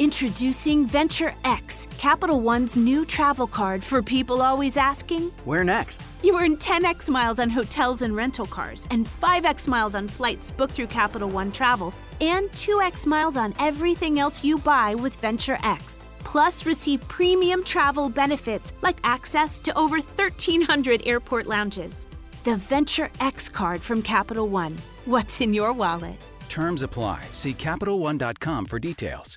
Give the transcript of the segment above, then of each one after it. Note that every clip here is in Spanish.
Introducing Venture X, Capital One's new travel card for people always asking, Where next? You earn 10x miles on hotels and rental cars, and 5x miles on flights booked through Capital One Travel, and 2x miles on everything else you buy with Venture X. Plus, receive premium travel benefits like access to over 1,300 airport lounges. The Venture X card from Capital One. What's in your wallet? Terms apply. See CapitalOne.com for details.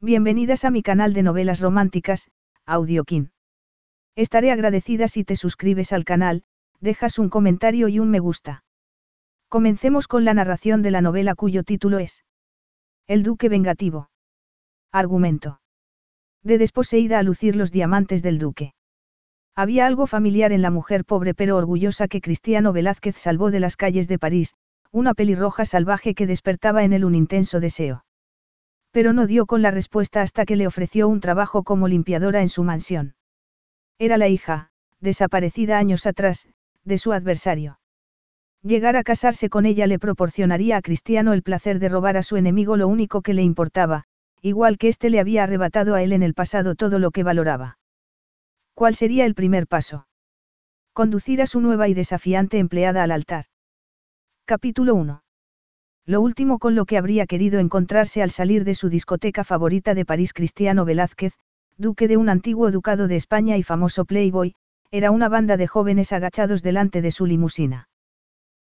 Bienvenidas a mi canal de novelas románticas, Audiokin. Estaré agradecida si te suscribes al canal, dejas un comentario y un me gusta. Comencemos con la narración de la novela cuyo título es El Duque Vengativo. Argumento. De desposeída a lucir los diamantes del Duque. Había algo familiar en la mujer pobre pero orgullosa que Cristiano Velázquez salvó de las calles de París, una pelirroja salvaje que despertaba en él un intenso deseo pero no dio con la respuesta hasta que le ofreció un trabajo como limpiadora en su mansión. Era la hija, desaparecida años atrás, de su adversario. Llegar a casarse con ella le proporcionaría a Cristiano el placer de robar a su enemigo lo único que le importaba, igual que éste le había arrebatado a él en el pasado todo lo que valoraba. ¿Cuál sería el primer paso? Conducir a su nueva y desafiante empleada al altar. Capítulo 1. Lo último con lo que habría querido encontrarse al salir de su discoteca favorita de París Cristiano Velázquez, duque de un antiguo ducado de España y famoso playboy, era una banda de jóvenes agachados delante de su limusina.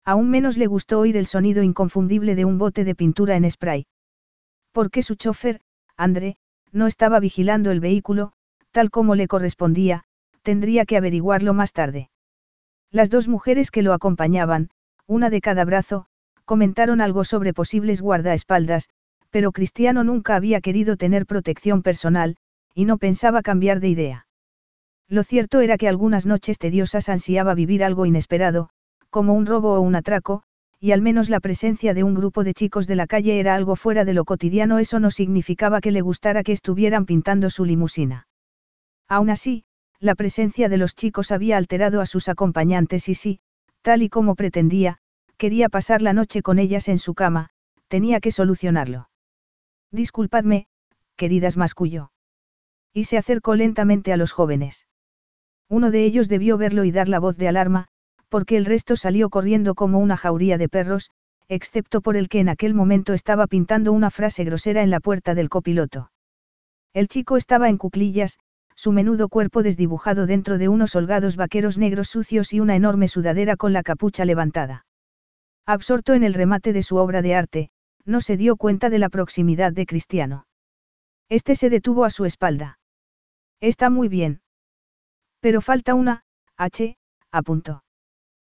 Aún menos le gustó oír el sonido inconfundible de un bote de pintura en spray. Porque su chofer, André, no estaba vigilando el vehículo, tal como le correspondía, tendría que averiguarlo más tarde. Las dos mujeres que lo acompañaban, una de cada brazo, comentaron algo sobre posibles guardaespaldas, pero Cristiano nunca había querido tener protección personal, y no pensaba cambiar de idea. Lo cierto era que algunas noches tediosas ansiaba vivir algo inesperado, como un robo o un atraco, y al menos la presencia de un grupo de chicos de la calle era algo fuera de lo cotidiano, eso no significaba que le gustara que estuvieran pintando su limusina. Aún así, la presencia de los chicos había alterado a sus acompañantes y sí, tal y como pretendía, Quería pasar la noche con ellas en su cama, tenía que solucionarlo. Disculpadme, queridas masculló. Y se acercó lentamente a los jóvenes. Uno de ellos debió verlo y dar la voz de alarma, porque el resto salió corriendo como una jauría de perros, excepto por el que en aquel momento estaba pintando una frase grosera en la puerta del copiloto. El chico estaba en cuclillas, su menudo cuerpo desdibujado dentro de unos holgados vaqueros negros sucios y una enorme sudadera con la capucha levantada. Absorto en el remate de su obra de arte, no se dio cuenta de la proximidad de Cristiano. Este se detuvo a su espalda. Está muy bien. Pero falta una, H, apuntó.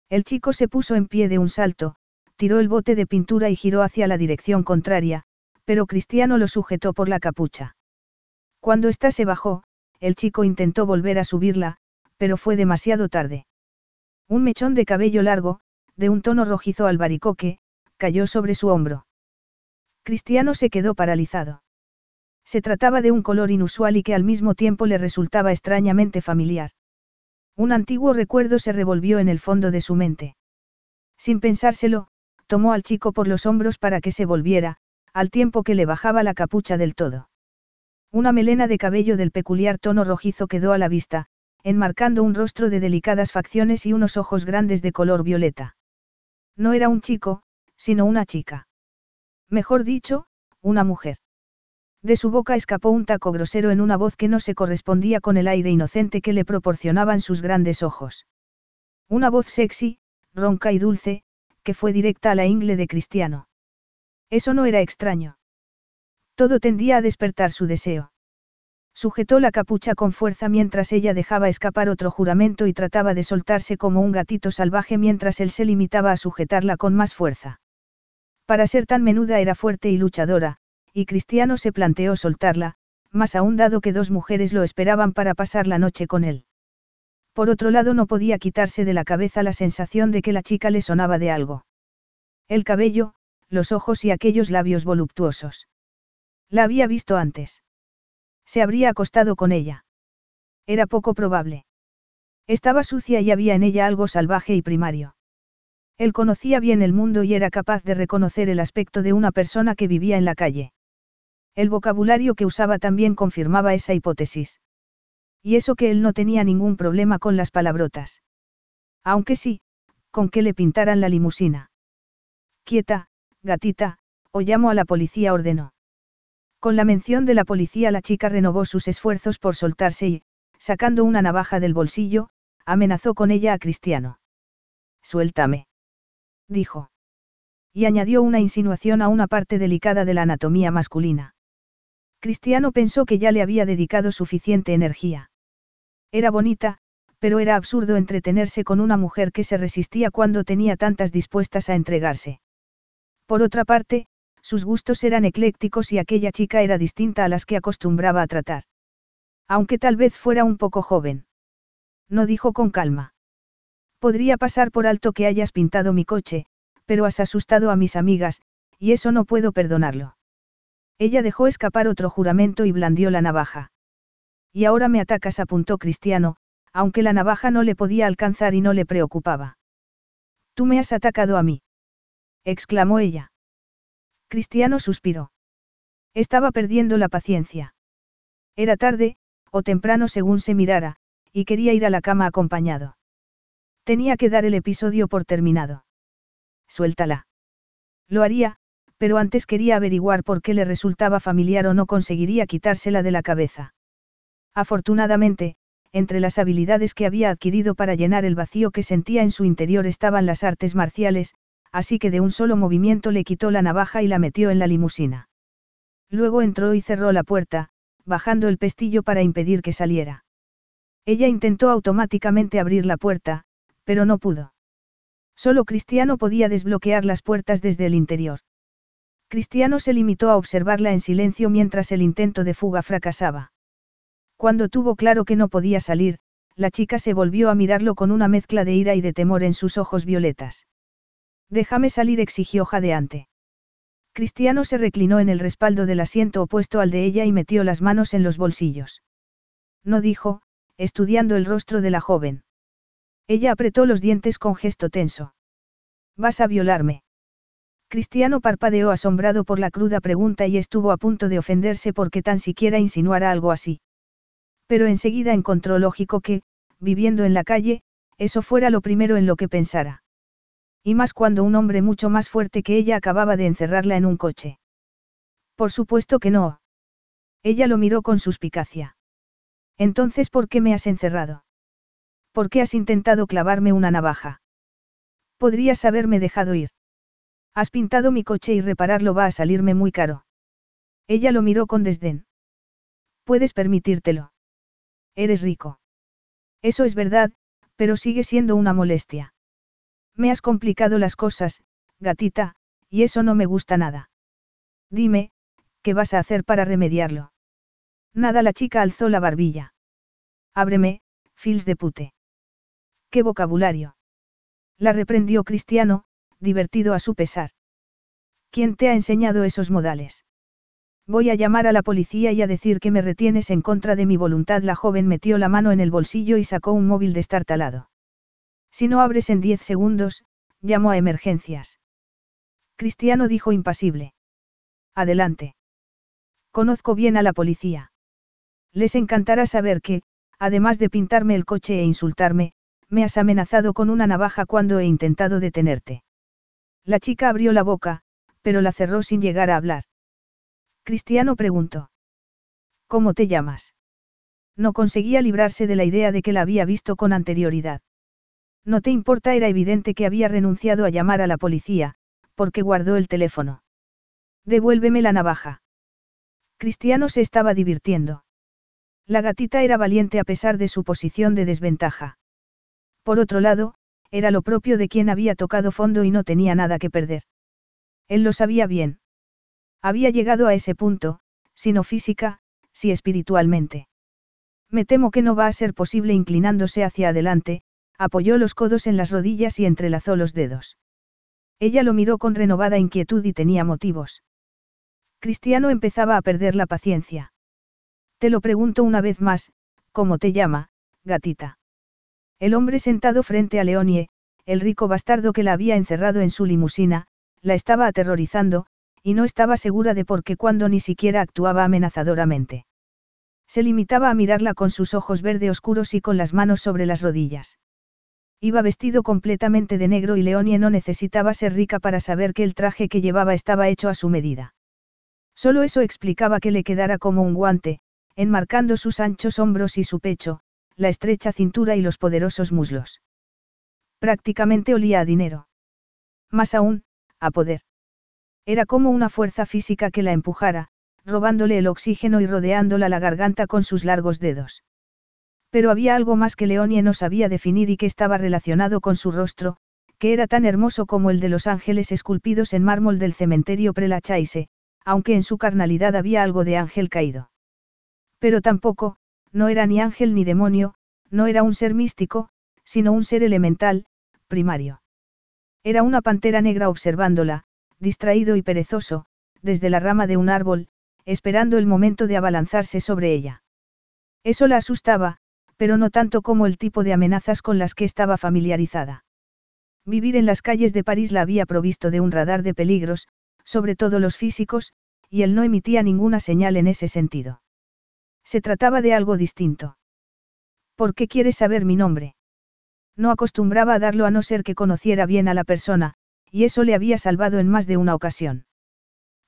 El chico se puso en pie de un salto, tiró el bote de pintura y giró hacia la dirección contraria, pero Cristiano lo sujetó por la capucha. Cuando ésta se bajó, el chico intentó volver a subirla, pero fue demasiado tarde. Un mechón de cabello largo, de un tono rojizo albaricoque, cayó sobre su hombro. Cristiano se quedó paralizado. Se trataba de un color inusual y que al mismo tiempo le resultaba extrañamente familiar. Un antiguo recuerdo se revolvió en el fondo de su mente. Sin pensárselo, tomó al chico por los hombros para que se volviera, al tiempo que le bajaba la capucha del todo. Una melena de cabello del peculiar tono rojizo quedó a la vista, enmarcando un rostro de delicadas facciones y unos ojos grandes de color violeta. No era un chico, sino una chica. Mejor dicho, una mujer. De su boca escapó un taco grosero en una voz que no se correspondía con el aire inocente que le proporcionaban sus grandes ojos. Una voz sexy, ronca y dulce, que fue directa a la ingle de Cristiano. Eso no era extraño. Todo tendía a despertar su deseo. Sujetó la capucha con fuerza mientras ella dejaba escapar otro juramento y trataba de soltarse como un gatito salvaje mientras él se limitaba a sujetarla con más fuerza. Para ser tan menuda era fuerte y luchadora, y Cristiano se planteó soltarla, más aún dado que dos mujeres lo esperaban para pasar la noche con él. Por otro lado no podía quitarse de la cabeza la sensación de que la chica le sonaba de algo. El cabello, los ojos y aquellos labios voluptuosos. La había visto antes. Se habría acostado con ella. Era poco probable. Estaba sucia y había en ella algo salvaje y primario. Él conocía bien el mundo y era capaz de reconocer el aspecto de una persona que vivía en la calle. El vocabulario que usaba también confirmaba esa hipótesis. Y eso que él no tenía ningún problema con las palabrotas. Aunque sí, con que le pintaran la limusina. Quieta, gatita, o llamo a la policía ordenó. Con la mención de la policía la chica renovó sus esfuerzos por soltarse y, sacando una navaja del bolsillo, amenazó con ella a Cristiano. Suéltame. Dijo. Y añadió una insinuación a una parte delicada de la anatomía masculina. Cristiano pensó que ya le había dedicado suficiente energía. Era bonita, pero era absurdo entretenerse con una mujer que se resistía cuando tenía tantas dispuestas a entregarse. Por otra parte, sus gustos eran eclécticos y aquella chica era distinta a las que acostumbraba a tratar. Aunque tal vez fuera un poco joven. No dijo con calma. Podría pasar por alto que hayas pintado mi coche, pero has asustado a mis amigas, y eso no puedo perdonarlo. Ella dejó escapar otro juramento y blandió la navaja. Y ahora me atacas, apuntó Cristiano, aunque la navaja no le podía alcanzar y no le preocupaba. Tú me has atacado a mí. exclamó ella. Cristiano suspiró. Estaba perdiendo la paciencia. Era tarde, o temprano según se mirara, y quería ir a la cama acompañado. Tenía que dar el episodio por terminado. Suéltala. Lo haría, pero antes quería averiguar por qué le resultaba familiar o no conseguiría quitársela de la cabeza. Afortunadamente, entre las habilidades que había adquirido para llenar el vacío que sentía en su interior estaban las artes marciales, así que de un solo movimiento le quitó la navaja y la metió en la limusina. Luego entró y cerró la puerta, bajando el pestillo para impedir que saliera. Ella intentó automáticamente abrir la puerta, pero no pudo. Solo Cristiano podía desbloquear las puertas desde el interior. Cristiano se limitó a observarla en silencio mientras el intento de fuga fracasaba. Cuando tuvo claro que no podía salir, la chica se volvió a mirarlo con una mezcla de ira y de temor en sus ojos violetas. Déjame salir, exigió jadeante. Cristiano se reclinó en el respaldo del asiento opuesto al de ella y metió las manos en los bolsillos. No dijo, estudiando el rostro de la joven. Ella apretó los dientes con gesto tenso. ¿Vas a violarme? Cristiano parpadeó asombrado por la cruda pregunta y estuvo a punto de ofenderse porque tan siquiera insinuara algo así. Pero enseguida encontró lógico que, viviendo en la calle, eso fuera lo primero en lo que pensara. Y más cuando un hombre mucho más fuerte que ella acababa de encerrarla en un coche. Por supuesto que no. Ella lo miró con suspicacia. Entonces, ¿por qué me has encerrado? ¿Por qué has intentado clavarme una navaja? Podrías haberme dejado ir. Has pintado mi coche y repararlo va a salirme muy caro. Ella lo miró con desdén. Puedes permitírtelo. Eres rico. Eso es verdad, pero sigue siendo una molestia. Me has complicado las cosas, gatita, y eso no me gusta nada. Dime, ¿qué vas a hacer para remediarlo? Nada, la chica alzó la barbilla. Ábreme, fils de pute. ¿Qué vocabulario? La reprendió Cristiano, divertido a su pesar. ¿Quién te ha enseñado esos modales? Voy a llamar a la policía y a decir que me retienes en contra de mi voluntad. La joven metió la mano en el bolsillo y sacó un móvil destartalado. Si no abres en diez segundos, llamo a emergencias. Cristiano dijo impasible. Adelante. Conozco bien a la policía. Les encantará saber que, además de pintarme el coche e insultarme, me has amenazado con una navaja cuando he intentado detenerte. La chica abrió la boca, pero la cerró sin llegar a hablar. Cristiano preguntó. ¿Cómo te llamas? No conseguía librarse de la idea de que la había visto con anterioridad. No te importa, era evidente que había renunciado a llamar a la policía, porque guardó el teléfono. Devuélveme la navaja. Cristiano se estaba divirtiendo. La gatita era valiente a pesar de su posición de desventaja. Por otro lado, era lo propio de quien había tocado fondo y no tenía nada que perder. Él lo sabía bien. Había llegado a ese punto, si no física, si espiritualmente. Me temo que no va a ser posible inclinándose hacia adelante, apoyó los codos en las rodillas y entrelazó los dedos. Ella lo miró con renovada inquietud y tenía motivos. Cristiano empezaba a perder la paciencia. Te lo pregunto una vez más, ¿cómo te llama, gatita? El hombre sentado frente a Leonie, el rico bastardo que la había encerrado en su limusina, la estaba aterrorizando, y no estaba segura de por qué cuando ni siquiera actuaba amenazadoramente. Se limitaba a mirarla con sus ojos verde oscuros y con las manos sobre las rodillas. Iba vestido completamente de negro y Leonie no necesitaba ser rica para saber que el traje que llevaba estaba hecho a su medida. Solo eso explicaba que le quedara como un guante, enmarcando sus anchos hombros y su pecho, la estrecha cintura y los poderosos muslos. Prácticamente olía a dinero. Más aún, a poder. Era como una fuerza física que la empujara, robándole el oxígeno y rodeándola la garganta con sus largos dedos. Pero había algo más que Leonie no sabía definir y que estaba relacionado con su rostro, que era tan hermoso como el de los ángeles esculpidos en mármol del cementerio Prelachaise, aunque en su carnalidad había algo de ángel caído. Pero tampoco, no era ni ángel ni demonio, no era un ser místico, sino un ser elemental, primario. Era una pantera negra observándola, distraído y perezoso, desde la rama de un árbol, esperando el momento de abalanzarse sobre ella. Eso la asustaba, pero no tanto como el tipo de amenazas con las que estaba familiarizada. Vivir en las calles de París la había provisto de un radar de peligros, sobre todo los físicos, y él no emitía ninguna señal en ese sentido. Se trataba de algo distinto. ¿Por qué quieres saber mi nombre? No acostumbraba a darlo a no ser que conociera bien a la persona, y eso le había salvado en más de una ocasión.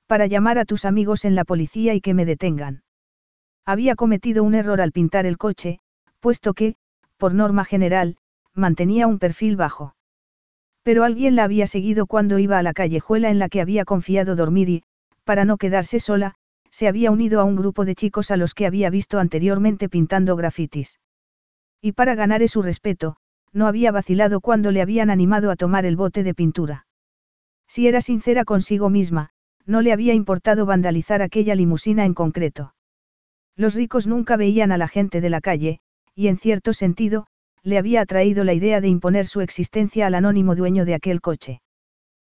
Para llamar a tus amigos en la policía y que me detengan. Había cometido un error al pintar el coche, puesto que, por norma general, mantenía un perfil bajo. Pero alguien la había seguido cuando iba a la callejuela en la que había confiado dormir y, para no quedarse sola, se había unido a un grupo de chicos a los que había visto anteriormente pintando grafitis. Y para ganar su respeto, no había vacilado cuando le habían animado a tomar el bote de pintura. Si era sincera consigo misma, no le había importado vandalizar aquella limusina en concreto. Los ricos nunca veían a la gente de la calle, y en cierto sentido, le había atraído la idea de imponer su existencia al anónimo dueño de aquel coche.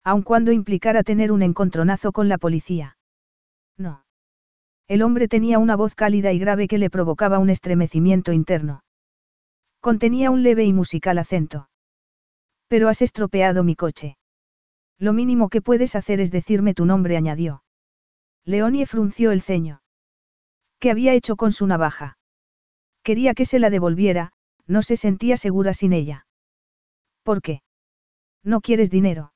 Aun cuando implicara tener un encontronazo con la policía. No. El hombre tenía una voz cálida y grave que le provocaba un estremecimiento interno. Contenía un leve y musical acento. Pero has estropeado mi coche. Lo mínimo que puedes hacer es decirme tu nombre, añadió. Leonie frunció el ceño. ¿Qué había hecho con su navaja? Quería que se la devolviera, no se sentía segura sin ella. ¿Por qué? No quieres dinero.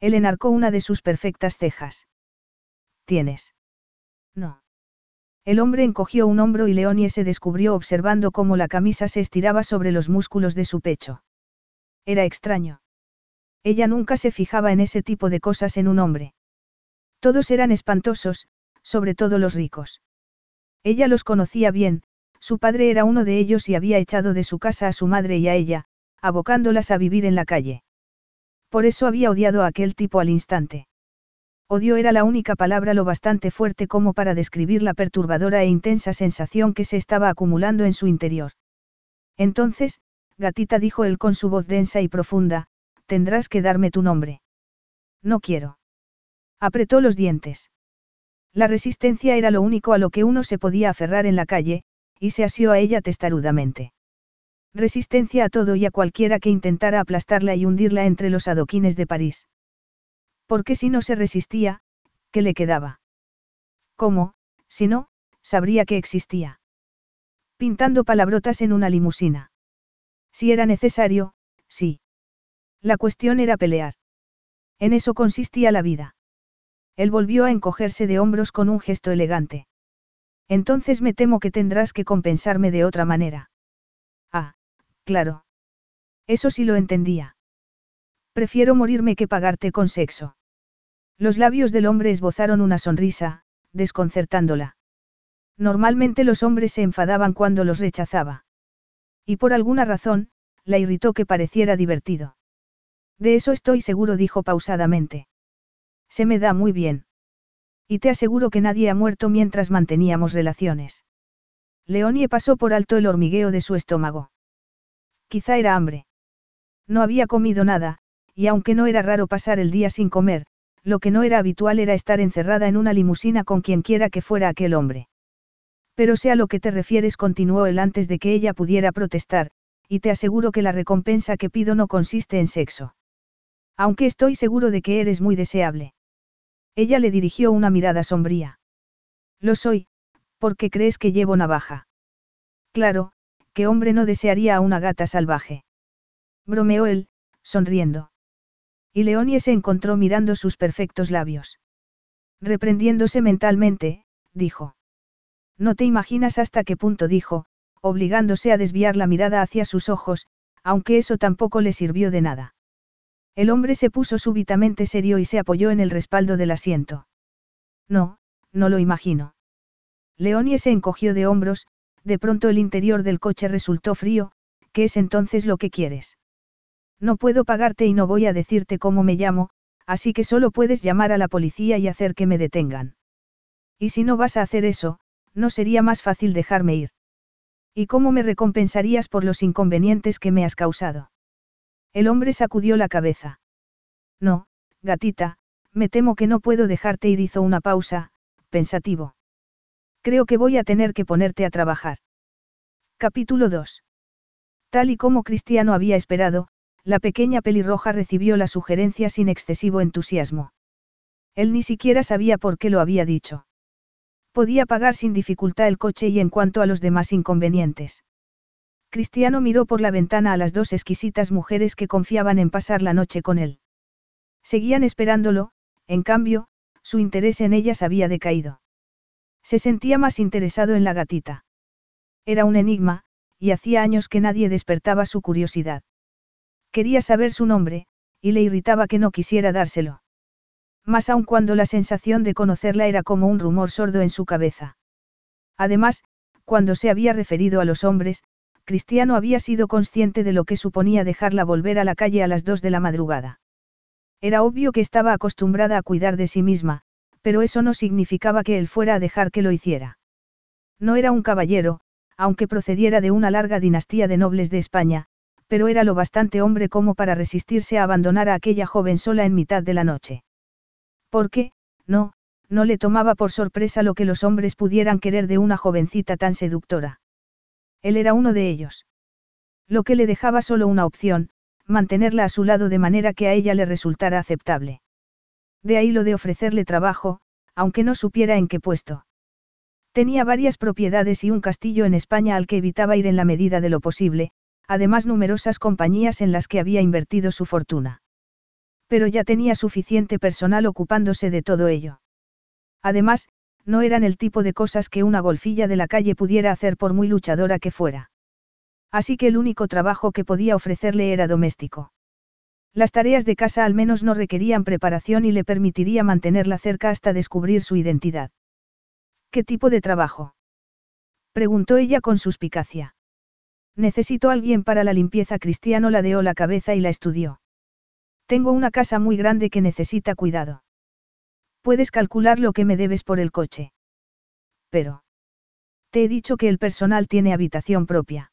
Él enarcó una de sus perfectas cejas. ¿Tienes? No. El hombre encogió un hombro y Leonie se descubrió observando cómo la camisa se estiraba sobre los músculos de su pecho. Era extraño. Ella nunca se fijaba en ese tipo de cosas en un hombre. Todos eran espantosos, sobre todo los ricos. Ella los conocía bien, su padre era uno de ellos y había echado de su casa a su madre y a ella, abocándolas a vivir en la calle. Por eso había odiado a aquel tipo al instante. Odio era la única palabra lo bastante fuerte como para describir la perturbadora e intensa sensación que se estaba acumulando en su interior. Entonces, gatita dijo él con su voz densa y profunda, tendrás que darme tu nombre. No quiero. Apretó los dientes. La resistencia era lo único a lo que uno se podía aferrar en la calle, y se asió a ella testarudamente. Resistencia a todo y a cualquiera que intentara aplastarla y hundirla entre los adoquines de París. Porque si no se resistía, ¿qué le quedaba? ¿Cómo, si no, sabría que existía? Pintando palabrotas en una limusina. Si era necesario, sí. La cuestión era pelear. En eso consistía la vida. Él volvió a encogerse de hombros con un gesto elegante. Entonces me temo que tendrás que compensarme de otra manera. Ah, claro. Eso sí lo entendía. Prefiero morirme que pagarte con sexo. Los labios del hombre esbozaron una sonrisa, desconcertándola. Normalmente los hombres se enfadaban cuando los rechazaba. Y por alguna razón, la irritó que pareciera divertido. De eso estoy seguro, dijo pausadamente. Se me da muy bien. Y te aseguro que nadie ha muerto mientras manteníamos relaciones. Leonie pasó por alto el hormigueo de su estómago. Quizá era hambre. No había comido nada, y aunque no era raro pasar el día sin comer, lo que no era habitual era estar encerrada en una limusina con quien quiera que fuera aquel hombre. Pero sea lo que te refieres, continuó él antes de que ella pudiera protestar, y te aseguro que la recompensa que pido no consiste en sexo. Aunque estoy seguro de que eres muy deseable. Ella le dirigió una mirada sombría. Lo soy, porque crees que llevo navaja. Claro, ¿qué hombre no desearía a una gata salvaje? Bromeó él, sonriendo. Y Leonie se encontró mirando sus perfectos labios. Reprendiéndose mentalmente, dijo. No te imaginas hasta qué punto dijo, obligándose a desviar la mirada hacia sus ojos, aunque eso tampoco le sirvió de nada. El hombre se puso súbitamente serio y se apoyó en el respaldo del asiento. No, no lo imagino. Leonie se encogió de hombros, de pronto el interior del coche resultó frío, ¿qué es entonces lo que quieres? No puedo pagarte y no voy a decirte cómo me llamo, así que solo puedes llamar a la policía y hacer que me detengan. Y si no vas a hacer eso, ¿no sería más fácil dejarme ir? ¿Y cómo me recompensarías por los inconvenientes que me has causado? El hombre sacudió la cabeza. No, gatita, me temo que no puedo dejarte ir. Hizo una pausa, pensativo. Creo que voy a tener que ponerte a trabajar. Capítulo 2. Tal y como Cristiano había esperado, la pequeña pelirroja recibió la sugerencia sin excesivo entusiasmo. Él ni siquiera sabía por qué lo había dicho. Podía pagar sin dificultad el coche y en cuanto a los demás inconvenientes. Cristiano miró por la ventana a las dos exquisitas mujeres que confiaban en pasar la noche con él. Seguían esperándolo, en cambio, su interés en ellas había decaído. Se sentía más interesado en la gatita. Era un enigma, y hacía años que nadie despertaba su curiosidad. Quería saber su nombre, y le irritaba que no quisiera dárselo más aun cuando la sensación de conocerla era como un rumor sordo en su cabeza. Además, cuando se había referido a los hombres, Cristiano había sido consciente de lo que suponía dejarla volver a la calle a las dos de la madrugada. Era obvio que estaba acostumbrada a cuidar de sí misma, pero eso no significaba que él fuera a dejar que lo hiciera. No era un caballero, aunque procediera de una larga dinastía de nobles de España, pero era lo bastante hombre como para resistirse a abandonar a aquella joven sola en mitad de la noche. Porque, no, no le tomaba por sorpresa lo que los hombres pudieran querer de una jovencita tan seductora. Él era uno de ellos. Lo que le dejaba solo una opción, mantenerla a su lado de manera que a ella le resultara aceptable. De ahí lo de ofrecerle trabajo, aunque no supiera en qué puesto. Tenía varias propiedades y un castillo en España al que evitaba ir en la medida de lo posible, además numerosas compañías en las que había invertido su fortuna. Pero ya tenía suficiente personal ocupándose de todo ello. Además, no eran el tipo de cosas que una golfilla de la calle pudiera hacer por muy luchadora que fuera. Así que el único trabajo que podía ofrecerle era doméstico. Las tareas de casa al menos no requerían preparación y le permitiría mantenerla cerca hasta descubrir su identidad. ¿Qué tipo de trabajo? preguntó ella con suspicacia. Necesito alguien para la limpieza. Cristiano ladeó la cabeza y la estudió. Tengo una casa muy grande que necesita cuidado. Puedes calcular lo que me debes por el coche. Pero. Te he dicho que el personal tiene habitación propia.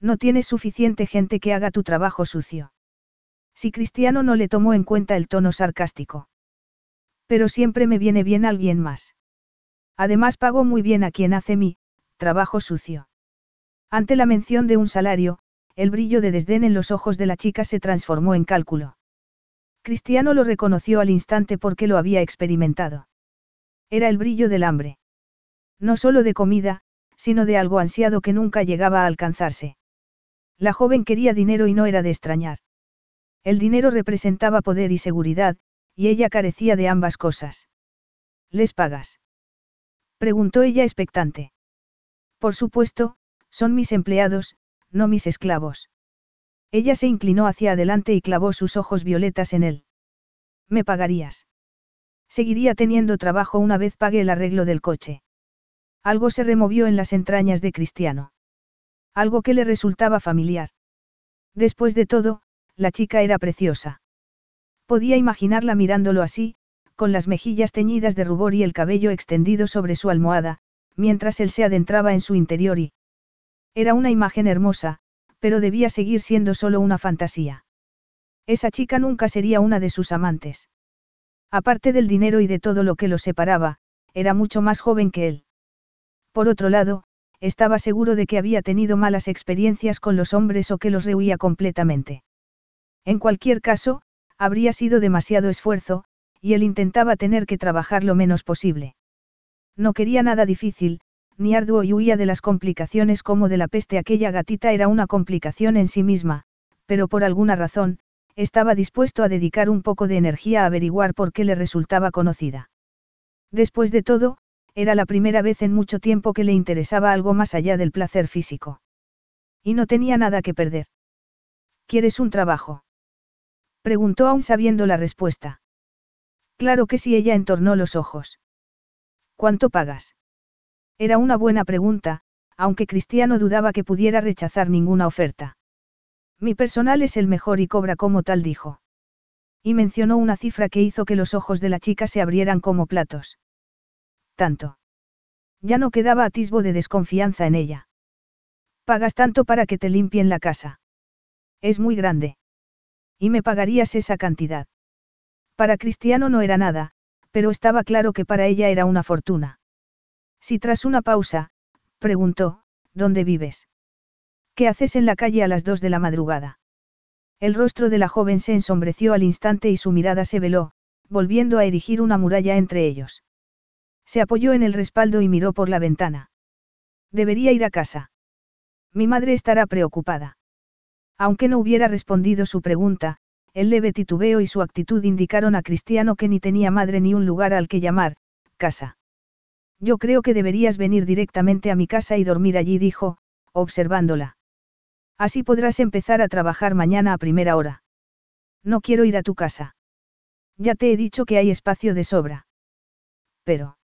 No tienes suficiente gente que haga tu trabajo sucio. Si Cristiano no le tomó en cuenta el tono sarcástico. Pero siempre me viene bien alguien más. Además pago muy bien a quien hace mi trabajo sucio. Ante la mención de un salario, el brillo de desdén en los ojos de la chica se transformó en cálculo. Cristiano lo reconoció al instante porque lo había experimentado. Era el brillo del hambre. No solo de comida, sino de algo ansiado que nunca llegaba a alcanzarse. La joven quería dinero y no era de extrañar. El dinero representaba poder y seguridad, y ella carecía de ambas cosas. ¿Les pagas? Preguntó ella expectante. Por supuesto, son mis empleados, no mis esclavos. Ella se inclinó hacia adelante y clavó sus ojos violetas en él. ¿Me pagarías? Seguiría teniendo trabajo una vez pague el arreglo del coche. Algo se removió en las entrañas de Cristiano. Algo que le resultaba familiar. Después de todo, la chica era preciosa. Podía imaginarla mirándolo así, con las mejillas teñidas de rubor y el cabello extendido sobre su almohada, mientras él se adentraba en su interior y... Era una imagen hermosa, pero debía seguir siendo solo una fantasía. Esa chica nunca sería una de sus amantes. Aparte del dinero y de todo lo que los separaba, era mucho más joven que él. Por otro lado, estaba seguro de que había tenido malas experiencias con los hombres o que los rehuía completamente. En cualquier caso, habría sido demasiado esfuerzo, y él intentaba tener que trabajar lo menos posible. No quería nada difícil, ni arduo y huía de las complicaciones como de la peste. Aquella gatita era una complicación en sí misma, pero por alguna razón, estaba dispuesto a dedicar un poco de energía a averiguar por qué le resultaba conocida. Después de todo, era la primera vez en mucho tiempo que le interesaba algo más allá del placer físico. Y no tenía nada que perder. ¿Quieres un trabajo? Preguntó aún sabiendo la respuesta. Claro que sí, ella entornó los ojos. ¿Cuánto pagas? Era una buena pregunta, aunque Cristiano dudaba que pudiera rechazar ninguna oferta. Mi personal es el mejor y cobra como tal dijo. Y mencionó una cifra que hizo que los ojos de la chica se abrieran como platos tanto. Ya no quedaba atisbo de desconfianza en ella. Pagas tanto para que te limpien la casa. Es muy grande. Y me pagarías esa cantidad. Para Cristiano no era nada, pero estaba claro que para ella era una fortuna. Si tras una pausa, preguntó, ¿dónde vives? ¿Qué haces en la calle a las dos de la madrugada? El rostro de la joven se ensombreció al instante y su mirada se veló, volviendo a erigir una muralla entre ellos. Se apoyó en el respaldo y miró por la ventana. Debería ir a casa. Mi madre estará preocupada. Aunque no hubiera respondido su pregunta, el leve titubeo y su actitud indicaron a Cristiano que ni tenía madre ni un lugar al que llamar, casa. Yo creo que deberías venir directamente a mi casa y dormir allí, dijo, observándola. Así podrás empezar a trabajar mañana a primera hora. No quiero ir a tu casa. Ya te he dicho que hay espacio de sobra. Pero.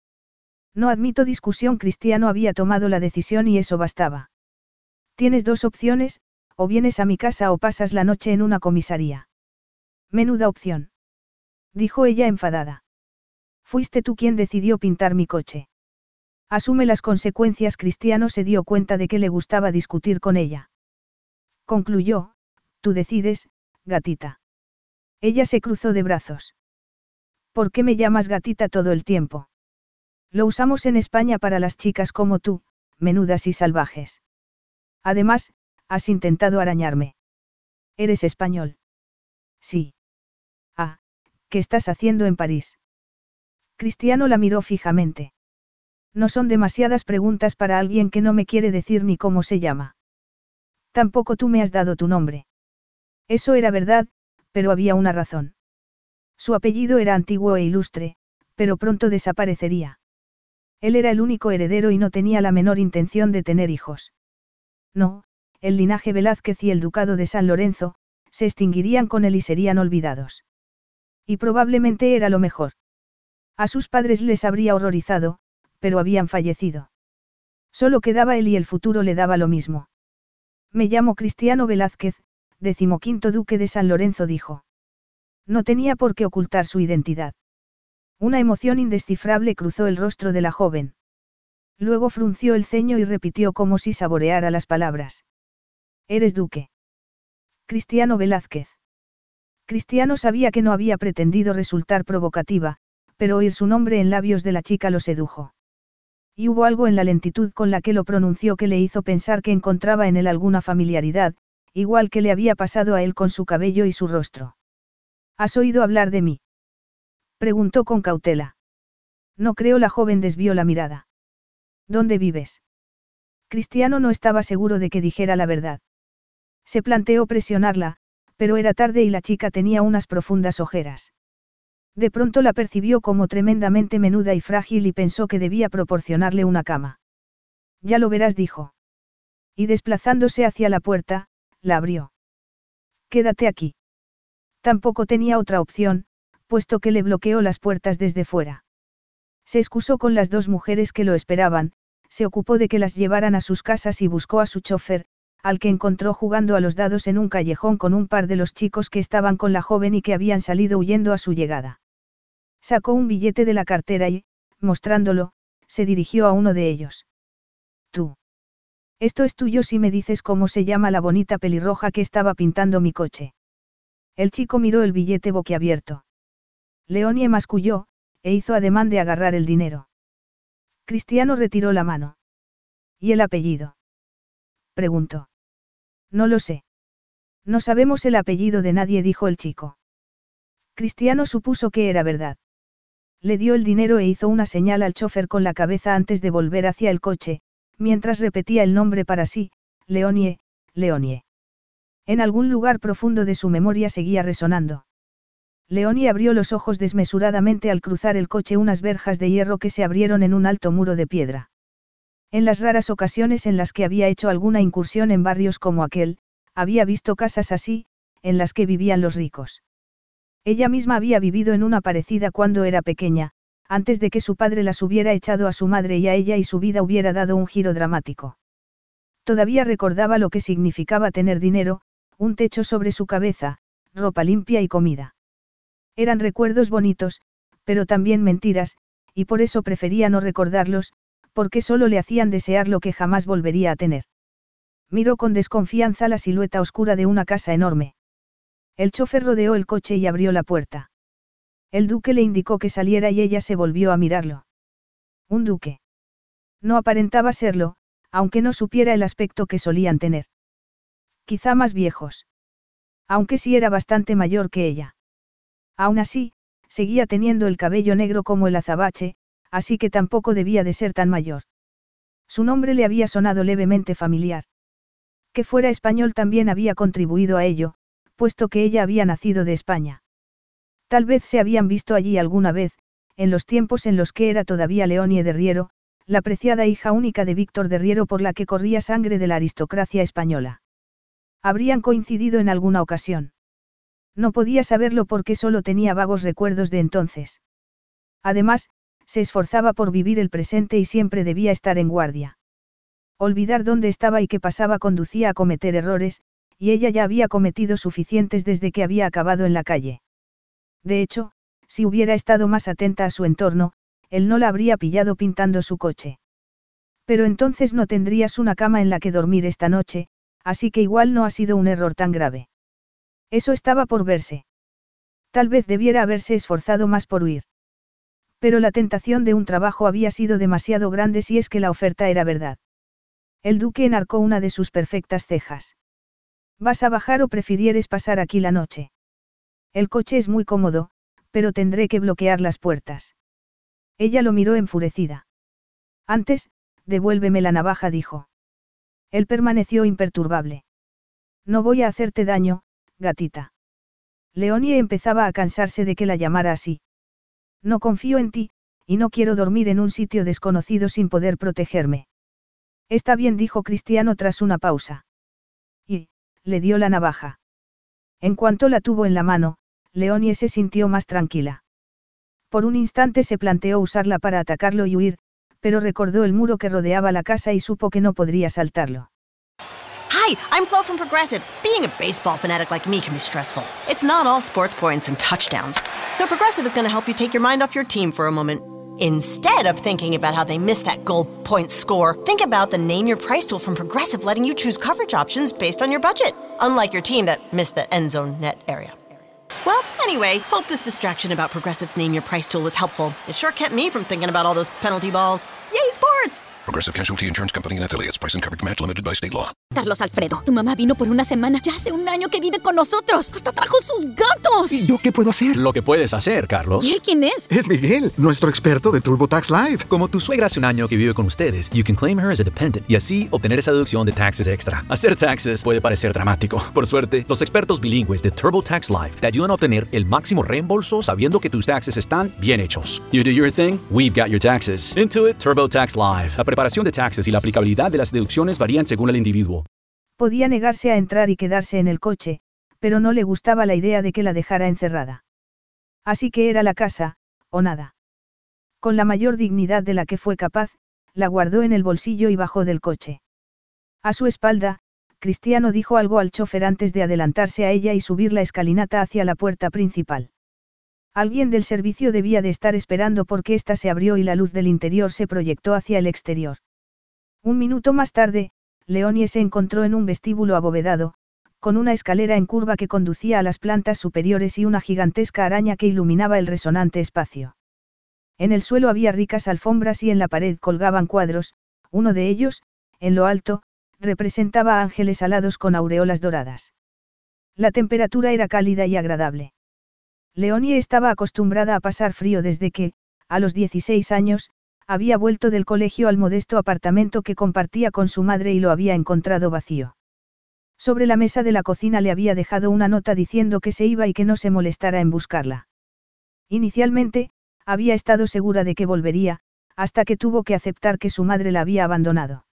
No admito discusión, Cristiano había tomado la decisión y eso bastaba. Tienes dos opciones, o vienes a mi casa o pasas la noche en una comisaría. Menuda opción. Dijo ella enfadada. Fuiste tú quien decidió pintar mi coche. Asume las consecuencias. Cristiano se dio cuenta de que le gustaba discutir con ella. Concluyó, tú decides, gatita. Ella se cruzó de brazos. ¿Por qué me llamas gatita todo el tiempo? Lo usamos en España para las chicas como tú, menudas y salvajes. Además, has intentado arañarme. ¿Eres español? Sí. Ah, ¿qué estás haciendo en París? Cristiano la miró fijamente. No son demasiadas preguntas para alguien que no me quiere decir ni cómo se llama. Tampoco tú me has dado tu nombre. Eso era verdad, pero había una razón. Su apellido era antiguo e ilustre, pero pronto desaparecería. Él era el único heredero y no tenía la menor intención de tener hijos. No, el linaje Velázquez y el ducado de San Lorenzo, se extinguirían con él y serían olvidados. Y probablemente era lo mejor. A sus padres les habría horrorizado, pero habían fallecido. Solo quedaba él y el futuro le daba lo mismo. Me llamo Cristiano Velázquez, decimoquinto duque de San Lorenzo dijo. No tenía por qué ocultar su identidad. Una emoción indescifrable cruzó el rostro de la joven. Luego frunció el ceño y repitió como si saboreara las palabras. Eres duque. Cristiano Velázquez. Cristiano sabía que no había pretendido resultar provocativa, pero oír su nombre en labios de la chica lo sedujo. Y hubo algo en la lentitud con la que lo pronunció que le hizo pensar que encontraba en él alguna familiaridad, igual que le había pasado a él con su cabello y su rostro. ¿Has oído hablar de mí? Preguntó con cautela. No creo la joven desvió la mirada. ¿Dónde vives? Cristiano no estaba seguro de que dijera la verdad. Se planteó presionarla, pero era tarde y la chica tenía unas profundas ojeras. De pronto la percibió como tremendamente menuda y frágil y pensó que debía proporcionarle una cama. Ya lo verás, dijo. Y desplazándose hacia la puerta, la abrió. Quédate aquí. Tampoco tenía otra opción, puesto que le bloqueó las puertas desde fuera. Se excusó con las dos mujeres que lo esperaban, se ocupó de que las llevaran a sus casas y buscó a su chofer, al que encontró jugando a los dados en un callejón con un par de los chicos que estaban con la joven y que habían salido huyendo a su llegada. Sacó un billete de la cartera y, mostrándolo, se dirigió a uno de ellos. Tú. Esto es tuyo si me dices cómo se llama la bonita pelirroja que estaba pintando mi coche. El chico miró el billete boquiabierto. Leonie masculló, e hizo ademán de agarrar el dinero. Cristiano retiró la mano. ¿Y el apellido? Preguntó. No lo sé. No sabemos el apellido de nadie, dijo el chico. Cristiano supuso que era verdad. Le dio el dinero e hizo una señal al chofer con la cabeza antes de volver hacia el coche, mientras repetía el nombre para sí, Leonie, Leonie. En algún lugar profundo de su memoria seguía resonando. Leonie abrió los ojos desmesuradamente al cruzar el coche unas verjas de hierro que se abrieron en un alto muro de piedra. En las raras ocasiones en las que había hecho alguna incursión en barrios como aquel, había visto casas así, en las que vivían los ricos. Ella misma había vivido en una parecida cuando era pequeña, antes de que su padre las hubiera echado a su madre y a ella y su vida hubiera dado un giro dramático. Todavía recordaba lo que significaba tener dinero, un techo sobre su cabeza, ropa limpia y comida. Eran recuerdos bonitos, pero también mentiras, y por eso prefería no recordarlos, porque solo le hacían desear lo que jamás volvería a tener. Miró con desconfianza la silueta oscura de una casa enorme. El chofer rodeó el coche y abrió la puerta. El duque le indicó que saliera y ella se volvió a mirarlo. Un duque. No aparentaba serlo, aunque no supiera el aspecto que solían tener. Quizá más viejos. Aunque sí era bastante mayor que ella. Aún así, seguía teniendo el cabello negro como el azabache, así que tampoco debía de ser tan mayor. Su nombre le había sonado levemente familiar. Que fuera español también había contribuido a ello, puesto que ella había nacido de España. Tal vez se habían visto allí alguna vez, en los tiempos en los que era todavía Leonie de Riero, la preciada hija única de Víctor de Riero por la que corría sangre de la aristocracia española. Habrían coincidido en alguna ocasión. No podía saberlo porque solo tenía vagos recuerdos de entonces. Además, se esforzaba por vivir el presente y siempre debía estar en guardia. Olvidar dónde estaba y qué pasaba conducía a cometer errores, y ella ya había cometido suficientes desde que había acabado en la calle. De hecho, si hubiera estado más atenta a su entorno, él no la habría pillado pintando su coche. Pero entonces no tendrías una cama en la que dormir esta noche, así que igual no ha sido un error tan grave. Eso estaba por verse. Tal vez debiera haberse esforzado más por huir. Pero la tentación de un trabajo había sido demasiado grande si es que la oferta era verdad. El duque enarcó una de sus perfectas cejas. ¿Vas a bajar o prefirieres pasar aquí la noche? El coche es muy cómodo, pero tendré que bloquear las puertas. Ella lo miró enfurecida. Antes, devuélveme la navaja, dijo. Él permaneció imperturbable. No voy a hacerte daño, gatita. Leonie empezaba a cansarse de que la llamara así. No confío en ti, y no quiero dormir en un sitio desconocido sin poder protegerme. Está bien, dijo Cristiano tras una pausa. Le dio la navaja. En cuanto la tuvo en la mano, Leonie se sintió más tranquila. Por un instante se planteó usarla para atacarlo y huir, pero recordó el muro que rodeaba la casa y supo que no podría saltarlo. Hi, I'm Flo from Progressive. Being a baseball fanatic like me can be stressful. It's not all sports points and touchdowns. So Progressive is going to help you take your mind off your team for a moment. Instead of thinking about how they missed that goal point score, think about the Name Your Price tool from Progressive letting you choose coverage options based on your budget, unlike your team that missed the end zone net area. Well, anyway, hope this distraction about Progressive's Name Your Price tool was helpful. It sure kept me from thinking about all those penalty balls. Yay, sports! Progressive Casualty Insurance Company and affiliates. Price and coverage match limited by state law. Carlos Alfredo, tu mamá vino por una semana. Ya hace un año que vive con nosotros. Hasta trajo sus gatos. ¿Y yo qué puedo hacer? Lo que puedes hacer, Carlos. ¿Y él quién es? Es Miguel, nuestro experto de TurboTax Live. Como tu suegra hace un año que vive con ustedes, you can claim her as a dependent y así obtener esa deducción de taxes extra. Hacer taxes puede parecer dramático. Por suerte, los expertos bilingües de TurboTax Live te ayudan a obtener el máximo reembolso sabiendo que tus taxes están bien hechos. You do your thing, we've got your taxes. Intuit TurboTax Live. La preparación de taxes y la aplicabilidad de las deducciones varían según el individuo. Podía negarse a entrar y quedarse en el coche, pero no le gustaba la idea de que la dejara encerrada. Así que era la casa, o nada. Con la mayor dignidad de la que fue capaz, la guardó en el bolsillo y bajó del coche. A su espalda, Cristiano dijo algo al chofer antes de adelantarse a ella y subir la escalinata hacia la puerta principal. Alguien del servicio debía de estar esperando porque ésta se abrió y la luz del interior se proyectó hacia el exterior. Un minuto más tarde, Leonie se encontró en un vestíbulo abovedado, con una escalera en curva que conducía a las plantas superiores y una gigantesca araña que iluminaba el resonante espacio. En el suelo había ricas alfombras y en la pared colgaban cuadros, uno de ellos, en lo alto, representaba ángeles alados con aureolas doradas. La temperatura era cálida y agradable. Leonie estaba acostumbrada a pasar frío desde que, a los 16 años, había vuelto del colegio al modesto apartamento que compartía con su madre y lo había encontrado vacío. Sobre la mesa de la cocina le había dejado una nota diciendo que se iba y que no se molestara en buscarla. Inicialmente, había estado segura de que volvería, hasta que tuvo que aceptar que su madre la había abandonado.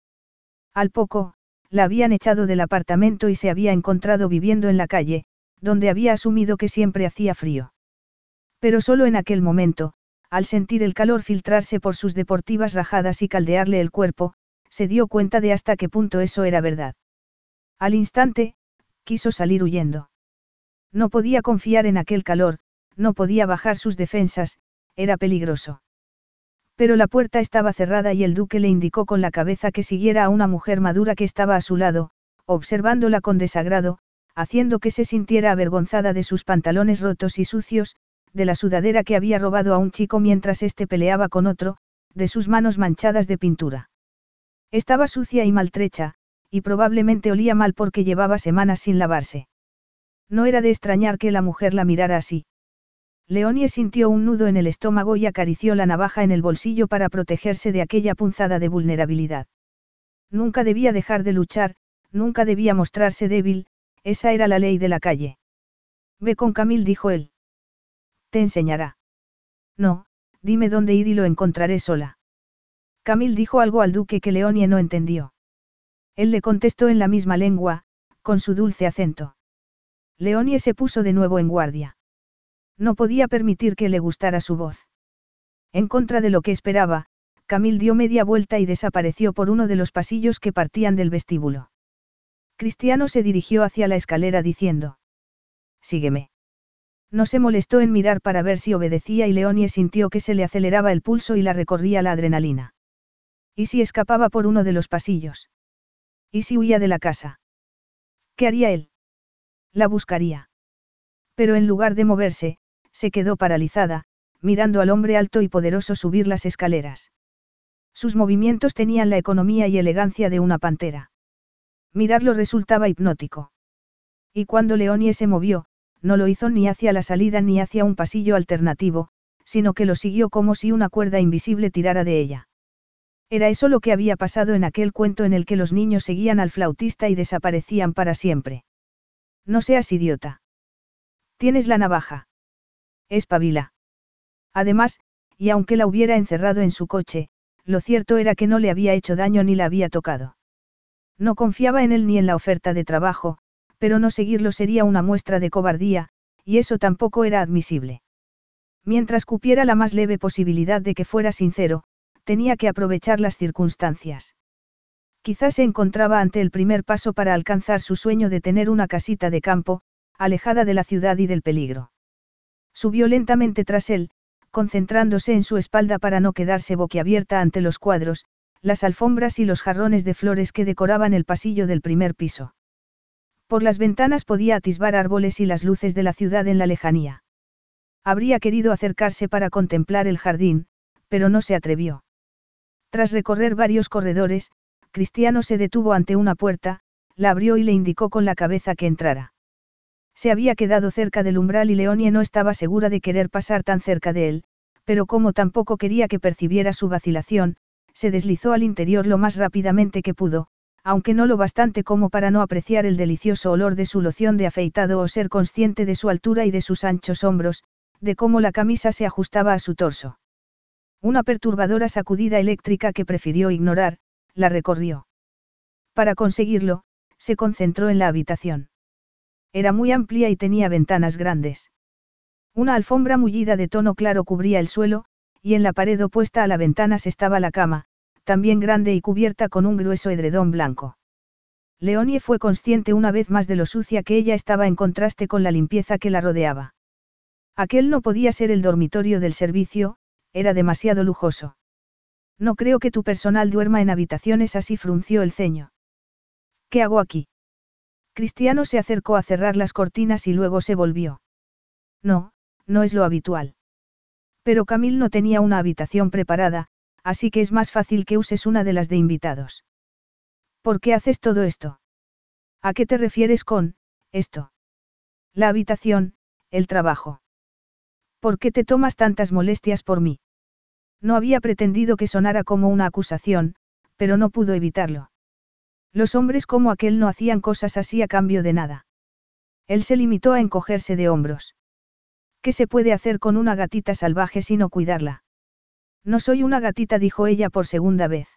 Al poco, la habían echado del apartamento y se había encontrado viviendo en la calle, donde había asumido que siempre hacía frío. Pero solo en aquel momento, al sentir el calor filtrarse por sus deportivas rajadas y caldearle el cuerpo, se dio cuenta de hasta qué punto eso era verdad. Al instante, quiso salir huyendo. No podía confiar en aquel calor, no podía bajar sus defensas, era peligroso. Pero la puerta estaba cerrada y el duque le indicó con la cabeza que siguiera a una mujer madura que estaba a su lado, observándola con desagrado, haciendo que se sintiera avergonzada de sus pantalones rotos y sucios, de la sudadera que había robado a un chico mientras éste peleaba con otro, de sus manos manchadas de pintura. Estaba sucia y maltrecha, y probablemente olía mal porque llevaba semanas sin lavarse. No era de extrañar que la mujer la mirara así. Leonie sintió un nudo en el estómago y acarició la navaja en el bolsillo para protegerse de aquella punzada de vulnerabilidad. Nunca debía dejar de luchar, nunca debía mostrarse débil, esa era la ley de la calle. Ve con Camil, dijo él. Te enseñará. No, dime dónde ir y lo encontraré sola. Camil dijo algo al duque que Leonie no entendió. Él le contestó en la misma lengua, con su dulce acento. Leonie se puso de nuevo en guardia. No podía permitir que le gustara su voz. En contra de lo que esperaba, Camil dio media vuelta y desapareció por uno de los pasillos que partían del vestíbulo. Cristiano se dirigió hacia la escalera diciendo. Sígueme. No se molestó en mirar para ver si obedecía y Leonie sintió que se le aceleraba el pulso y la recorría la adrenalina. ¿Y si escapaba por uno de los pasillos? ¿Y si huía de la casa? ¿Qué haría él? La buscaría. Pero en lugar de moverse, se quedó paralizada, mirando al hombre alto y poderoso subir las escaleras. Sus movimientos tenían la economía y elegancia de una pantera. Mirarlo resultaba hipnótico. Y cuando Leonie se movió, no lo hizo ni hacia la salida ni hacia un pasillo alternativo, sino que lo siguió como si una cuerda invisible tirara de ella. Era eso lo que había pasado en aquel cuento en el que los niños seguían al flautista y desaparecían para siempre. No seas idiota. Tienes la navaja. Espabila. Además, y aunque la hubiera encerrado en su coche, lo cierto era que no le había hecho daño ni la había tocado. No confiaba en él ni en la oferta de trabajo, pero no seguirlo sería una muestra de cobardía, y eso tampoco era admisible. Mientras cupiera la más leve posibilidad de que fuera sincero, tenía que aprovechar las circunstancias. Quizás se encontraba ante el primer paso para alcanzar su sueño de tener una casita de campo, alejada de la ciudad y del peligro. Subió lentamente tras él, concentrándose en su espalda para no quedarse boquiabierta ante los cuadros, las alfombras y los jarrones de flores que decoraban el pasillo del primer piso. Por las ventanas podía atisbar árboles y las luces de la ciudad en la lejanía. Habría querido acercarse para contemplar el jardín, pero no se atrevió. Tras recorrer varios corredores, Cristiano se detuvo ante una puerta, la abrió y le indicó con la cabeza que entrara. Se había quedado cerca del umbral y Leonie no estaba segura de querer pasar tan cerca de él, pero como tampoco quería que percibiera su vacilación, se deslizó al interior lo más rápidamente que pudo, aunque no lo bastante como para no apreciar el delicioso olor de su loción de afeitado o ser consciente de su altura y de sus anchos hombros, de cómo la camisa se ajustaba a su torso. Una perturbadora sacudida eléctrica que prefirió ignorar, la recorrió. Para conseguirlo, se concentró en la habitación. Era muy amplia y tenía ventanas grandes. Una alfombra mullida de tono claro cubría el suelo, y en la pared opuesta a la ventana se estaba la cama, también grande y cubierta con un grueso edredón blanco. Leonie fue consciente una vez más de lo sucia que ella estaba en contraste con la limpieza que la rodeaba. Aquel no podía ser el dormitorio del servicio, era demasiado lujoso. No creo que tu personal duerma en habitaciones así frunció el ceño. ¿Qué hago aquí? Cristiano se acercó a cerrar las cortinas y luego se volvió. No, no es lo habitual. Pero Camil no tenía una habitación preparada, así que es más fácil que uses una de las de invitados. ¿Por qué haces todo esto? ¿A qué te refieres con, esto? La habitación, el trabajo. ¿Por qué te tomas tantas molestias por mí? No había pretendido que sonara como una acusación, pero no pudo evitarlo. Los hombres como aquel no hacían cosas así a cambio de nada. Él se limitó a encogerse de hombros. ¿Qué se puede hacer con una gatita salvaje sino cuidarla? No soy una gatita, dijo ella por segunda vez.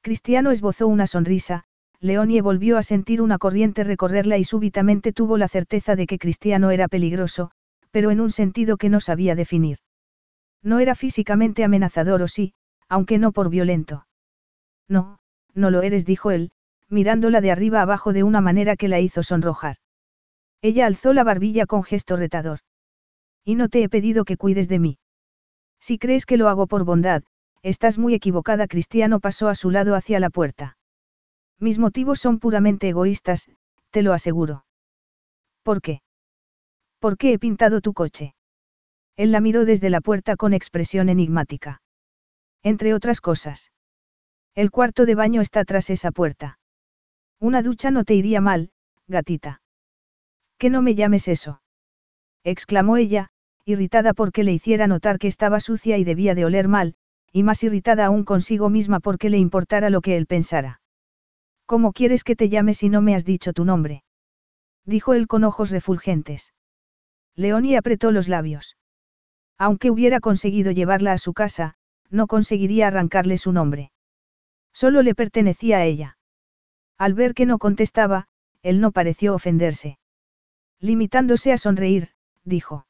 Cristiano esbozó una sonrisa, Leonie volvió a sentir una corriente recorrerla y súbitamente tuvo la certeza de que Cristiano era peligroso, pero en un sentido que no sabía definir. No era físicamente amenazador o sí, aunque no por violento. No, no lo eres, dijo él, mirándola de arriba abajo de una manera que la hizo sonrojar. Ella alzó la barbilla con gesto retador. Y no te he pedido que cuides de mí. Si crees que lo hago por bondad, estás muy equivocada. Cristiano pasó a su lado hacia la puerta. Mis motivos son puramente egoístas, te lo aseguro. ¿Por qué? ¿Por qué he pintado tu coche? Él la miró desde la puerta con expresión enigmática. Entre otras cosas. El cuarto de baño está tras esa puerta. Una ducha no te iría mal, gatita. Que no me llames eso. exclamó ella, irritada porque le hiciera notar que estaba sucia y debía de oler mal, y más irritada aún consigo misma porque le importara lo que él pensara. ¿Cómo quieres que te llame si no me has dicho tu nombre? dijo él con ojos refulgentes. Leonie apretó los labios. Aunque hubiera conseguido llevarla a su casa, no conseguiría arrancarle su nombre. Solo le pertenecía a ella. Al ver que no contestaba, él no pareció ofenderse. Limitándose a sonreír, dijo.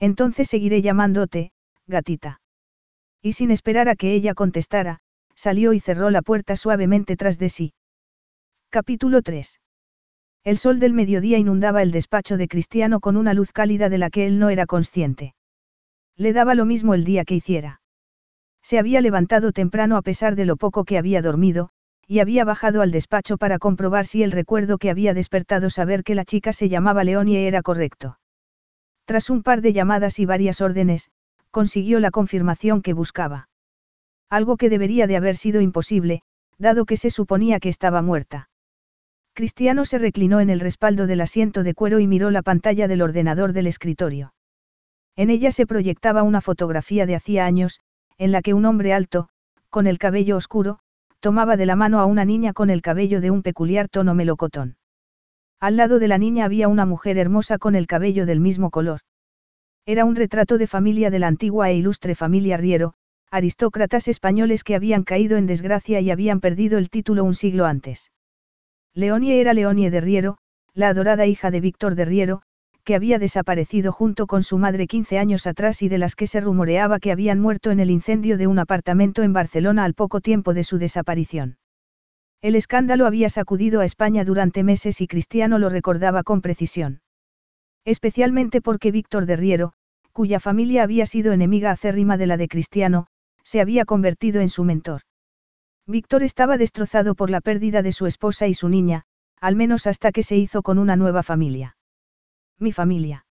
Entonces seguiré llamándote, gatita. Y sin esperar a que ella contestara, salió y cerró la puerta suavemente tras de sí. Capítulo 3. El sol del mediodía inundaba el despacho de Cristiano con una luz cálida de la que él no era consciente. Le daba lo mismo el día que hiciera. Se había levantado temprano a pesar de lo poco que había dormido, y había bajado al despacho para comprobar si el recuerdo que había despertado saber que la chica se llamaba Leonie era correcto. Tras un par de llamadas y varias órdenes, consiguió la confirmación que buscaba. Algo que debería de haber sido imposible, dado que se suponía que estaba muerta. Cristiano se reclinó en el respaldo del asiento de cuero y miró la pantalla del ordenador del escritorio. En ella se proyectaba una fotografía de hacía años, en la que un hombre alto, con el cabello oscuro, tomaba de la mano a una niña con el cabello de un peculiar tono melocotón. Al lado de la niña había una mujer hermosa con el cabello del mismo color. Era un retrato de familia de la antigua e ilustre familia Riero, aristócratas españoles que habían caído en desgracia y habían perdido el título un siglo antes. Leonie era Leonie de Riero, la adorada hija de Víctor de Riero, que había desaparecido junto con su madre 15 años atrás y de las que se rumoreaba que habían muerto en el incendio de un apartamento en Barcelona al poco tiempo de su desaparición. El escándalo había sacudido a España durante meses y Cristiano lo recordaba con precisión. Especialmente porque Víctor de Riero, cuya familia había sido enemiga acérrima de la de Cristiano, se había convertido en su mentor. Víctor estaba destrozado por la pérdida de su esposa y su niña, al menos hasta que se hizo con una nueva familia. Mi familia.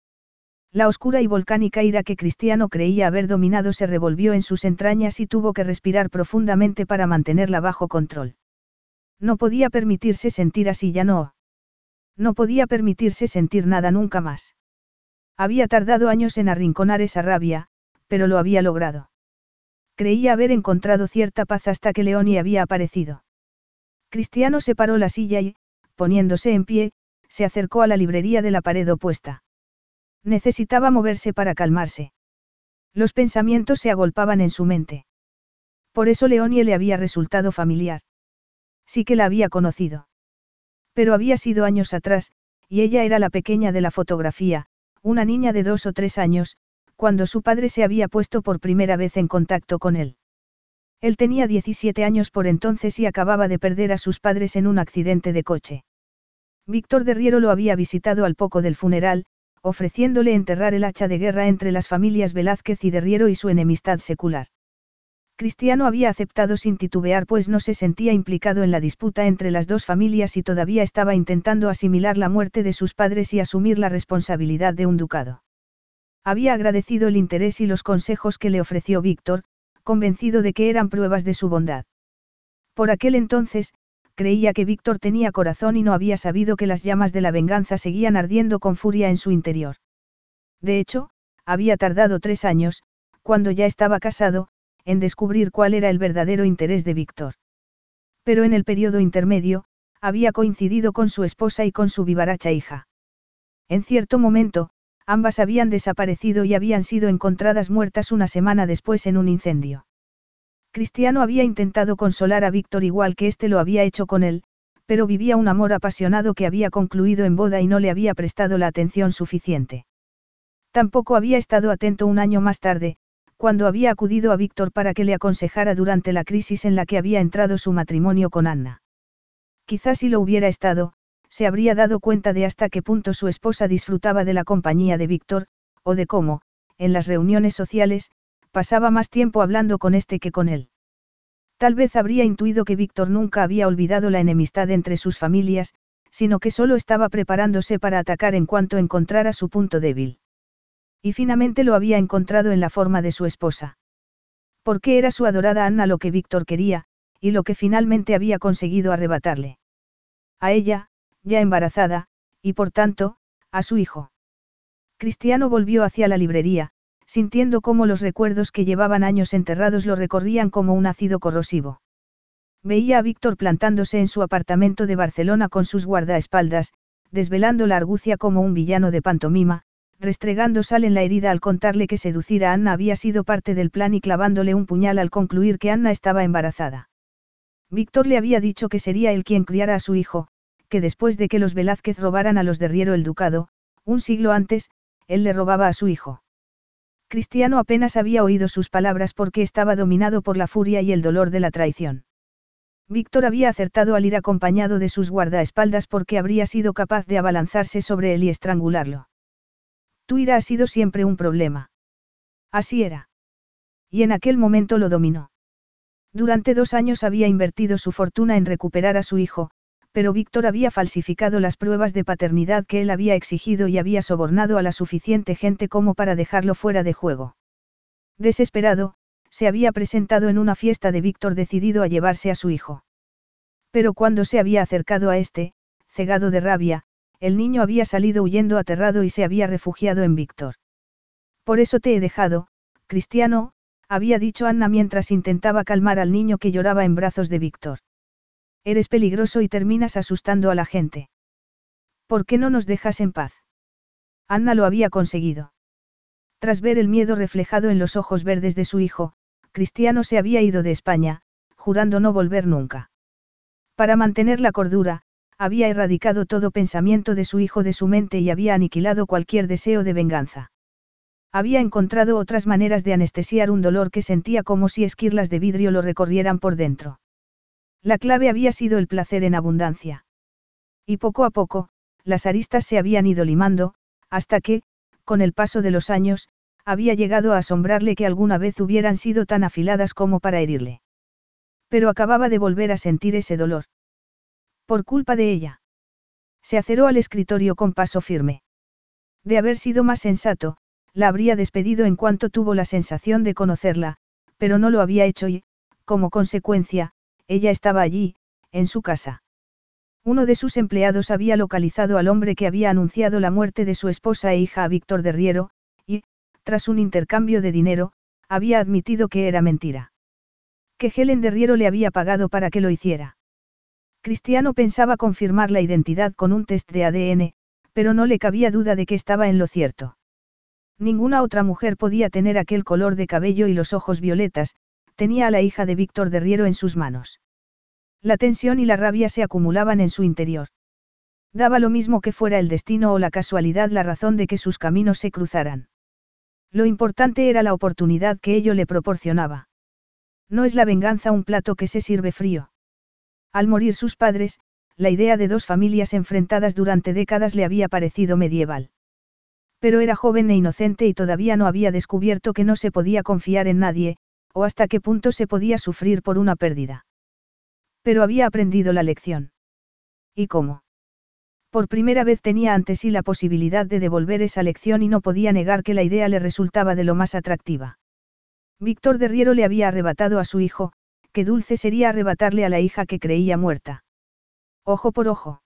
La oscura y volcánica ira que Cristiano creía haber dominado se revolvió en sus entrañas y tuvo que respirar profundamente para mantenerla bajo control. No podía permitirse sentir así ya no. No podía permitirse sentir nada nunca más. Había tardado años en arrinconar esa rabia, pero lo había logrado. Creía haber encontrado cierta paz hasta que Leonie había aparecido. Cristiano separó la silla y, poniéndose en pie, se acercó a la librería de la pared opuesta. Necesitaba moverse para calmarse. Los pensamientos se agolpaban en su mente. Por eso Leonie le había resultado familiar. Sí que la había conocido. Pero había sido años atrás, y ella era la pequeña de la fotografía, una niña de dos o tres años, cuando su padre se había puesto por primera vez en contacto con él. Él tenía 17 años por entonces y acababa de perder a sus padres en un accidente de coche. Víctor de Riero lo había visitado al poco del funeral, ofreciéndole enterrar el hacha de guerra entre las familias Velázquez y Derriero y su enemistad secular. Cristiano había aceptado sin titubear pues no se sentía implicado en la disputa entre las dos familias y todavía estaba intentando asimilar la muerte de sus padres y asumir la responsabilidad de un ducado. Había agradecido el interés y los consejos que le ofreció Víctor, convencido de que eran pruebas de su bondad. Por aquel entonces, creía que Víctor tenía corazón y no había sabido que las llamas de la venganza seguían ardiendo con furia en su interior. De hecho, había tardado tres años, cuando ya estaba casado, en descubrir cuál era el verdadero interés de Víctor. Pero en el periodo intermedio, había coincidido con su esposa y con su vivaracha hija. En cierto momento, ambas habían desaparecido y habían sido encontradas muertas una semana después en un incendio. Cristiano había intentado consolar a Víctor igual que éste lo había hecho con él, pero vivía un amor apasionado que había concluido en boda y no le había prestado la atención suficiente. Tampoco había estado atento un año más tarde, cuando había acudido a Víctor para que le aconsejara durante la crisis en la que había entrado su matrimonio con Anna. Quizás si lo hubiera estado, se habría dado cuenta de hasta qué punto su esposa disfrutaba de la compañía de Víctor, o de cómo, en las reuniones sociales, pasaba más tiempo hablando con este que con él. Tal vez habría intuido que Víctor nunca había olvidado la enemistad entre sus familias, sino que solo estaba preparándose para atacar en cuanto encontrara su punto débil. Y finalmente lo había encontrado en la forma de su esposa. Porque era su adorada Anna lo que Víctor quería, y lo que finalmente había conseguido arrebatarle. A ella, ya embarazada, y por tanto, a su hijo. Cristiano volvió hacia la librería, sintiendo cómo los recuerdos que llevaban años enterrados lo recorrían como un ácido corrosivo. Veía a Víctor plantándose en su apartamento de Barcelona con sus guardaespaldas, desvelando la argucia como un villano de pantomima, restregando sal en la herida al contarle que seducir a Anna había sido parte del plan y clavándole un puñal al concluir que Anna estaba embarazada. Víctor le había dicho que sería él quien criara a su hijo, que después de que los Velázquez robaran a los de Riero el ducado, un siglo antes, él le robaba a su hijo. Cristiano apenas había oído sus palabras porque estaba dominado por la furia y el dolor de la traición. Víctor había acertado al ir acompañado de sus guardaespaldas porque habría sido capaz de abalanzarse sobre él y estrangularlo. Tu ira ha sido siempre un problema. Así era. Y en aquel momento lo dominó. Durante dos años había invertido su fortuna en recuperar a su hijo, pero Víctor había falsificado las pruebas de paternidad que él había exigido y había sobornado a la suficiente gente como para dejarlo fuera de juego. Desesperado, se había presentado en una fiesta de Víctor decidido a llevarse a su hijo. Pero cuando se había acercado a este, cegado de rabia, el niño había salido huyendo aterrado y se había refugiado en Víctor. Por eso te he dejado, Cristiano, había dicho Anna mientras intentaba calmar al niño que lloraba en brazos de Víctor. Eres peligroso y terminas asustando a la gente. ¿Por qué no nos dejas en paz? Anna lo había conseguido. Tras ver el miedo reflejado en los ojos verdes de su hijo, Cristiano se había ido de España, jurando no volver nunca. Para mantener la cordura, había erradicado todo pensamiento de su hijo de su mente y había aniquilado cualquier deseo de venganza. Había encontrado otras maneras de anestesiar un dolor que sentía como si esquirlas de vidrio lo recorrieran por dentro. La clave había sido el placer en abundancia. Y poco a poco, las aristas se habían ido limando, hasta que, con el paso de los años, había llegado a asombrarle que alguna vez hubieran sido tan afiladas como para herirle. Pero acababa de volver a sentir ese dolor. Por culpa de ella. Se aceró al escritorio con paso firme. De haber sido más sensato, la habría despedido en cuanto tuvo la sensación de conocerla, pero no lo había hecho y, como consecuencia, ella estaba allí, en su casa. Uno de sus empleados había localizado al hombre que había anunciado la muerte de su esposa e hija a Víctor de Riero, y, tras un intercambio de dinero, había admitido que era mentira. Que Helen de Riero le había pagado para que lo hiciera. Cristiano pensaba confirmar la identidad con un test de ADN, pero no le cabía duda de que estaba en lo cierto. Ninguna otra mujer podía tener aquel color de cabello y los ojos violetas, tenía a la hija de Víctor de Riero en sus manos. La tensión y la rabia se acumulaban en su interior. Daba lo mismo que fuera el destino o la casualidad la razón de que sus caminos se cruzaran. Lo importante era la oportunidad que ello le proporcionaba. No es la venganza un plato que se sirve frío. Al morir sus padres, la idea de dos familias enfrentadas durante décadas le había parecido medieval. Pero era joven e inocente y todavía no había descubierto que no se podía confiar en nadie, o hasta qué punto se podía sufrir por una pérdida. Pero había aprendido la lección. ¿Y cómo? Por primera vez tenía ante sí la posibilidad de devolver esa lección y no podía negar que la idea le resultaba de lo más atractiva. Víctor de Riero le había arrebatado a su hijo, qué dulce sería arrebatarle a la hija que creía muerta. Ojo por ojo.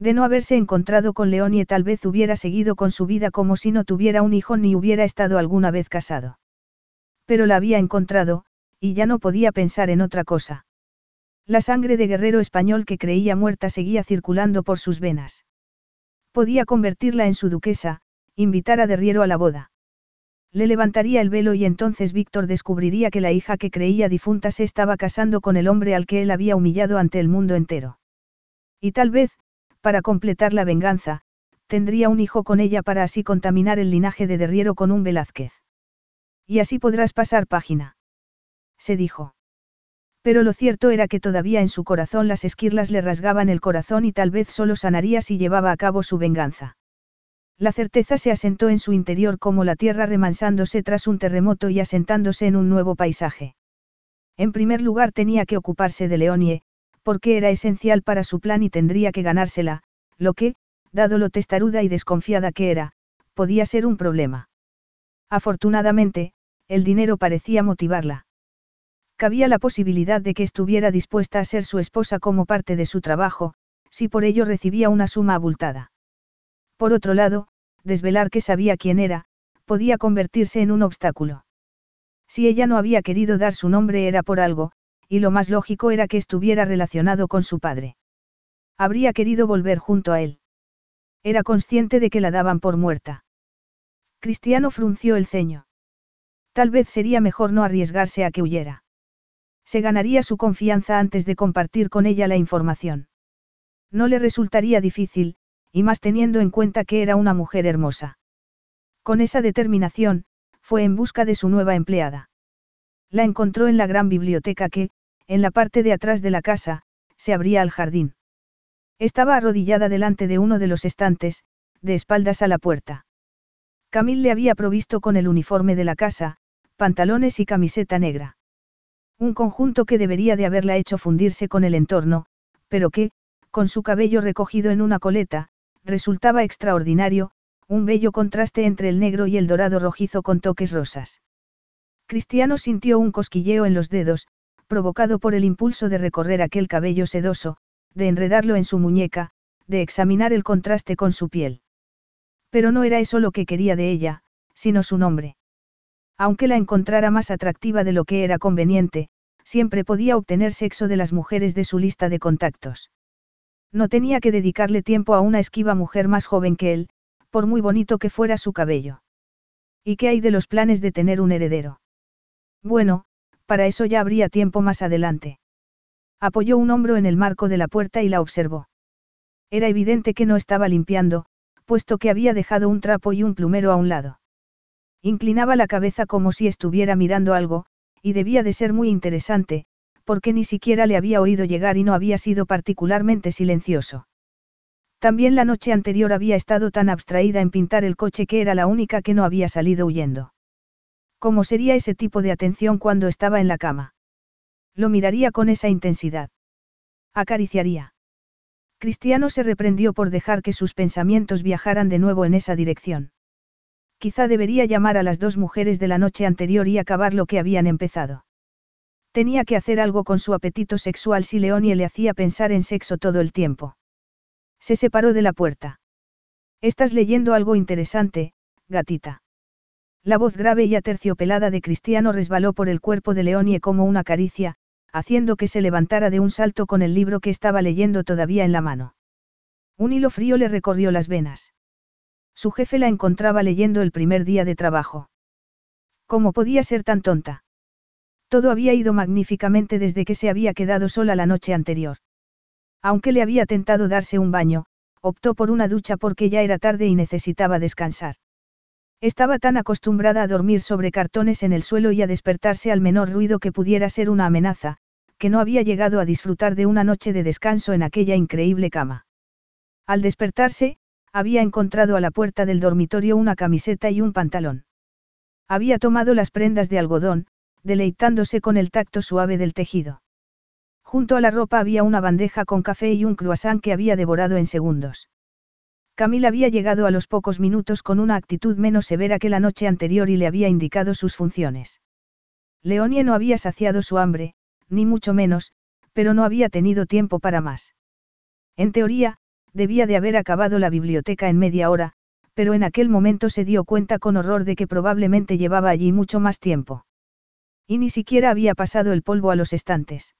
De no haberse encontrado con Leonie tal vez hubiera seguido con su vida como si no tuviera un hijo ni hubiera estado alguna vez casado. Pero la había encontrado, y ya no podía pensar en otra cosa. La sangre de guerrero español que creía muerta seguía circulando por sus venas. Podía convertirla en su duquesa, invitar a Derriero a la boda. Le levantaría el velo y entonces Víctor descubriría que la hija que creía difunta se estaba casando con el hombre al que él había humillado ante el mundo entero. Y tal vez, para completar la venganza, tendría un hijo con ella para así contaminar el linaje de Derriero con un Velázquez. Y así podrás pasar página. Se dijo. Pero lo cierto era que todavía en su corazón las esquirlas le rasgaban el corazón y tal vez solo sanaría si llevaba a cabo su venganza. La certeza se asentó en su interior como la tierra remansándose tras un terremoto y asentándose en un nuevo paisaje. En primer lugar tenía que ocuparse de Leonie, porque era esencial para su plan y tendría que ganársela, lo que, dado lo testaruda y desconfiada que era, podía ser un problema. Afortunadamente, el dinero parecía motivarla. Cabía la posibilidad de que estuviera dispuesta a ser su esposa como parte de su trabajo, si por ello recibía una suma abultada. Por otro lado, desvelar que sabía quién era, podía convertirse en un obstáculo. Si ella no había querido dar su nombre era por algo, y lo más lógico era que estuviera relacionado con su padre. Habría querido volver junto a él. Era consciente de que la daban por muerta. Cristiano frunció el ceño. Tal vez sería mejor no arriesgarse a que huyera. Se ganaría su confianza antes de compartir con ella la información. No le resultaría difícil, y más teniendo en cuenta que era una mujer hermosa. Con esa determinación, fue en busca de su nueva empleada. La encontró en la gran biblioteca que, en la parte de atrás de la casa, se abría al jardín. Estaba arrodillada delante de uno de los estantes, de espaldas a la puerta. Camille le había provisto con el uniforme de la casa, pantalones y camiseta negra. Un conjunto que debería de haberla hecho fundirse con el entorno, pero que, con su cabello recogido en una coleta, resultaba extraordinario, un bello contraste entre el negro y el dorado rojizo con toques rosas. Cristiano sintió un cosquilleo en los dedos, provocado por el impulso de recorrer aquel cabello sedoso, de enredarlo en su muñeca, de examinar el contraste con su piel. Pero no era eso lo que quería de ella, sino su nombre. Aunque la encontrara más atractiva de lo que era conveniente, siempre podía obtener sexo de las mujeres de su lista de contactos. No tenía que dedicarle tiempo a una esquiva mujer más joven que él, por muy bonito que fuera su cabello. ¿Y qué hay de los planes de tener un heredero? Bueno, para eso ya habría tiempo más adelante. Apoyó un hombro en el marco de la puerta y la observó. Era evidente que no estaba limpiando, puesto que había dejado un trapo y un plumero a un lado. Inclinaba la cabeza como si estuviera mirando algo, y debía de ser muy interesante, porque ni siquiera le había oído llegar y no había sido particularmente silencioso. También la noche anterior había estado tan abstraída en pintar el coche que era la única que no había salido huyendo. ¿Cómo sería ese tipo de atención cuando estaba en la cama? Lo miraría con esa intensidad. Acariciaría. Cristiano se reprendió por dejar que sus pensamientos viajaran de nuevo en esa dirección. Quizá debería llamar a las dos mujeres de la noche anterior y acabar lo que habían empezado. Tenía que hacer algo con su apetito sexual si Leonie le hacía pensar en sexo todo el tiempo. Se separó de la puerta. Estás leyendo algo interesante, gatita. La voz grave y aterciopelada de Cristiano resbaló por el cuerpo de Leonie como una caricia, haciendo que se levantara de un salto con el libro que estaba leyendo todavía en la mano. Un hilo frío le recorrió las venas. Su jefe la encontraba leyendo el primer día de trabajo. ¿Cómo podía ser tan tonta? Todo había ido magníficamente desde que se había quedado sola la noche anterior. Aunque le había tentado darse un baño, optó por una ducha porque ya era tarde y necesitaba descansar. Estaba tan acostumbrada a dormir sobre cartones en el suelo y a despertarse al menor ruido que pudiera ser una amenaza, que no había llegado a disfrutar de una noche de descanso en aquella increíble cama. Al despertarse, había encontrado a la puerta del dormitorio una camiseta y un pantalón. Había tomado las prendas de algodón, deleitándose con el tacto suave del tejido. Junto a la ropa había una bandeja con café y un croissant que había devorado en segundos. Camila había llegado a los pocos minutos con una actitud menos severa que la noche anterior y le había indicado sus funciones. Leonie no había saciado su hambre, ni mucho menos, pero no había tenido tiempo para más. En teoría, debía de haber acabado la biblioteca en media hora, pero en aquel momento se dio cuenta con horror de que probablemente llevaba allí mucho más tiempo. Y ni siquiera había pasado el polvo a los estantes.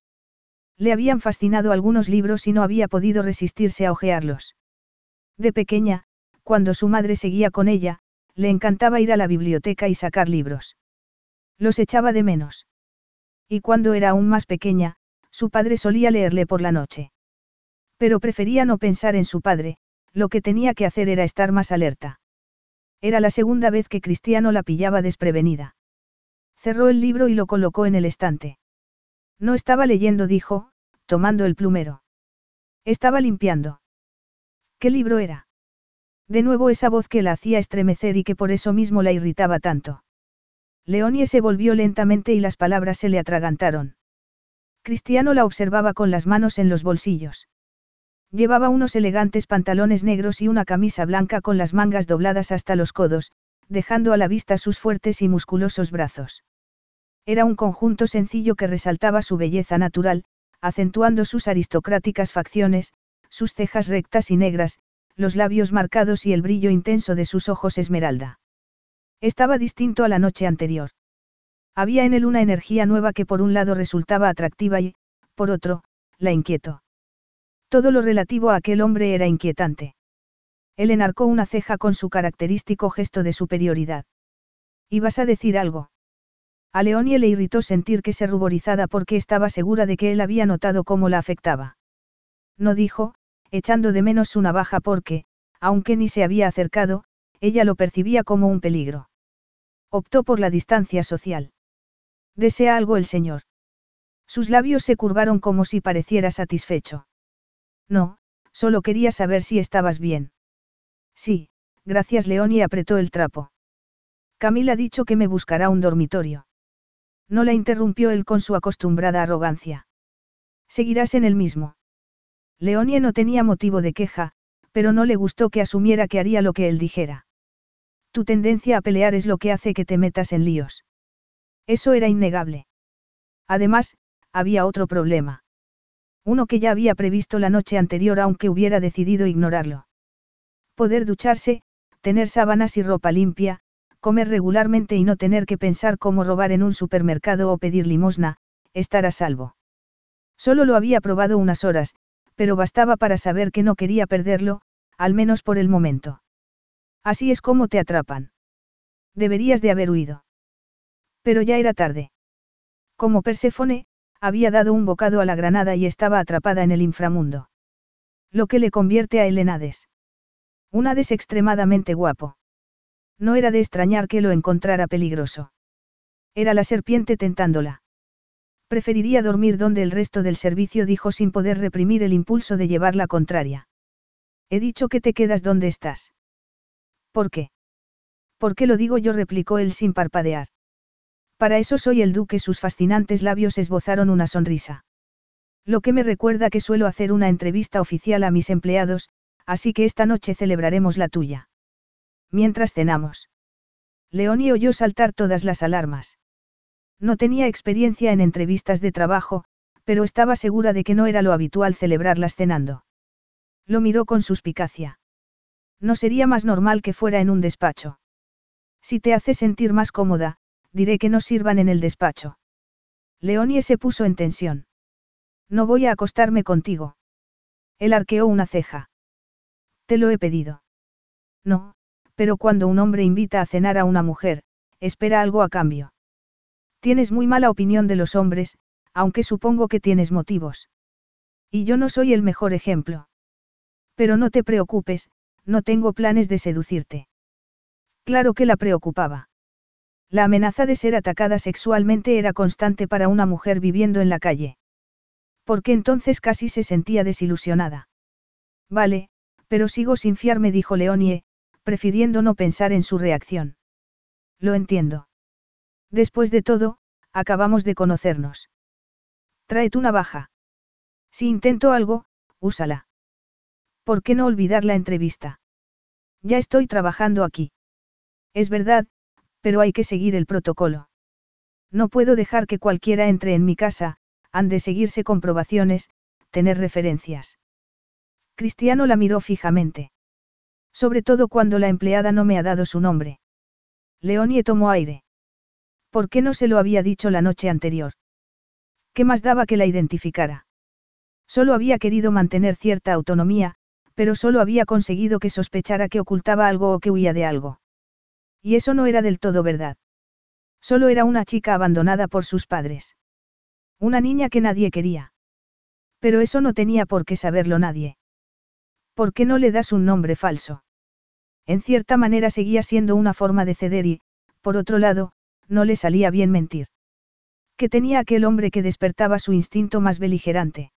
Le habían fascinado algunos libros y no había podido resistirse a hojearlos. De pequeña, cuando su madre seguía con ella, le encantaba ir a la biblioteca y sacar libros. Los echaba de menos. Y cuando era aún más pequeña, su padre solía leerle por la noche. Pero prefería no pensar en su padre, lo que tenía que hacer era estar más alerta. Era la segunda vez que Cristiano la pillaba desprevenida. Cerró el libro y lo colocó en el estante. No estaba leyendo, dijo, tomando el plumero. Estaba limpiando. ¿Qué libro era? De nuevo esa voz que la hacía estremecer y que por eso mismo la irritaba tanto. Leonie se volvió lentamente y las palabras se le atragantaron. Cristiano la observaba con las manos en los bolsillos. Llevaba unos elegantes pantalones negros y una camisa blanca con las mangas dobladas hasta los codos, dejando a la vista sus fuertes y musculosos brazos. Era un conjunto sencillo que resaltaba su belleza natural, acentuando sus aristocráticas facciones, sus cejas rectas y negras, los labios marcados y el brillo intenso de sus ojos esmeralda. Estaba distinto a la noche anterior. Había en él una energía nueva que por un lado resultaba atractiva y, por otro, la inquietó. Todo lo relativo a aquel hombre era inquietante. Él enarcó una ceja con su característico gesto de superioridad. ¿Ibas a decir algo? A Leonie le irritó sentir que se ruborizada porque estaba segura de que él había notado cómo la afectaba. No dijo, echando de menos su navaja porque, aunque ni se había acercado, ella lo percibía como un peligro. Optó por la distancia social. ¿Desea algo el señor? Sus labios se curvaron como si pareciera satisfecho. No, solo quería saber si estabas bien. Sí, gracias León apretó el trapo. Camila ha dicho que me buscará un dormitorio. No la interrumpió él con su acostumbrada arrogancia. Seguirás en el mismo. Leonie no tenía motivo de queja, pero no le gustó que asumiera que haría lo que él dijera. Tu tendencia a pelear es lo que hace que te metas en líos. Eso era innegable. Además, había otro problema. Uno que ya había previsto la noche anterior aunque hubiera decidido ignorarlo. Poder ducharse, tener sábanas y ropa limpia, comer regularmente y no tener que pensar cómo robar en un supermercado o pedir limosna, estar a salvo. Solo lo había probado unas horas, pero bastaba para saber que no quería perderlo, al menos por el momento. Así es como te atrapan. Deberías de haber huido. Pero ya era tarde. Como Perséfone, había dado un bocado a la granada y estaba atrapada en el inframundo. Lo que le convierte a él en Hades. Un Hades extremadamente guapo. No era de extrañar que lo encontrara peligroso. Era la serpiente tentándola. Preferiría dormir donde el resto del servicio dijo sin poder reprimir el impulso de llevar la contraria. He dicho que te quedas donde estás. ¿Por qué? ¿Por qué lo digo yo? replicó él sin parpadear. Para eso soy el duque. Sus fascinantes labios esbozaron una sonrisa. Lo que me recuerda que suelo hacer una entrevista oficial a mis empleados, así que esta noche celebraremos la tuya. Mientras cenamos. Leonie oyó saltar todas las alarmas. No tenía experiencia en entrevistas de trabajo, pero estaba segura de que no era lo habitual celebrarlas cenando. Lo miró con suspicacia. No sería más normal que fuera en un despacho. Si te hace sentir más cómoda, diré que no sirvan en el despacho. Leonie se puso en tensión. No voy a acostarme contigo. Él arqueó una ceja. Te lo he pedido. No, pero cuando un hombre invita a cenar a una mujer, espera algo a cambio. Tienes muy mala opinión de los hombres, aunque supongo que tienes motivos. Y yo no soy el mejor ejemplo. Pero no te preocupes, no tengo planes de seducirte. Claro que la preocupaba. La amenaza de ser atacada sexualmente era constante para una mujer viviendo en la calle. Porque entonces casi se sentía desilusionada. Vale, Pero sigo sin fiarme, dijo Leonie, prefiriendo no pensar en su reacción. Lo entiendo. Después de todo, acabamos de conocernos. Trae tu navaja. Si intento algo, úsala. ¿Por qué no olvidar la entrevista? Ya estoy trabajando aquí. Es verdad, pero hay que seguir el protocolo. No puedo dejar que cualquiera entre en mi casa, han de seguirse comprobaciones, tener referencias. Cristiano la miró fijamente. Sobre todo cuando la empleada no me ha dado su nombre. Leonie tomó aire. ¿Por qué no se lo había dicho la noche anterior? ¿Qué más daba que la identificara? Solo había querido mantener cierta autonomía, pero solo había conseguido que sospechara que ocultaba algo o que huía de algo. Y eso no era del todo verdad. Solo era una chica abandonada por sus padres. Una niña que nadie quería. Pero eso no tenía por qué saberlo nadie. ¿Por qué no le das un nombre falso? En cierta manera seguía siendo una forma de ceder y, por otro lado, no le salía bien mentir. ¿Qué tenía aquel hombre que despertaba su instinto más beligerante?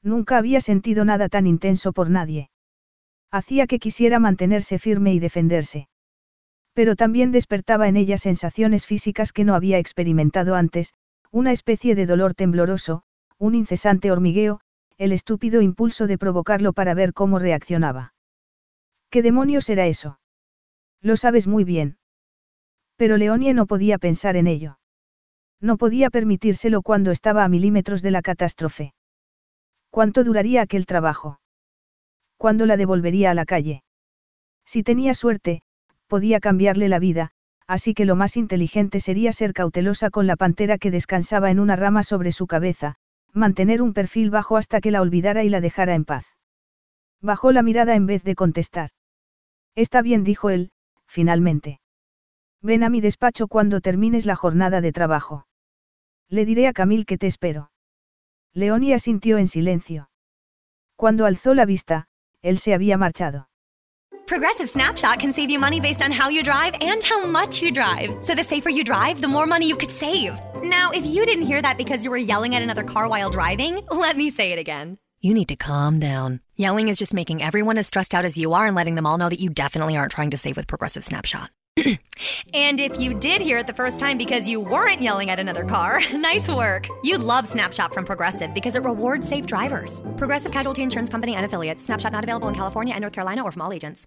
Nunca había sentido nada tan intenso por nadie. Hacía que quisiera mantenerse firme y defenderse. Pero también despertaba en ella sensaciones físicas que no había experimentado antes, una especie de dolor tembloroso, un incesante hormigueo, el estúpido impulso de provocarlo para ver cómo reaccionaba. ¿Qué demonios era eso? Lo sabes muy bien. Pero Leonie no podía pensar en ello. No podía permitírselo cuando estaba a milímetros de la catástrofe. ¿Cuánto duraría aquel trabajo? ¿Cuándo la devolvería a la calle? Si tenía suerte, podía cambiarle la vida, así que lo más inteligente sería ser cautelosa con la pantera que descansaba en una rama sobre su cabeza, mantener un perfil bajo hasta que la olvidara y la dejara en paz. Bajó la mirada en vez de contestar. Está bien, dijo él, finalmente. Ven a mi despacho cuando termines la jornada de trabajo. Le diré a Camille que te espero. Leonia sintió en silencio. Cuando alzó la vista, él se había marchado. Progressive Snapshot can save you money based on how you drive and how much you drive. So the safer you drive, the more money you could save. Now, if you didn't hear that because you were yelling at another car while driving, let me say it again. You need to calm down. Yelling is just making everyone as stressed out as you are and letting them all know that you definitely aren't trying to save with Progressive Snapshot. and if you did hear it the first time because you weren't yelling at another car, nice work. You'd love Snapshot from Progressive because it rewards safe drivers. Progressive Casualty Insurance Company and affiliates. Snapshot not available in California and North Carolina or from all agents.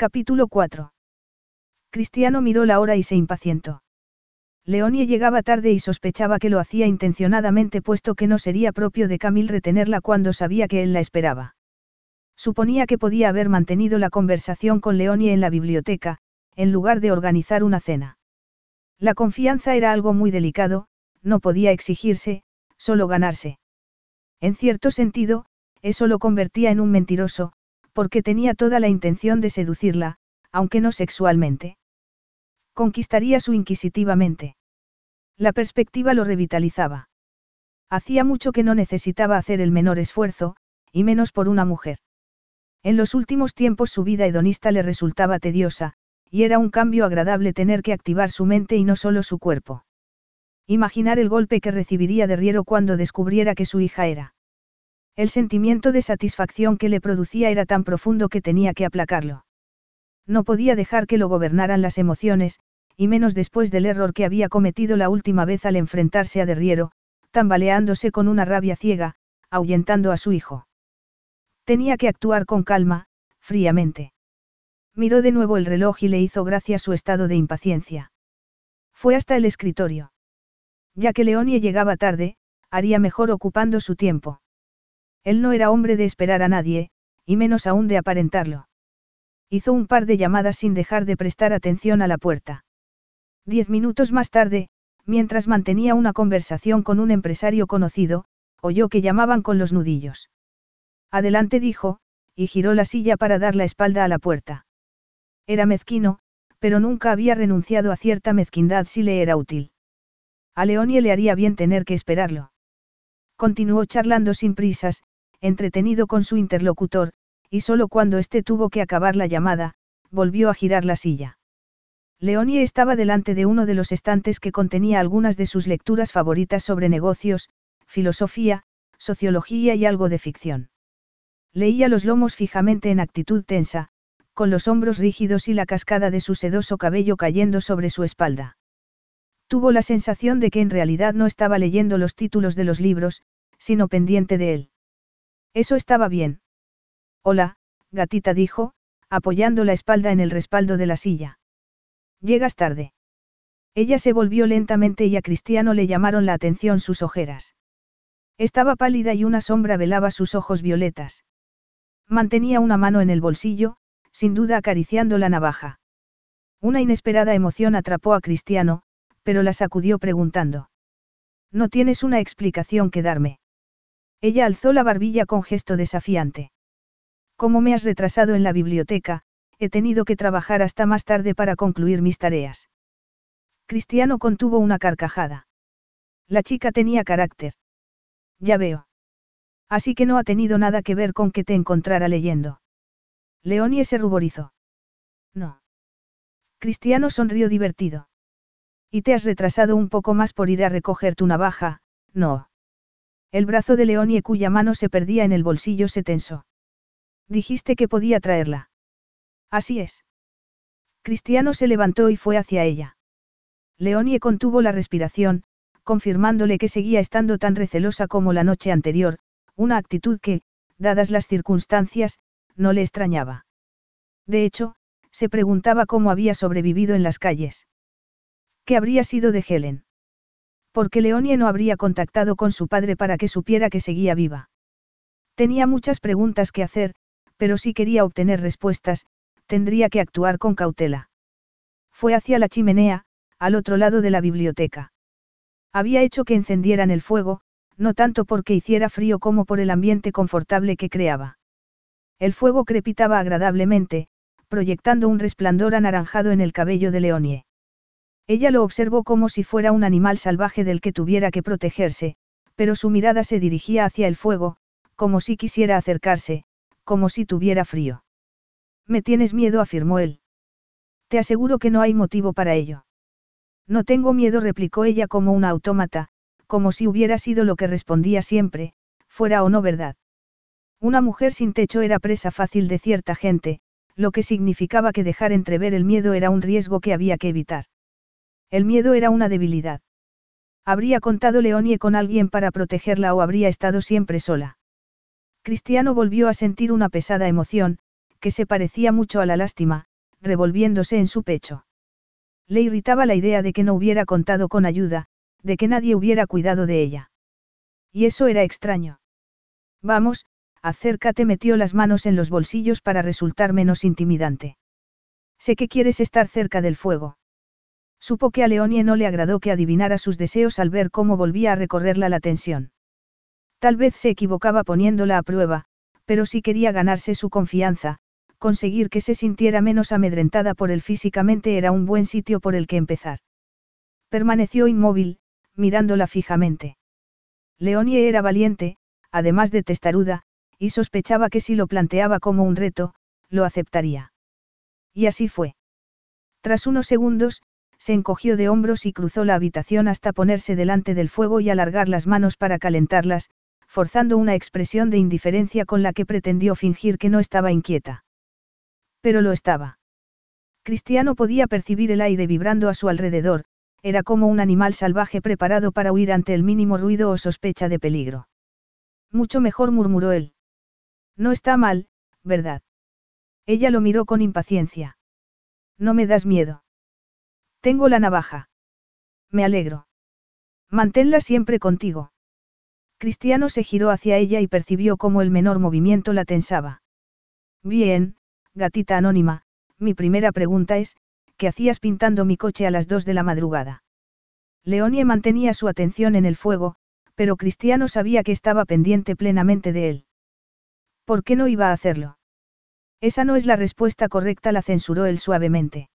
Capítulo 4. Cristiano miró la hora y se impacientó. Leonie llegaba tarde y sospechaba que lo hacía intencionadamente puesto que no sería propio de Camille retenerla cuando sabía que él la esperaba. Suponía que podía haber mantenido la conversación con Leonie en la biblioteca, en lugar de organizar una cena. La confianza era algo muy delicado, no podía exigirse, solo ganarse. En cierto sentido, eso lo convertía en un mentiroso, porque tenía toda la intención de seducirla, aunque no sexualmente. Conquistaría su inquisitivamente. La perspectiva lo revitalizaba. Hacía mucho que no necesitaba hacer el menor esfuerzo, y menos por una mujer. En los últimos tiempos su vida hedonista le resultaba tediosa, y era un cambio agradable tener que activar su mente y no solo su cuerpo. Imaginar el golpe que recibiría de Riero cuando descubriera que su hija era. El sentimiento de satisfacción que le producía era tan profundo que tenía que aplacarlo. No podía dejar que lo gobernaran las emociones, y menos después del error que había cometido la última vez al enfrentarse a Derriero, tambaleándose con una rabia ciega, ahuyentando a su hijo. Tenía que actuar con calma, fríamente. Miró de nuevo el reloj y le hizo gracia su estado de impaciencia. Fue hasta el escritorio. Ya que Leonie llegaba tarde, haría mejor ocupando su tiempo. Él no era hombre de esperar a nadie, y menos aún de aparentarlo. Hizo un par de llamadas sin dejar de prestar atención a la puerta. Diez minutos más tarde, mientras mantenía una conversación con un empresario conocido, oyó que llamaban con los nudillos. Adelante dijo, y giró la silla para dar la espalda a la puerta. Era mezquino, pero nunca había renunciado a cierta mezquindad si le era útil. A Leonie le haría bien tener que esperarlo. Continuó charlando sin prisas, entretenido con su interlocutor, y solo cuando éste tuvo que acabar la llamada, volvió a girar la silla. Leonie estaba delante de uno de los estantes que contenía algunas de sus lecturas favoritas sobre negocios, filosofía, sociología y algo de ficción. Leía los lomos fijamente en actitud tensa, con los hombros rígidos y la cascada de su sedoso cabello cayendo sobre su espalda. Tuvo la sensación de que en realidad no estaba leyendo los títulos de los libros, sino pendiente de él. Eso estaba bien. Hola, gatita dijo, apoyando la espalda en el respaldo de la silla. Llegas tarde. Ella se volvió lentamente y a Cristiano le llamaron la atención sus ojeras. Estaba pálida y una sombra velaba sus ojos violetas. Mantenía una mano en el bolsillo, sin duda acariciando la navaja. Una inesperada emoción atrapó a Cristiano, pero la sacudió preguntando. No tienes una explicación que darme. Ella alzó la barbilla con gesto desafiante. ¿Cómo me has retrasado en la biblioteca? He tenido que trabajar hasta más tarde para concluir mis tareas. Cristiano contuvo una carcajada. La chica tenía carácter. Ya veo. Así que no ha tenido nada que ver con que te encontrara leyendo. Leonie se ruborizó. No. Cristiano sonrió divertido. Y te has retrasado un poco más por ir a recoger tu navaja, no. El brazo de Leonie cuya mano se perdía en el bolsillo se tensó. Dijiste que podía traerla. Así es. Cristiano se levantó y fue hacia ella. Leonie contuvo la respiración, confirmándole que seguía estando tan recelosa como la noche anterior, una actitud que, dadas las circunstancias, no le extrañaba. De hecho, se preguntaba cómo había sobrevivido en las calles. ¿Qué habría sido de Helen? Porque Leonie no habría contactado con su padre para que supiera que seguía viva. Tenía muchas preguntas que hacer, pero si quería obtener respuestas, tendría que actuar con cautela. Fue hacia la chimenea, al otro lado de la biblioteca. Había hecho que encendieran el fuego, no tanto porque hiciera frío como por el ambiente confortable que creaba. El fuego crepitaba agradablemente, proyectando un resplandor anaranjado en el cabello de Leonie. Ella lo observó como si fuera un animal salvaje del que tuviera que protegerse, pero su mirada se dirigía hacia el fuego, como si quisiera acercarse, como si tuviera frío. Me tienes miedo, afirmó él. Te aseguro que no hay motivo para ello. No tengo miedo, replicó ella como una autómata, como si hubiera sido lo que respondía siempre, fuera o no verdad. Una mujer sin techo era presa fácil de cierta gente, lo que significaba que dejar entrever el miedo era un riesgo que había que evitar. El miedo era una debilidad. ¿Habría contado Leonie con alguien para protegerla o habría estado siempre sola? Cristiano volvió a sentir una pesada emoción, que se parecía mucho a la lástima, revolviéndose en su pecho. Le irritaba la idea de que no hubiera contado con ayuda, de que nadie hubiera cuidado de ella. Y eso era extraño. Vamos, acércate, metió las manos en los bolsillos para resultar menos intimidante. Sé que quieres estar cerca del fuego. Supo que a Leonie no le agradó que adivinara sus deseos al ver cómo volvía a recorrerla la tensión. Tal vez se equivocaba poniéndola a prueba, pero si quería ganarse su confianza, conseguir que se sintiera menos amedrentada por él físicamente era un buen sitio por el que empezar. Permaneció inmóvil, mirándola fijamente. Leonie era valiente, además de testaruda, y sospechaba que si lo planteaba como un reto, lo aceptaría. Y así fue. Tras unos segundos, se encogió de hombros y cruzó la habitación hasta ponerse delante del fuego y alargar las manos para calentarlas, forzando una expresión de indiferencia con la que pretendió fingir que no estaba inquieta. Pero lo estaba. Cristiano podía percibir el aire vibrando a su alrededor, era como un animal salvaje preparado para huir ante el mínimo ruido o sospecha de peligro. Mucho mejor murmuró él. No está mal, ¿verdad? Ella lo miró con impaciencia. No me das miedo. Tengo la navaja. Me alegro. Manténla siempre contigo. Cristiano se giró hacia ella y percibió cómo el menor movimiento la tensaba. Bien, gatita anónima, mi primera pregunta es, ¿qué hacías pintando mi coche a las dos de la madrugada? Leonie mantenía su atención en el fuego, pero Cristiano sabía que estaba pendiente plenamente de él. ¿Por qué no iba a hacerlo? Esa no es la respuesta correcta, la censuró él suavemente.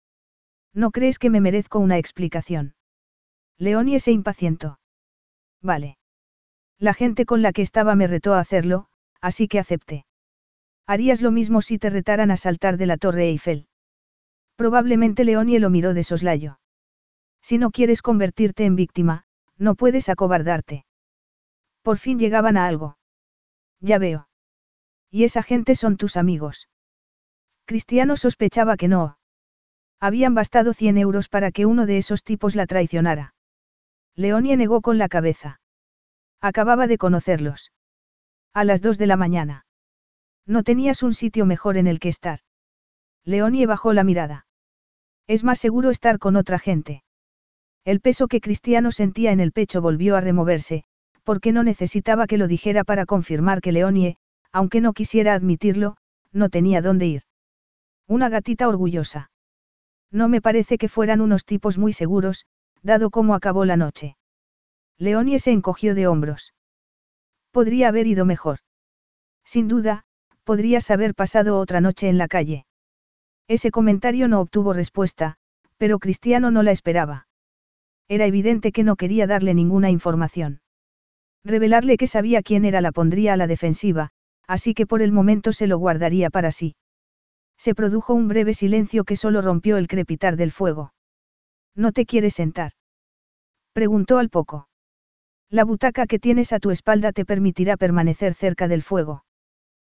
¿No crees que me merezco una explicación? Leonie se impacientó. Vale. La gente con la que estaba me retó a hacerlo, así que acepté. Harías lo mismo si te retaran a saltar de la Torre Eiffel. Probablemente Leonie lo miró de soslayo. Si no quieres convertirte en víctima, no puedes acobardarte. Por fin llegaban a algo. Ya veo. Y esa gente son tus amigos. Cristiano sospechaba que no. Habían bastado 100 euros para que uno de esos tipos la traicionara. Leonie negó con la cabeza. Acababa de conocerlos. A las dos de la mañana. No tenías un sitio mejor en el que estar. Leonie bajó la mirada. Es más seguro estar con otra gente. El peso que Cristiano sentía en el pecho volvió a removerse, porque no necesitaba que lo dijera para confirmar que Leonie, aunque no quisiera admitirlo, no tenía dónde ir. Una gatita orgullosa. No me parece que fueran unos tipos muy seguros, dado cómo acabó la noche. Leonie se encogió de hombros. Podría haber ido mejor. Sin duda, podrías haber pasado otra noche en la calle. Ese comentario no obtuvo respuesta, pero Cristiano no la esperaba. Era evidente que no quería darle ninguna información. Revelarle que sabía quién era la pondría a la defensiva, así que por el momento se lo guardaría para sí. Se produjo un breve silencio que solo rompió el crepitar del fuego. ¿No te quieres sentar? Preguntó al poco. La butaca que tienes a tu espalda te permitirá permanecer cerca del fuego.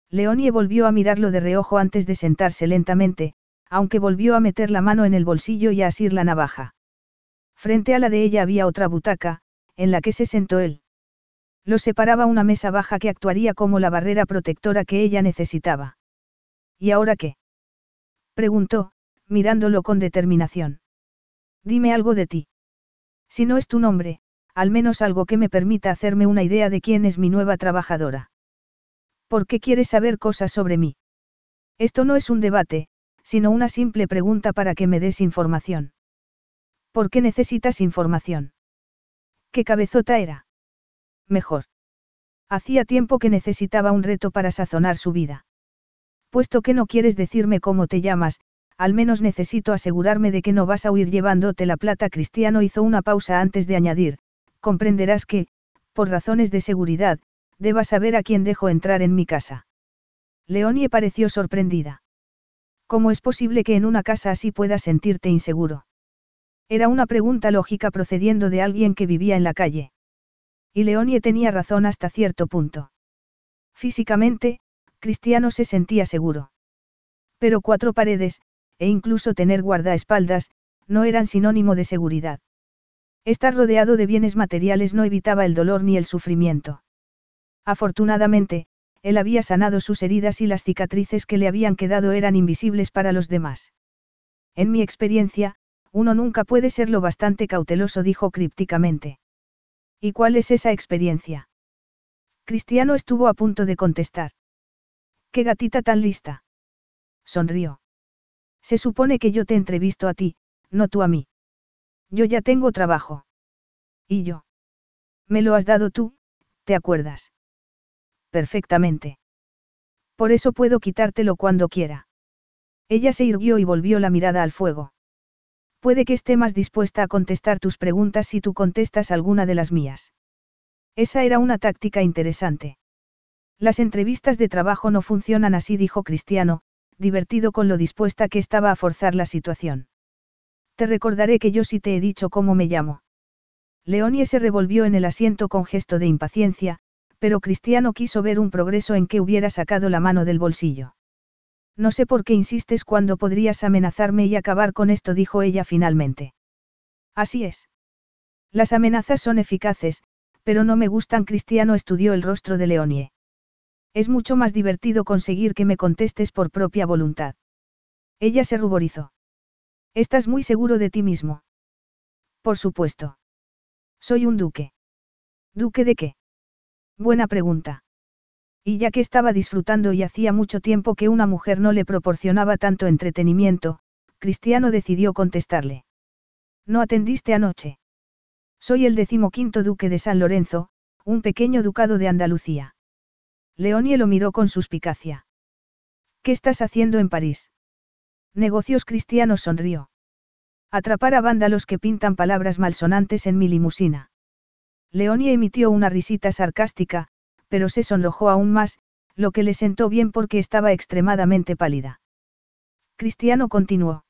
Leonie volvió a mirarlo de reojo antes de sentarse lentamente, aunque volvió a meter la mano en el bolsillo y a asir la navaja. Frente a la de ella había otra butaca, en la que se sentó él. Lo separaba una mesa baja que actuaría como la barrera protectora que ella necesitaba. ¿Y ahora qué? Preguntó, mirándolo con determinación. Dime algo de ti. Si no es tu nombre, al menos algo que me permita hacerme una idea de quién es mi nueva trabajadora. ¿Por qué quieres saber cosas sobre mí? Esto no es un debate, sino una simple pregunta para que me des información. ¿Por qué necesitas información? ¿Qué cabezota era? Mejor. Hacía tiempo que necesitaba un reto para sazonar su vida. Puesto que no quieres decirme cómo te llamas, al menos necesito asegurarme de que no vas a huir llevándote la plata. Cristiano hizo una pausa antes de añadir, comprenderás que, por razones de seguridad, debas saber a quién dejo entrar en mi casa. Leonie pareció sorprendida. ¿Cómo es posible que en una casa así puedas sentirte inseguro? Era una pregunta lógica procediendo de alguien que vivía en la calle. Y Leonie tenía razón hasta cierto punto. Físicamente, Cristiano se sentía seguro. Pero cuatro paredes, e incluso tener guardaespaldas, no eran sinónimo de seguridad. Estar rodeado de bienes materiales no evitaba el dolor ni el sufrimiento. Afortunadamente, él había sanado sus heridas y las cicatrices que le habían quedado eran invisibles para los demás. En mi experiencia, uno nunca puede ser lo bastante cauteloso, dijo crípticamente. ¿Y cuál es esa experiencia? Cristiano estuvo a punto de contestar. ¿Qué gatita tan lista? Sonrió. Se supone que yo te entrevisto a ti, no tú a mí. Yo ya tengo trabajo. ¿Y yo? Me lo has dado tú, ¿te acuerdas? perfectamente. Por eso puedo quitártelo cuando quiera. Ella se irguió y volvió la mirada al fuego. Puede que esté más dispuesta a contestar tus preguntas si tú contestas alguna de las mías. Esa era una táctica interesante. Las entrevistas de trabajo no funcionan así, dijo Cristiano, divertido con lo dispuesta que estaba a forzar la situación. Te recordaré que yo sí te he dicho cómo me llamo. Leonie se revolvió en el asiento con gesto de impaciencia, pero Cristiano quiso ver un progreso en que hubiera sacado la mano del bolsillo. No sé por qué insistes cuando podrías amenazarme y acabar con esto, dijo ella finalmente. Así es. Las amenazas son eficaces, pero no me gustan. Cristiano estudió el rostro de Leonie. Es mucho más divertido conseguir que me contestes por propia voluntad. Ella se ruborizó. ¿Estás muy seguro de ti mismo? Por supuesto. Soy un duque. ¿Duque de qué? Buena pregunta. Y ya que estaba disfrutando y hacía mucho tiempo que una mujer no le proporcionaba tanto entretenimiento, Cristiano decidió contestarle. ¿No atendiste anoche? Soy el decimoquinto duque de San Lorenzo, un pequeño ducado de Andalucía. Leonie lo miró con suspicacia. ¿Qué estás haciendo en París? Negocios cristianos sonrió. Atrapar a vándalos que pintan palabras malsonantes en mi limusina. Leonie emitió una risita sarcástica, pero se sonrojó aún más, lo que le sentó bien porque estaba extremadamente pálida. Cristiano continuó.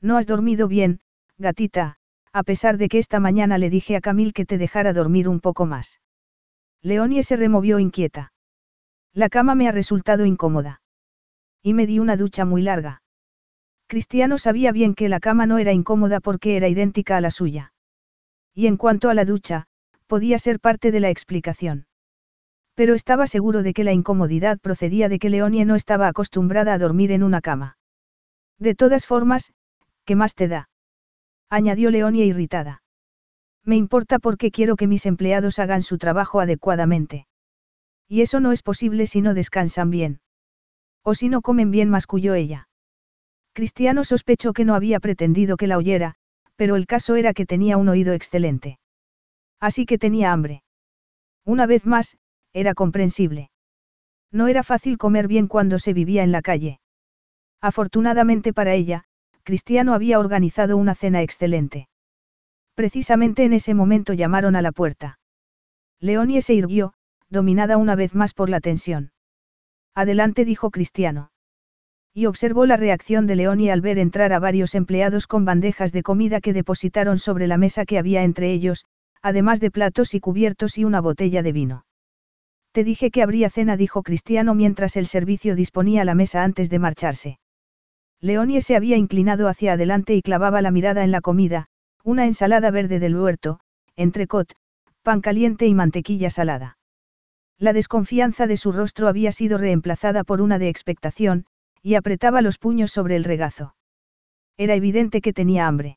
No has dormido bien, gatita, a pesar de que esta mañana le dije a Camil que te dejara dormir un poco más. Leonie se removió inquieta. La cama me ha resultado incómoda. Y me di una ducha muy larga. Cristiano sabía bien que la cama no era incómoda porque era idéntica a la suya. Y en cuanto a la ducha, podía ser parte de la explicación. Pero estaba seguro de que la incomodidad procedía de que Leonie no estaba acostumbrada a dormir en una cama. De todas formas, ¿qué más te da? añadió Leonie irritada. Me importa porque quiero que mis empleados hagan su trabajo adecuadamente. Y eso no es posible si no descansan bien. O si no comen bien, masculló ella. Cristiano sospechó que no había pretendido que la oyera, pero el caso era que tenía un oído excelente. Así que tenía hambre. Una vez más, era comprensible. No era fácil comer bien cuando se vivía en la calle. Afortunadamente para ella, Cristiano había organizado una cena excelente. Precisamente en ese momento llamaron a la puerta. Leonie se irguió, dominada una vez más por la tensión. Adelante dijo Cristiano. Y observó la reacción de Leonie al ver entrar a varios empleados con bandejas de comida que depositaron sobre la mesa que había entre ellos, además de platos y cubiertos y una botella de vino. Te dije que habría cena, dijo Cristiano mientras el servicio disponía la mesa antes de marcharse. Leonie se había inclinado hacia adelante y clavaba la mirada en la comida, una ensalada verde del huerto, entrecot, pan caliente y mantequilla salada. La desconfianza de su rostro había sido reemplazada por una de expectación, y apretaba los puños sobre el regazo. Era evidente que tenía hambre.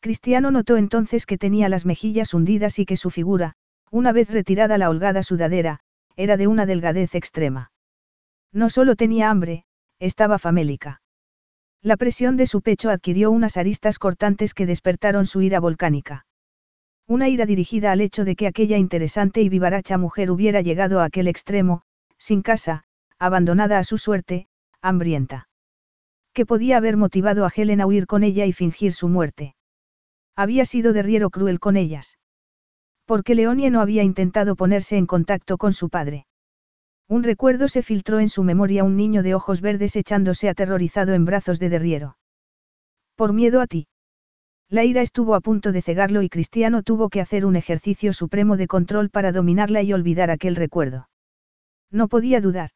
Cristiano notó entonces que tenía las mejillas hundidas y que su figura, una vez retirada la holgada sudadera, era de una delgadez extrema. No solo tenía hambre, estaba famélica. La presión de su pecho adquirió unas aristas cortantes que despertaron su ira volcánica. Una ira dirigida al hecho de que aquella interesante y vivaracha mujer hubiera llegado a aquel extremo, sin casa, abandonada a su suerte, hambrienta. Que podía haber motivado a Helen a huir con ella y fingir su muerte. Había sido derriero cruel con ellas. Porque Leonie no había intentado ponerse en contacto con su padre. Un recuerdo se filtró en su memoria un niño de ojos verdes echándose aterrorizado en brazos de derriero. Por miedo a ti. La ira estuvo a punto de cegarlo y Cristiano tuvo que hacer un ejercicio supremo de control para dominarla y olvidar aquel recuerdo. No podía dudar.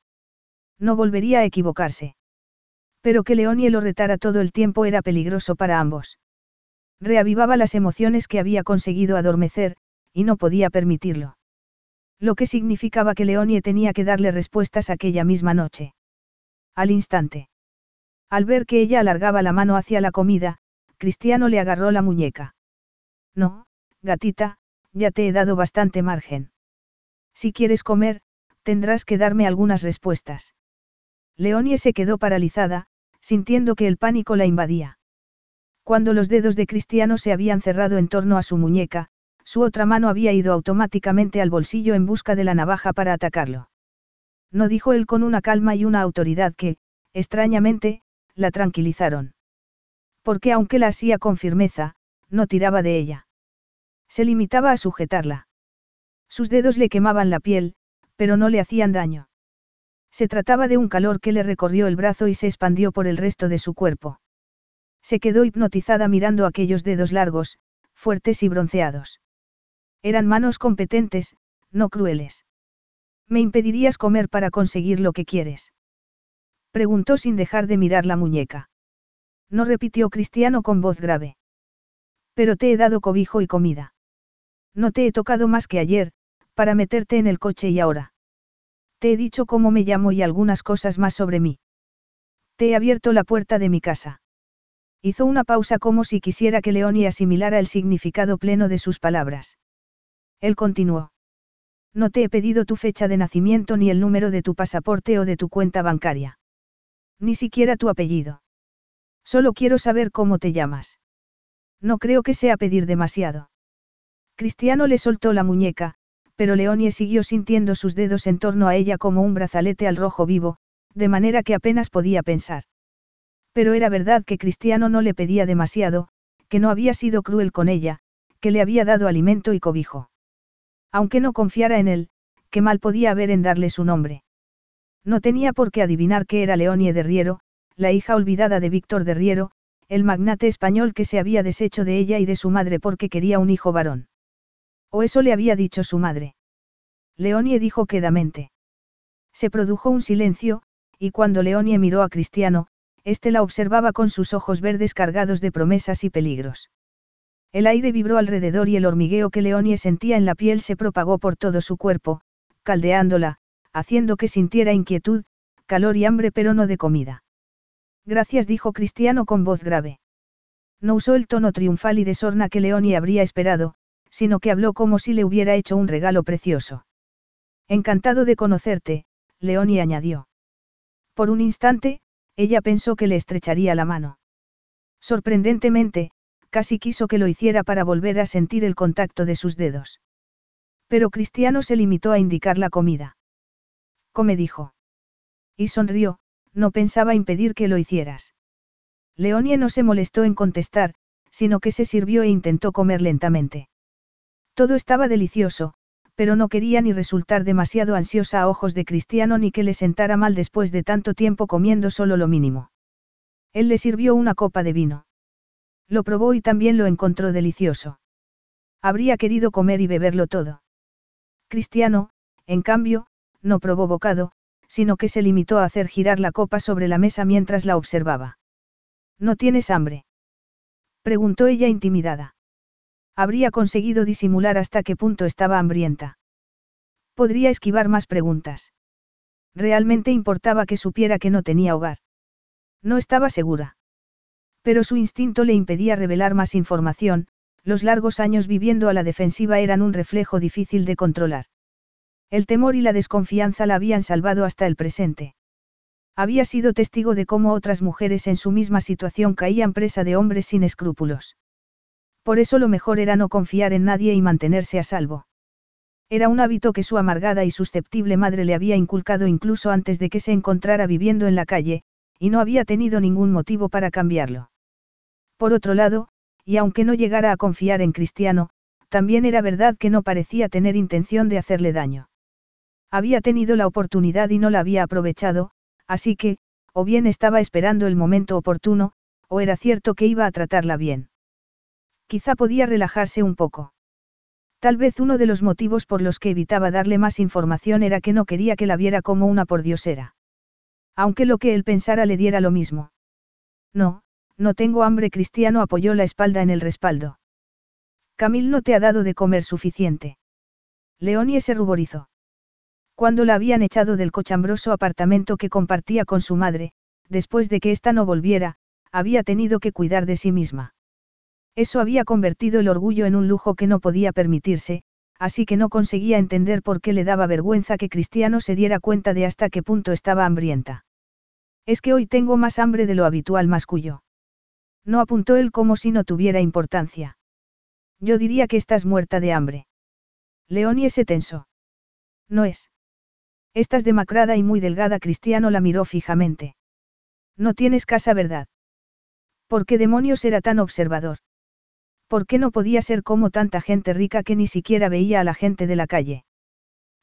No volvería a equivocarse. Pero que Leonie lo retara todo el tiempo era peligroso para ambos. Reavivaba las emociones que había conseguido adormecer, y no podía permitirlo. Lo que significaba que Leonie tenía que darle respuestas aquella misma noche. Al instante. Al ver que ella alargaba la mano hacia la comida, Cristiano le agarró la muñeca. No, gatita, ya te he dado bastante margen. Si quieres comer, tendrás que darme algunas respuestas. Leonie se quedó paralizada, sintiendo que el pánico la invadía. Cuando los dedos de Cristiano se habían cerrado en torno a su muñeca, su otra mano había ido automáticamente al bolsillo en busca de la navaja para atacarlo. No dijo él con una calma y una autoridad que, extrañamente, la tranquilizaron. Porque aunque la hacía con firmeza, no tiraba de ella. Se limitaba a sujetarla. Sus dedos le quemaban la piel, pero no le hacían daño. Se trataba de un calor que le recorrió el brazo y se expandió por el resto de su cuerpo. Se quedó hipnotizada mirando aquellos dedos largos, fuertes y bronceados. Eran manos competentes, no crueles. ¿Me impedirías comer para conseguir lo que quieres? Preguntó sin dejar de mirar la muñeca. No repitió Cristiano con voz grave. Pero te he dado cobijo y comida. No te he tocado más que ayer, para meterte en el coche y ahora. Te he dicho cómo me llamo y algunas cosas más sobre mí. Te he abierto la puerta de mi casa. Hizo una pausa como si quisiera que Leonie asimilara el significado pleno de sus palabras. Él continuó. No te he pedido tu fecha de nacimiento ni el número de tu pasaporte o de tu cuenta bancaria. Ni siquiera tu apellido. Solo quiero saber cómo te llamas. No creo que sea pedir demasiado. Cristiano le soltó la muñeca, pero Leonie siguió sintiendo sus dedos en torno a ella como un brazalete al rojo vivo, de manera que apenas podía pensar. Pero era verdad que Cristiano no le pedía demasiado, que no había sido cruel con ella, que le había dado alimento y cobijo. Aunque no confiara en él, qué mal podía haber en darle su nombre. No tenía por qué adivinar que era Leonie de Riero, la hija olvidada de Víctor de Riero, el magnate español que se había deshecho de ella y de su madre porque quería un hijo varón. O eso le había dicho su madre. Leonie dijo quedamente. Se produjo un silencio, y cuando Leonie miró a Cristiano, éste la observaba con sus ojos verdes cargados de promesas y peligros. El aire vibró alrededor y el hormigueo que Leonie sentía en la piel se propagó por todo su cuerpo, caldeándola, haciendo que sintiera inquietud, calor y hambre pero no de comida. Gracias dijo Cristiano con voz grave. No usó el tono triunfal y de sorna que Leonie habría esperado, sino que habló como si le hubiera hecho un regalo precioso. Encantado de conocerte, Leonie añadió. Por un instante, ella pensó que le estrecharía la mano. Sorprendentemente, casi quiso que lo hiciera para volver a sentir el contacto de sus dedos. Pero Cristiano se limitó a indicar la comida. Come dijo. Y sonrió, no pensaba impedir que lo hicieras. Leonie no se molestó en contestar, sino que se sirvió e intentó comer lentamente. Todo estaba delicioso, pero no quería ni resultar demasiado ansiosa a ojos de Cristiano ni que le sentara mal después de tanto tiempo comiendo solo lo mínimo. Él le sirvió una copa de vino. Lo probó y también lo encontró delicioso. Habría querido comer y beberlo todo. Cristiano, en cambio, no probó bocado, sino que se limitó a hacer girar la copa sobre la mesa mientras la observaba. ¿No tienes hambre? preguntó ella intimidada. Habría conseguido disimular hasta qué punto estaba hambrienta. Podría esquivar más preguntas. Realmente importaba que supiera que no tenía hogar. No estaba segura. Pero su instinto le impedía revelar más información, los largos años viviendo a la defensiva eran un reflejo difícil de controlar. El temor y la desconfianza la habían salvado hasta el presente. Había sido testigo de cómo otras mujeres en su misma situación caían presa de hombres sin escrúpulos. Por eso lo mejor era no confiar en nadie y mantenerse a salvo. Era un hábito que su amargada y susceptible madre le había inculcado incluso antes de que se encontrara viviendo en la calle, y no había tenido ningún motivo para cambiarlo. Por otro lado, y aunque no llegara a confiar en Cristiano, también era verdad que no parecía tener intención de hacerle daño. Había tenido la oportunidad y no la había aprovechado, así que, o bien estaba esperando el momento oportuno, o era cierto que iba a tratarla bien. Quizá podía relajarse un poco. Tal vez uno de los motivos por los que evitaba darle más información era que no quería que la viera como una pordiosera. Aunque lo que él pensara le diera lo mismo. No, no tengo hambre. Cristiano apoyó la espalda en el respaldo. Camil no te ha dado de comer suficiente. Leonie se ruborizó. Cuando la habían echado del cochambroso apartamento que compartía con su madre, después de que ésta no volviera, había tenido que cuidar de sí misma. Eso había convertido el orgullo en un lujo que no podía permitirse, así que no conseguía entender por qué le daba vergüenza que Cristiano se diera cuenta de hasta qué punto estaba hambrienta. Es que hoy tengo más hambre de lo habitual, masculló. No apuntó él como si no tuviera importancia. Yo diría que estás muerta de hambre. Leonie se tensó. No es. Estás demacrada y muy delgada. Cristiano la miró fijamente. No tienes casa, ¿verdad? ¿Por qué demonios era tan observador? ¿Por qué no podía ser como tanta gente rica que ni siquiera veía a la gente de la calle?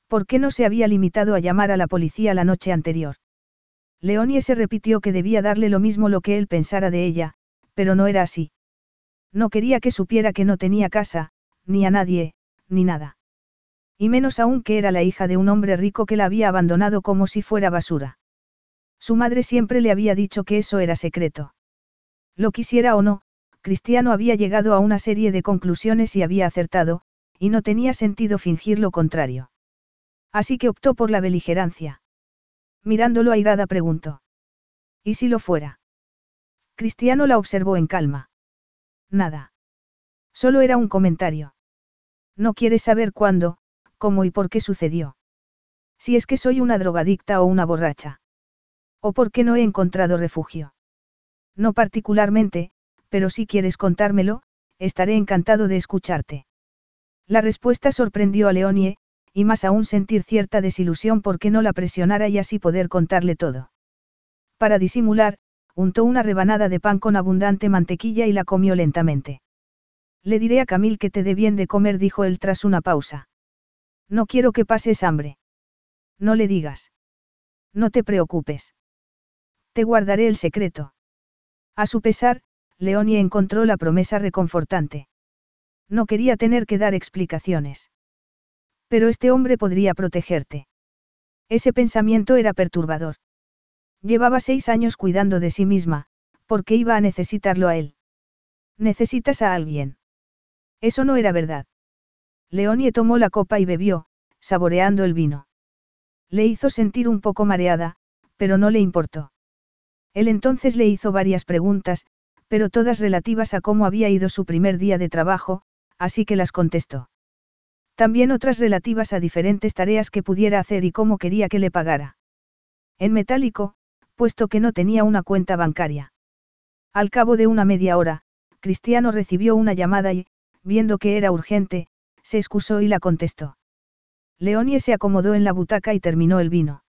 ¿Por qué no se había limitado a llamar a la policía la noche anterior? Leonie se repitió que debía darle lo mismo lo que él pensara de ella, pero no era así. No quería que supiera que no tenía casa, ni a nadie, ni nada. Y menos aún que era la hija de un hombre rico que la había abandonado como si fuera basura. Su madre siempre le había dicho que eso era secreto. Lo quisiera o no, Cristiano había llegado a una serie de conclusiones y había acertado, y no tenía sentido fingir lo contrario. Así que optó por la beligerancia. Mirándolo airada preguntó. ¿Y si lo fuera? Cristiano la observó en calma. Nada. Solo era un comentario. No quieres saber cuándo, cómo y por qué sucedió. Si es que soy una drogadicta o una borracha. O por qué no he encontrado refugio. No particularmente, pero si quieres contármelo, estaré encantado de escucharte. La respuesta sorprendió a Leonie, y más aún sentir cierta desilusión porque no la presionara y así poder contarle todo. Para disimular, untó una rebanada de pan con abundante mantequilla y la comió lentamente. Le diré a Camil que te dé bien de comer, dijo él tras una pausa. No quiero que pases hambre. No le digas. No te preocupes. Te guardaré el secreto. A su pesar, Leonie encontró la promesa reconfortante. No quería tener que dar explicaciones. Pero este hombre podría protegerte. Ese pensamiento era perturbador. Llevaba seis años cuidando de sí misma, porque iba a necesitarlo a él. Necesitas a alguien. Eso no era verdad. Leonie tomó la copa y bebió, saboreando el vino. Le hizo sentir un poco mareada, pero no le importó. Él entonces le hizo varias preguntas, pero todas relativas a cómo había ido su primer día de trabajo, así que las contestó. También otras relativas a diferentes tareas que pudiera hacer y cómo quería que le pagara. En metálico, puesto que no tenía una cuenta bancaria. Al cabo de una media hora, Cristiano recibió una llamada y, viendo que era urgente, se excusó y la contestó. Leonie se acomodó en la butaca y terminó el vino.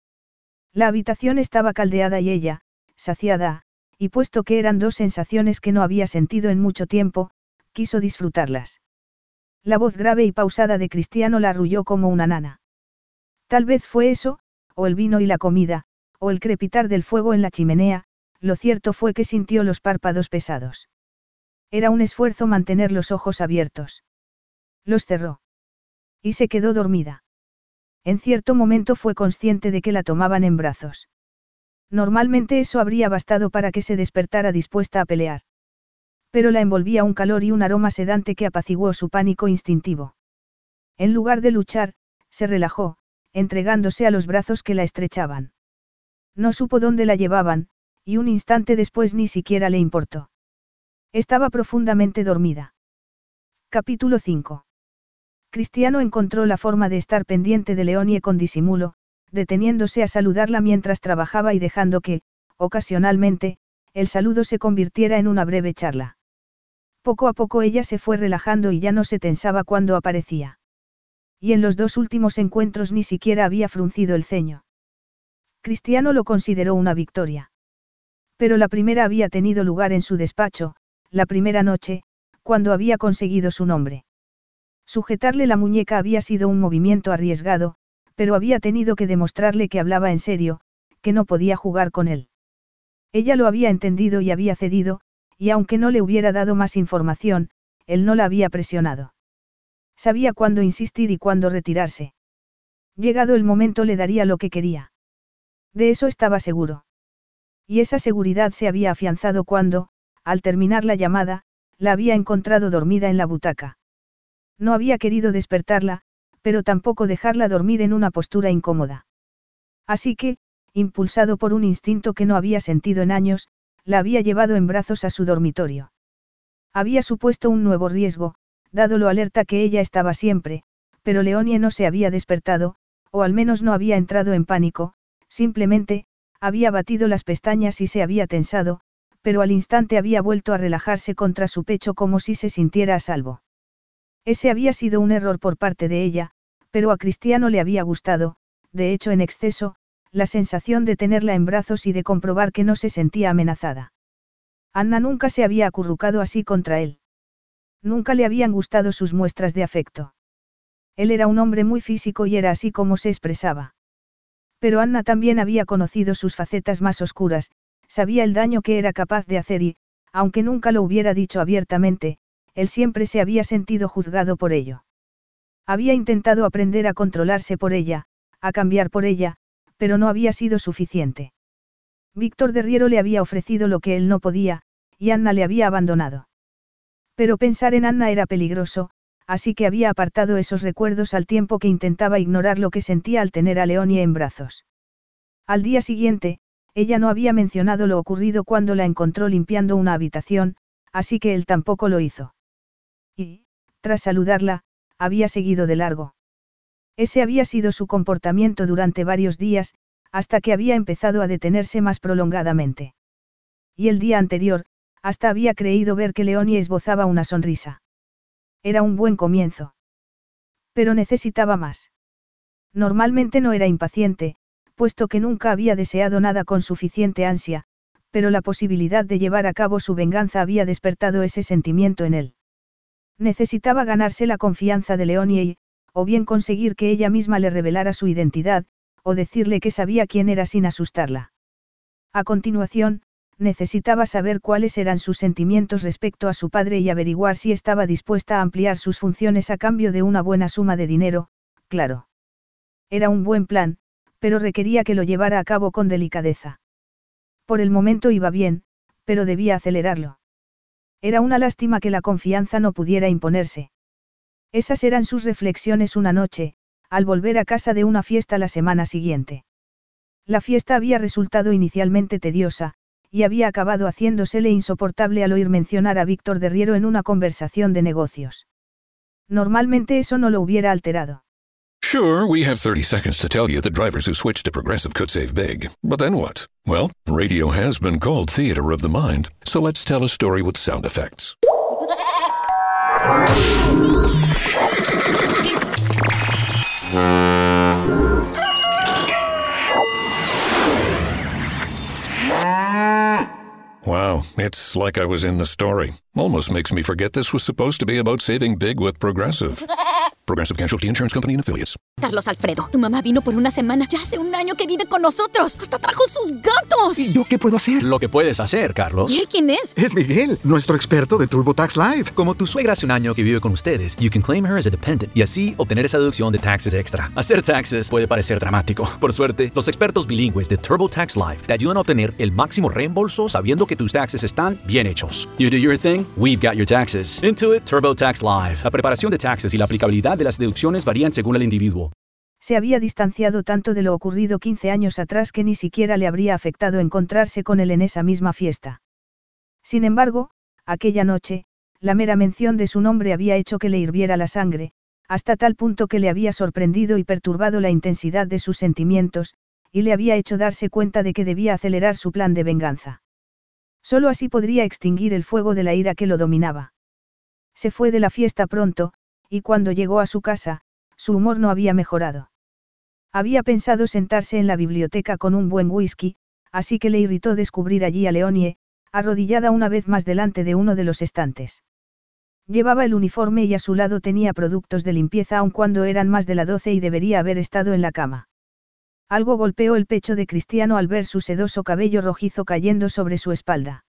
La habitación estaba caldeada y ella, saciada, y puesto que eran dos sensaciones que no había sentido en mucho tiempo, quiso disfrutarlas. La voz grave y pausada de Cristiano la arrulló como una nana. Tal vez fue eso, o el vino y la comida, o el crepitar del fuego en la chimenea, lo cierto fue que sintió los párpados pesados. Era un esfuerzo mantener los ojos abiertos. Los cerró. Y se quedó dormida. En cierto momento fue consciente de que la tomaban en brazos. Normalmente eso habría bastado para que se despertara dispuesta a pelear. Pero la envolvía un calor y un aroma sedante que apaciguó su pánico instintivo. En lugar de luchar, se relajó, entregándose a los brazos que la estrechaban. No supo dónde la llevaban, y un instante después ni siquiera le importó. Estaba profundamente dormida. Capítulo 5. Cristiano encontró la forma de estar pendiente de Leonie con disimulo, deteniéndose a saludarla mientras trabajaba y dejando que, ocasionalmente, el saludo se convirtiera en una breve charla. Poco a poco ella se fue relajando y ya no se tensaba cuando aparecía. Y en los dos últimos encuentros ni siquiera había fruncido el ceño. Cristiano lo consideró una victoria. Pero la primera había tenido lugar en su despacho, la primera noche, cuando había conseguido su nombre. Sujetarle la muñeca había sido un movimiento arriesgado, pero había tenido que demostrarle que hablaba en serio, que no podía jugar con él. Ella lo había entendido y había cedido, y aunque no le hubiera dado más información, él no la había presionado. Sabía cuándo insistir y cuándo retirarse. Llegado el momento le daría lo que quería. De eso estaba seguro. Y esa seguridad se había afianzado cuando, al terminar la llamada, la había encontrado dormida en la butaca. No había querido despertarla, pero tampoco dejarla dormir en una postura incómoda. Así que, impulsado por un instinto que no había sentido en años, la había llevado en brazos a su dormitorio. Había supuesto un nuevo riesgo, dado lo alerta que ella estaba siempre, pero Leonie no se había despertado, o al menos no había entrado en pánico, simplemente, había batido las pestañas y se había tensado, pero al instante había vuelto a relajarse contra su pecho como si se sintiera a salvo. Ese había sido un error por parte de ella, pero a Cristiano le había gustado, de hecho en exceso, la sensación de tenerla en brazos y de comprobar que no se sentía amenazada. Anna nunca se había acurrucado así contra él. Nunca le habían gustado sus muestras de afecto. Él era un hombre muy físico y era así como se expresaba. Pero Anna también había conocido sus facetas más oscuras, sabía el daño que era capaz de hacer y, aunque nunca lo hubiera dicho abiertamente, él siempre se había sentido juzgado por ello. Había intentado aprender a controlarse por ella, a cambiar por ella, pero no había sido suficiente. Víctor de Riero le había ofrecido lo que él no podía, y Anna le había abandonado. Pero pensar en Anna era peligroso, así que había apartado esos recuerdos al tiempo que intentaba ignorar lo que sentía al tener a Leonie en brazos. Al día siguiente, ella no había mencionado lo ocurrido cuando la encontró limpiando una habitación, así que él tampoco lo hizo. Y, tras saludarla, había seguido de largo. Ese había sido su comportamiento durante varios días, hasta que había empezado a detenerse más prolongadamente. Y el día anterior, hasta había creído ver que Leonie esbozaba una sonrisa. Era un buen comienzo. Pero necesitaba más. Normalmente no era impaciente, puesto que nunca había deseado nada con suficiente ansia, pero la posibilidad de llevar a cabo su venganza había despertado ese sentimiento en él. Necesitaba ganarse la confianza de Leonie y, o bien conseguir que ella misma le revelara su identidad, o decirle que sabía quién era sin asustarla. A continuación, necesitaba saber cuáles eran sus sentimientos respecto a su padre y averiguar si estaba dispuesta a ampliar sus funciones a cambio de una buena suma de dinero, claro. Era un buen plan, pero requería que lo llevara a cabo con delicadeza. Por el momento iba bien, pero debía acelerarlo. Era una lástima que la confianza no pudiera imponerse. Esas eran sus reflexiones una noche, al volver a casa de una fiesta la semana siguiente. La fiesta había resultado inicialmente tediosa, y había acabado haciéndosele insoportable al oír mencionar a Víctor de Riero en una conversación de negocios. Normalmente eso no lo hubiera alterado. Sure, we have 30 seconds to tell you that drivers who switch to Progressive could save big. But then what? Well, radio has been called theater of the mind, so let's tell a story with sound effects. Wow, it's like I was in the story. Almost makes me forget this was supposed to be about saving big with Progressive. Progressive Casualty Insurance Company and Affiliates. Carlos Alfredo, tu mamá vino por una semana. Ya hace un año que vive con nosotros. Hasta trajo sus gatos. ¿Y yo qué puedo hacer? Lo que puedes hacer, Carlos. ¿Y él quién es? Es Miguel, nuestro experto de TurboTax Live. Como tu suegra hace un año que vive con ustedes, you can claim her as a dependent y así obtener esa deducción de taxes extra. Hacer taxes puede parecer dramático. Por suerte, los expertos bilingües de TurboTax Live te ayudan a obtener el máximo reembolso sabiendo que tus taxes están bien hechos. You do your thing, we've got your taxes. Intuit TurboTax Live. La preparación de taxes y la aplicabilidad de las deducciones varían según el individuo. Se había distanciado tanto de lo ocurrido 15 años atrás que ni siquiera le habría afectado encontrarse con él en esa misma fiesta. Sin embargo, aquella noche, la mera mención de su nombre había hecho que le hirviera la sangre, hasta tal punto que le había sorprendido y perturbado la intensidad de sus sentimientos, y le había hecho darse cuenta de que debía acelerar su plan de venganza. Solo así podría extinguir el fuego de la ira que lo dominaba. Se fue de la fiesta pronto, y cuando llegó a su casa, su humor no había mejorado. Había pensado sentarse en la biblioteca con un buen whisky, así que le irritó descubrir allí a Leonie, arrodillada una vez más delante de uno de los estantes. Llevaba el uniforme y a su lado tenía productos de limpieza aun cuando eran más de la doce y debería haber estado en la cama. Algo golpeó el pecho de Cristiano al ver su sedoso cabello rojizo cayendo sobre su espalda.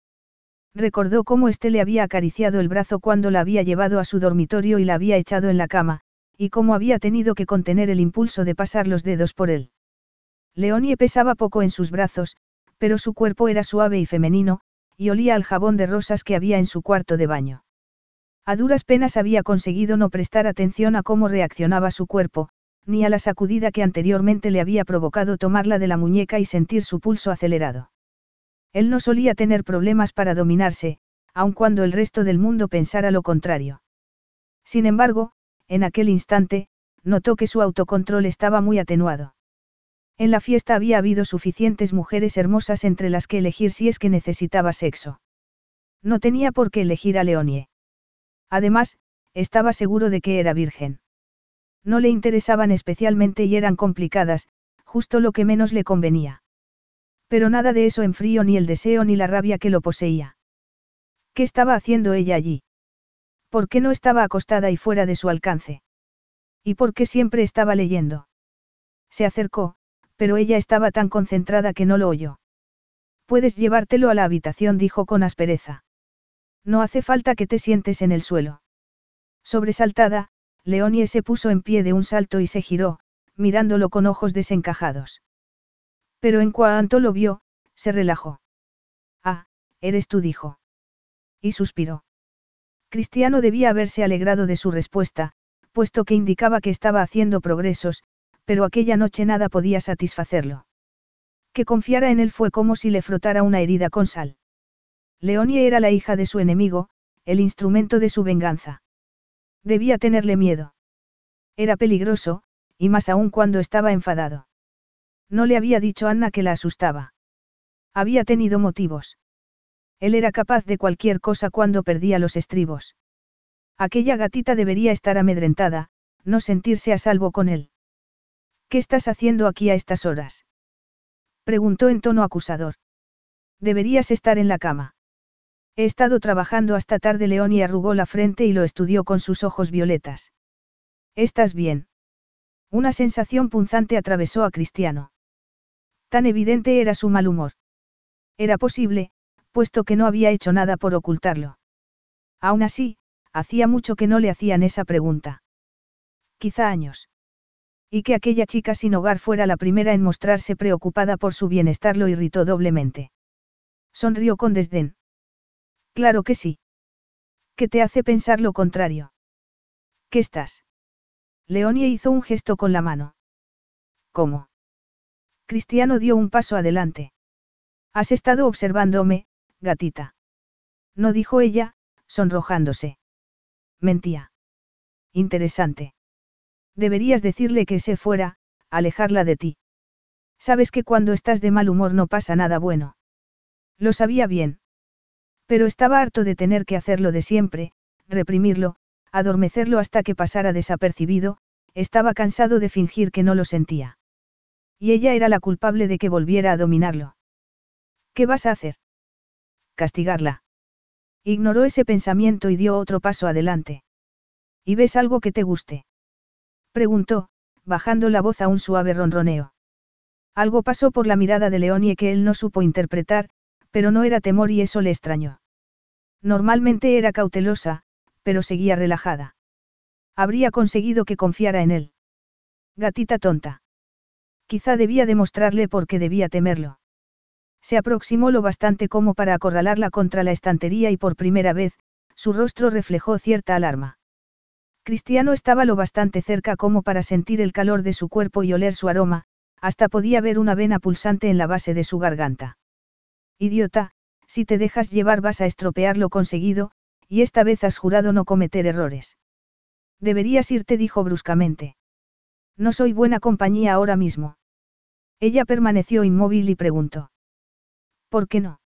Recordó cómo éste le había acariciado el brazo cuando la había llevado a su dormitorio y la había echado en la cama, y cómo había tenido que contener el impulso de pasar los dedos por él. Leonie pesaba poco en sus brazos, pero su cuerpo era suave y femenino, y olía al jabón de rosas que había en su cuarto de baño. A duras penas había conseguido no prestar atención a cómo reaccionaba su cuerpo, ni a la sacudida que anteriormente le había provocado tomarla de la muñeca y sentir su pulso acelerado. Él no solía tener problemas para dominarse, aun cuando el resto del mundo pensara lo contrario. Sin embargo, en aquel instante, notó que su autocontrol estaba muy atenuado. En la fiesta había habido suficientes mujeres hermosas entre las que elegir si es que necesitaba sexo. No tenía por qué elegir a Leonie. Además, estaba seguro de que era virgen. No le interesaban especialmente y eran complicadas, justo lo que menos le convenía. Pero nada de eso enfrío ni el deseo ni la rabia que lo poseía. ¿Qué estaba haciendo ella allí? ¿Por qué no estaba acostada y fuera de su alcance? ¿Y por qué siempre estaba leyendo? Se acercó, pero ella estaba tan concentrada que no lo oyó. Puedes llevártelo a la habitación, dijo con aspereza. No hace falta que te sientes en el suelo. Sobresaltada, Leonie se puso en pie de un salto y se giró, mirándolo con ojos desencajados. Pero en cuanto lo vio, se relajó. Ah, eres tú, dijo. Y suspiró. Cristiano debía haberse alegrado de su respuesta, puesto que indicaba que estaba haciendo progresos, pero aquella noche nada podía satisfacerlo. Que confiara en él fue como si le frotara una herida con sal. Leonie era la hija de su enemigo, el instrumento de su venganza. Debía tenerle miedo. Era peligroso, y más aún cuando estaba enfadado. No le había dicho Anna que la asustaba. Había tenido motivos. Él era capaz de cualquier cosa cuando perdía los estribos. Aquella gatita debería estar amedrentada, no sentirse a salvo con él. ¿Qué estás haciendo aquí a estas horas? Preguntó en tono acusador. Deberías estar en la cama. He estado trabajando hasta tarde. León y arrugó la frente y lo estudió con sus ojos violetas. ¿Estás bien? Una sensación punzante atravesó a Cristiano. Tan evidente era su mal humor. Era posible, puesto que no había hecho nada por ocultarlo. Aún así, hacía mucho que no le hacían esa pregunta. Quizá años. Y que aquella chica sin hogar fuera la primera en mostrarse preocupada por su bienestar lo irritó doblemente. Sonrió con desdén. Claro que sí. ¿Qué te hace pensar lo contrario? ¿Qué estás? Leonie hizo un gesto con la mano. ¿Cómo? Cristiano dio un paso adelante. Has estado observándome, gatita. No dijo ella, sonrojándose. Mentía. Interesante. Deberías decirle que se fuera, alejarla de ti. Sabes que cuando estás de mal humor no pasa nada bueno. Lo sabía bien. Pero estaba harto de tener que hacerlo de siempre, reprimirlo, adormecerlo hasta que pasara desapercibido, estaba cansado de fingir que no lo sentía. Y ella era la culpable de que volviera a dominarlo. ¿Qué vas a hacer? Castigarla. Ignoró ese pensamiento y dio otro paso adelante. ¿Y ves algo que te guste? Preguntó, bajando la voz a un suave ronroneo. Algo pasó por la mirada de Leonie que él no supo interpretar, pero no era temor y eso le extrañó. Normalmente era cautelosa, pero seguía relajada. Habría conseguido que confiara en él. Gatita tonta. Quizá debía demostrarle por qué debía temerlo. Se aproximó lo bastante como para acorralarla contra la estantería y por primera vez, su rostro reflejó cierta alarma. Cristiano estaba lo bastante cerca como para sentir el calor de su cuerpo y oler su aroma, hasta podía ver una vena pulsante en la base de su garganta. Idiota, si te dejas llevar vas a estropear lo conseguido, y esta vez has jurado no cometer errores. Deberías irte, dijo bruscamente. No soy buena compañía ahora mismo. Ella permaneció inmóvil y preguntó. ¿Por qué no?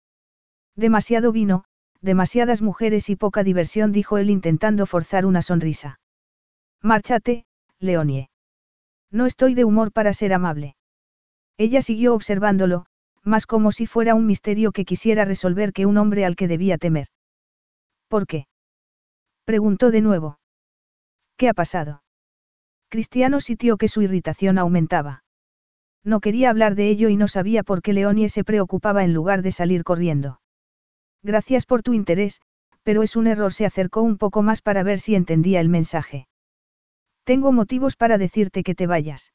Demasiado vino, demasiadas mujeres y poca diversión, dijo él intentando forzar una sonrisa. Márchate, Leonie. No estoy de humor para ser amable. Ella siguió observándolo, más como si fuera un misterio que quisiera resolver que un hombre al que debía temer. ¿Por qué? Preguntó de nuevo. ¿Qué ha pasado? Cristiano sintió que su irritación aumentaba. No quería hablar de ello y no sabía por qué Leonie se preocupaba en lugar de salir corriendo. Gracias por tu interés, pero es un error. Se acercó un poco más para ver si entendía el mensaje. Tengo motivos para decirte que te vayas.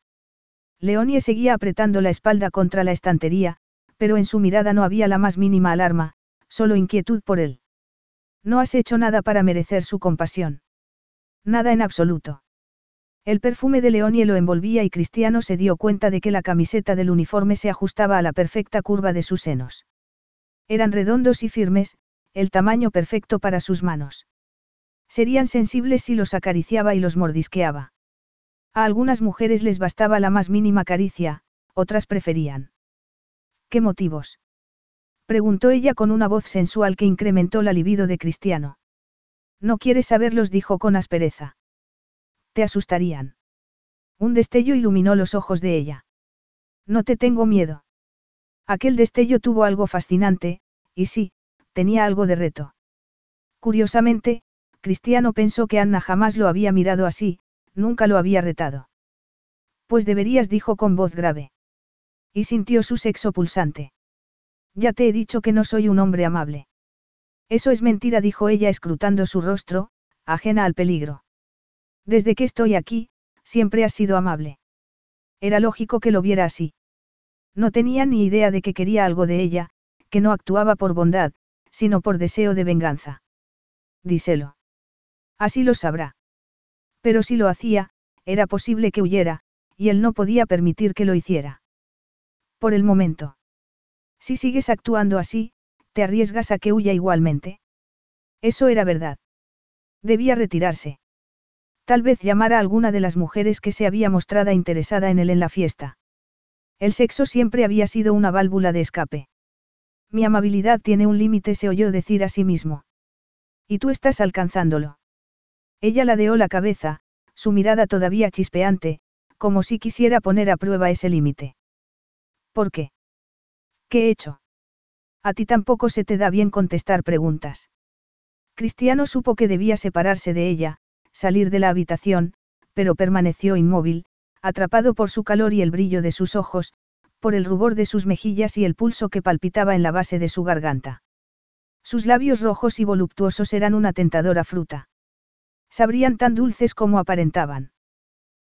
Leonie seguía apretando la espalda contra la estantería, pero en su mirada no había la más mínima alarma, solo inquietud por él. No has hecho nada para merecer su compasión. Nada en absoluto. El perfume de Leonie lo envolvía y Cristiano se dio cuenta de que la camiseta del uniforme se ajustaba a la perfecta curva de sus senos. Eran redondos y firmes, el tamaño perfecto para sus manos. Serían sensibles si los acariciaba y los mordisqueaba. A algunas mujeres les bastaba la más mínima caricia, otras preferían. ¿Qué motivos? Preguntó ella con una voz sensual que incrementó la libido de Cristiano. No quieres saberlos, dijo con aspereza. Te asustarían. Un destello iluminó los ojos de ella. No te tengo miedo. Aquel destello tuvo algo fascinante, y sí, tenía algo de reto. Curiosamente, Cristiano pensó que Anna jamás lo había mirado así, Nunca lo había retado. Pues deberías, dijo con voz grave. Y sintió su sexo pulsante. Ya te he dicho que no soy un hombre amable. Eso es mentira, dijo ella escrutando su rostro, ajena al peligro. Desde que estoy aquí, siempre has sido amable. Era lógico que lo viera así. No tenía ni idea de que quería algo de ella, que no actuaba por bondad, sino por deseo de venganza. Díselo. Así lo sabrá. Pero si lo hacía, era posible que huyera, y él no podía permitir que lo hiciera. Por el momento. Si sigues actuando así, te arriesgas a que huya igualmente. Eso era verdad. Debía retirarse. Tal vez llamar a alguna de las mujeres que se había mostrado interesada en él en la fiesta. El sexo siempre había sido una válvula de escape. Mi amabilidad tiene un límite, se oyó decir a sí mismo. Y tú estás alcanzándolo. Ella ladeó la cabeza, su mirada todavía chispeante, como si quisiera poner a prueba ese límite. ¿Por qué? ¿Qué he hecho? A ti tampoco se te da bien contestar preguntas. Cristiano supo que debía separarse de ella, salir de la habitación, pero permaneció inmóvil, atrapado por su calor y el brillo de sus ojos, por el rubor de sus mejillas y el pulso que palpitaba en la base de su garganta. Sus labios rojos y voluptuosos eran una tentadora fruta. Sabrían tan dulces como aparentaban.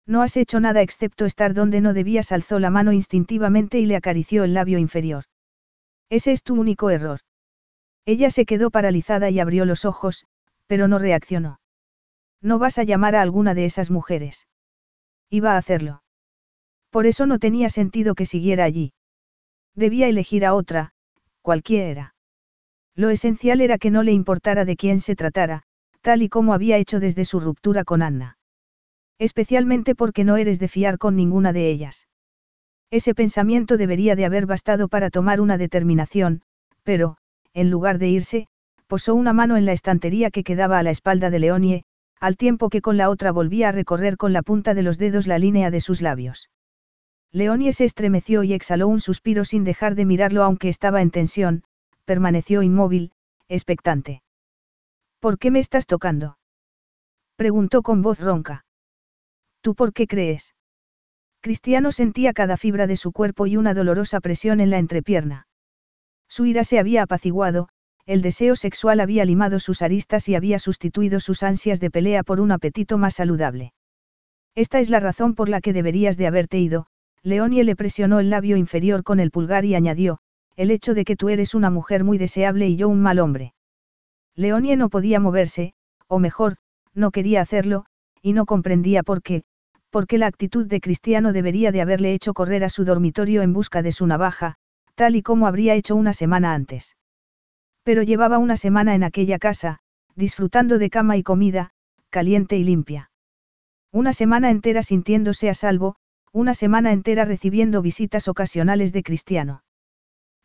No has hecho nada excepto estar donde no debías, alzó la mano instintivamente y le acarició el labio inferior. Ese es tu único error. Ella se quedó paralizada y abrió los ojos, pero no reaccionó. No vas a llamar a alguna de esas mujeres. Iba a hacerlo. Por eso no tenía sentido que siguiera allí. Debía elegir a otra, cualquiera. Lo esencial era que no le importara de quién se tratara, tal y como había hecho desde su ruptura con Anna. Especialmente porque no eres de fiar con ninguna de ellas. Ese pensamiento debería de haber bastado para tomar una determinación, pero, en lugar de irse, posó una mano en la estantería que quedaba a la espalda de Leonie, al tiempo que con la otra volvía a recorrer con la punta de los dedos la línea de sus labios. Leonie se estremeció y exhaló un suspiro sin dejar de mirarlo aunque estaba en tensión, permaneció inmóvil, expectante. ¿Por qué me estás tocando? preguntó con voz ronca. ¿Tú por qué crees? Cristiano sentía cada fibra de su cuerpo y una dolorosa presión en la entrepierna. Su ira se había apaciguado, el deseo sexual había limado sus aristas y había sustituido sus ansias de pelea por un apetito más saludable. Esta es la razón por la que deberías de haberte ido, Leonie le presionó el labio inferior con el pulgar y añadió, el hecho de que tú eres una mujer muy deseable y yo un mal hombre. Leonie no podía moverse, o mejor, no quería hacerlo, y no comprendía por qué, porque la actitud de Cristiano debería de haberle hecho correr a su dormitorio en busca de su navaja, tal y como habría hecho una semana antes. Pero llevaba una semana en aquella casa, disfrutando de cama y comida, caliente y limpia. Una semana entera sintiéndose a salvo, una semana entera recibiendo visitas ocasionales de Cristiano.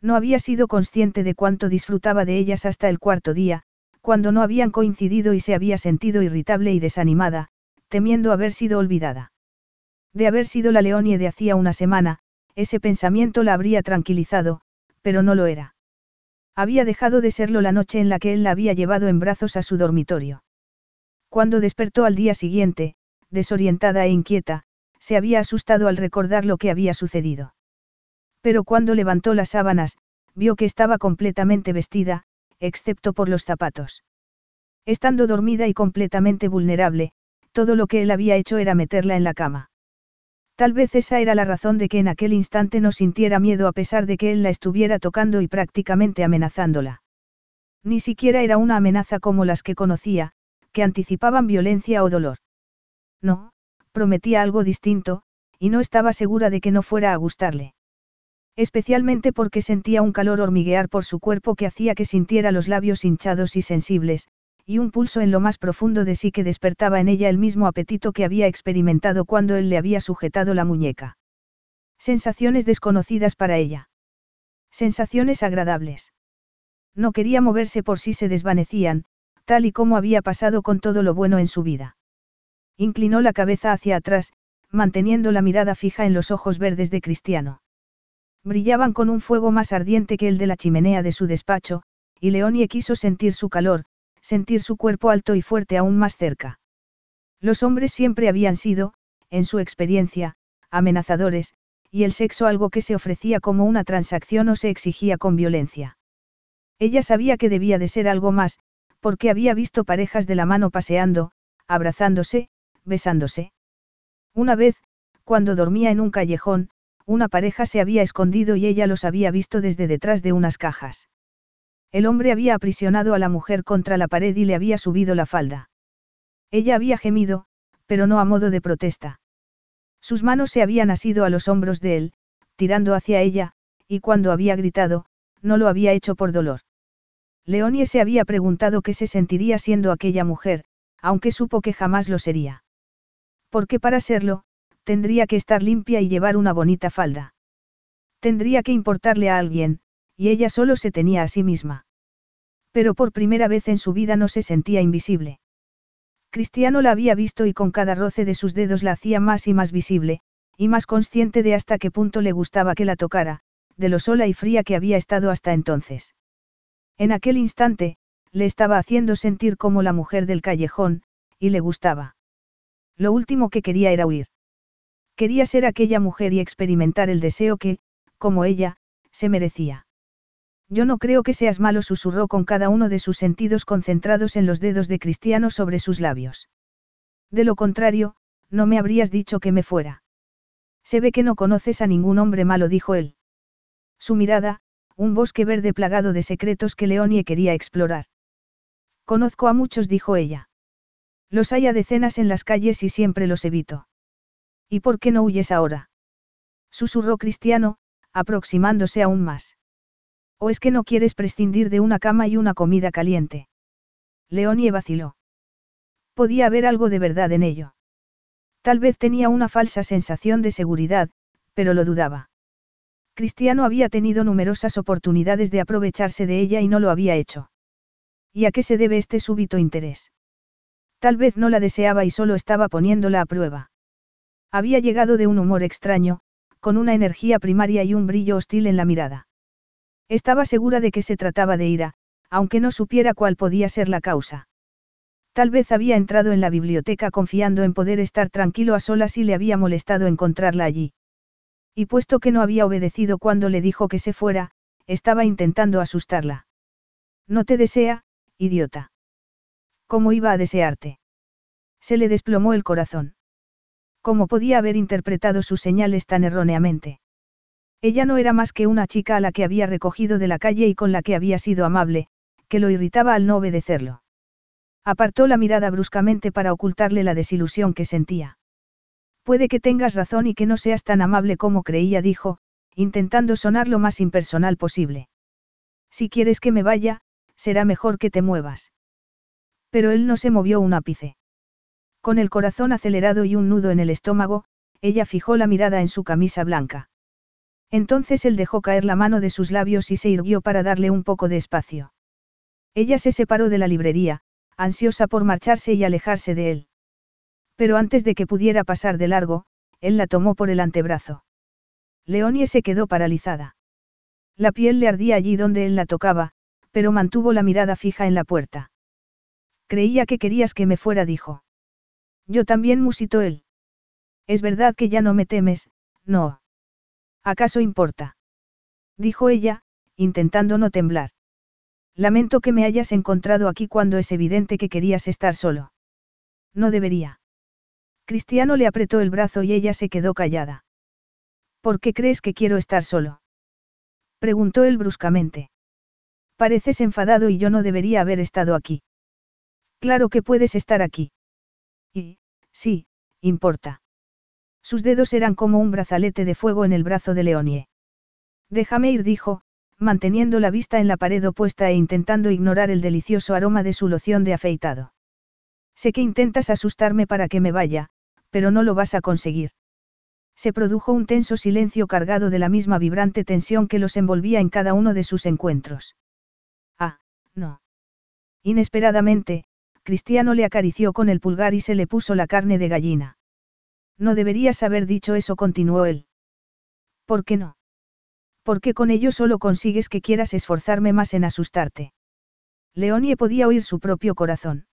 No había sido consciente de cuánto disfrutaba de ellas hasta el cuarto día, cuando no habían coincidido y se había sentido irritable y desanimada, temiendo haber sido olvidada. De haber sido la Leonie de hacía una semana, ese pensamiento la habría tranquilizado, pero no lo era. Había dejado de serlo la noche en la que él la había llevado en brazos a su dormitorio. Cuando despertó al día siguiente, desorientada e inquieta, se había asustado al recordar lo que había sucedido. Pero cuando levantó las sábanas, vio que estaba completamente vestida, excepto por los zapatos. Estando dormida y completamente vulnerable, todo lo que él había hecho era meterla en la cama. Tal vez esa era la razón de que en aquel instante no sintiera miedo a pesar de que él la estuviera tocando y prácticamente amenazándola. Ni siquiera era una amenaza como las que conocía, que anticipaban violencia o dolor. No, prometía algo distinto, y no estaba segura de que no fuera a gustarle. Especialmente porque sentía un calor hormiguear por su cuerpo que hacía que sintiera los labios hinchados y sensibles, y un pulso en lo más profundo de sí que despertaba en ella el mismo apetito que había experimentado cuando él le había sujetado la muñeca. Sensaciones desconocidas para ella. Sensaciones agradables. No quería moverse por si se desvanecían, tal y como había pasado con todo lo bueno en su vida. Inclinó la cabeza hacia atrás, manteniendo la mirada fija en los ojos verdes de Cristiano. Brillaban con un fuego más ardiente que el de la chimenea de su despacho, y Leonie quiso sentir su calor, sentir su cuerpo alto y fuerte aún más cerca. Los hombres siempre habían sido, en su experiencia, amenazadores, y el sexo algo que se ofrecía como una transacción o se exigía con violencia. Ella sabía que debía de ser algo más, porque había visto parejas de la mano paseando, abrazándose, besándose. Una vez, cuando dormía en un callejón, una pareja se había escondido y ella los había visto desde detrás de unas cajas. El hombre había aprisionado a la mujer contra la pared y le había subido la falda. Ella había gemido, pero no a modo de protesta. Sus manos se habían asido a los hombros de él, tirando hacia ella, y cuando había gritado, no lo había hecho por dolor. Leonie se había preguntado qué se sentiría siendo aquella mujer, aunque supo que jamás lo sería. Porque para serlo, tendría que estar limpia y llevar una bonita falda. Tendría que importarle a alguien, y ella solo se tenía a sí misma. Pero por primera vez en su vida no se sentía invisible. Cristiano la había visto y con cada roce de sus dedos la hacía más y más visible, y más consciente de hasta qué punto le gustaba que la tocara, de lo sola y fría que había estado hasta entonces. En aquel instante, le estaba haciendo sentir como la mujer del callejón, y le gustaba. Lo último que quería era huir. Quería ser aquella mujer y experimentar el deseo que, como ella, se merecía. Yo no creo que seas malo, susurró con cada uno de sus sentidos concentrados en los dedos de Cristiano sobre sus labios. De lo contrario, no me habrías dicho que me fuera. Se ve que no conoces a ningún hombre malo, dijo él. Su mirada, un bosque verde plagado de secretos que Leonie quería explorar. Conozco a muchos, dijo ella. Los hay a decenas en las calles y siempre los evito. ¿Y por qué no huyes ahora? Susurró Cristiano, aproximándose aún más. ¿O es que no quieres prescindir de una cama y una comida caliente? Leonie vaciló. Podía haber algo de verdad en ello. Tal vez tenía una falsa sensación de seguridad, pero lo dudaba. Cristiano había tenido numerosas oportunidades de aprovecharse de ella y no lo había hecho. ¿Y a qué se debe este súbito interés? Tal vez no la deseaba y solo estaba poniéndola a prueba. Había llegado de un humor extraño, con una energía primaria y un brillo hostil en la mirada. Estaba segura de que se trataba de ira, aunque no supiera cuál podía ser la causa. Tal vez había entrado en la biblioteca confiando en poder estar tranquilo a solas y le había molestado encontrarla allí. Y puesto que no había obedecido cuando le dijo que se fuera, estaba intentando asustarla. No te desea, idiota. ¿Cómo iba a desearte? Se le desplomó el corazón. ¿Cómo podía haber interpretado sus señales tan erróneamente? Ella no era más que una chica a la que había recogido de la calle y con la que había sido amable, que lo irritaba al no obedecerlo. Apartó la mirada bruscamente para ocultarle la desilusión que sentía. Puede que tengas razón y que no seas tan amable como creía, dijo, intentando sonar lo más impersonal posible. Si quieres que me vaya, será mejor que te muevas. Pero él no se movió un ápice. Con el corazón acelerado y un nudo en el estómago, ella fijó la mirada en su camisa blanca. Entonces él dejó caer la mano de sus labios y se irguió para darle un poco de espacio. Ella se separó de la librería, ansiosa por marcharse y alejarse de él. Pero antes de que pudiera pasar de largo, él la tomó por el antebrazo. Leonie se quedó paralizada. La piel le ardía allí donde él la tocaba, pero mantuvo la mirada fija en la puerta. Creía que querías que me fuera, dijo. Yo también musitó él. Es verdad que ya no me temes, no. ¿Acaso importa? Dijo ella, intentando no temblar. Lamento que me hayas encontrado aquí cuando es evidente que querías estar solo. No debería. Cristiano le apretó el brazo y ella se quedó callada. ¿Por qué crees que quiero estar solo? Preguntó él bruscamente. Pareces enfadado y yo no debería haber estado aquí. Claro que puedes estar aquí. Y, sí, importa. Sus dedos eran como un brazalete de fuego en el brazo de Leonie. Déjame ir, dijo, manteniendo la vista en la pared opuesta e intentando ignorar el delicioso aroma de su loción de afeitado. Sé que intentas asustarme para que me vaya, pero no lo vas a conseguir. Se produjo un tenso silencio cargado de la misma vibrante tensión que los envolvía en cada uno de sus encuentros. Ah, no. Inesperadamente, Cristiano le acarició con el pulgar y se le puso la carne de gallina. No deberías haber dicho eso, continuó él. ¿Por qué no? Porque con ello solo consigues que quieras esforzarme más en asustarte. Leonie podía oír su propio corazón.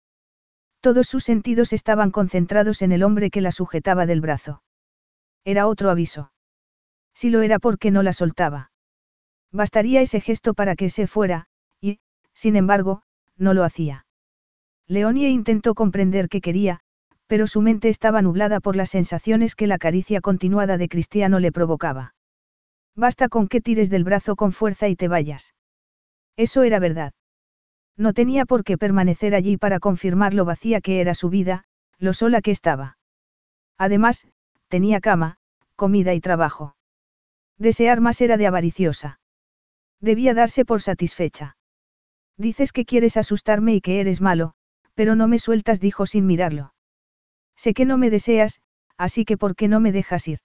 Todos sus sentidos estaban concentrados en el hombre que la sujetaba del brazo. Era otro aviso. Si lo era porque no la soltaba. Bastaría ese gesto para que se fuera, y, sin embargo, no lo hacía. Leonie intentó comprender qué quería, pero su mente estaba nublada por las sensaciones que la caricia continuada de Cristiano le provocaba. Basta con que tires del brazo con fuerza y te vayas. Eso era verdad. No tenía por qué permanecer allí para confirmar lo vacía que era su vida, lo sola que estaba. Además, tenía cama, comida y trabajo. Desear más era de avariciosa. Debía darse por satisfecha. Dices que quieres asustarme y que eres malo, pero no me sueltas, dijo sin mirarlo. Sé que no me deseas, así que ¿por qué no me dejas ir?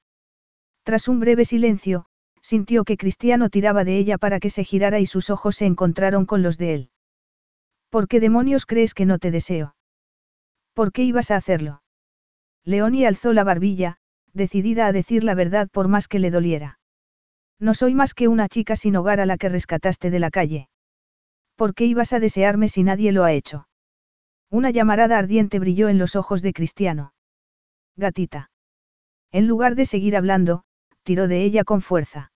Tras un breve silencio, sintió que Cristiano tiraba de ella para que se girara y sus ojos se encontraron con los de él. ¿Por qué demonios crees que no te deseo? ¿Por qué ibas a hacerlo? Leonie alzó la barbilla, decidida a decir la verdad por más que le doliera. No soy más que una chica sin hogar a la que rescataste de la calle. ¿Por qué ibas a desearme si nadie lo ha hecho? Una llamarada ardiente brilló en los ojos de Cristiano. Gatita. En lugar de seguir hablando, tiró de ella con fuerza.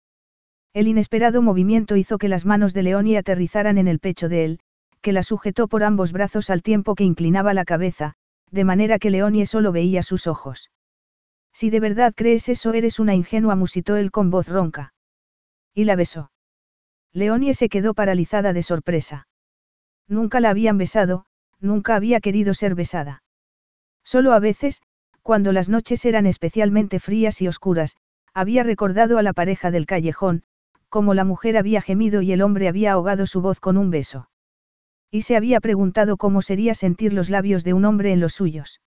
El inesperado movimiento hizo que las manos de Leonie aterrizaran en el pecho de él, que la sujetó por ambos brazos al tiempo que inclinaba la cabeza, de manera que Leonie solo veía sus ojos. Si de verdad crees eso eres una ingenua, musitó él con voz ronca. Y la besó. Leonie se quedó paralizada de sorpresa. Nunca la habían besado, nunca había querido ser besada. Solo a veces, cuando las noches eran especialmente frías y oscuras, había recordado a la pareja del callejón, como la mujer había gemido y el hombre había ahogado su voz con un beso. Y se había preguntado cómo sería sentir los labios de un hombre en los suyos.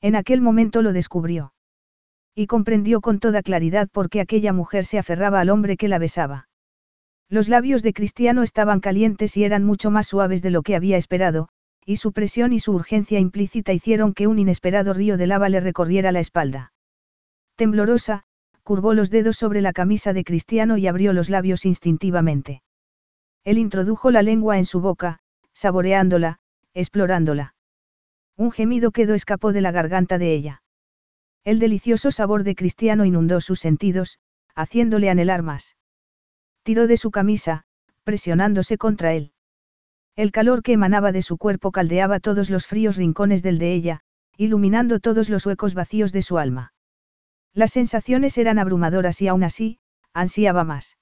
En aquel momento lo descubrió. Y comprendió con toda claridad por qué aquella mujer se aferraba al hombre que la besaba. Los labios de Cristiano estaban calientes y eran mucho más suaves de lo que había esperado, y su presión y su urgencia implícita hicieron que un inesperado río de lava le recorriera la espalda. Temblorosa, curvó los dedos sobre la camisa de Cristiano y abrió los labios instintivamente. Él introdujo la lengua en su boca, saboreándola, explorándola. Un gemido quedó escapó de la garganta de ella. El delicioso sabor de Cristiano inundó sus sentidos, haciéndole anhelar más. Tiró de su camisa, presionándose contra él. El calor que emanaba de su cuerpo caldeaba todos los fríos rincones del de ella, iluminando todos los huecos vacíos de su alma. Las sensaciones eran abrumadoras y aún así, ansiaba más.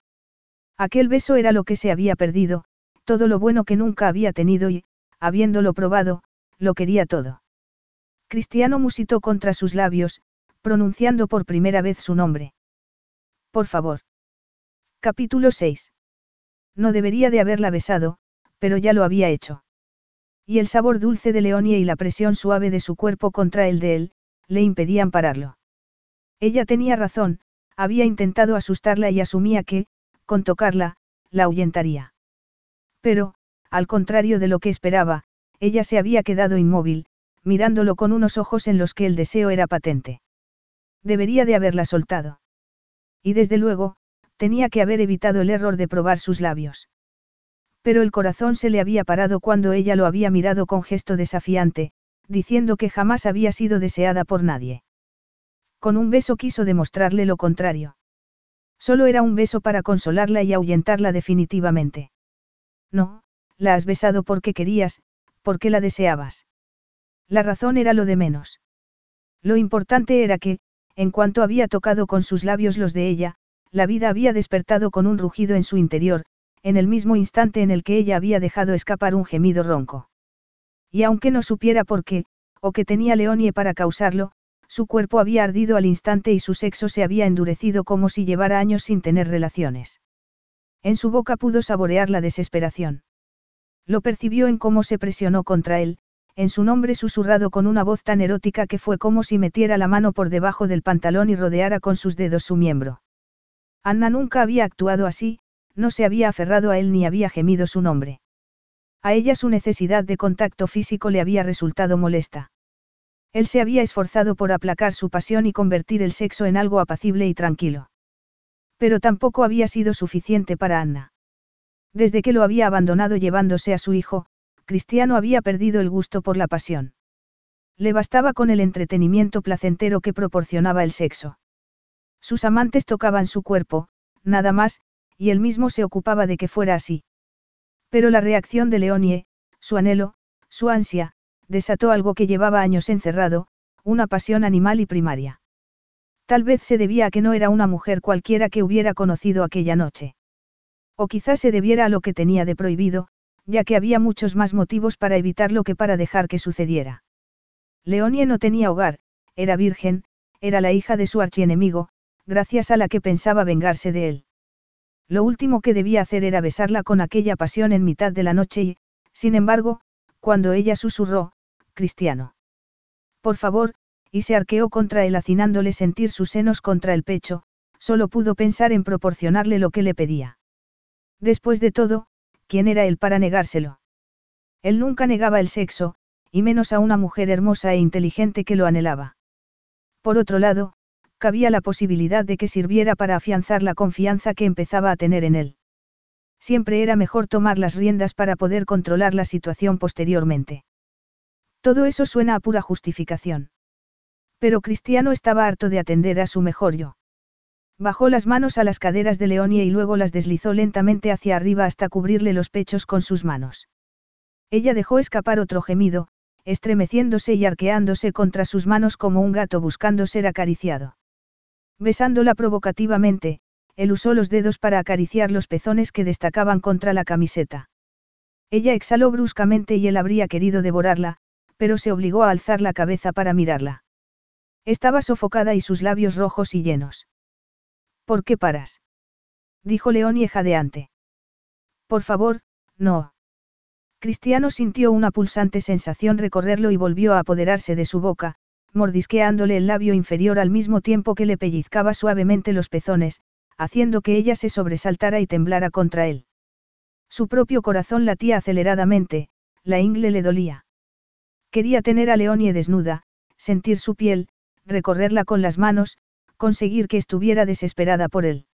Aquel beso era lo que se había perdido, todo lo bueno que nunca había tenido y, habiéndolo probado, lo quería todo. Cristiano musitó contra sus labios, pronunciando por primera vez su nombre. Por favor. Capítulo 6. No debería de haberla besado, pero ya lo había hecho. Y el sabor dulce de Leonie y la presión suave de su cuerpo contra el de él, le impedían pararlo. Ella tenía razón, había intentado asustarla y asumía que, con tocarla, la ahuyentaría. Pero, al contrario de lo que esperaba, ella se había quedado inmóvil, mirándolo con unos ojos en los que el deseo era patente. Debería de haberla soltado. Y desde luego, tenía que haber evitado el error de probar sus labios. Pero el corazón se le había parado cuando ella lo había mirado con gesto desafiante, diciendo que jamás había sido deseada por nadie. Con un beso quiso demostrarle lo contrario. Solo era un beso para consolarla y ahuyentarla definitivamente. No, la has besado porque querías, porque la deseabas. La razón era lo de menos. Lo importante era que, en cuanto había tocado con sus labios los de ella, la vida había despertado con un rugido en su interior, en el mismo instante en el que ella había dejado escapar un gemido ronco. Y aunque no supiera por qué, o que tenía Leonie para causarlo, su cuerpo había ardido al instante y su sexo se había endurecido como si llevara años sin tener relaciones. En su boca pudo saborear la desesperación. Lo percibió en cómo se presionó contra él, en su nombre susurrado con una voz tan erótica que fue como si metiera la mano por debajo del pantalón y rodeara con sus dedos su miembro. Anna nunca había actuado así, no se había aferrado a él ni había gemido su nombre. A ella su necesidad de contacto físico le había resultado molesta. Él se había esforzado por aplacar su pasión y convertir el sexo en algo apacible y tranquilo. Pero tampoco había sido suficiente para Anna. Desde que lo había abandonado llevándose a su hijo, Cristiano había perdido el gusto por la pasión. Le bastaba con el entretenimiento placentero que proporcionaba el sexo. Sus amantes tocaban su cuerpo, nada más, y él mismo se ocupaba de que fuera así. Pero la reacción de Leonie, su anhelo, su ansia, desató algo que llevaba años encerrado, una pasión animal y primaria. Tal vez se debía a que no era una mujer cualquiera que hubiera conocido aquella noche. O quizás se debiera a lo que tenía de prohibido, ya que había muchos más motivos para evitarlo que para dejar que sucediera. Leonie no tenía hogar, era virgen, era la hija de su archienemigo, gracias a la que pensaba vengarse de él. Lo último que debía hacer era besarla con aquella pasión en mitad de la noche y, sin embargo, cuando ella susurró, Cristiano. Por favor, y se arqueó contra él haciéndole sentir sus senos contra el pecho, solo pudo pensar en proporcionarle lo que le pedía. Después de todo, ¿quién era él para negárselo? Él nunca negaba el sexo, y menos a una mujer hermosa e inteligente que lo anhelaba. Por otro lado, cabía la posibilidad de que sirviera para afianzar la confianza que empezaba a tener en él. Siempre era mejor tomar las riendas para poder controlar la situación posteriormente. Todo eso suena a pura justificación. Pero Cristiano estaba harto de atender a su mejor yo. Bajó las manos a las caderas de Leonie y luego las deslizó lentamente hacia arriba hasta cubrirle los pechos con sus manos. Ella dejó escapar otro gemido, estremeciéndose y arqueándose contra sus manos como un gato buscando ser acariciado. Besándola provocativamente, él usó los dedos para acariciar los pezones que destacaban contra la camiseta. Ella exhaló bruscamente y él habría querido devorarla, pero se obligó a alzar la cabeza para mirarla. Estaba sofocada y sus labios rojos y llenos. ¿Por qué paras? dijo Leonie jadeante. Por favor, no. Cristiano sintió una pulsante sensación recorrerlo y volvió a apoderarse de su boca, mordisqueándole el labio inferior al mismo tiempo que le pellizcaba suavemente los pezones, haciendo que ella se sobresaltara y temblara contra él. Su propio corazón latía aceleradamente, la ingle le dolía. Quería tener a Leonie desnuda, sentir su piel, recorrerla con las manos, conseguir que estuviera desesperada por él.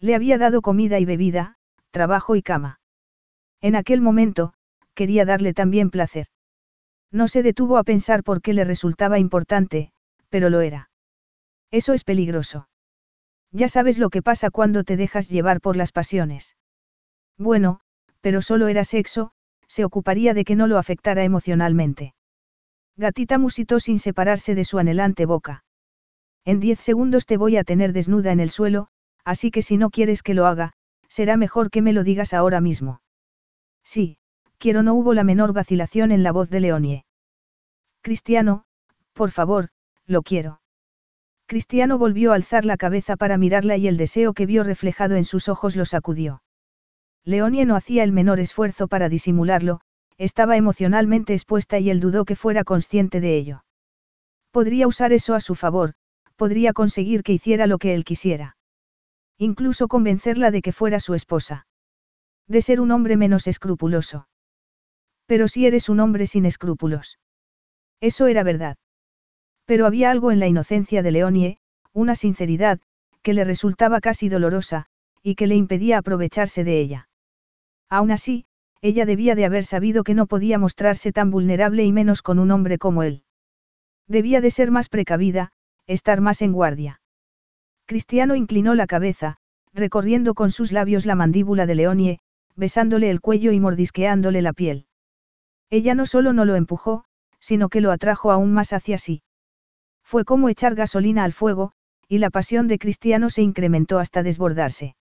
Le había dado comida y bebida, trabajo y cama. En aquel momento, quería darle también placer. No se detuvo a pensar por qué le resultaba importante, pero lo era. Eso es peligroso. Ya sabes lo que pasa cuando te dejas llevar por las pasiones. Bueno, pero solo era sexo, se ocuparía de que no lo afectara emocionalmente. Gatita musitó sin separarse de su anhelante boca. En diez segundos te voy a tener desnuda en el suelo, así que si no quieres que lo haga, será mejor que me lo digas ahora mismo. Sí, quiero no hubo la menor vacilación en la voz de Leonie. Cristiano, por favor, lo quiero. Cristiano volvió a alzar la cabeza para mirarla y el deseo que vio reflejado en sus ojos lo sacudió. Leonie no hacía el menor esfuerzo para disimularlo, estaba emocionalmente expuesta y él dudó que fuera consciente de ello. Podría usar eso a su favor, podría conseguir que hiciera lo que él quisiera. Incluso convencerla de que fuera su esposa. De ser un hombre menos escrupuloso. Pero si eres un hombre sin escrúpulos. Eso era verdad. Pero había algo en la inocencia de Leonie, una sinceridad, que le resultaba casi dolorosa, y que le impedía aprovecharse de ella. Aún así, ella debía de haber sabido que no podía mostrarse tan vulnerable y menos con un hombre como él. Debía de ser más precavida, estar más en guardia. Cristiano inclinó la cabeza, recorriendo con sus labios la mandíbula de Leonie, besándole el cuello y mordisqueándole la piel. Ella no solo no lo empujó, sino que lo atrajo aún más hacia sí. Fue como echar gasolina al fuego, y la pasión de Cristiano se incrementó hasta desbordarse.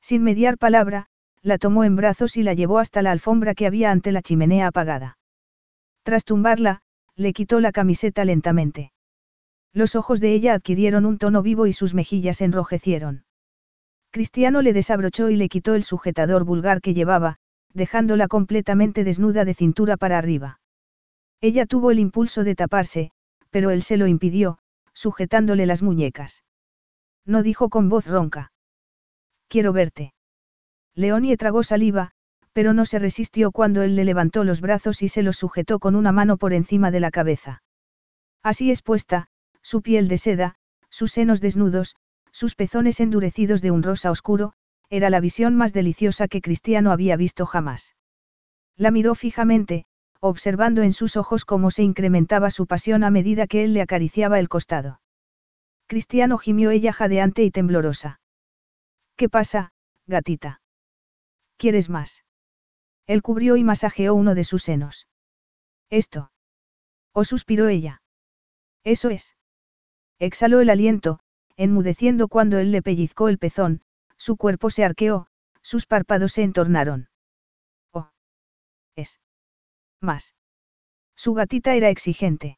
Sin mediar palabra, la tomó en brazos y la llevó hasta la alfombra que había ante la chimenea apagada. Tras tumbarla, le quitó la camiseta lentamente. Los ojos de ella adquirieron un tono vivo y sus mejillas enrojecieron. Cristiano le desabrochó y le quitó el sujetador vulgar que llevaba, dejándola completamente desnuda de cintura para arriba. Ella tuvo el impulso de taparse, pero él se lo impidió, sujetándole las muñecas. No dijo con voz ronca. Quiero verte. Leonie tragó saliva, pero no se resistió cuando él le levantó los brazos y se los sujetó con una mano por encima de la cabeza. Así expuesta, su piel de seda, sus senos desnudos, sus pezones endurecidos de un rosa oscuro, era la visión más deliciosa que Cristiano había visto jamás. La miró fijamente, observando en sus ojos cómo se incrementaba su pasión a medida que él le acariciaba el costado. Cristiano gimió ella jadeante y temblorosa. ¿Qué pasa, gatita? ¿Quieres más? Él cubrió y masajeó uno de sus senos. Esto. O suspiró ella. Eso es. Exhaló el aliento, enmudeciendo cuando él le pellizcó el pezón, su cuerpo se arqueó, sus párpados se entornaron. Oh. Es. Más. Su gatita era exigente.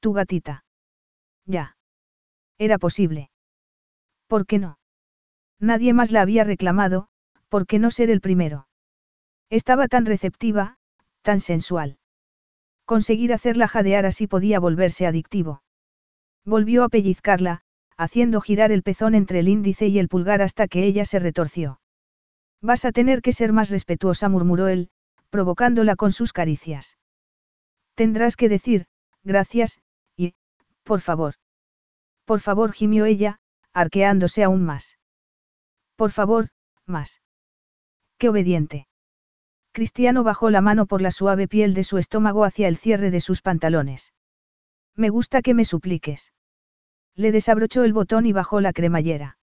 Tu gatita. Ya. Era posible. ¿Por qué no? Nadie más la había reclamado, ¿por qué no ser el primero? Estaba tan receptiva, tan sensual. Conseguir hacerla jadear así podía volverse adictivo. Volvió a pellizcarla, haciendo girar el pezón entre el índice y el pulgar hasta que ella se retorció. Vas a tener que ser más respetuosa, murmuró él, provocándola con sus caricias. Tendrás que decir, gracias, y, por favor. Por favor, gimió ella, arqueándose aún más. Por favor, más. Qué obediente. Cristiano bajó la mano por la suave piel de su estómago hacia el cierre de sus pantalones. Me gusta que me supliques. Le desabrochó el botón y bajó la cremallera.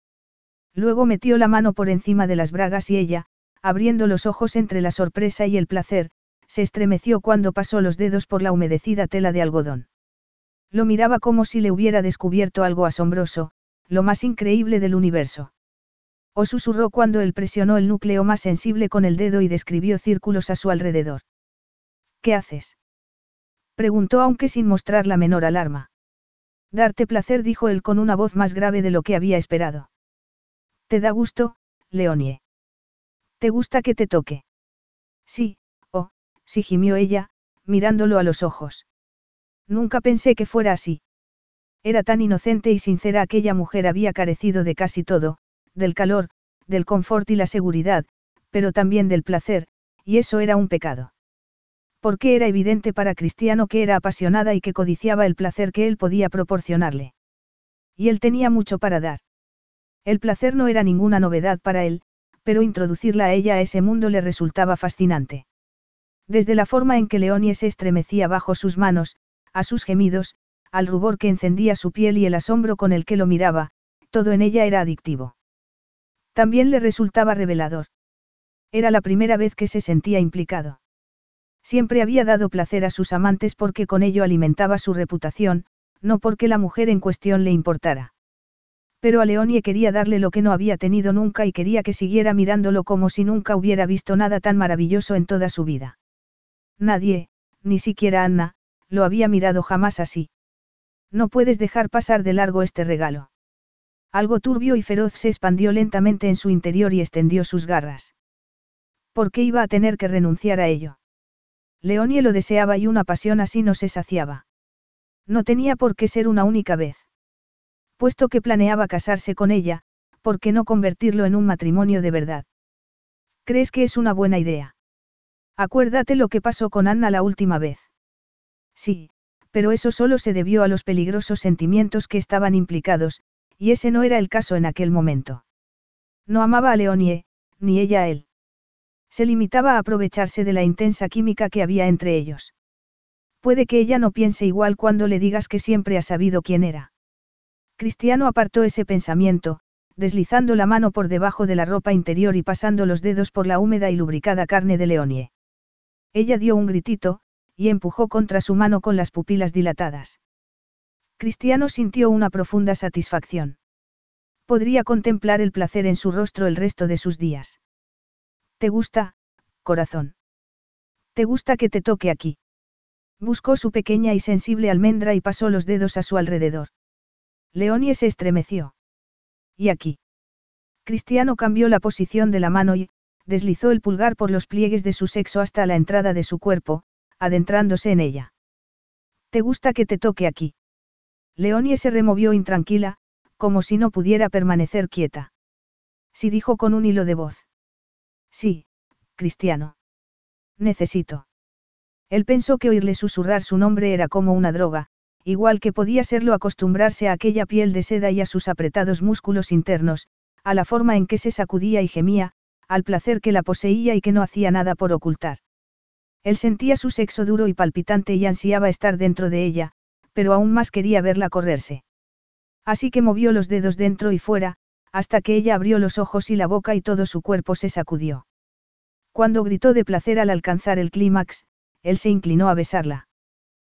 Luego metió la mano por encima de las bragas y ella, abriendo los ojos entre la sorpresa y el placer, se estremeció cuando pasó los dedos por la humedecida tela de algodón. Lo miraba como si le hubiera descubierto algo asombroso, lo más increíble del universo. O susurró cuando él presionó el núcleo más sensible con el dedo y describió círculos a su alrededor. ¿Qué haces? Preguntó aunque sin mostrar la menor alarma. Darte placer, dijo él con una voz más grave de lo que había esperado. ¿Te da gusto, Leonie? ¿Te gusta que te toque? Sí, sí gimió ella, mirándolo a los ojos. Nunca pensé que fuera así. Era tan inocente y sincera aquella mujer había carecido de casi todo, del calor, del confort y la seguridad, pero también del placer, y eso era un pecado. Porque era evidente para Cristiano que era apasionada y que codiciaba el placer que él podía proporcionarle. Y él tenía mucho para dar. El placer no era ninguna novedad para él, pero introducirla a ella a ese mundo le resultaba fascinante. Desde la forma en que Leonie se estremecía bajo sus manos, a sus gemidos, al rubor que encendía su piel y el asombro con el que lo miraba, todo en ella era adictivo. También le resultaba revelador. Era la primera vez que se sentía implicado. Siempre había dado placer a sus amantes porque con ello alimentaba su reputación, no porque la mujer en cuestión le importara. Pero a Leonie quería darle lo que no había tenido nunca y quería que siguiera mirándolo como si nunca hubiera visto nada tan maravilloso en toda su vida. Nadie, ni siquiera Anna, lo había mirado jamás así. No puedes dejar pasar de largo este regalo. Algo turbio y feroz se expandió lentamente en su interior y extendió sus garras. ¿Por qué iba a tener que renunciar a ello? Leonie lo deseaba y una pasión así no se saciaba. No tenía por qué ser una única vez. Puesto que planeaba casarse con ella, ¿por qué no convertirlo en un matrimonio de verdad? ¿Crees que es una buena idea? Acuérdate lo que pasó con Anna la última vez. Sí, pero eso solo se debió a los peligrosos sentimientos que estaban implicados, y ese no era el caso en aquel momento. No amaba a Leonie, ni ella a él. Se limitaba a aprovecharse de la intensa química que había entre ellos. Puede que ella no piense igual cuando le digas que siempre ha sabido quién era. Cristiano apartó ese pensamiento, deslizando la mano por debajo de la ropa interior y pasando los dedos por la húmeda y lubricada carne de Leonie. Ella dio un gritito, y empujó contra su mano con las pupilas dilatadas. Cristiano sintió una profunda satisfacción. Podría contemplar el placer en su rostro el resto de sus días. ¿Te gusta, corazón? ¿Te gusta que te toque aquí? Buscó su pequeña y sensible almendra y pasó los dedos a su alrededor. Leonie se estremeció. ¿Y aquí? Cristiano cambió la posición de la mano y, deslizó el pulgar por los pliegues de su sexo hasta la entrada de su cuerpo, adentrándose en ella. ¿Te gusta que te toque aquí? Leonie se removió intranquila, como si no pudiera permanecer quieta. Sí dijo con un hilo de voz. Sí, Cristiano. Necesito. Él pensó que oírle susurrar su nombre era como una droga, igual que podía serlo acostumbrarse a aquella piel de seda y a sus apretados músculos internos, a la forma en que se sacudía y gemía, al placer que la poseía y que no hacía nada por ocultar. Él sentía su sexo duro y palpitante y ansiaba estar dentro de ella, pero aún más quería verla correrse. Así que movió los dedos dentro y fuera, hasta que ella abrió los ojos y la boca y todo su cuerpo se sacudió. Cuando gritó de placer al alcanzar el clímax, él se inclinó a besarla.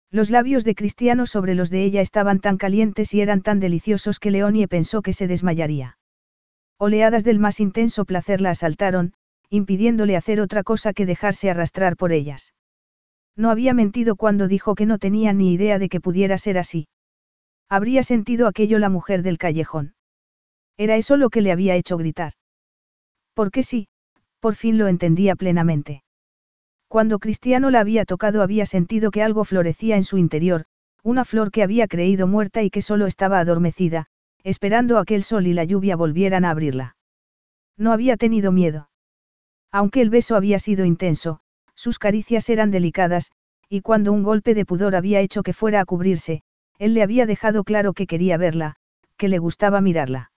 Los labios de Cristiano sobre los de ella estaban tan calientes y eran tan deliciosos que Leonie pensó que se desmayaría. Oleadas del más intenso placer la asaltaron, impidiéndole hacer otra cosa que dejarse arrastrar por ellas. No había mentido cuando dijo que no tenía ni idea de que pudiera ser así. Habría sentido aquello la mujer del callejón. Era eso lo que le había hecho gritar. Porque sí, por fin lo entendía plenamente. Cuando Cristiano la había tocado había sentido que algo florecía en su interior, una flor que había creído muerta y que solo estaba adormecida, esperando a que el sol y la lluvia volvieran a abrirla. No había tenido miedo. Aunque el beso había sido intenso, sus caricias eran delicadas, y cuando un golpe de pudor había hecho que fuera a cubrirse, él le había dejado claro que quería verla, que le gustaba mirarla.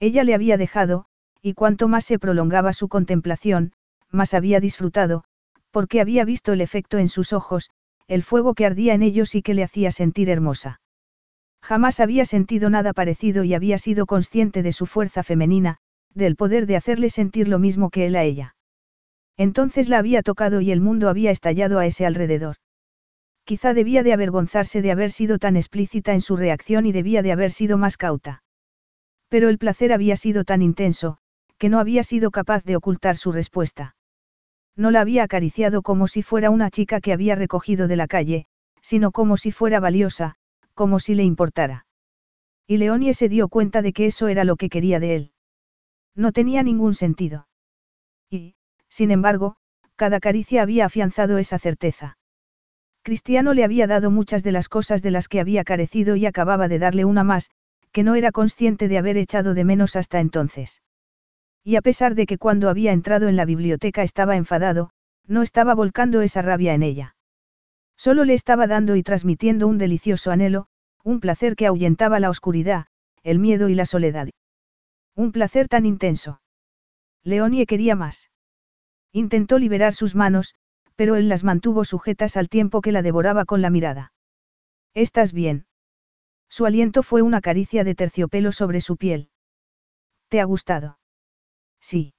Ella le había dejado, y cuanto más se prolongaba su contemplación, más había disfrutado, porque había visto el efecto en sus ojos, el fuego que ardía en ellos y que le hacía sentir hermosa. Jamás había sentido nada parecido y había sido consciente de su fuerza femenina, del poder de hacerle sentir lo mismo que él a ella. Entonces la había tocado y el mundo había estallado a ese alrededor. Quizá debía de avergonzarse de haber sido tan explícita en su reacción y debía de haber sido más cauta. Pero el placer había sido tan intenso, que no había sido capaz de ocultar su respuesta. No la había acariciado como si fuera una chica que había recogido de la calle, sino como si fuera valiosa, como si le importara. Y Leonie se dio cuenta de que eso era lo que quería de él. No tenía ningún sentido. Y, sin embargo, cada caricia había afianzado esa certeza. Cristiano le había dado muchas de las cosas de las que había carecido y acababa de darle una más, que no era consciente de haber echado de menos hasta entonces. Y a pesar de que cuando había entrado en la biblioteca estaba enfadado, no estaba volcando esa rabia en ella. Solo le estaba dando y transmitiendo un delicioso anhelo, un placer que ahuyentaba la oscuridad, el miedo y la soledad. Un placer tan intenso. Leonie quería más. Intentó liberar sus manos, pero él las mantuvo sujetas al tiempo que la devoraba con la mirada. ¿Estás bien? Su aliento fue una caricia de terciopelo sobre su piel. ¿Te ha gustado? Sí.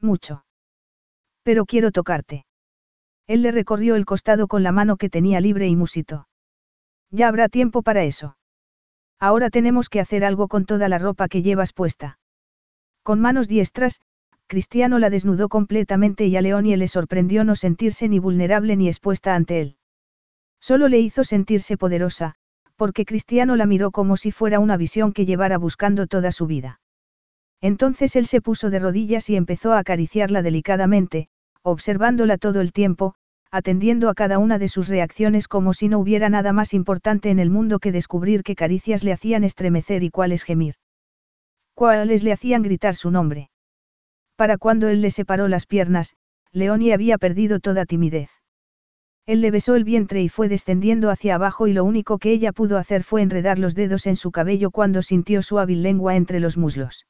Mucho. Pero quiero tocarte. Él le recorrió el costado con la mano que tenía libre y musitó. Ya habrá tiempo para eso. Ahora tenemos que hacer algo con toda la ropa que llevas puesta. Con manos diestras, Cristiano la desnudó completamente y a Leonie le sorprendió no sentirse ni vulnerable ni expuesta ante él. Solo le hizo sentirse poderosa, porque Cristiano la miró como si fuera una visión que llevara buscando toda su vida. Entonces él se puso de rodillas y empezó a acariciarla delicadamente, observándola todo el tiempo, atendiendo a cada una de sus reacciones como si no hubiera nada más importante en el mundo que descubrir qué caricias le hacían estremecer y cuáles gemir. Cuáles le hacían gritar su nombre. Para cuando él le separó las piernas, Leonie había perdido toda timidez. Él le besó el vientre y fue descendiendo hacia abajo y lo único que ella pudo hacer fue enredar los dedos en su cabello cuando sintió su hábil lengua entre los muslos.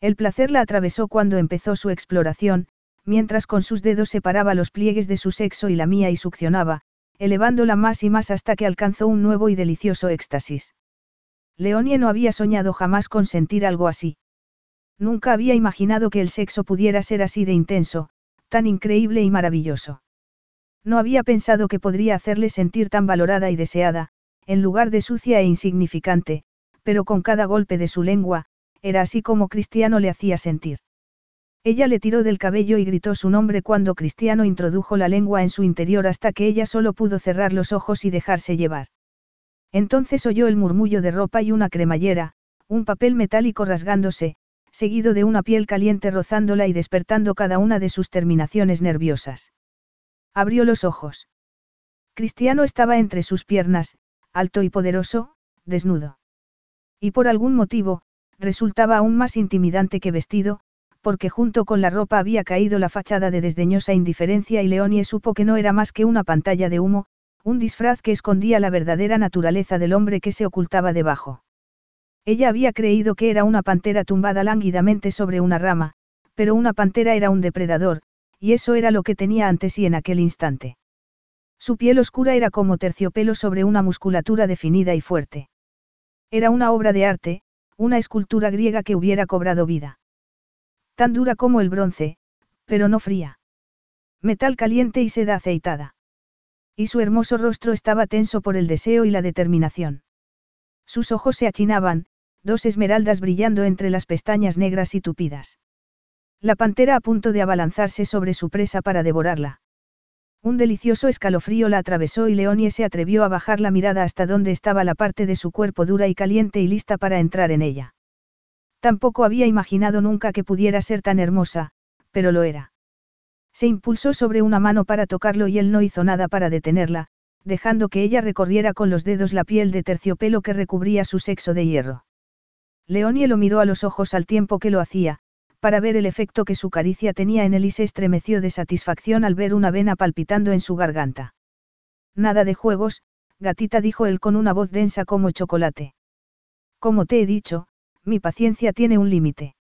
El placer la atravesó cuando empezó su exploración, mientras con sus dedos separaba los pliegues de su sexo y la mía y succionaba, elevándola más y más hasta que alcanzó un nuevo y delicioso éxtasis. Leonie no había soñado jamás con sentir algo así. Nunca había imaginado que el sexo pudiera ser así de intenso, tan increíble y maravilloso. No había pensado que podría hacerle sentir tan valorada y deseada, en lugar de sucia e insignificante, pero con cada golpe de su lengua, era así como Cristiano le hacía sentir. Ella le tiró del cabello y gritó su nombre cuando Cristiano introdujo la lengua en su interior hasta que ella solo pudo cerrar los ojos y dejarse llevar. Entonces oyó el murmullo de ropa y una cremallera, un papel metálico rasgándose, seguido de una piel caliente rozándola y despertando cada una de sus terminaciones nerviosas. Abrió los ojos. Cristiano estaba entre sus piernas, alto y poderoso, desnudo. Y por algún motivo, resultaba aún más intimidante que vestido, porque junto con la ropa había caído la fachada de desdeñosa indiferencia y Leonie supo que no era más que una pantalla de humo, un disfraz que escondía la verdadera naturaleza del hombre que se ocultaba debajo. Ella había creído que era una pantera tumbada lánguidamente sobre una rama, pero una pantera era un depredador, y eso era lo que tenía ante sí en aquel instante. Su piel oscura era como terciopelo sobre una musculatura definida y fuerte. Era una obra de arte, una escultura griega que hubiera cobrado vida. Tan dura como el bronce, pero no fría. Metal caliente y seda aceitada. Y su hermoso rostro estaba tenso por el deseo y la determinación. Sus ojos se achinaban, dos esmeraldas brillando entre las pestañas negras y tupidas. La pantera a punto de abalanzarse sobre su presa para devorarla. Un delicioso escalofrío la atravesó y Leonie se atrevió a bajar la mirada hasta donde estaba la parte de su cuerpo dura y caliente y lista para entrar en ella. Tampoco había imaginado nunca que pudiera ser tan hermosa, pero lo era. Se impulsó sobre una mano para tocarlo y él no hizo nada para detenerla, dejando que ella recorriera con los dedos la piel de terciopelo que recubría su sexo de hierro. Leonie lo miró a los ojos al tiempo que lo hacía, para ver el efecto que su caricia tenía en él y se estremeció de satisfacción al ver una vena palpitando en su garganta. Nada de juegos, gatita dijo él con una voz densa como chocolate. Como te he dicho, mi paciencia tiene un límite.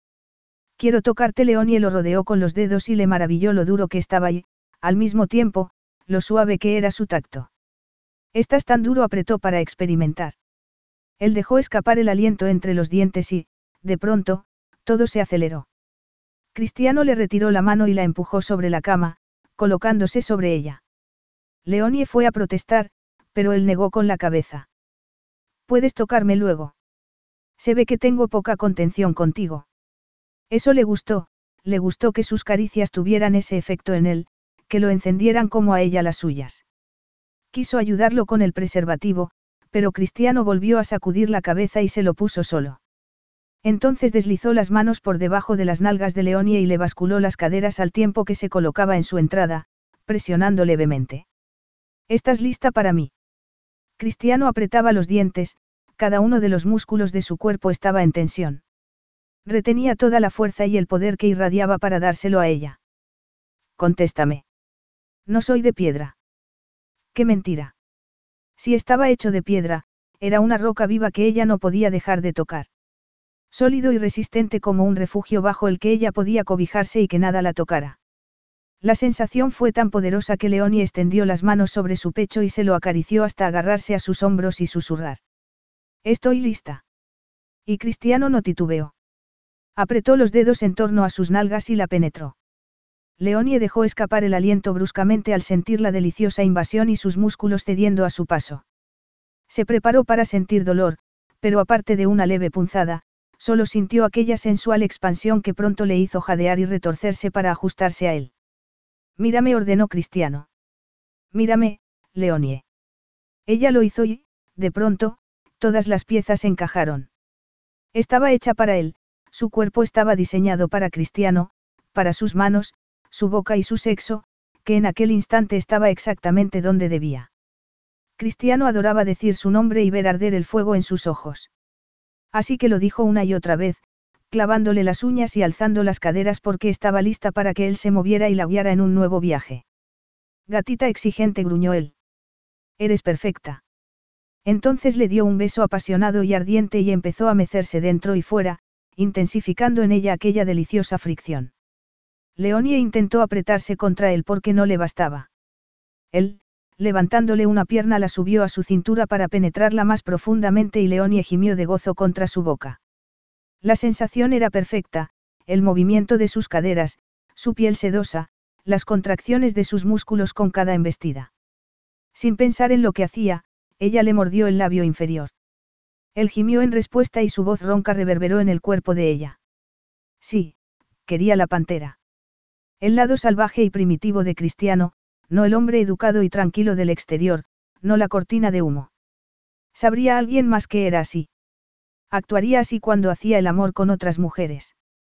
Quiero tocarte Leonie lo rodeó con los dedos y le maravilló lo duro que estaba y, al mismo tiempo, lo suave que era su tacto. Estás tan duro apretó para experimentar. Él dejó escapar el aliento entre los dientes y, de pronto, todo se aceleró. Cristiano le retiró la mano y la empujó sobre la cama, colocándose sobre ella. Leonie fue a protestar, pero él negó con la cabeza. Puedes tocarme luego. Se ve que tengo poca contención contigo. Eso le gustó, le gustó que sus caricias tuvieran ese efecto en él, que lo encendieran como a ella las suyas. Quiso ayudarlo con el preservativo, pero Cristiano volvió a sacudir la cabeza y se lo puso solo. Entonces deslizó las manos por debajo de las nalgas de Leonie y le basculó las caderas al tiempo que se colocaba en su entrada, presionando levemente. ¿Estás lista para mí? Cristiano apretaba los dientes, cada uno de los músculos de su cuerpo estaba en tensión. Retenía toda la fuerza y el poder que irradiaba para dárselo a ella. Contéstame. No soy de piedra. Qué mentira. Si estaba hecho de piedra, era una roca viva que ella no podía dejar de tocar. Sólido y resistente como un refugio bajo el que ella podía cobijarse y que nada la tocara. La sensación fue tan poderosa que Leonie extendió las manos sobre su pecho y se lo acarició hasta agarrarse a sus hombros y susurrar. Estoy lista. Y Cristiano no titubeó. Apretó los dedos en torno a sus nalgas y la penetró. Leonie dejó escapar el aliento bruscamente al sentir la deliciosa invasión y sus músculos cediendo a su paso. Se preparó para sentir dolor, pero aparte de una leve punzada, solo sintió aquella sensual expansión que pronto le hizo jadear y retorcerse para ajustarse a él. Mírame, ordenó Cristiano. Mírame, Leonie. Ella lo hizo y, de pronto, todas las piezas encajaron. Estaba hecha para él, su cuerpo estaba diseñado para Cristiano, para sus manos, su boca y su sexo, que en aquel instante estaba exactamente donde debía. Cristiano adoraba decir su nombre y ver arder el fuego en sus ojos. Así que lo dijo una y otra vez, clavándole las uñas y alzando las caderas porque estaba lista para que él se moviera y la guiara en un nuevo viaje. Gatita exigente gruñó él. Eres perfecta. Entonces le dio un beso apasionado y ardiente y empezó a mecerse dentro y fuera, intensificando en ella aquella deliciosa fricción. Leonie intentó apretarse contra él porque no le bastaba. Él, levantándole una pierna, la subió a su cintura para penetrarla más profundamente y Leonie gimió de gozo contra su boca. La sensación era perfecta, el movimiento de sus caderas, su piel sedosa, las contracciones de sus músculos con cada embestida. Sin pensar en lo que hacía, ella le mordió el labio inferior. Él gimió en respuesta y su voz ronca reverberó en el cuerpo de ella. Sí, quería la pantera. El lado salvaje y primitivo de Cristiano, no el hombre educado y tranquilo del exterior, no la cortina de humo. ¿Sabría alguien más que era así? Actuaría así cuando hacía el amor con otras mujeres.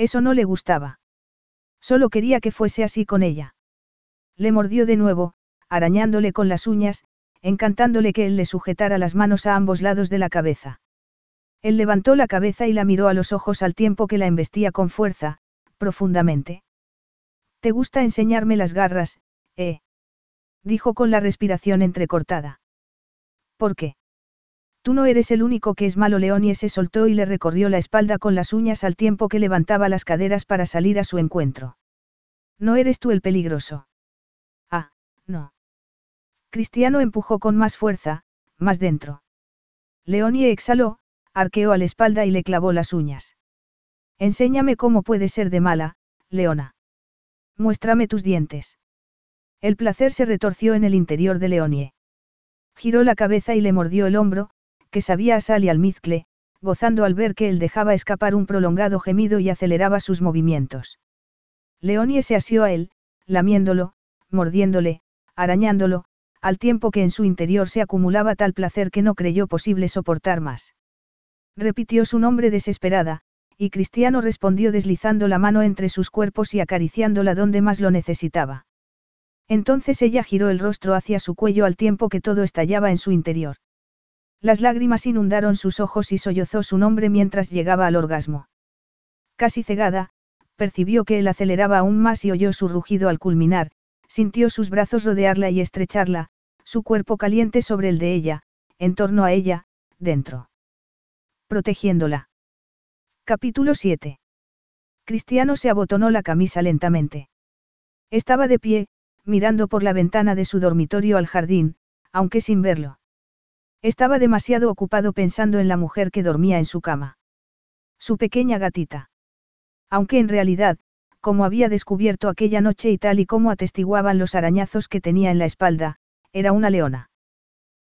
Eso no le gustaba. Solo quería que fuese así con ella. Le mordió de nuevo, arañándole con las uñas, encantándole que él le sujetara las manos a ambos lados de la cabeza. Él levantó la cabeza y la miró a los ojos al tiempo que la embestía con fuerza, profundamente. ¿Te gusta enseñarme las garras, eh? dijo con la respiración entrecortada. ¿Por qué? Tú no eres el único que es malo. Leonie se soltó y le recorrió la espalda con las uñas al tiempo que levantaba las caderas para salir a su encuentro. No eres tú el peligroso. Ah, no. Cristiano empujó con más fuerza, más dentro. Leonie exhaló, arqueó a la espalda y le clavó las uñas. Enséñame cómo puedes ser de mala, Leona. Muéstrame tus dientes. El placer se retorció en el interior de Leonie. Giró la cabeza y le mordió el hombro, que sabía a sal y almizcle, gozando al ver que él dejaba escapar un prolongado gemido y aceleraba sus movimientos. Leonie se asió a él, lamiéndolo, mordiéndole, arañándolo, al tiempo que en su interior se acumulaba tal placer que no creyó posible soportar más. Repitió su nombre desesperada, y Cristiano respondió deslizando la mano entre sus cuerpos y acariciándola donde más lo necesitaba. Entonces ella giró el rostro hacia su cuello al tiempo que todo estallaba en su interior. Las lágrimas inundaron sus ojos y sollozó su nombre mientras llegaba al orgasmo. Casi cegada, percibió que él aceleraba aún más y oyó su rugido al culminar, sintió sus brazos rodearla y estrecharla, su cuerpo caliente sobre el de ella, en torno a ella, dentro. Protegiéndola. Capítulo 7. Cristiano se abotonó la camisa lentamente. Estaba de pie, mirando por la ventana de su dormitorio al jardín, aunque sin verlo. Estaba demasiado ocupado pensando en la mujer que dormía en su cama. Su pequeña gatita. Aunque en realidad, como había descubierto aquella noche y tal y como atestiguaban los arañazos que tenía en la espalda, era una leona.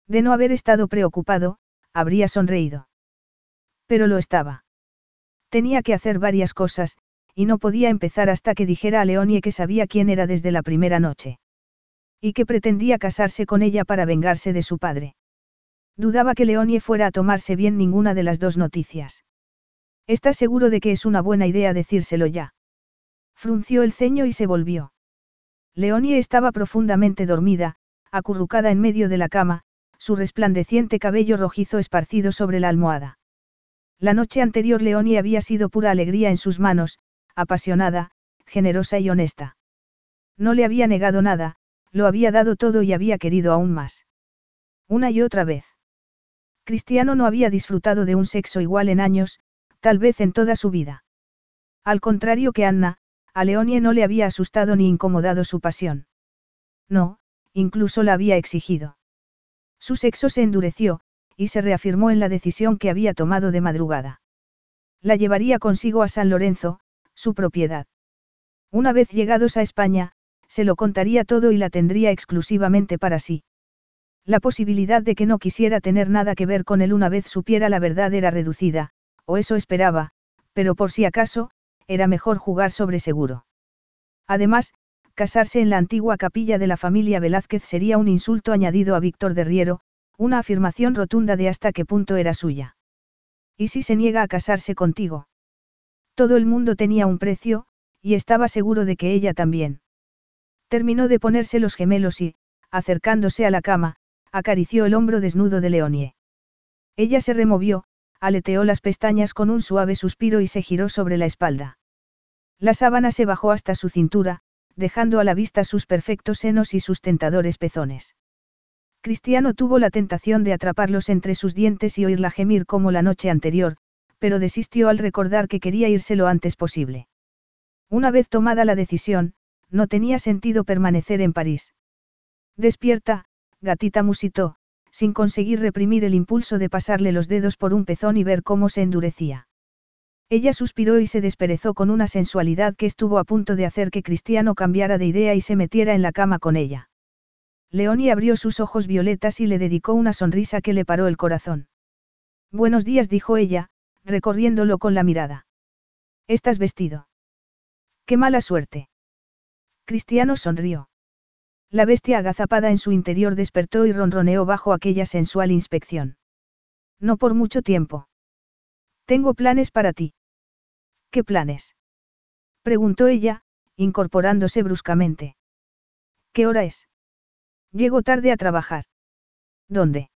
De no haber estado preocupado, habría sonreído. Pero lo estaba. Tenía que hacer varias cosas, y no podía empezar hasta que dijera a Leonie que sabía quién era desde la primera noche. Y que pretendía casarse con ella para vengarse de su padre. Dudaba que Leonie fuera a tomarse bien ninguna de las dos noticias. ¿Estás seguro de que es una buena idea decírselo ya? Frunció el ceño y se volvió. Leonie estaba profundamente dormida, acurrucada en medio de la cama, su resplandeciente cabello rojizo esparcido sobre la almohada. La noche anterior Leonie había sido pura alegría en sus manos, apasionada, generosa y honesta. No le había negado nada, lo había dado todo y había querido aún más. Una y otra vez. Cristiano no había disfrutado de un sexo igual en años, tal vez en toda su vida. Al contrario que Anna, a Leonie no le había asustado ni incomodado su pasión. No, incluso la había exigido. Su sexo se endureció, y se reafirmó en la decisión que había tomado de madrugada. La llevaría consigo a San Lorenzo, su propiedad. Una vez llegados a España, se lo contaría todo y la tendría exclusivamente para sí. La posibilidad de que no quisiera tener nada que ver con él una vez supiera la verdad era reducida, o eso esperaba, pero por si acaso, era mejor jugar sobre seguro. Además, Casarse en la antigua capilla de la familia Velázquez sería un insulto añadido a Víctor de Riero, una afirmación rotunda de hasta qué punto era suya. ¿Y si se niega a casarse contigo? Todo el mundo tenía un precio, y estaba seguro de que ella también. Terminó de ponerse los gemelos y, acercándose a la cama, acarició el hombro desnudo de Leonie. Ella se removió, aleteó las pestañas con un suave suspiro y se giró sobre la espalda. La sábana se bajó hasta su cintura, dejando a la vista sus perfectos senos y sus tentadores pezones. Cristiano tuvo la tentación de atraparlos entre sus dientes y oírla gemir como la noche anterior, pero desistió al recordar que quería irse lo antes posible. Una vez tomada la decisión, no tenía sentido permanecer en París. Despierta, gatita musitó, sin conseguir reprimir el impulso de pasarle los dedos por un pezón y ver cómo se endurecía. Ella suspiró y se desperezó con una sensualidad que estuvo a punto de hacer que Cristiano cambiara de idea y se metiera en la cama con ella. Leonie abrió sus ojos violetas y le dedicó una sonrisa que le paró el corazón. Buenos días, dijo ella, recorriéndolo con la mirada. ¿Estás vestido? Qué mala suerte. Cristiano sonrió. La bestia agazapada en su interior despertó y ronroneó bajo aquella sensual inspección. No por mucho tiempo. Tengo planes para ti. ¿Qué planes? preguntó ella, incorporándose bruscamente. ¿Qué hora es? Llego tarde a trabajar. ¿Dónde?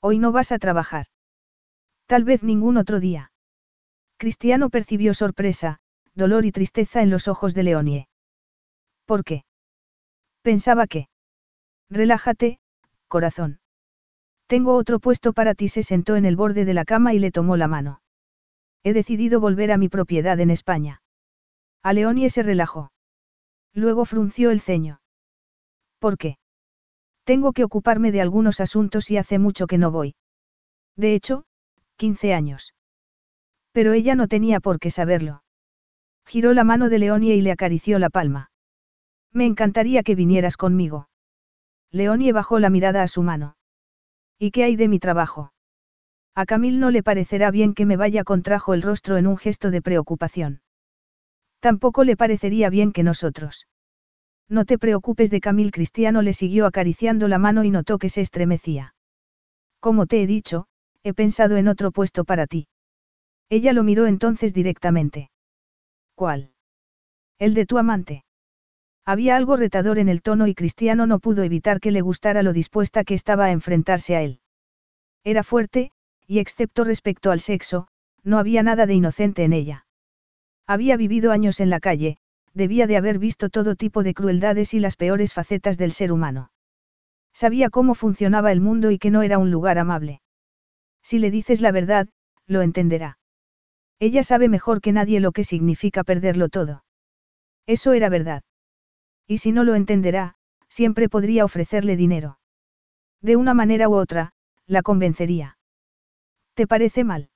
Hoy no vas a trabajar. Tal vez ningún otro día. Cristiano percibió sorpresa, dolor y tristeza en los ojos de Leonie. ¿Por qué? Pensaba que. Relájate, corazón. Tengo otro puesto para ti. Se sentó en el borde de la cama y le tomó la mano. He decidido volver a mi propiedad en España. A Leonie se relajó. Luego frunció el ceño. ¿Por qué? Tengo que ocuparme de algunos asuntos y hace mucho que no voy. De hecho, 15 años. Pero ella no tenía por qué saberlo. Giró la mano de Leonie y le acarició la palma. Me encantaría que vinieras conmigo. Leonie bajó la mirada a su mano. ¿Y qué hay de mi trabajo? A Camil no le parecerá bien que me vaya, contrajo el rostro en un gesto de preocupación. Tampoco le parecería bien que nosotros. No te preocupes de Camil. Cristiano le siguió acariciando la mano y notó que se estremecía. Como te he dicho, he pensado en otro puesto para ti. Ella lo miró entonces directamente. ¿Cuál? El de tu amante. Había algo retador en el tono y Cristiano no pudo evitar que le gustara lo dispuesta que estaba a enfrentarse a él. Era fuerte, y excepto respecto al sexo, no había nada de inocente en ella. Había vivido años en la calle, debía de haber visto todo tipo de crueldades y las peores facetas del ser humano. Sabía cómo funcionaba el mundo y que no era un lugar amable. Si le dices la verdad, lo entenderá. Ella sabe mejor que nadie lo que significa perderlo todo. Eso era verdad. Y si no lo entenderá, siempre podría ofrecerle dinero. De una manera u otra, la convencería. ¿Te parece mal?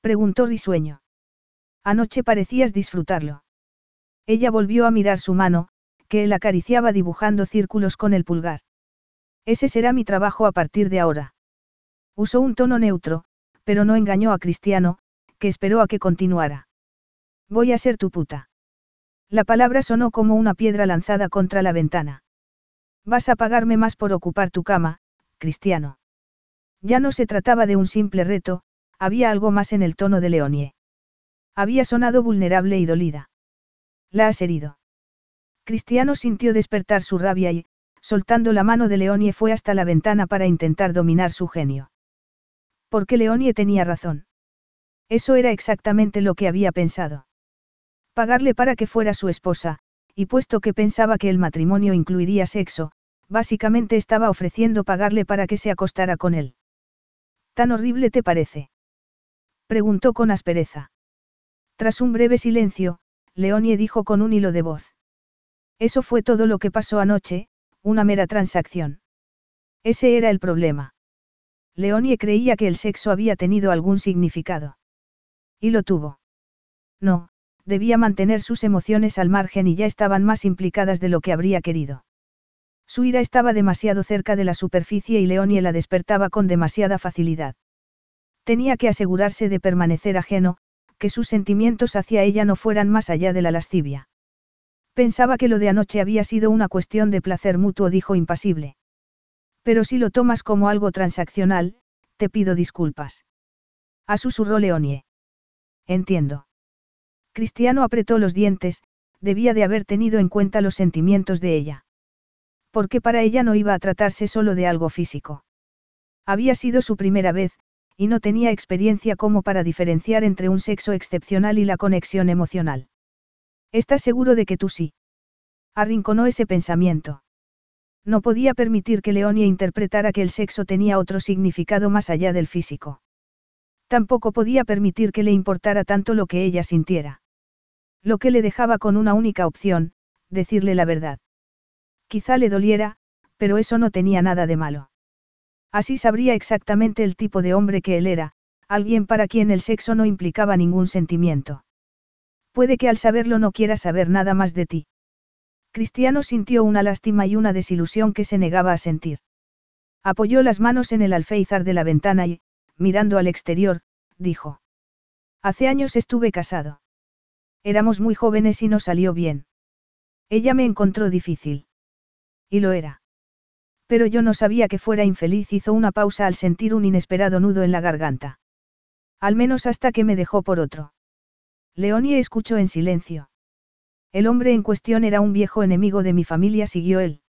Preguntó risueño. Anoche parecías disfrutarlo. Ella volvió a mirar su mano, que él acariciaba dibujando círculos con el pulgar. Ese será mi trabajo a partir de ahora. Usó un tono neutro, pero no engañó a Cristiano, que esperó a que continuara. Voy a ser tu puta. La palabra sonó como una piedra lanzada contra la ventana. Vas a pagarme más por ocupar tu cama, Cristiano. Ya no se trataba de un simple reto, había algo más en el tono de Leonie. Había sonado vulnerable y dolida. La has herido. Cristiano sintió despertar su rabia y, soltando la mano de Leonie, fue hasta la ventana para intentar dominar su genio. Porque Leonie tenía razón. Eso era exactamente lo que había pensado. Pagarle para que fuera su esposa, y puesto que pensaba que el matrimonio incluiría sexo, básicamente estaba ofreciendo pagarle para que se acostara con él. ¿Tan horrible te parece? Preguntó con aspereza. Tras un breve silencio, Leonie dijo con un hilo de voz. Eso fue todo lo que pasó anoche, una mera transacción. Ese era el problema. Leonie creía que el sexo había tenido algún significado. Y lo tuvo. No, debía mantener sus emociones al margen y ya estaban más implicadas de lo que habría querido. Su ira estaba demasiado cerca de la superficie y Leonie la despertaba con demasiada facilidad. Tenía que asegurarse de permanecer ajeno, que sus sentimientos hacia ella no fueran más allá de la lascivia. Pensaba que lo de anoche había sido una cuestión de placer mutuo, dijo impasible. Pero si lo tomas como algo transaccional, te pido disculpas. A susurró Leonie. Entiendo. Cristiano apretó los dientes, debía de haber tenido en cuenta los sentimientos de ella. Porque para ella no iba a tratarse solo de algo físico. Había sido su primera vez, y no tenía experiencia como para diferenciar entre un sexo excepcional y la conexión emocional. ¿Estás seguro de que tú sí? Arrinconó ese pensamiento. No podía permitir que Leonia interpretara que el sexo tenía otro significado más allá del físico. Tampoco podía permitir que le importara tanto lo que ella sintiera. Lo que le dejaba con una única opción, decirle la verdad. Quizá le doliera, pero eso no tenía nada de malo. Así sabría exactamente el tipo de hombre que él era, alguien para quien el sexo no implicaba ningún sentimiento. Puede que al saberlo no quiera saber nada más de ti. Cristiano sintió una lástima y una desilusión que se negaba a sentir. Apoyó las manos en el alféizar de la ventana y, mirando al exterior, dijo. Hace años estuve casado. Éramos muy jóvenes y no salió bien. Ella me encontró difícil. Y lo era. Pero yo no sabía que fuera infeliz, hizo una pausa al sentir un inesperado nudo en la garganta. Al menos hasta que me dejó por otro. Leonie escuchó en silencio. El hombre en cuestión era un viejo enemigo de mi familia, siguió él.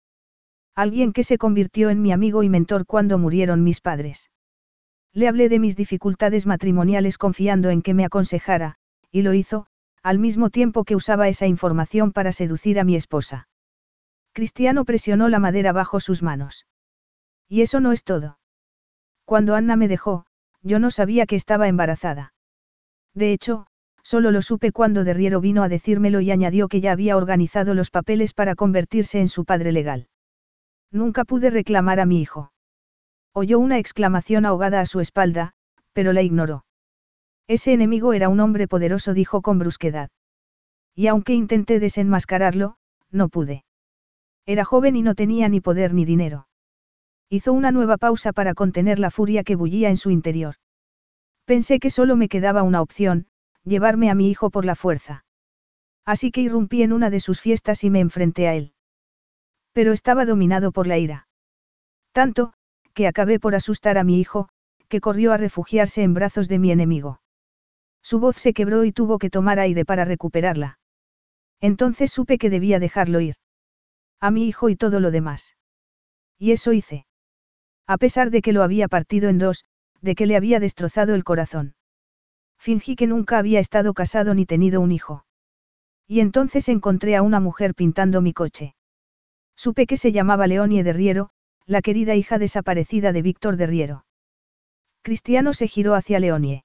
Alguien que se convirtió en mi amigo y mentor cuando murieron mis padres. Le hablé de mis dificultades matrimoniales confiando en que me aconsejara, y lo hizo, al mismo tiempo que usaba esa información para seducir a mi esposa. Cristiano presionó la madera bajo sus manos. Y eso no es todo. Cuando Anna me dejó, yo no sabía que estaba embarazada. De hecho, solo lo supe cuando Derriero vino a decírmelo y añadió que ya había organizado los papeles para convertirse en su padre legal. Nunca pude reclamar a mi hijo. Oyó una exclamación ahogada a su espalda, pero la ignoró. Ese enemigo era un hombre poderoso, dijo con brusquedad. Y aunque intenté desenmascararlo, no pude. Era joven y no tenía ni poder ni dinero. Hizo una nueva pausa para contener la furia que bullía en su interior. Pensé que solo me quedaba una opción, llevarme a mi hijo por la fuerza. Así que irrumpí en una de sus fiestas y me enfrenté a él. Pero estaba dominado por la ira. Tanto, que acabé por asustar a mi hijo, que corrió a refugiarse en brazos de mi enemigo. Su voz se quebró y tuvo que tomar aire para recuperarla. Entonces supe que debía dejarlo ir. A mi hijo y todo lo demás. Y eso hice. A pesar de que lo había partido en dos, de que le había destrozado el corazón. Fingí que nunca había estado casado ni tenido un hijo. Y entonces encontré a una mujer pintando mi coche. Supe que se llamaba Leonie de Riero, la querida hija desaparecida de Víctor de Riero. Cristiano se giró hacia Leonie.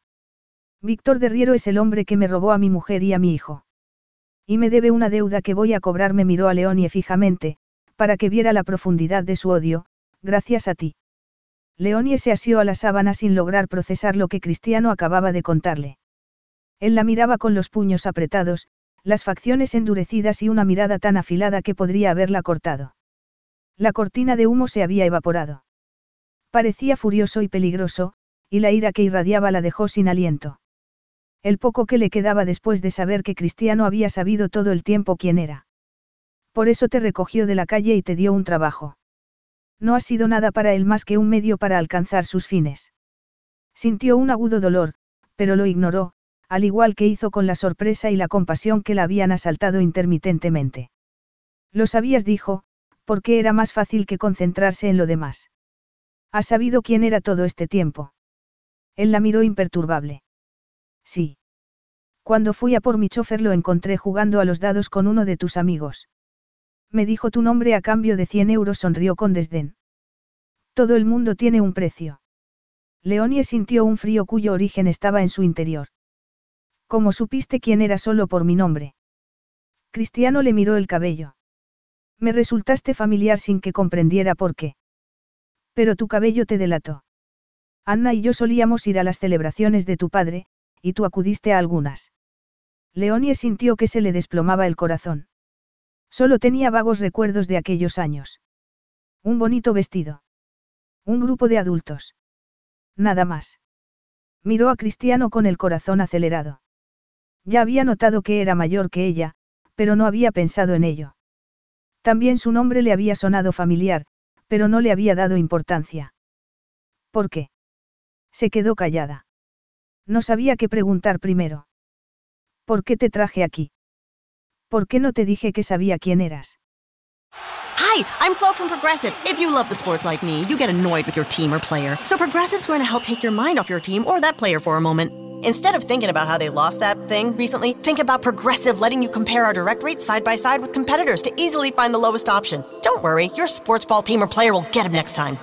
Víctor de Riero es el hombre que me robó a mi mujer y a mi hijo. Y me debe una deuda que voy a cobrarme, miró a Leonie fijamente, para que viera la profundidad de su odio, gracias a ti. Leonie se asió a la sábana sin lograr procesar lo que Cristiano acababa de contarle. Él la miraba con los puños apretados, las facciones endurecidas y una mirada tan afilada que podría haberla cortado. La cortina de humo se había evaporado. Parecía furioso y peligroso, y la ira que irradiaba la dejó sin aliento. El poco que le quedaba después de saber que Cristiano había sabido todo el tiempo quién era. Por eso te recogió de la calle y te dio un trabajo. No ha sido nada para él más que un medio para alcanzar sus fines. Sintió un agudo dolor, pero lo ignoró, al igual que hizo con la sorpresa y la compasión que la habían asaltado intermitentemente. Lo sabías, dijo, porque era más fácil que concentrarse en lo demás. ¿Has sabido quién era todo este tiempo? Él la miró imperturbable. Sí. Cuando fui a por mi chofer lo encontré jugando a los dados con uno de tus amigos. Me dijo tu nombre a cambio de 100 euros, sonrió con desdén. Todo el mundo tiene un precio. Leonie sintió un frío cuyo origen estaba en su interior. ¿Cómo supiste quién era solo por mi nombre? Cristiano le miró el cabello. Me resultaste familiar sin que comprendiera por qué. Pero tu cabello te delató. Anna y yo solíamos ir a las celebraciones de tu padre, y tú acudiste a algunas. Leonie sintió que se le desplomaba el corazón. Solo tenía vagos recuerdos de aquellos años. Un bonito vestido. Un grupo de adultos. Nada más. Miró a Cristiano con el corazón acelerado. Ya había notado que era mayor que ella, pero no había pensado en ello. También su nombre le había sonado familiar, pero no le había dado importancia. ¿Por qué? Se quedó callada. No sabía qué preguntar primero. ¿Por qué te traje aquí? ¿Por qué no te dije que sabía quién eras? Hi, I'm Flo from Progressive. If you love the sports like me, you get annoyed with your team or player. So Progressive's going to help take your mind off your team or that player for a moment. Instead of thinking about how they lost that thing recently, think about Progressive letting you compare our direct rates side by side with competitors to easily find the lowest option. Don't worry, your sports ball team or player will get him next time.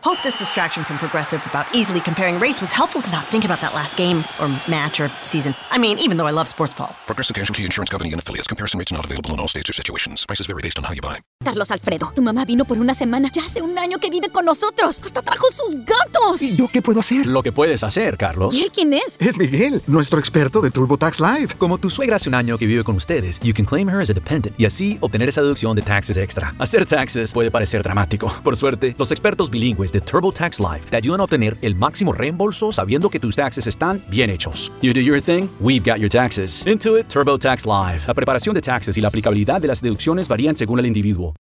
Hope this distraction from Progressive about easily comparing rates was helpful to not think about that last game or match or season. I mean, even though I love sports ball. Progressive Casualty Insurance Company and affiliates. Comparison rates not available in all states or situations. Prices vary based on how you buy. Carlos Alfredo, tu mamá vino por una semana. Ya hace un año que vive con nosotros. Hasta trajo sus gatos. ¿Y yo qué puedo hacer? Lo que puedes hacer, Carlos. ¿Y él quién es? Es Miguel, nuestro experto de TurboTax Live. Como tu suegra hace un año que vive con ustedes, you can claim her as a dependent y así obtener esa deducción de taxes extra. Hacer taxes puede parecer dramático. Por suerte, los expertos bilingües de TurboTax Live te ayudan a obtener el máximo reembolso sabiendo que tus taxes están bien hechos. You do your thing, we've got your taxes. Intuit TurboTax Live. La preparación de taxes y la aplicabilidad de las deducciones varían según el individuo.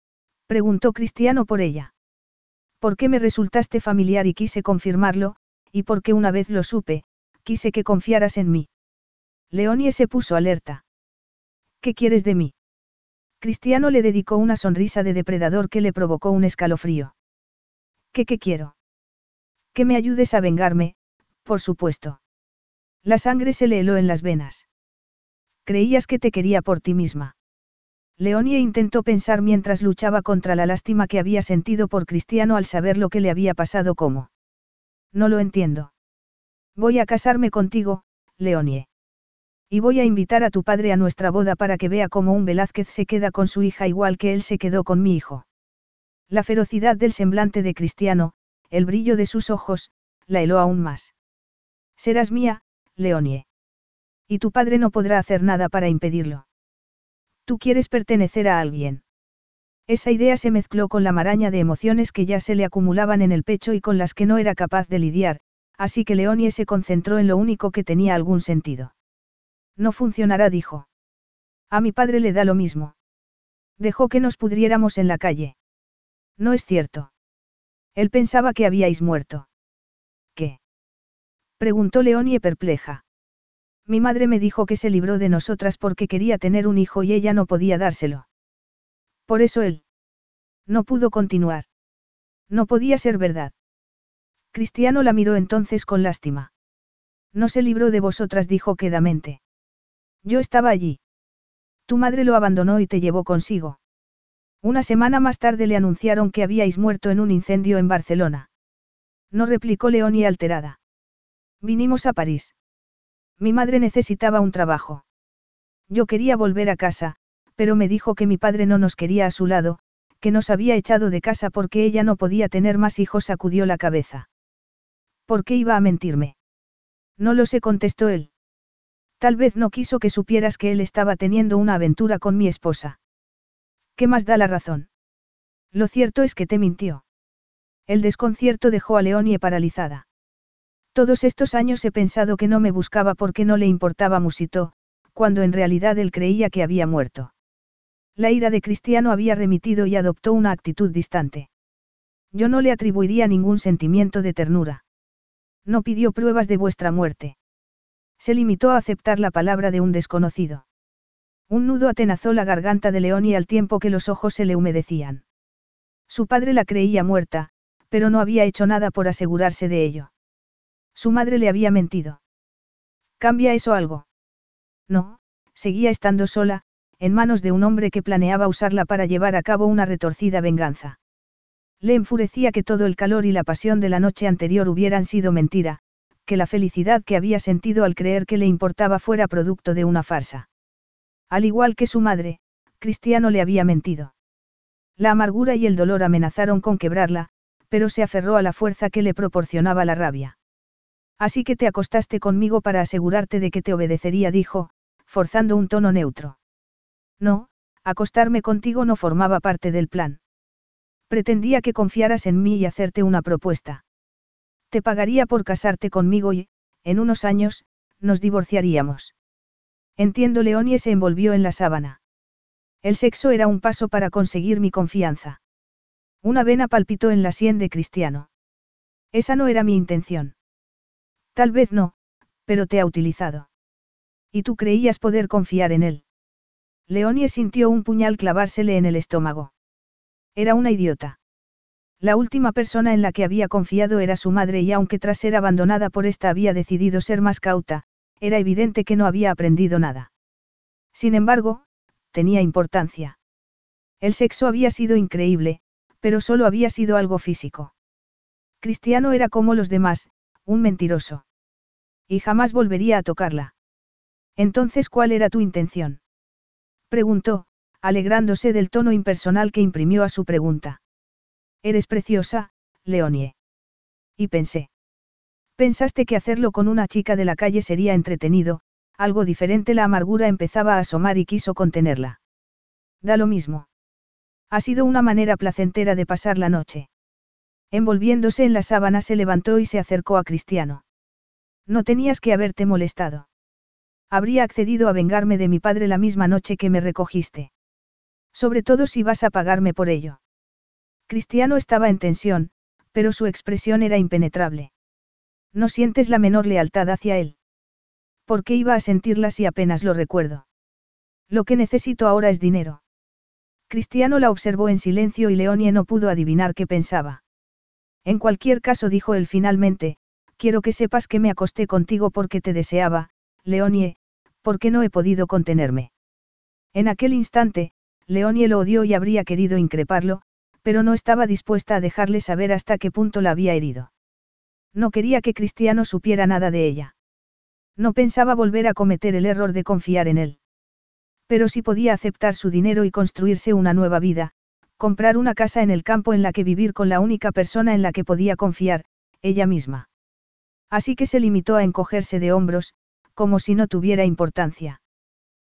Preguntó Cristiano por ella. ¿Por qué me resultaste familiar y quise confirmarlo, y porque una vez lo supe, quise que confiaras en mí? Leonie se puso alerta. ¿Qué quieres de mí? Cristiano le dedicó una sonrisa de depredador que le provocó un escalofrío. ¿Qué quiero? Que me ayudes a vengarme, por supuesto. La sangre se le heló en las venas. Creías que te quería por ti misma. Leonie intentó pensar mientras luchaba contra la lástima que había sentido por Cristiano al saber lo que le había pasado como. No lo entiendo. Voy a casarme contigo, Leonie. Y voy a invitar a tu padre a nuestra boda para que vea cómo un Velázquez se queda con su hija igual que él se quedó con mi hijo. La ferocidad del semblante de Cristiano, el brillo de sus ojos, la heló aún más. Serás mía, Leonie. Y tu padre no podrá hacer nada para impedirlo. Tú quieres pertenecer a alguien. Esa idea se mezcló con la maraña de emociones que ya se le acumulaban en el pecho y con las que no era capaz de lidiar, así que Leonie se concentró en lo único que tenía algún sentido. No funcionará, dijo. A mi padre le da lo mismo. Dejó que nos pudriéramos en la calle. No es cierto. Él pensaba que habíais muerto. ¿Qué? Preguntó Leonie perpleja. Mi madre me dijo que se libró de nosotras porque quería tener un hijo y ella no podía dárselo. Por eso él. No pudo continuar. No podía ser verdad. Cristiano la miró entonces con lástima. No se libró de vosotras, dijo quedamente. Yo estaba allí. Tu madre lo abandonó y te llevó consigo. Una semana más tarde le anunciaron que habíais muerto en un incendio en Barcelona. No replicó Leonie alterada. Vinimos a París. Mi madre necesitaba un trabajo. Yo quería volver a casa, pero me dijo que mi padre no nos quería a su lado, que nos había echado de casa porque ella no podía tener más hijos, sacudió la cabeza. ¿Por qué iba a mentirme? No lo sé, contestó él. Tal vez no quiso que supieras que él estaba teniendo una aventura con mi esposa. ¿Qué más da la razón? Lo cierto es que te mintió. El desconcierto dejó a Leonie paralizada. Todos estos años he pensado que no me buscaba porque no le importaba Musito, cuando en realidad él creía que había muerto. La ira de Cristiano había remitido y adoptó una actitud distante. Yo no le atribuiría ningún sentimiento de ternura. No pidió pruebas de vuestra muerte. Se limitó a aceptar la palabra de un desconocido. Un nudo atenazó la garganta de Leonie al tiempo que los ojos se le humedecían. Su padre la creía muerta, pero no había hecho nada por asegurarse de ello. Su madre le había mentido. ¿Cambia eso algo? No, seguía estando sola, en manos de un hombre que planeaba usarla para llevar a cabo una retorcida venganza. Le enfurecía que todo el calor y la pasión de la noche anterior hubieran sido mentira, que la felicidad que había sentido al creer que le importaba fuera producto de una farsa. Al igual que su madre, Cristiano le había mentido. La amargura y el dolor amenazaron con quebrarla, pero se aferró a la fuerza que le proporcionaba la rabia. Así que te acostaste conmigo para asegurarte de que te obedecería, dijo, forzando un tono neutro. No, acostarme contigo no formaba parte del plan. Pretendía que confiaras en mí y hacerte una propuesta. Te pagaría por casarte conmigo y, en unos años, nos divorciaríamos. Entiendo, Leonie se envolvió en la sábana. El sexo era un paso para conseguir mi confianza. Una vena palpitó en la sien de Cristiano. Esa no era mi intención. Tal vez no, pero te ha utilizado. Y tú creías poder confiar en él. Leonie sintió un puñal clavársele en el estómago. Era una idiota. La última persona en la que había confiado era su madre y aunque tras ser abandonada por esta había decidido ser más cauta, era evidente que no había aprendido nada. Sin embargo, tenía importancia. El sexo había sido increíble, pero solo había sido algo físico. Cristiano era como los demás, un mentiroso. Y jamás volvería a tocarla. Entonces, ¿cuál era tu intención? Preguntó, alegrándose del tono impersonal que imprimió a su pregunta. Eres preciosa, Leonie. Y pensé. Pensaste que hacerlo con una chica de la calle sería entretenido, algo diferente la amargura empezaba a asomar y quiso contenerla. Da lo mismo. Ha sido una manera placentera de pasar la noche. Envolviéndose en la sábana se levantó y se acercó a Cristiano. No tenías que haberte molestado. Habría accedido a vengarme de mi padre la misma noche que me recogiste. Sobre todo si vas a pagarme por ello. Cristiano estaba en tensión, pero su expresión era impenetrable. No sientes la menor lealtad hacia él. ¿Por qué iba a sentirla si apenas lo recuerdo? Lo que necesito ahora es dinero. Cristiano la observó en silencio y Leonie no pudo adivinar qué pensaba. En cualquier caso dijo él finalmente, quiero que sepas que me acosté contigo porque te deseaba, Leonie, porque no he podido contenerme. En aquel instante, Leonie lo odió y habría querido increparlo, pero no estaba dispuesta a dejarle saber hasta qué punto la había herido. No quería que Cristiano supiera nada de ella. No pensaba volver a cometer el error de confiar en él. Pero si podía aceptar su dinero y construirse una nueva vida, comprar una casa en el campo en la que vivir con la única persona en la que podía confiar, ella misma. Así que se limitó a encogerse de hombros, como si no tuviera importancia.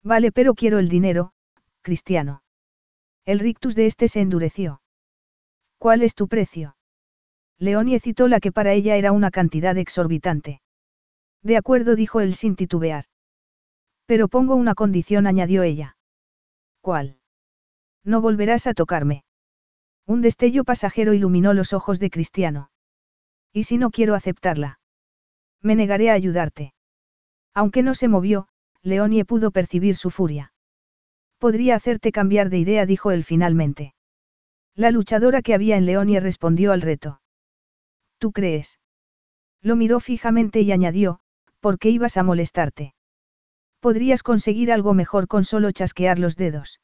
Vale, pero quiero el dinero, Cristiano. El rictus de este se endureció. ¿Cuál es tu precio? Leonie citó la que para ella era una cantidad exorbitante. De acuerdo, dijo él sin titubear. Pero pongo una condición, añadió ella. ¿Cuál? No volverás a tocarme. Un destello pasajero iluminó los ojos de Cristiano. ¿Y si no quiero aceptarla? Me negaré a ayudarte. Aunque no se movió, Leonie pudo percibir su furia. Podría hacerte cambiar de idea, dijo él finalmente. La luchadora que había en Leonie respondió al reto. ¿Tú crees? Lo miró fijamente y añadió, ¿por qué ibas a molestarte? Podrías conseguir algo mejor con solo chasquear los dedos.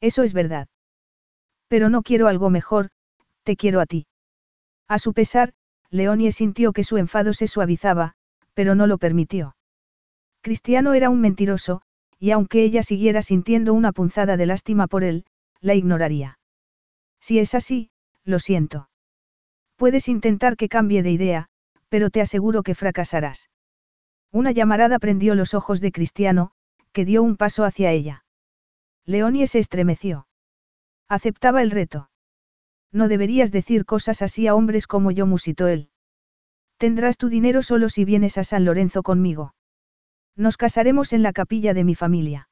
Eso es verdad. Pero no quiero algo mejor, te quiero a ti. A su pesar, Leonie sintió que su enfado se suavizaba, pero no lo permitió. Cristiano era un mentiroso, y aunque ella siguiera sintiendo una punzada de lástima por él, la ignoraría. Si es así, lo siento. Puedes intentar que cambie de idea, pero te aseguro que fracasarás. Una llamarada prendió los ojos de Cristiano, que dio un paso hacia ella. Leonie se estremeció. Aceptaba el reto. No deberías decir cosas así a hombres como yo, musitó él. Tendrás tu dinero solo si vienes a San Lorenzo conmigo. Nos casaremos en la capilla de mi familia.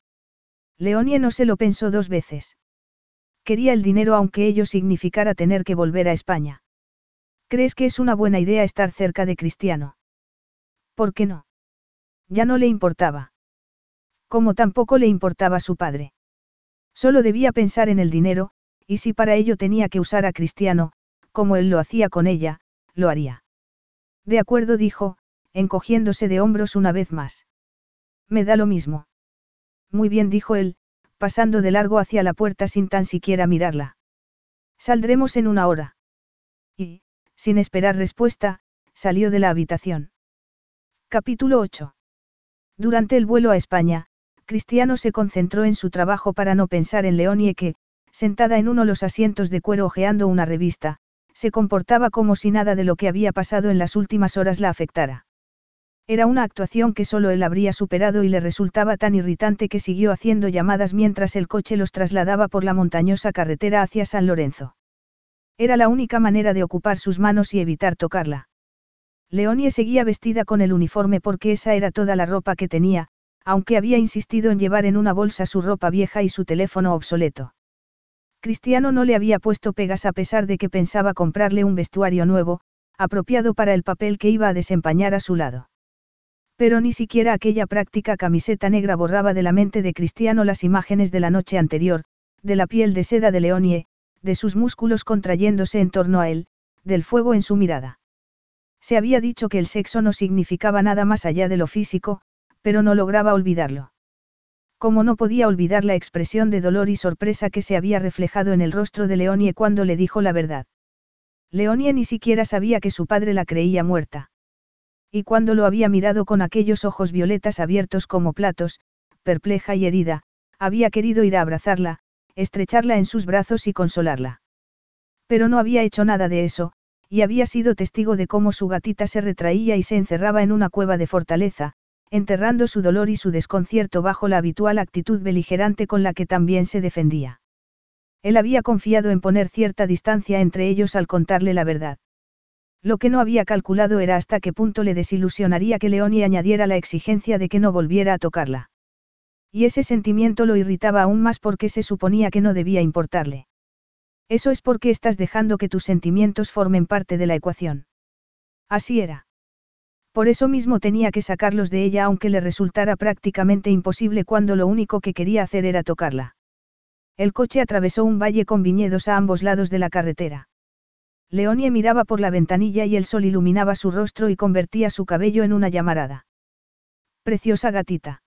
Leonie no se lo pensó dos veces. Quería el dinero aunque ello significara tener que volver a España. ¿Crees que es una buena idea estar cerca de Cristiano? ¿Por qué no? Ya no le importaba. Como tampoco le importaba su padre. Solo debía pensar en el dinero, y si para ello tenía que usar a Cristiano, como él lo hacía con ella, lo haría. De acuerdo, dijo, encogiéndose de hombros una vez más. Me da lo mismo. Muy bien, dijo él, pasando de largo hacia la puerta sin tan siquiera mirarla. Saldremos en una hora. Y, sin esperar respuesta, salió de la habitación. Capítulo 8. Durante el vuelo a España, Cristiano se concentró en su trabajo para no pensar en Leonie que, sentada en uno de los asientos de cuero hojeando una revista, se comportaba como si nada de lo que había pasado en las últimas horas la afectara. Era una actuación que solo él habría superado y le resultaba tan irritante que siguió haciendo llamadas mientras el coche los trasladaba por la montañosa carretera hacia San Lorenzo. Era la única manera de ocupar sus manos y evitar tocarla. Leonie seguía vestida con el uniforme porque esa era toda la ropa que tenía, aunque había insistido en llevar en una bolsa su ropa vieja y su teléfono obsoleto. Cristiano no le había puesto pegas a pesar de que pensaba comprarle un vestuario nuevo, apropiado para el papel que iba a desempeñar a su lado. Pero ni siquiera aquella práctica camiseta negra borraba de la mente de Cristiano las imágenes de la noche anterior, de la piel de seda de Leonie, de sus músculos contrayéndose en torno a él, del fuego en su mirada. Se había dicho que el sexo no significaba nada más allá de lo físico, pero no lograba olvidarlo. Como no podía olvidar la expresión de dolor y sorpresa que se había reflejado en el rostro de Leonie cuando le dijo la verdad. Leonie ni siquiera sabía que su padre la creía muerta. Y cuando lo había mirado con aquellos ojos violetas abiertos como platos, perpleja y herida, había querido ir a abrazarla, estrecharla en sus brazos y consolarla. Pero no había hecho nada de eso, y había sido testigo de cómo su gatita se retraía y se encerraba en una cueva de fortaleza, enterrando su dolor y su desconcierto bajo la habitual actitud beligerante con la que también se defendía. Él había confiado en poner cierta distancia entre ellos al contarle la verdad. Lo que no había calculado era hasta qué punto le desilusionaría que Leonie añadiera la exigencia de que no volviera a tocarla. Y ese sentimiento lo irritaba aún más porque se suponía que no debía importarle. Eso es porque estás dejando que tus sentimientos formen parte de la ecuación. Así era. Por eso mismo tenía que sacarlos de ella aunque le resultara prácticamente imposible cuando lo único que quería hacer era tocarla. El coche atravesó un valle con viñedos a ambos lados de la carretera. Leonie miraba por la ventanilla y el sol iluminaba su rostro y convertía su cabello en una llamarada. Preciosa gatita.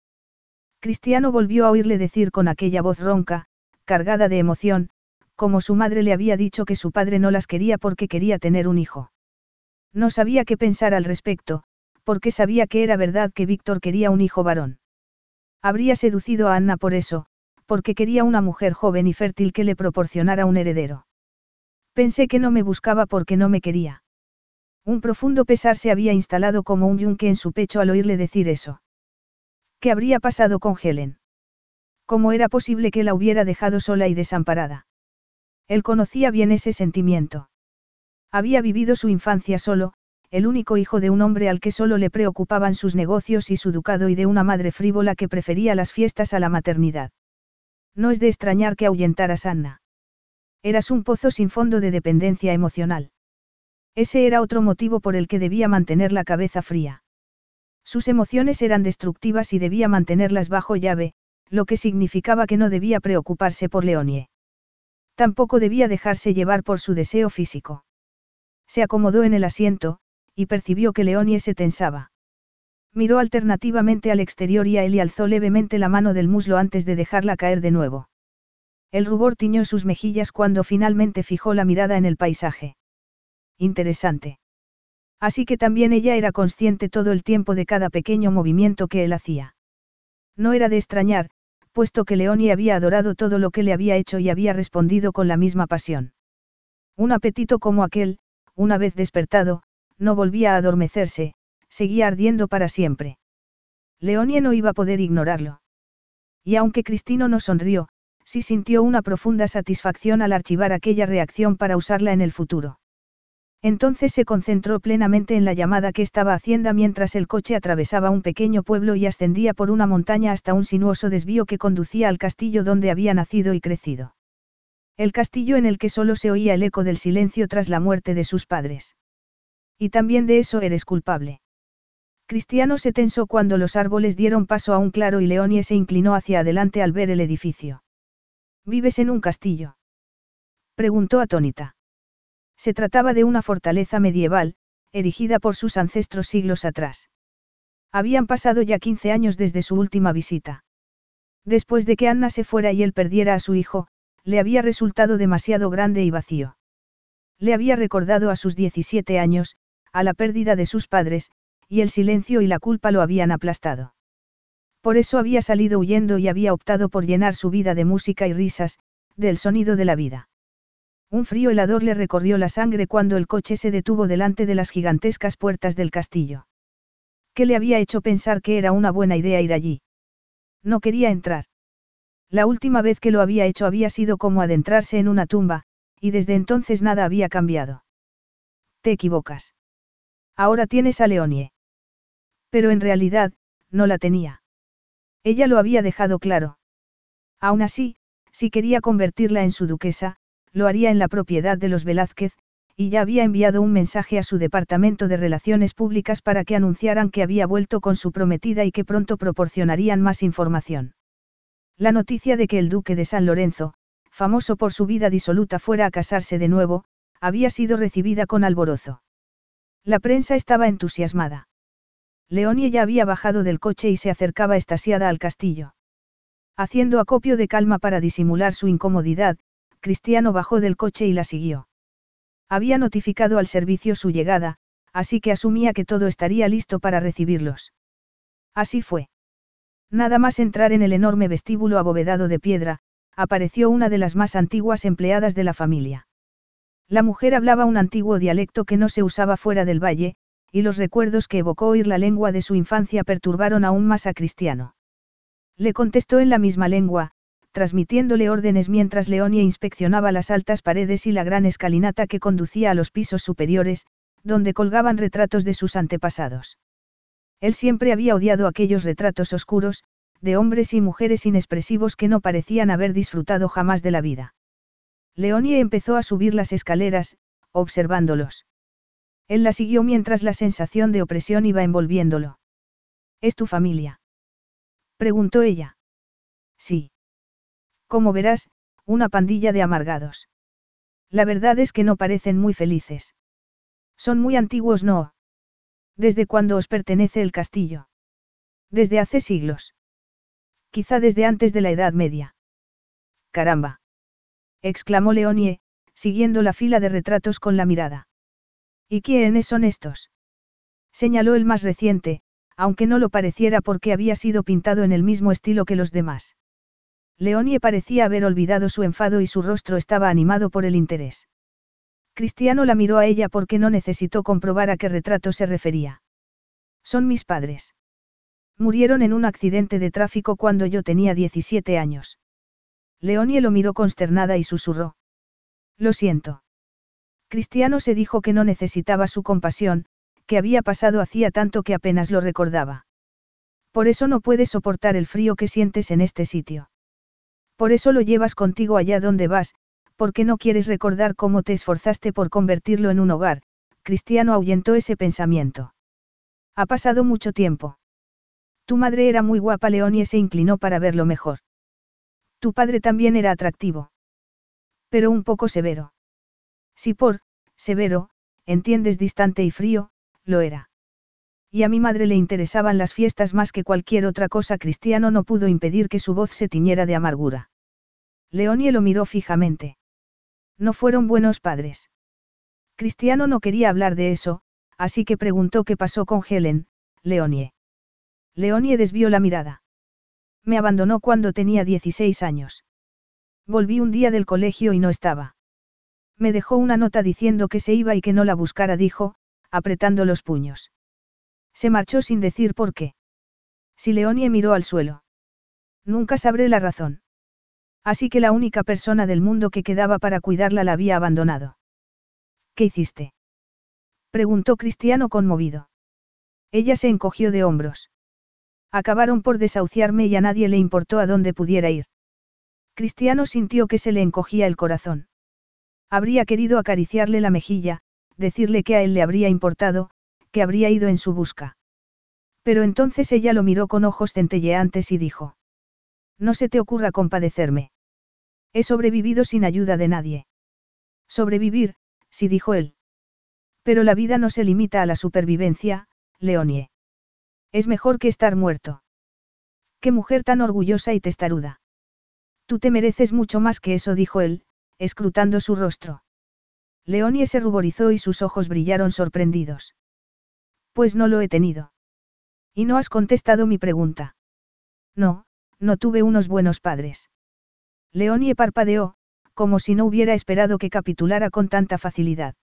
Cristiano volvió a oírle decir con aquella voz ronca, cargada de emoción, como su madre le había dicho que su padre no las quería porque quería tener un hijo. No sabía qué pensar al respecto, porque sabía que era verdad que Víctor quería un hijo varón. Habría seducido a Anna por eso, porque quería una mujer joven y fértil que le proporcionara un heredero. Pensé que no me buscaba porque no me quería. Un profundo pesar se había instalado como un yunque en su pecho al oírle decir eso. ¿Qué habría pasado con Helen? ¿Cómo era posible que la hubiera dejado sola y desamparada? Él conocía bien ese sentimiento. Había vivido su infancia solo, el único hijo de un hombre al que solo le preocupaban sus negocios y su ducado y de una madre frívola que prefería las fiestas a la maternidad. No es de extrañar que ahuyentaras Anna. Eras un pozo sin fondo de dependencia emocional. Ese era otro motivo por el que debía mantener la cabeza fría. Sus emociones eran destructivas y debía mantenerlas bajo llave, lo que significaba que no debía preocuparse por Leonie. Tampoco debía dejarse llevar por su deseo físico. Se acomodó en el asiento, y percibió que Leonie se tensaba. Miró alternativamente al exterior y a él y alzó levemente la mano del muslo antes de dejarla caer de nuevo. El rubor tiñó sus mejillas cuando finalmente fijó la mirada en el paisaje. Interesante. Así que también ella era consciente todo el tiempo de cada pequeño movimiento que él hacía. No era de extrañar, puesto que Leonie había adorado todo lo que le había hecho y había respondido con la misma pasión. Un apetito como aquel, una vez despertado, no volvía a adormecerse, seguía ardiendo para siempre. Leonie no iba a poder ignorarlo. Y aunque Cristino no sonrió, sí sintió una profunda satisfacción al archivar aquella reacción para usarla en el futuro. Entonces se concentró plenamente en la llamada que estaba haciendo mientras el coche atravesaba un pequeño pueblo y ascendía por una montaña hasta un sinuoso desvío que conducía al castillo donde había nacido y crecido. El castillo en el que solo se oía el eco del silencio tras la muerte de sus padres. Y también de eso eres culpable. Cristiano se tensó cuando los árboles dieron paso a un claro y Leonie se inclinó hacia adelante al ver el edificio. ¿Vives en un castillo? preguntó atónita. Se trataba de una fortaleza medieval, erigida por sus ancestros siglos atrás. Habían pasado ya 15 años desde su última visita. Después de que Anna se fuera y él perdiera a su hijo, le había resultado demasiado grande y vacío. Le había recordado a sus 17 años, a la pérdida de sus padres, y el silencio y la culpa lo habían aplastado. Por eso había salido huyendo y había optado por llenar su vida de música y risas, del sonido de la vida. Un frío helador le recorrió la sangre cuando el coche se detuvo delante de las gigantescas puertas del castillo. ¿Qué le había hecho pensar que era una buena idea ir allí? No quería entrar. La última vez que lo había hecho había sido como adentrarse en una tumba, y desde entonces nada había cambiado. Te equivocas. Ahora tienes a Leonie. Pero en realidad, no la tenía. Ella lo había dejado claro. Aún así, si quería convertirla en su duquesa, lo haría en la propiedad de los Velázquez, y ya había enviado un mensaje a su departamento de relaciones públicas para que anunciaran que había vuelto con su prometida y que pronto proporcionarían más información. La noticia de que el duque de San Lorenzo, famoso por su vida disoluta, fuera a casarse de nuevo, había sido recibida con alborozo. La prensa estaba entusiasmada. Leonie ya había bajado del coche y se acercaba estasiada al castillo. Haciendo acopio de calma para disimular su incomodidad, Cristiano bajó del coche y la siguió. Había notificado al servicio su llegada, así que asumía que todo estaría listo para recibirlos. Así fue. Nada más entrar en el enorme vestíbulo abovedado de piedra, apareció una de las más antiguas empleadas de la familia. La mujer hablaba un antiguo dialecto que no se usaba fuera del valle, y los recuerdos que evocó oír la lengua de su infancia perturbaron aún más a Cristiano. Le contestó en la misma lengua, transmitiéndole órdenes mientras Leonia inspeccionaba las altas paredes y la gran escalinata que conducía a los pisos superiores, donde colgaban retratos de sus antepasados. Él siempre había odiado aquellos retratos oscuros, de hombres y mujeres inexpresivos que no parecían haber disfrutado jamás de la vida. Leonie empezó a subir las escaleras, observándolos. Él la siguió mientras la sensación de opresión iba envolviéndolo. ¿Es tu familia? preguntó ella. Sí. Como verás, una pandilla de amargados. La verdad es que no parecen muy felices. Son muy antiguos, ¿no? ¿Desde cuándo os pertenece el castillo? Desde hace siglos. Quizá desde antes de la Edad Media. Caramba. exclamó Leonie, siguiendo la fila de retratos con la mirada. ¿Y quiénes son estos? Señaló el más reciente, aunque no lo pareciera porque había sido pintado en el mismo estilo que los demás. Leonie parecía haber olvidado su enfado y su rostro estaba animado por el interés. Cristiano la miró a ella porque no necesitó comprobar a qué retrato se refería. Son mis padres. Murieron en un accidente de tráfico cuando yo tenía 17 años. Leonie lo miró consternada y susurró. Lo siento. Cristiano se dijo que no necesitaba su compasión, que había pasado hacía tanto que apenas lo recordaba. Por eso no puedes soportar el frío que sientes en este sitio. Por eso lo llevas contigo allá donde vas, porque no quieres recordar cómo te esforzaste por convertirlo en un hogar, Cristiano ahuyentó ese pensamiento. Ha pasado mucho tiempo. Tu madre era muy guapa, Leonie se inclinó para verlo mejor. Tu padre también era atractivo. Pero un poco severo. Si por, severo, entiendes distante y frío, lo era. Y a mi madre le interesaban las fiestas más que cualquier otra cosa. Cristiano no pudo impedir que su voz se tiñera de amargura. Leonie lo miró fijamente. No fueron buenos padres. Cristiano no quería hablar de eso, así que preguntó qué pasó con Helen, Leonie. Leonie desvió la mirada. Me abandonó cuando tenía 16 años. Volví un día del colegio y no estaba. Me dejó una nota diciendo que se iba y que no la buscara, dijo, apretando los puños. Se marchó sin decir por qué. Si Leonie miró al suelo. Nunca sabré la razón. Así que la única persona del mundo que quedaba para cuidarla la había abandonado. ¿Qué hiciste? preguntó Cristiano conmovido. Ella se encogió de hombros. Acabaron por desahuciarme y a nadie le importó a dónde pudiera ir. Cristiano sintió que se le encogía el corazón. Habría querido acariciarle la mejilla, decirle que a él le habría importado, que habría ido en su busca. Pero entonces ella lo miró con ojos centelleantes y dijo. No se te ocurra compadecerme. He sobrevivido sin ayuda de nadie. Sobrevivir, sí dijo él. Pero la vida no se limita a la supervivencia, Leonie. Es mejor que estar muerto. Qué mujer tan orgullosa y testaruda. Tú te mereces mucho más que eso, dijo él, escrutando su rostro. Leonie se ruborizó y sus ojos brillaron sorprendidos. Pues no lo he tenido. Y no has contestado mi pregunta. No, no tuve unos buenos padres. Leonie parpadeó, como si no hubiera esperado que capitulara con tanta facilidad.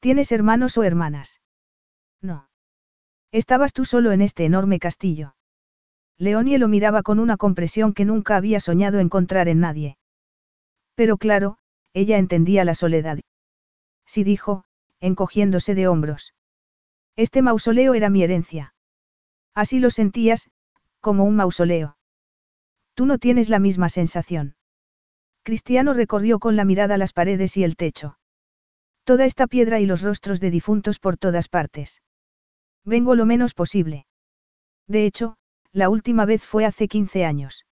¿Tienes hermanos o hermanas? No. Estabas tú solo en este enorme castillo. Leonie lo miraba con una compresión que nunca había soñado encontrar en nadie. Pero claro, ella entendía la soledad. Sí dijo, encogiéndose de hombros. Este mausoleo era mi herencia. Así lo sentías, Como un mausoleo. Tú no tienes la misma sensación. Cristiano recorrió con la mirada las paredes y el techo. Toda esta piedra y los rostros de difuntos por todas partes. Vengo lo menos posible. De hecho, la última vez fue hace 15 años.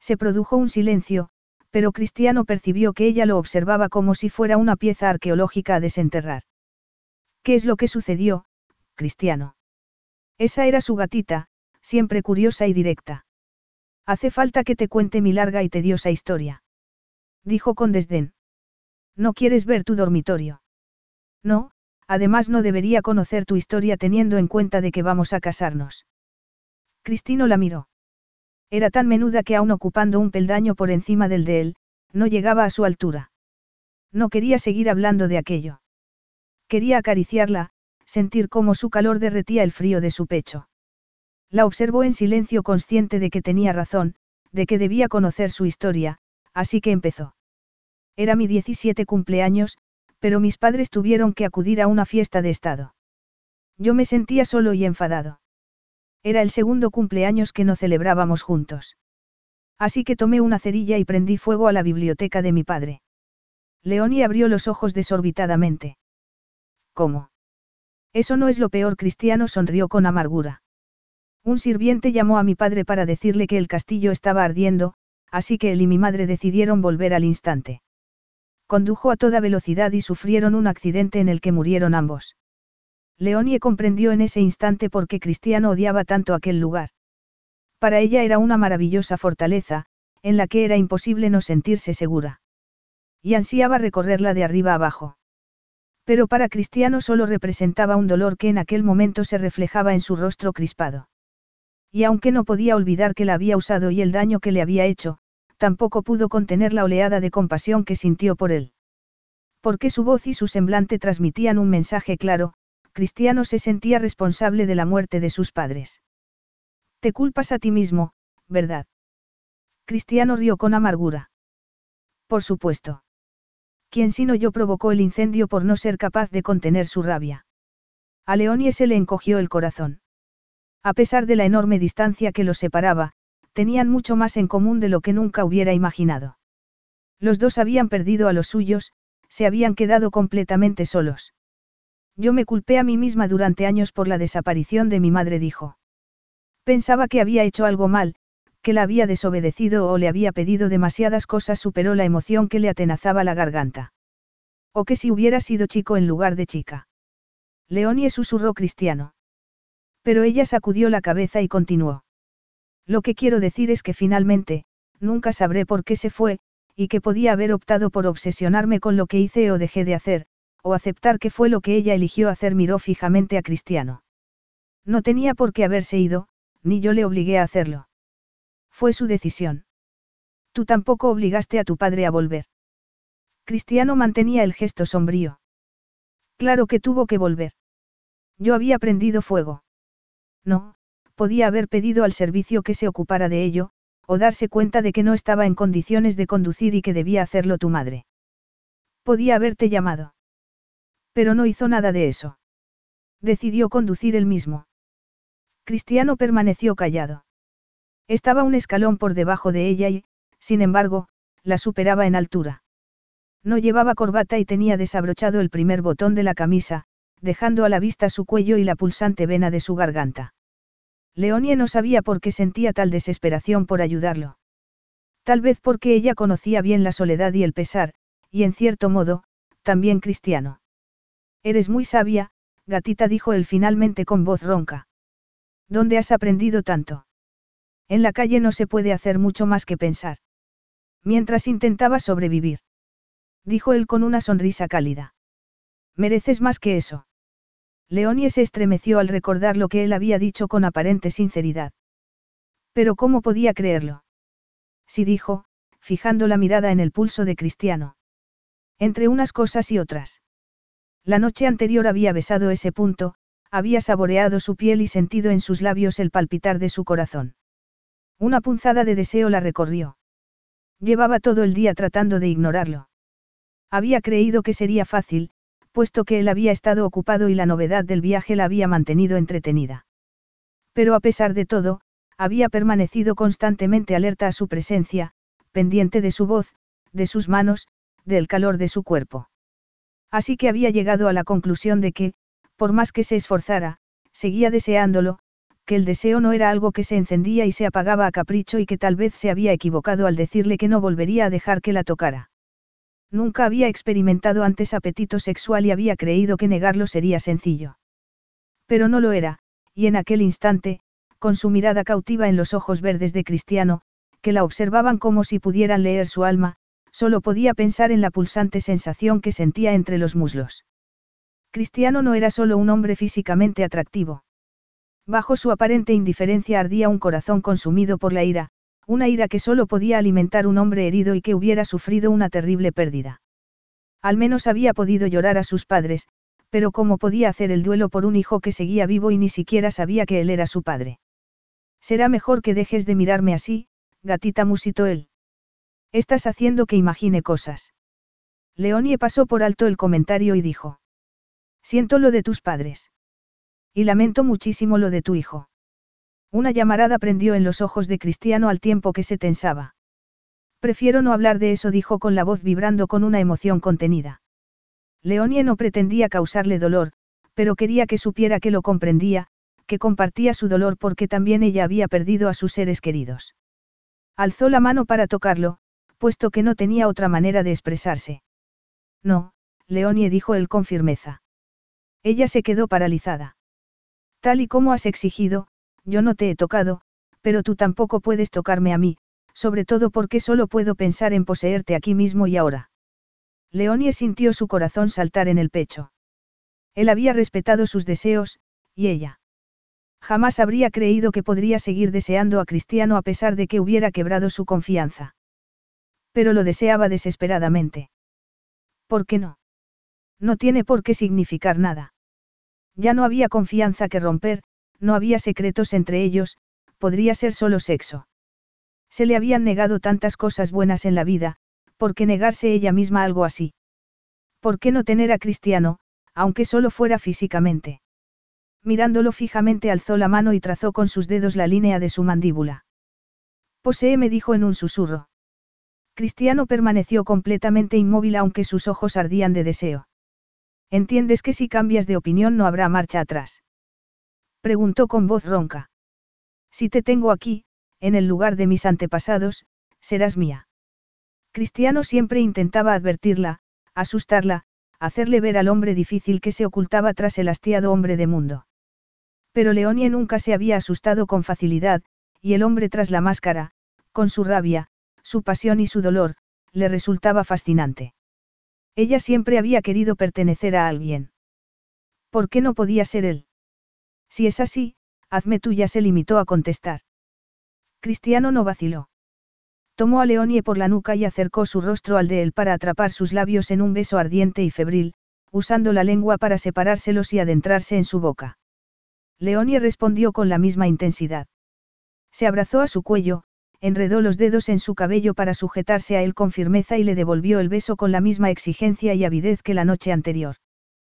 Se produjo un silencio, pero Cristiano percibió que ella lo observaba como si fuera una pieza arqueológica a desenterrar. ¿Qué es lo que sucedió, Cristiano? Esa era su gatita, siempre curiosa y directa. Hace falta que te cuente mi larga y tediosa historia. Dijo con desdén. ¿No quieres ver tu dormitorio? No, además no debería conocer tu historia teniendo en cuenta de que vamos a casarnos. Cristino la miró. Era tan menuda que aún ocupando un peldaño por encima del de él, no llegaba a su altura. No quería seguir hablando de aquello. Quería acariciarla, sentir cómo su calor derretía el frío de su pecho. La observó en silencio consciente de que tenía razón, de que debía conocer su historia, así que empezó. Era mi 17 cumpleaños, pero mis padres tuvieron que acudir a una fiesta de estado. Yo me sentía solo y enfadado. Era el segundo cumpleaños que no celebrábamos juntos. Así que tomé una cerilla y prendí fuego a la biblioteca de mi padre. Leonie abrió los ojos desorbitadamente. ¿Cómo? Eso no es lo peor, Cristiano sonrió con amargura. Un sirviente llamó a mi padre para decirle que el castillo estaba ardiendo, así que él y mi madre decidieron volver al instante. Condujo a toda velocidad y sufrieron un accidente en el que murieron ambos. Leonie comprendió en ese instante por qué Cristiano odiaba tanto aquel lugar. Para ella era una maravillosa fortaleza, en la que era imposible no sentirse segura. Y ansiaba recorrerla de arriba abajo. Pero para Cristiano solo representaba un dolor que en aquel momento se reflejaba en su rostro crispado. Y aunque no podía olvidar que la había usado y el daño que le había hecho, tampoco pudo contener la oleada de compasión que sintió por él. Porque su voz y su semblante transmitían un mensaje claro, Cristiano se sentía responsable de la muerte de sus padres. Te culpas a ti mismo, ¿verdad? Cristiano rió con amargura. Por supuesto. ¿Quién sino yo provocó el incendio por no ser capaz de contener su rabia? A Leonie se le encogió el corazón. A pesar de la enorme distancia que los separaba, tenían mucho más en común de lo que nunca hubiera imaginado. Los dos habían perdido a los suyos, se habían quedado completamente solos. Yo me culpé a mí misma durante años por la desaparición de mi madre, dijo. Pensaba que había hecho algo mal, que la había desobedecido o le había pedido demasiadas cosas, superó la emoción que le atenazaba la garganta. O que si hubiera sido chico en lugar de chica. Leonie susurró cristiano. Pero ella sacudió la cabeza y continuó. Lo que quiero decir es que finalmente, nunca sabré por qué se fue, y que podía haber optado por obsesionarme con lo que hice o dejé de hacer, o aceptar que fue lo que ella eligió hacer miró fijamente a Cristiano. No tenía por qué haberse ido, ni yo le obligué a hacerlo. Fue su decisión. Tú tampoco obligaste a tu padre a volver. Cristiano mantenía el gesto sombrío. Claro que tuvo que volver. Yo había prendido fuego. No, podía haber pedido al servicio que se ocupara de ello, o darse cuenta de que no estaba en condiciones de conducir y que debía hacerlo tu madre. Podía haberte llamado. Pero no hizo nada de eso. Decidió conducir él mismo. Cristiano permaneció callado. Estaba un escalón por debajo de ella y, sin embargo, la superaba en altura. No llevaba corbata y tenía desabrochado el primer botón de la camisa, dejando a la vista su cuello y la pulsante vena de su garganta. Leonie no sabía por qué sentía tal desesperación por ayudarlo. Tal vez porque ella conocía bien la soledad y el pesar, y en cierto modo, también cristiano. Eres muy sabia, gatita dijo él finalmente con voz ronca. ¿Dónde has aprendido tanto? En la calle no se puede hacer mucho más que pensar. Mientras intentaba sobrevivir. Dijo él con una sonrisa cálida. Mereces más que eso. Leonie se estremeció al recordar lo que él había dicho con aparente sinceridad. Pero ¿cómo podía creerlo? Sí dijo, fijando la mirada en el pulso de Cristiano. Entre unas cosas y otras. La noche anterior había besado ese punto, había saboreado su piel y sentido en sus labios el palpitar de su corazón. Una punzada de deseo la recorrió. Llevaba todo el día tratando de ignorarlo. Había creído que sería fácil, puesto que él había estado ocupado y la novedad del viaje la había mantenido entretenida. Pero a pesar de todo, Había permanecido constantemente alerta a su presencia, pendiente de su voz, de sus manos, del calor de su cuerpo. Así que había llegado a la conclusión de que, por más que se esforzara, seguía deseándolo, que el deseo no era algo que se encendía y se apagaba a capricho y que tal vez se había equivocado al decirle que no volvería a dejar que la tocara. Nunca había experimentado antes apetito sexual y había creído que negarlo sería sencillo. Pero no lo era, y en aquel instante, con su mirada cautiva en los ojos verdes de Cristiano, que la observaban como si pudieran leer su alma, solo podía pensar en la pulsante sensación que sentía entre los muslos. Cristiano no era solo un hombre físicamente atractivo. Bajo su aparente indiferencia ardía un corazón consumido por la ira, una ira que solo podía alimentar un hombre herido y que hubiera sufrido una terrible pérdida. Al menos había podido llorar a sus padres, pero ¿cómo podía hacer el duelo por un hijo que seguía vivo y ni siquiera sabía que él era su padre? Será mejor que dejes de mirarme así, gatita musitó él. Estás haciendo que imagine cosas. Leonie pasó por alto el comentario y dijo. Siento lo de tus padres. Y lamento muchísimo lo de tu hijo. Una llamarada prendió en los ojos de Cristiano al tiempo que se tensaba. Prefiero no hablar de eso, dijo con la voz vibrando con una emoción contenida. Leonie no pretendía causarle dolor, pero quería que supiera que lo comprendía, que compartía su dolor porque también ella había perdido a sus seres queridos. Alzó la mano para tocarlo, puesto que no tenía otra manera de expresarse. No, Leonie dijo él con firmeza. Ella se quedó paralizada. Tal y como has exigido, yo no te he tocado, pero tú tampoco puedes tocarme a mí, sobre todo porque solo puedo pensar en poseerte aquí mismo y ahora. Leonie sintió su corazón saltar en el pecho. Él había respetado sus deseos, y ella. Jamás habría creído que podría seguir deseando a Cristiano a pesar de que hubiera quebrado su confianza. Pero lo deseaba desesperadamente. ¿Por qué no? No tiene por qué significar nada. Ya no había confianza que romper, no había secretos entre ellos, podría ser solo sexo. Se le habían negado tantas cosas buenas en la vida, ¿por qué negarse ella misma algo así? ¿Por qué no tener a Cristiano, aunque solo fuera físicamente? Mirándolo fijamente alzó la mano y trazó con sus dedos la línea de su mandíbula. Posee me dijo en un susurro. Cristiano permaneció completamente inmóvil aunque sus ojos ardían de deseo. ¿Entiendes que si cambias de opinión no habrá marcha atrás? Preguntó con voz ronca. Si te tengo aquí, en el lugar de mis antepasados, serás mía. Cristiano siempre intentaba advertirla, asustarla, hacerle ver al hombre difícil que se ocultaba tras el hastiado hombre de mundo. Pero Leonie nunca se había asustado con facilidad, y el hombre tras la máscara, con su rabia, su pasión y su dolor, le resultaba fascinante. Ella siempre había querido pertenecer a alguien. ¿Por qué no podía ser él? Si es así, hazme tuya, se limitó a contestar. Cristiano no vaciló. Tomó a Leonie por la nuca y acercó su rostro al de él para atrapar sus labios en un beso ardiente y febril, usando la lengua para separárselos y adentrarse en su boca. Leonie respondió con la misma intensidad. Se abrazó a su cuello, enredó los dedos en su cabello para sujetarse a él con firmeza y le devolvió el beso con la misma exigencia y avidez que la noche anterior.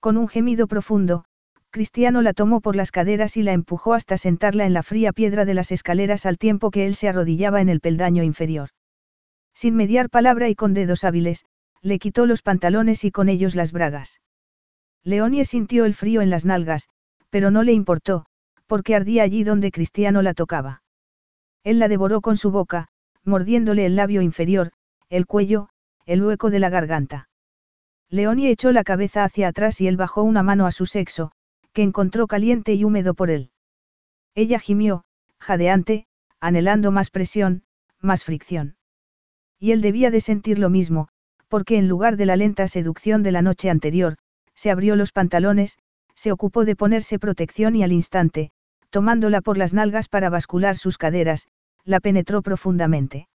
Con un gemido profundo, Cristiano la tomó por las caderas y la empujó hasta sentarla en la fría piedra de las escaleras al tiempo que él se arrodillaba en el peldaño inferior. Sin mediar palabra y con dedos hábiles, le quitó los pantalones y con ellos las bragas. Leonie sintió el frío en las nalgas, pero no le importó, porque ardía allí donde Cristiano la tocaba. Él la devoró con su boca, mordiéndole el labio inferior, el cuello, el hueco de la garganta. Leonie echó la cabeza hacia atrás y él bajó una mano a su sexo, que encontró caliente y húmedo por él. Ella gimió, jadeante, anhelando más presión, más fricción. Y él debía de sentir lo mismo, porque en lugar de la lenta seducción de la noche anterior, se abrió los pantalones, se ocupó de ponerse protección y al instante, tomándola por las nalgas para bascular sus caderas, la penetró profundamente.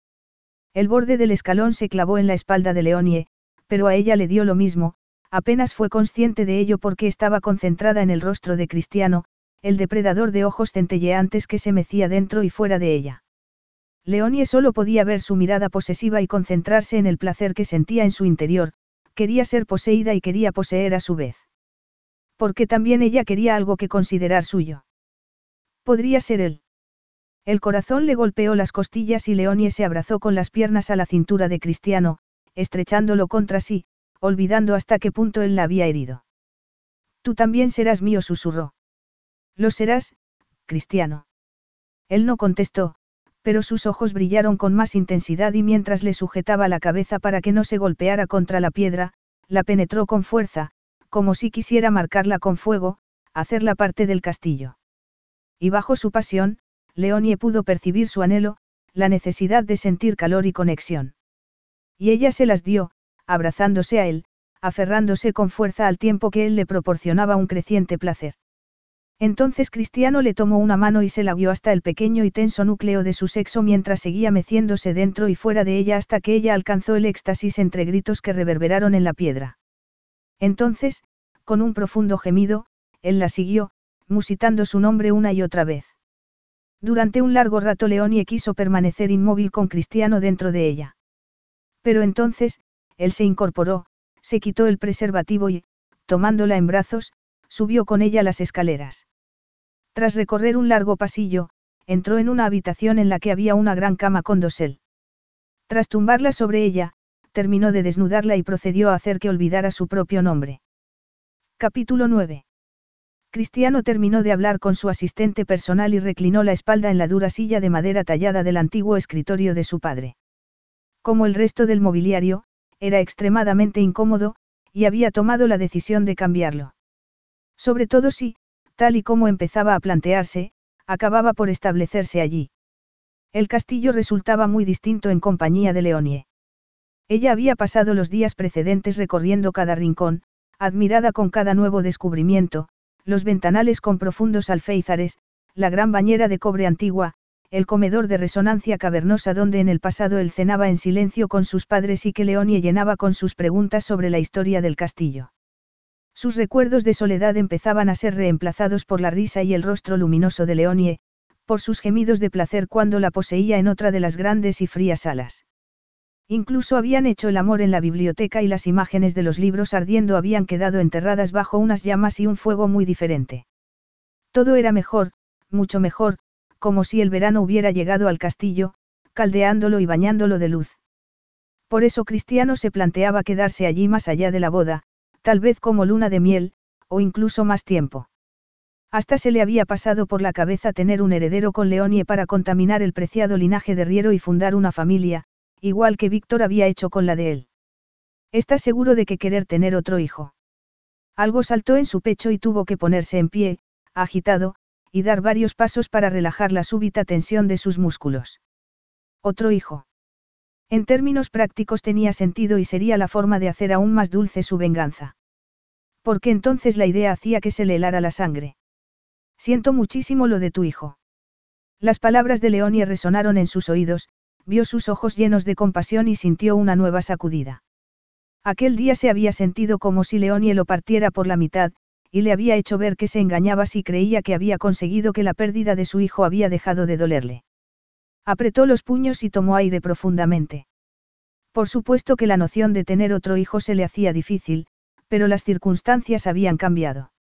El borde del escalón se clavó en la espalda de Leonie, pero a ella le dio lo mismo, apenas fue consciente de ello porque estaba concentrada en el rostro de Cristiano, el depredador de ojos centelleantes que se mecía dentro y fuera de ella. Leonie solo podía ver su mirada posesiva y concentrarse en el placer que sentía en su interior, quería ser poseída y quería poseer a su vez. Porque también ella quería algo que considerar suyo. Podría ser él. El corazón le golpeó las costillas y Leonie se abrazó con las piernas a la cintura de Cristiano, estrechándolo contra sí, olvidando hasta qué punto él la había herido. Tú también serás mío, susurró. Lo serás, Cristiano. Él no contestó, pero sus ojos brillaron con más intensidad y mientras le sujetaba la cabeza para que no se golpeara contra la piedra, la penetró con fuerza, como si quisiera marcarla con fuego, hacerla parte del castillo. Y bajo su pasión, Leonie pudo percibir su anhelo, la necesidad de sentir calor y conexión. Y ella se las dio, abrazándose a él, aferrándose con fuerza al tiempo que él le proporcionaba un creciente placer. Entonces Cristiano le tomó una mano y se la guió hasta el pequeño y tenso núcleo de su sexo mientras seguía meciéndose dentro y fuera de ella hasta que ella alcanzó el éxtasis entre gritos que reverberaron en la piedra. Entonces, con un profundo gemido, él la siguió, musitando su nombre una y otra vez. Durante un largo rato Leonie quiso permanecer inmóvil con Cristiano dentro de ella. Pero entonces, él se incorporó, se quitó el preservativo y, tomándola en brazos, subió con ella las escaleras. Tras recorrer un largo pasillo, entró en una habitación en la que había una gran cama con dosel. Tras tumbarla sobre ella, terminó de desnudarla y procedió a hacer que olvidara su propio nombre. Capítulo 9. Cristiano terminó de hablar con su asistente personal y reclinó la espalda en la dura silla de madera tallada del antiguo escritorio de su padre. Como el resto del mobiliario, era extremadamente incómodo, y había tomado la decisión de cambiarlo. Sobre todo si, tal y como empezaba a plantearse, acababa por establecerse allí. El castillo resultaba muy distinto en compañía de Leonie. Ella había pasado los días precedentes recorriendo cada rincón, admirada con cada nuevo descubrimiento, los ventanales con profundos alféizares, la gran bañera de cobre antigua, el comedor de resonancia cavernosa donde en el pasado él cenaba en silencio con sus padres y que Leonie llenaba con sus preguntas sobre la historia del castillo. Sus recuerdos de soledad empezaban a ser reemplazados por la risa y el rostro luminoso de Leonie, por sus gemidos de placer cuando la poseía en otra de las grandes y frías salas. Incluso habían hecho el amor en la biblioteca y las imágenes de los libros ardiendo habían quedado enterradas bajo unas llamas y un fuego muy diferente. Todo era mejor, mucho mejor, como si el verano hubiera llegado al castillo, caldeándolo y bañándolo de luz. Por eso Cristiano se planteaba quedarse allí más allá de la boda, tal vez como luna de miel, o incluso más tiempo. Hasta se le había pasado por la cabeza tener un heredero con Leonie para contaminar el preciado linaje de Riero y fundar una familia, igual que Víctor había hecho con la de él. ¿Estás seguro de que querer tener otro hijo? Algo saltó en su pecho y tuvo que ponerse en pie, agitado, y dar varios pasos para relajar la súbita tensión de sus músculos. Otro hijo. En términos prácticos tenía sentido y sería la forma de hacer aún más dulce su venganza. Porque entonces la idea hacía que se le helara la sangre. Siento muchísimo lo de tu hijo. Las palabras de Leonie resonaron en sus oídos, vio sus ojos llenos de compasión y sintió una nueva sacudida. Aquel día se había sentido como si Leonie lo partiera por la mitad, y le había hecho ver que se engañaba si creía que había conseguido que la pérdida de su hijo había dejado de dolerle. Apretó los puños y tomó aire profundamente. Por supuesto que la noción de tener otro hijo se le hacía difícil, pero las circunstancias habían cambiado.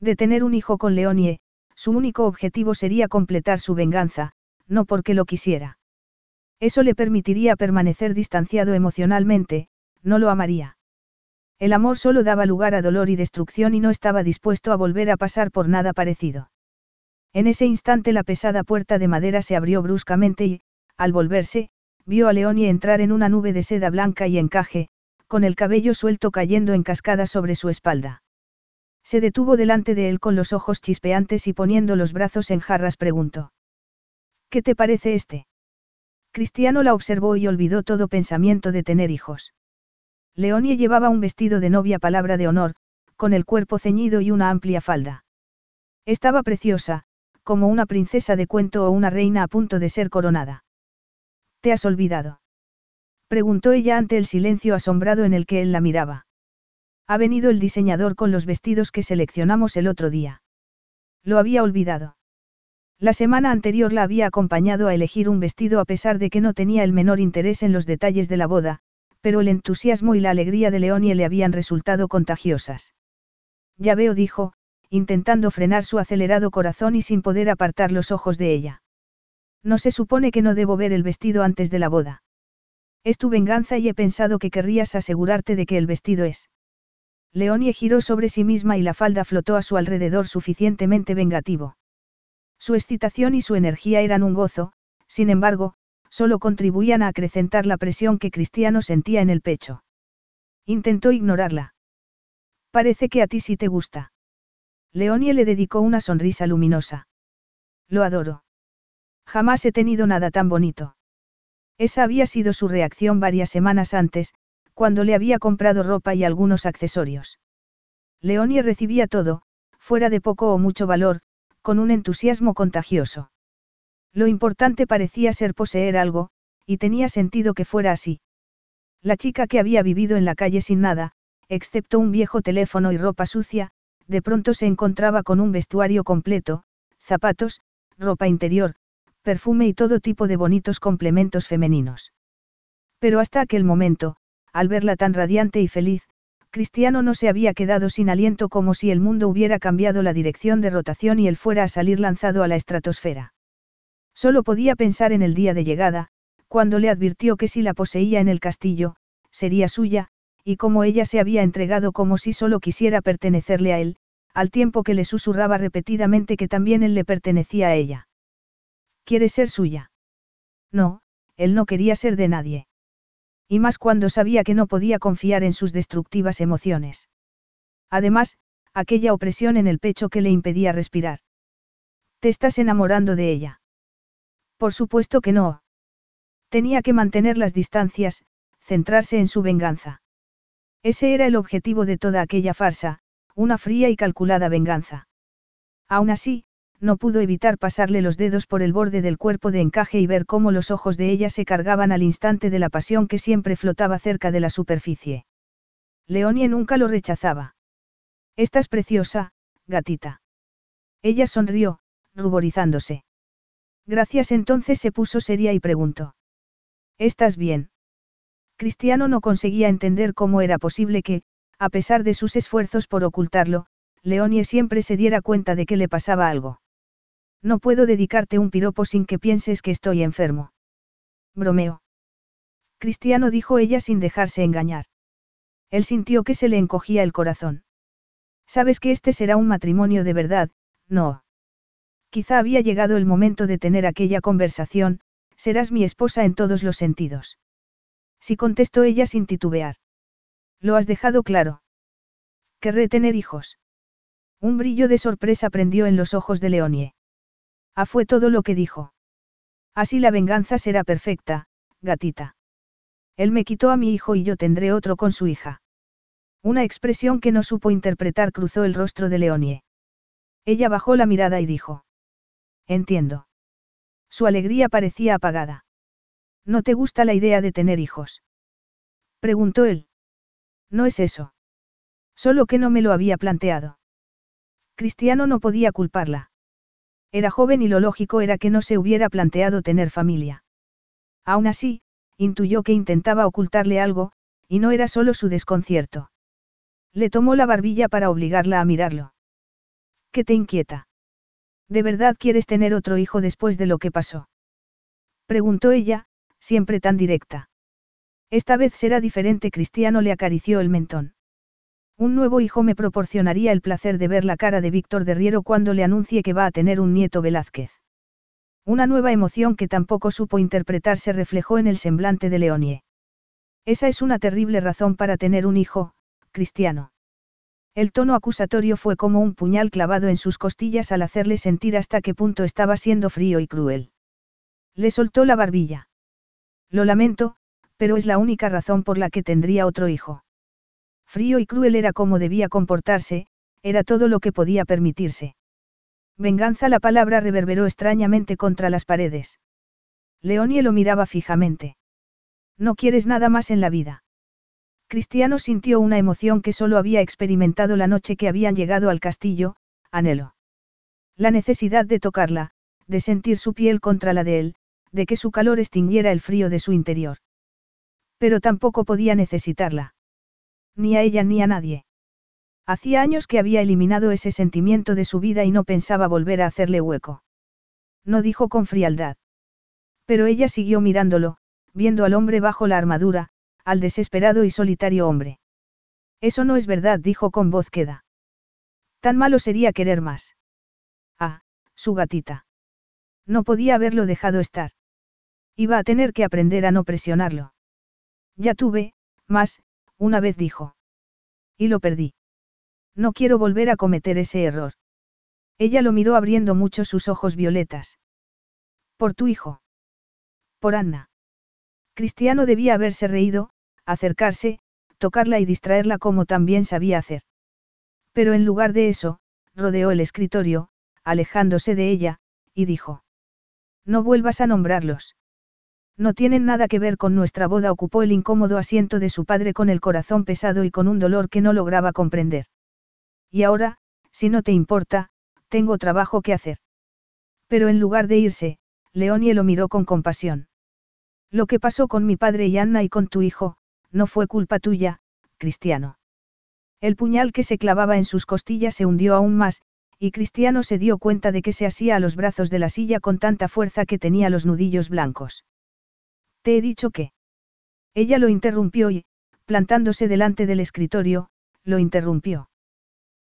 De tener un hijo con Leonie, su único objetivo sería completar su venganza, no porque lo quisiera. Eso le permitiría permanecer distanciado emocionalmente, no lo amaría. El amor solo daba lugar a dolor y destrucción y no estaba dispuesto a volver a pasar por nada parecido. En ese instante la pesada puerta de madera se abrió bruscamente y, al volverse, vio a Leonie entrar en una nube de seda blanca y encaje, con el cabello suelto cayendo en cascada sobre su espalda. Se detuvo delante de él con los ojos chispeantes y poniendo los brazos en jarras preguntó. ¿Qué te parece este? Cristiano la observó y olvidó todo pensamiento de tener hijos. Leonie llevaba un vestido de novia palabra de honor, con el cuerpo ceñido y una amplia falda. Estaba preciosa, como una princesa de cuento o una reina a punto de ser coronada. ¿Te has olvidado? Preguntó ella ante el silencio asombrado en el que él la miraba. Ha venido el diseñador con los vestidos que seleccionamos el otro día. Lo había olvidado. La semana anterior la había acompañado a elegir un vestido a pesar de que no tenía el menor interés en los detalles de la boda, pero el entusiasmo y la alegría de Leonie le habían resultado contagiosas. Ya veo, dijo, intentando frenar su acelerado corazón y sin poder apartar los ojos de ella. No se supone que no debo ver el vestido antes de la boda. Es tu venganza y he pensado que querrías asegurarte de que el vestido es. Leonie giró sobre sí misma y la falda flotó a su alrededor suficientemente vengativo. Su excitación y su energía eran un gozo, sin embargo, solo contribuían a acrecentar la presión que Cristiano sentía en el pecho. Intentó ignorarla. Parece que a ti sí te gusta. Leonie le dedicó una sonrisa luminosa. Lo adoro. Jamás he tenido nada tan bonito. Esa había sido su reacción varias semanas antes, cuando le había comprado ropa y algunos accesorios. Leonie recibía todo, fuera de poco o mucho valor, con un entusiasmo contagioso. Lo importante parecía ser poseer algo, y tenía sentido que fuera así. La chica que había vivido en la calle sin nada, excepto un viejo teléfono y ropa sucia, de pronto se encontraba con un vestuario completo, zapatos, ropa interior, perfume y todo tipo de bonitos complementos femeninos. Pero hasta aquel momento, al verla tan radiante y feliz, Cristiano no se había quedado sin aliento como si el mundo hubiera cambiado la dirección de rotación y él fuera a salir lanzado a la estratosfera. Solo podía pensar en el día de llegada, cuando le advirtió que si la poseía en el castillo, sería suya, y como ella se había entregado como si solo quisiera pertenecerle a él, al tiempo que le susurraba repetidamente que también él le pertenecía a ella. ¿Quiere ser suya? No, él no quería ser de nadie. Y más cuando sabía que no podía confiar en sus destructivas emociones. Además, aquella opresión en el pecho que le impedía respirar. ¿Te estás enamorando de ella? Por supuesto que no. Tenía que mantener las distancias, centrarse en su venganza. Ese era el objetivo de toda aquella farsa, una fría y calculada venganza. Aún así, no pudo evitar pasarle los dedos por el borde del cuerpo de encaje y ver cómo los ojos de ella se cargaban al instante de la pasión que siempre flotaba cerca de la superficie. Leonie nunca lo rechazaba. Estás preciosa, gatita. Ella sonrió, ruborizándose. Gracias entonces se puso seria y preguntó. ¿Estás bien? Cristiano no conseguía entender cómo era posible que, a pesar de sus esfuerzos por ocultarlo, Leonie siempre se diera cuenta de que le pasaba algo. No puedo dedicarte un piropo sin que pienses que estoy enfermo. Bromeo. Cristiano dijo ella sin dejarse engañar. Él sintió que se le encogía el corazón. Sabes que este será un matrimonio de verdad, no. Quizá había llegado el momento de tener aquella conversación, serás mi esposa en todos los sentidos. Si contestó ella sin titubear. Lo has dejado claro. Querré tener hijos. Un brillo de sorpresa prendió en los ojos de Leonie. Ah, fue todo lo que dijo. Así la venganza será perfecta, gatita. Él me quitó a mi hijo y yo tendré otro con su hija. Una expresión que no supo interpretar cruzó el rostro de Leonie. Ella bajó la mirada y dijo. Entiendo. Su alegría parecía apagada. ¿No te gusta la idea de tener hijos? Preguntó él. No es eso. Solo que no me lo había planteado. Cristiano no podía culparla. Era joven y lo lógico era que no se hubiera planteado tener familia. Aún así, intuyó que intentaba ocultarle algo, y no era solo su desconcierto. Le tomó la barbilla para obligarla a mirarlo. ¿Qué te inquieta? ¿De verdad quieres tener otro hijo después de lo que pasó? Preguntó ella, siempre tan directa. Esta vez será diferente. Cristiano le acarició el mentón. Un nuevo hijo me proporcionaría el placer de ver la cara de Víctor de Riero cuando le anuncie que va a tener un nieto Velázquez. Una nueva emoción que tampoco supo interpretar se reflejó en el semblante de Leonie. Esa es una terrible razón para tener un hijo, cristiano. El tono acusatorio fue como un puñal clavado en sus costillas al hacerle sentir hasta qué punto estaba siendo frío y cruel. Le soltó la barbilla. Lo lamento, pero es la única razón por la que tendría otro hijo. Frío y cruel era como debía comportarse, era todo lo que podía permitirse. Venganza la palabra reverberó extrañamente contra las paredes. Leonie lo miraba fijamente. No quieres nada más en la vida. Cristiano sintió una emoción que solo había experimentado la noche que habían llegado al castillo, anhelo. La necesidad de tocarla, de sentir su piel contra la de él, de que su calor extinguiera el frío de su interior. Pero tampoco podía necesitarla. Ni a ella ni a nadie. Hacía años que había eliminado ese sentimiento de su vida y no pensaba volver a hacerle hueco. No dijo con frialdad. Pero ella siguió mirándolo, viendo al hombre bajo la armadura, al desesperado y solitario hombre. Eso no es verdad, dijo con voz queda. Tan malo sería querer más. Ah, su gatita. No podía haberlo dejado estar. Iba a tener que aprender a no presionarlo. Ya tuve, más, una vez dijo. Y lo perdí. No quiero volver a cometer ese error. Ella lo miró abriendo mucho sus ojos violetas. Por tu hijo. Por Anna. Cristiano debía haberse reído, acercarse, tocarla y distraerla como también sabía hacer. Pero en lugar de eso, rodeó el escritorio, alejándose de ella, y dijo. No vuelvas a nombrarlos. No tienen nada que ver con nuestra boda, ocupó el incómodo asiento de su padre con el corazón pesado y con un dolor que no lograba comprender. Y ahora, si no te importa, tengo trabajo que hacer. Pero en lugar de irse, Leonie lo miró con compasión. Lo que pasó con mi padre y Anna y con tu hijo, no fue culpa tuya, Cristiano. El puñal que se clavaba en sus costillas se hundió aún más, y Cristiano se dio cuenta de que se asía a los brazos de la silla con tanta fuerza que tenía los nudillos blancos. Te he dicho que. Ella lo interrumpió y, plantándose delante del escritorio, lo interrumpió.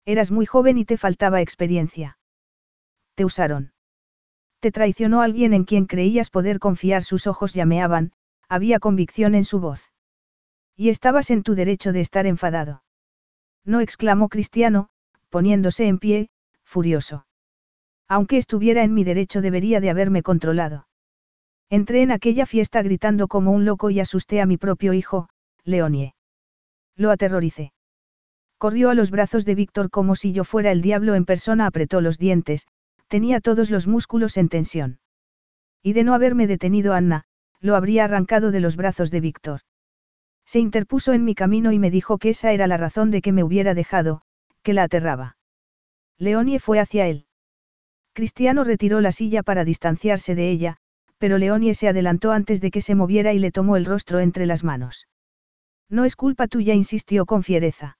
Eras muy joven y te faltaba experiencia. Te usaron. Te traicionó alguien en quien creías poder confiar, sus ojos llameaban, había convicción en su voz. Y estabas en tu derecho de estar enfadado. No exclamó Cristiano, poniéndose en pie, furioso. Aunque estuviera en mi derecho debería de haberme controlado. Entré en aquella fiesta gritando como un loco y asusté a mi propio hijo, Leonie. Lo aterroricé. Corrió a los brazos de Víctor como si yo fuera el diablo en persona, apretó los dientes, tenía todos los músculos en tensión. Y de no haberme detenido Anna, lo habría arrancado de los brazos de Víctor. Se interpuso en mi camino y me dijo que esa era la razón de que me hubiera dejado, que la aterraba. Leonie fue hacia él. Cristiano retiró la silla para distanciarse de ella, pero Leonie se adelantó antes de que se moviera y le tomó el rostro entre las manos. No es culpa tuya, insistió con fiereza.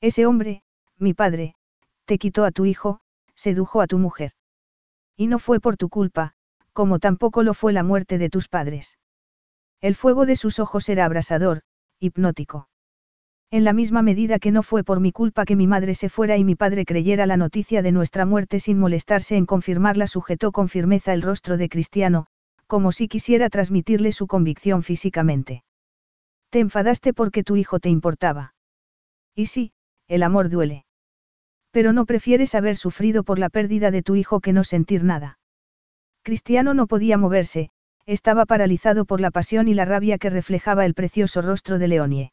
Ese hombre, mi padre, te quitó a tu hijo, sedujo a tu mujer. Y no fue por tu culpa, como tampoco lo fue la muerte de tus padres. El fuego de sus ojos era abrasador, hipnótico. En la misma medida que no fue por mi culpa que mi madre se fuera y mi padre creyera la noticia de nuestra muerte sin molestarse en confirmarla, sujetó con firmeza el rostro de Cristiano, como si quisiera transmitirle su convicción físicamente. Te enfadaste porque tu hijo te importaba. Y sí, el amor duele. Pero no prefieres haber sufrido por la pérdida de tu hijo que no sentir nada. Cristiano no podía moverse, estaba paralizado por la pasión y la rabia que reflejaba el precioso rostro de Leonie.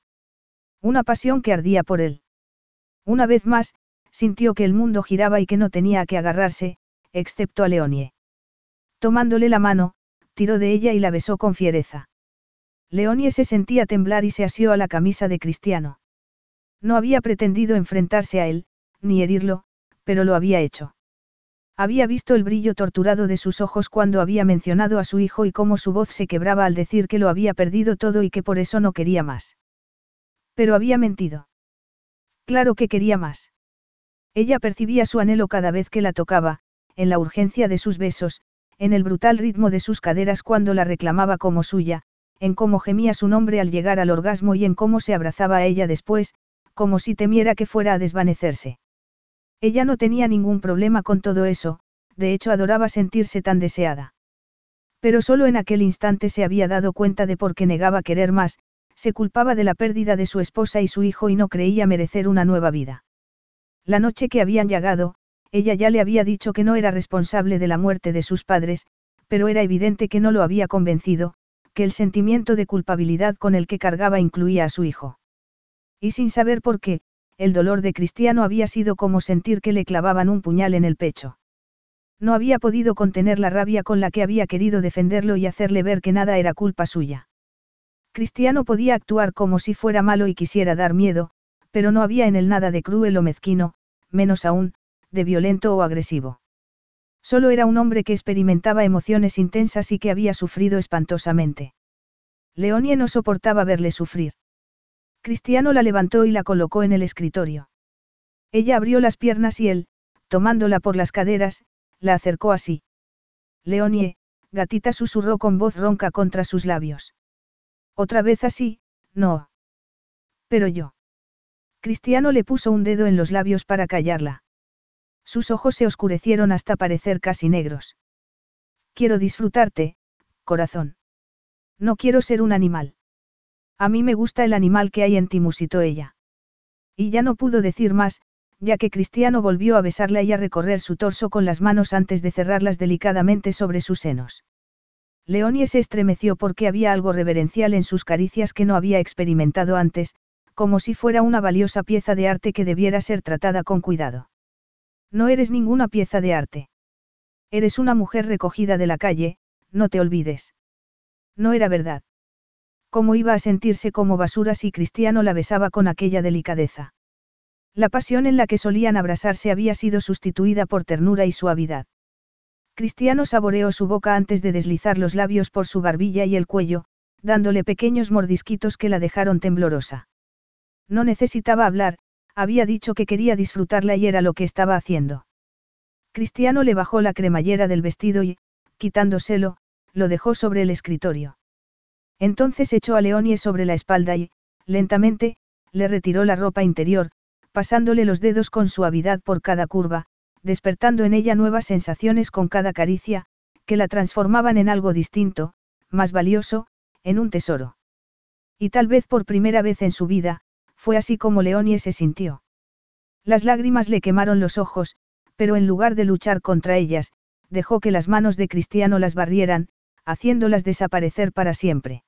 Una pasión que ardía por él. Una vez más, sintió que el mundo giraba y que no tenía a qué agarrarse, excepto a Leonie. Tomándole la mano, tiró de ella y la besó con fiereza. Leonie se sentía temblar y se asió a la camisa de Cristiano. No había pretendido enfrentarse a él, ni herirlo, pero lo había hecho. Había visto el brillo torturado de sus ojos cuando había mencionado a su hijo y cómo su voz se quebraba al decir que lo había perdido todo y que por eso no quería más. Pero había mentido. Claro que quería más. Ella percibía su anhelo cada vez que la tocaba, en la urgencia de sus besos, en el brutal ritmo de sus caderas cuando la reclamaba como suya, en cómo gemía su nombre al llegar al orgasmo y en cómo se abrazaba a ella después, como si temiera que fuera a desvanecerse. Ella no tenía ningún problema con todo eso, de hecho adoraba sentirse tan deseada. Pero solo en aquel instante se había dado cuenta de por qué negaba querer más, se culpaba de la pérdida de su esposa y su hijo y no creía merecer una nueva vida. La noche que habían llegado, ella ya le había dicho que no era responsable de la muerte de sus padres, pero era evidente que no lo había convencido, que el sentimiento de culpabilidad con el que cargaba incluía a su hijo. Y sin saber por qué, el dolor de Cristiano había sido como sentir que le clavaban un puñal en el pecho. No había podido contener la rabia con la que había querido defenderlo y hacerle ver que nada era culpa suya. Cristiano podía actuar como si fuera malo y quisiera dar miedo, pero no había en él nada de cruel o mezquino, menos aún, de violento o agresivo. Solo era un hombre que experimentaba emociones intensas y que había sufrido espantosamente. Leonie no soportaba verle sufrir. Cristiano la levantó y la colocó en el escritorio. Ella abrió las piernas y él, tomándola por las caderas, la acercó así. Leonie, gatita susurró con voz ronca contra sus labios. Otra vez así, no. Pero yo. Cristiano le puso un dedo en los labios para callarla. Sus ojos se oscurecieron hasta parecer casi negros. Quiero disfrutarte, corazón. No quiero ser un animal. A mí me gusta el animal que hay en ti, musitó ella. Y ya no pudo decir más, ya que Cristiano volvió a besarla y a recorrer su torso con las manos antes de cerrarlas delicadamente sobre sus senos. Leonie se estremeció porque había algo reverencial en sus caricias que no había experimentado antes, como si fuera una valiosa pieza de arte que debiera ser tratada con cuidado. No eres ninguna pieza de arte. Eres una mujer recogida de la calle, no te olvides. No era verdad. ¿Cómo iba a sentirse como basura si Cristiano la besaba con aquella delicadeza? La pasión en la que solían abrasarse había sido sustituida por ternura y suavidad. Cristiano saboreó su boca antes de deslizar los labios por su barbilla y el cuello, dándole pequeños mordisquitos que la dejaron temblorosa. No necesitaba hablar, había dicho que quería disfrutarla y era lo que estaba haciendo. Cristiano le bajó la cremallera del vestido y, quitándoselo, lo dejó sobre el escritorio. Entonces echó a Leonie sobre la espalda y, lentamente, le retiró la ropa interior, pasándole los dedos con suavidad por cada curva, despertando en ella nuevas sensaciones con cada caricia, que la transformaban en algo distinto, más valioso, en un tesoro. Y tal vez por primera vez en su vida, fue así como Leonie se sintió. Las lágrimas le quemaron los ojos, pero en lugar de luchar contra ellas, dejó que las manos de Cristiano las barrieran, haciéndolas desaparecer para siempre.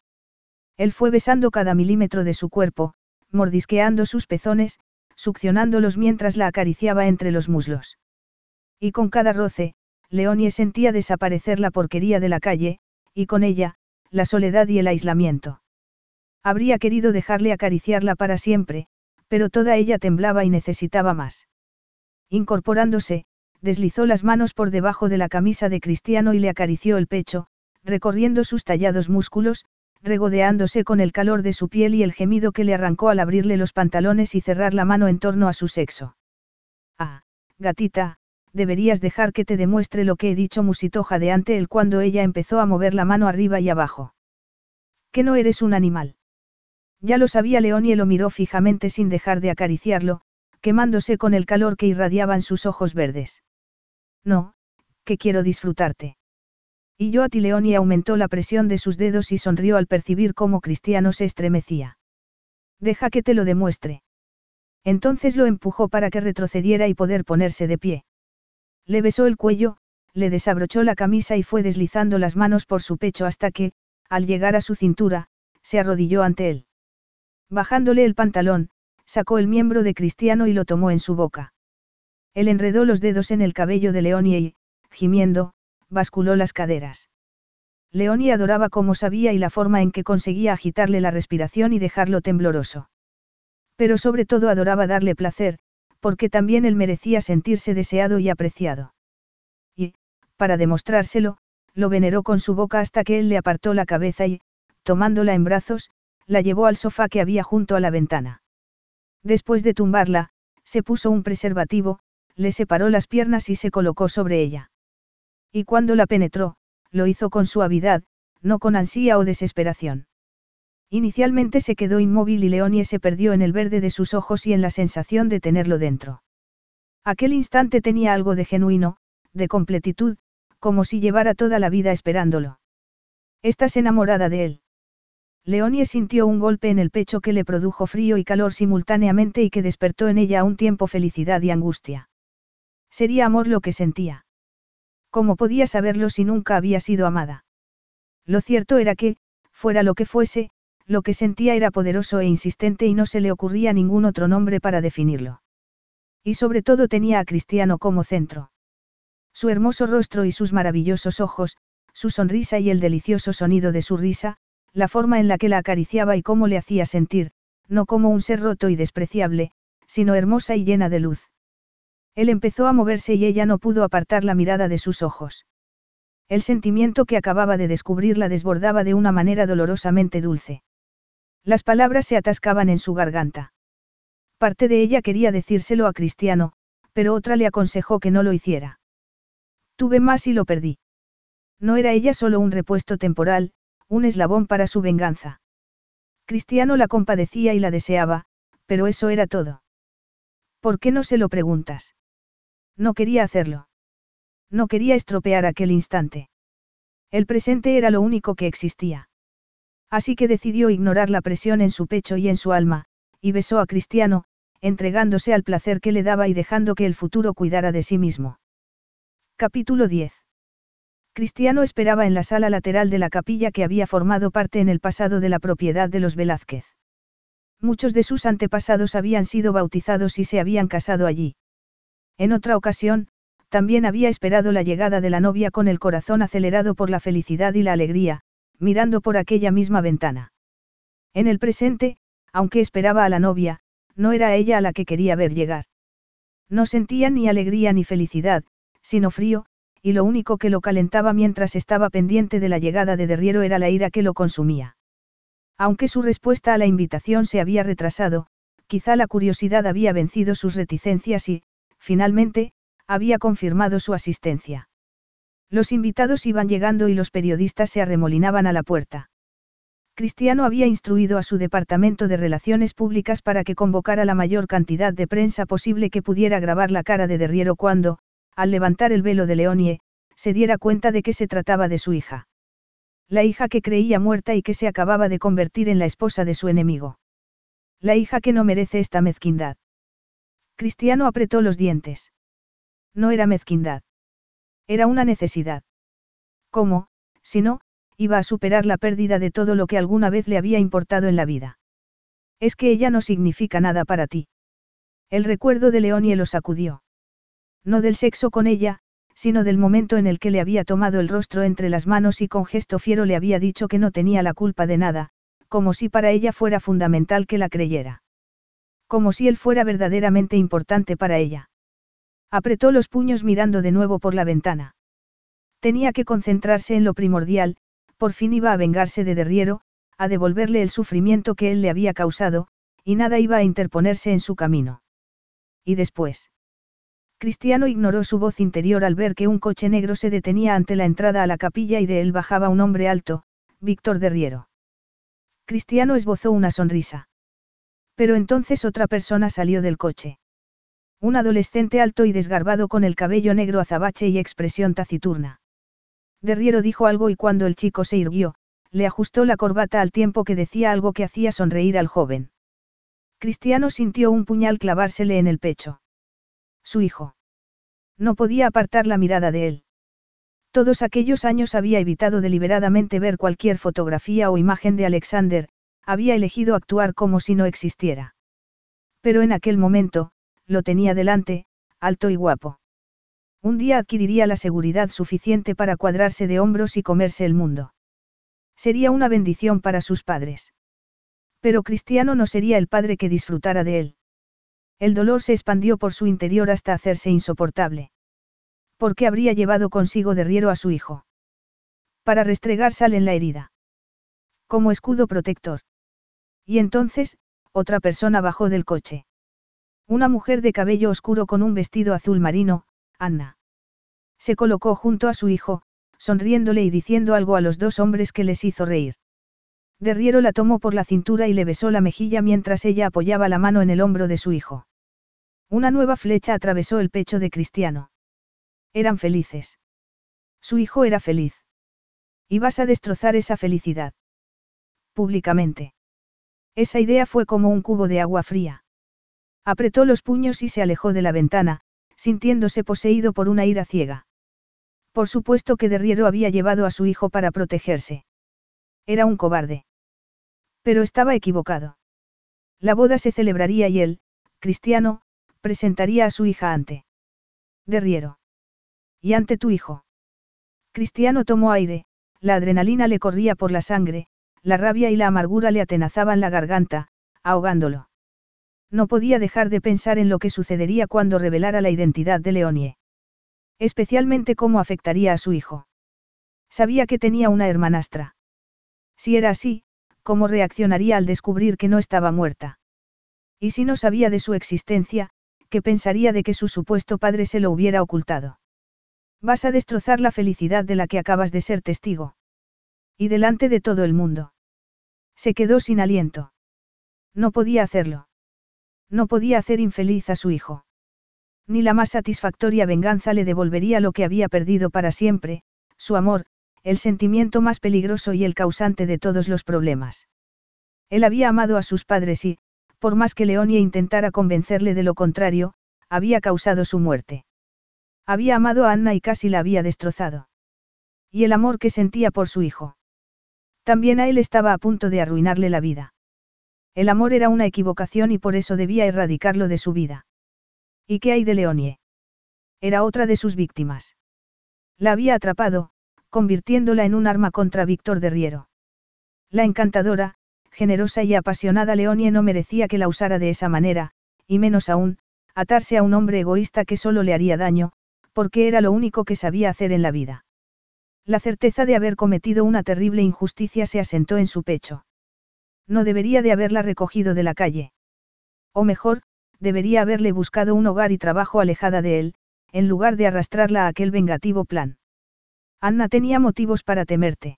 Él fue besando cada milímetro de su cuerpo, mordisqueando sus pezones, succionándolos mientras la acariciaba entre los muslos. Y con cada roce, Leonie sentía desaparecer la porquería de la calle, y con ella, la soledad y el aislamiento. Habría querido dejarle acariciarla para siempre, pero toda ella temblaba y necesitaba más. Incorporándose, deslizó las manos por debajo de la camisa de Cristiano y le acarició el pecho, recorriendo sus tallados músculos, regodeándose con el calor de su piel y el gemido que le arrancó al abrirle los pantalones y cerrar la mano en torno a su sexo. Ah, gatita, deberías dejar que te demuestre lo que he dicho, musitó jadeante él cuando ella empezó a mover la mano arriba y abajo. Que no eres un animal. Ya lo sabía León y lo miró fijamente sin dejar de acariciarlo, quemándose con el calor que irradiaban sus ojos verdes. No, que quiero disfrutarte. Y yo a ti y aumentó la presión de sus dedos y sonrió al percibir cómo Cristiano se estremecía. Deja que te lo demuestre. Entonces lo empujó para que retrocediera y poder ponerse de pie. Le besó el cuello, le desabrochó la camisa y fue deslizando las manos por su pecho hasta que, al llegar a su cintura, se arrodilló ante él. Bajándole el pantalón, sacó el miembro de Cristiano y lo tomó en su boca. Él enredó los dedos en el cabello de Leonie y, gimiendo, basculó las caderas. Leonie adoraba cómo sabía y la forma en que conseguía agitarle la respiración y dejarlo tembloroso. Pero sobre todo adoraba darle placer, porque también él merecía sentirse deseado y apreciado. Y, para demostrárselo, lo veneró con su boca hasta que él le apartó la cabeza y, tomándola en brazos, la llevó al sofá que había junto a la ventana. Después de tumbarla, se puso un preservativo, le separó las piernas y se colocó sobre ella. Y cuando la penetró, lo hizo con suavidad, no con ansía o desesperación. Inicialmente se quedó inmóvil y Leonie se perdió en el verde de sus ojos y en la sensación de tenerlo dentro. Aquel instante tenía algo de genuino, de completitud, como si llevara toda la vida esperándolo. Estás enamorada de él. Leonie sintió un golpe en el pecho que le produjo frío y calor simultáneamente y que despertó en ella a un tiempo felicidad y angustia. Sería amor lo que sentía. ¿Cómo podía saberlo si nunca había sido amada? Lo cierto era que, fuera lo que fuese, lo que sentía era poderoso e insistente y no se le ocurría ningún otro nombre para definirlo. Y sobre todo tenía a Cristiano como centro. Su hermoso rostro y sus maravillosos ojos, su sonrisa y el delicioso sonido de su risa, la forma en la que la acariciaba y cómo le hacía sentir, no como un ser roto y despreciable, sino hermosa y llena de luz. Él empezó a moverse y ella no pudo apartar la mirada de sus ojos. El sentimiento que acababa de descubrir la desbordaba de una manera dolorosamente dulce. Las palabras se atascaban en su garganta. Parte de ella quería decírselo a Cristiano, pero otra le aconsejó que no lo hiciera. Tuve más y lo perdí. No era ella solo un repuesto temporal, un eslabón para su venganza. Cristiano la compadecía y la deseaba, pero eso era todo. ¿Por qué no se lo preguntas? No quería hacerlo. No quería estropear aquel instante. El presente era lo único que existía. Así que decidió ignorar la presión en su pecho y en su alma, y besó a Cristiano, entregándose al placer que le daba y dejando que el futuro cuidara de sí mismo. Capítulo 10. Cristiano esperaba en la sala lateral de la capilla que había formado parte en el pasado de la propiedad de los Velázquez. Muchos de sus antepasados habían sido bautizados y se habían casado allí. En otra ocasión, también había esperado la llegada de la novia con el corazón acelerado por la felicidad y la alegría, mirando por aquella misma ventana. En el presente, aunque esperaba a la novia, no era ella a la que quería ver llegar. No sentía ni alegría ni felicidad, sino frío, y lo único que lo calentaba mientras estaba pendiente de la llegada de Derriero era la ira que lo consumía. Aunque su respuesta a la invitación se había retrasado, quizá la curiosidad había vencido sus reticencias y, finalmente, había confirmado su asistencia. Los invitados iban llegando y los periodistas se arremolinaban a la puerta. Cristiano había instruido a su departamento de relaciones públicas para que convocara la mayor cantidad de prensa posible que pudiera grabar la cara de Derriero cuando, al levantar el velo de Leonie, se diera cuenta de que se trataba de su hija. La hija que creía muerta y que se acababa de convertir en la esposa de su enemigo. La hija que no merece esta mezquindad. Cristiano apretó los dientes. No era mezquindad. Era una necesidad. ¿Cómo, si no, iba a superar la pérdida de todo lo que alguna vez le había importado en la vida? Es que ella no significa nada para ti. El recuerdo de Leonie lo sacudió. No del sexo con ella, sino del momento en el que le había tomado el rostro entre las manos y con gesto fiero le había dicho que no tenía la culpa de nada, como si para ella fuera fundamental que la creyera. Como si él fuera verdaderamente importante para ella. Apretó los puños mirando de nuevo por la ventana. Tenía que concentrarse en lo primordial, por fin iba a vengarse de Derriero, a devolverle el sufrimiento que él le había causado, y nada iba a interponerse en su camino. Y después. Cristiano ignoró su voz interior al ver que un coche negro se detenía ante la entrada a la capilla y de él bajaba un hombre alto, Víctor Derriero. Cristiano esbozó una sonrisa. Pero entonces otra persona salió del coche. Un adolescente alto y desgarbado con el cabello negro azabache y expresión taciturna. Derriero dijo algo y cuando el chico se irguió, le ajustó la corbata al tiempo que decía algo que hacía sonreír al joven. Cristiano sintió un puñal clavársele en el pecho. Su hijo. No podía apartar la mirada de él. Todos aquellos años había evitado deliberadamente ver cualquier fotografía o imagen de Alexander, había elegido actuar como si no existiera. Pero en aquel momento, lo tenía delante, alto y guapo. Un día adquiriría la seguridad suficiente para cuadrarse de hombros y comerse el mundo. Sería una bendición para sus padres. Pero Cristiano no sería el padre que disfrutara de él. El dolor se expandió por su interior hasta hacerse insoportable. ¿Por qué habría llevado consigo de riero a su hijo? Para restregar sal en la herida. Como escudo protector. Y entonces, otra persona bajó del coche. Una mujer de cabello oscuro con un vestido azul marino, Anna. Se colocó junto a su hijo, sonriéndole y diciendo algo a los dos hombres que les hizo reír. Derriero la tomó por la cintura y le besó la mejilla mientras ella apoyaba la mano en el hombro de su hijo. Una nueva flecha atravesó el pecho de Cristiano. Eran felices. Su hijo era feliz. Y vas a destrozar esa felicidad. Públicamente. Esa idea fue como un cubo de agua fría. Apretó los puños y se alejó de la ventana, sintiéndose poseído por una ira ciega. Por supuesto que Derriero había llevado a su hijo para protegerse. Era un cobarde. Pero estaba equivocado. La boda se celebraría y él, cristiano, presentaría a su hija ante. Derriero. Y ante tu hijo. Cristiano tomó aire, la adrenalina le corría por la sangre, la rabia y la amargura le atenazaban la garganta, ahogándolo. No podía dejar de pensar en lo que sucedería cuando revelara la identidad de Leonie. Especialmente cómo afectaría a su hijo. Sabía que tenía una hermanastra. Si era así, ¿cómo reaccionaría al descubrir que no estaba muerta? Y si no sabía de su existencia, ¿qué pensaría de que su supuesto padre se lo hubiera ocultado? Vas a destrozar la felicidad de la que acabas de ser testigo. Y delante de todo el mundo. Se quedó sin aliento. No podía hacerlo. No podía hacer infeliz a su hijo. Ni la más satisfactoria venganza le devolvería lo que había perdido para siempre, su amor, el sentimiento más peligroso y el causante de todos los problemas. Él había amado a sus padres y, por más que Leonie intentara convencerle de lo contrario, había causado su muerte. Había amado a Anna y casi la había destrozado. Y el amor que sentía por su hijo. También a él estaba a punto de arruinarle la vida. El amor era una equivocación y por eso debía erradicarlo de su vida. ¿Y qué hay de Leonie? Era otra de sus víctimas. La había atrapado, convirtiéndola en un arma contra Víctor de Riero. La encantadora, generosa y apasionada Leonie no merecía que la usara de esa manera, y menos aún, atarse a un hombre egoísta que solo le haría daño, porque era lo único que sabía hacer en la vida. La certeza de haber cometido una terrible injusticia se asentó en su pecho. No debería de haberla recogido de la calle. O mejor, debería haberle buscado un hogar y trabajo alejada de él, en lugar de arrastrarla a aquel vengativo plan. Anna tenía motivos para temerte.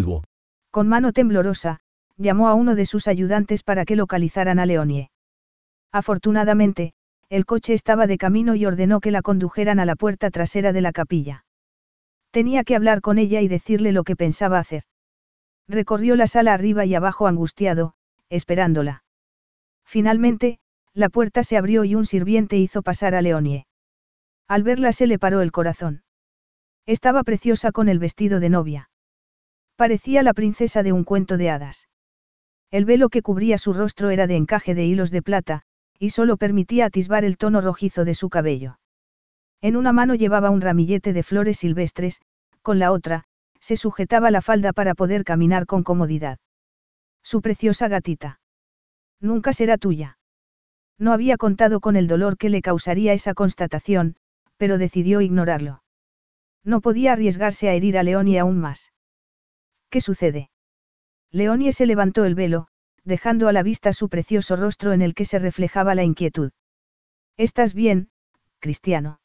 Con mano temblorosa, llamó a uno de sus ayudantes para que localizaran a Leonie. Afortunadamente, el coche estaba de camino y ordenó que la condujeran a la puerta trasera de la capilla. Tenía que hablar con ella y decirle lo que pensaba hacer. Recorrió la sala arriba y abajo angustiado, esperándola. Finalmente, la puerta se abrió y un sirviente hizo pasar a Leonie. Al verla se le paró el corazón. Estaba preciosa con el vestido de novia. Parecía la princesa de un cuento de hadas. El velo que cubría su rostro era de encaje de hilos de plata, y solo permitía atisbar el tono rojizo de su cabello. En una mano llevaba un ramillete de flores silvestres, con la otra, se sujetaba la falda para poder caminar con comodidad. Su preciosa gatita. Nunca será tuya. No había contado con el dolor que le causaría esa constatación, pero decidió ignorarlo. No podía arriesgarse a herir a Leonie aún más. ¿Qué sucede? Leonie se levantó el velo, dejando a la vista su precioso rostro en el que se reflejaba la inquietud. ¿Estás bien, Cristiano?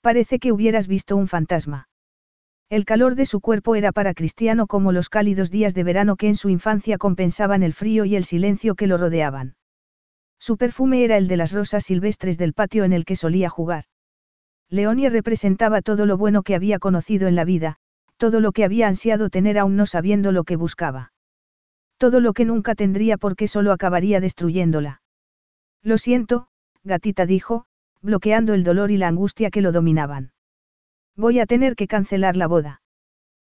Parece que hubieras visto un fantasma. El calor de su cuerpo era para Cristiano como los cálidos días de verano que en su infancia compensaban el frío y el silencio que lo rodeaban. Su perfume era el de las rosas silvestres del patio en el que solía jugar. Leonie representaba todo lo bueno que había conocido en la vida, todo lo que había ansiado tener aún no sabiendo lo que buscaba. Todo lo que nunca tendría porque solo acabaría destruyéndola. Lo siento, gatita dijo, bloqueando el dolor y la angustia que lo dominaban. Voy a tener que cancelar la boda.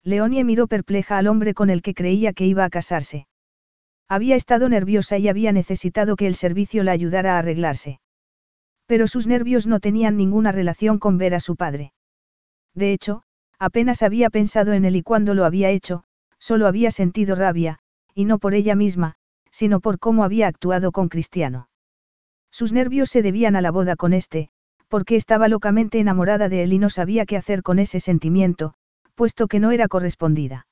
Leonie miró perpleja al hombre con el que creía que iba a casarse. Había estado nerviosa y había necesitado que el servicio la ayudara a arreglarse. Pero sus nervios no tenían ninguna relación con ver a su padre. De hecho, apenas había pensado en él y cuando lo había hecho, solo había sentido rabia, y no por ella misma, sino por cómo había actuado con Cristiano. Sus nervios se debían a la boda con este, porque estaba locamente enamorada de él y no sabía qué hacer con ese sentimiento, puesto que no era correspondida.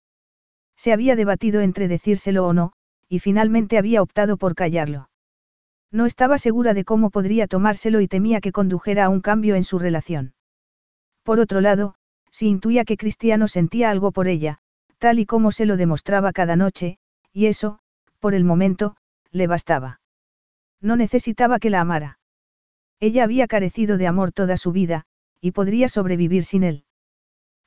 Se había debatido entre decírselo o no, y finalmente había optado por callarlo. No estaba segura de cómo podría tomárselo y temía que condujera a un cambio en su relación. Por otro lado, si intuía que Cristiano sentía algo por ella, tal y como se lo demostraba cada noche, y eso, por el momento, le bastaba. No necesitaba que la amara. Ella había carecido de amor toda su vida, y podría sobrevivir sin él.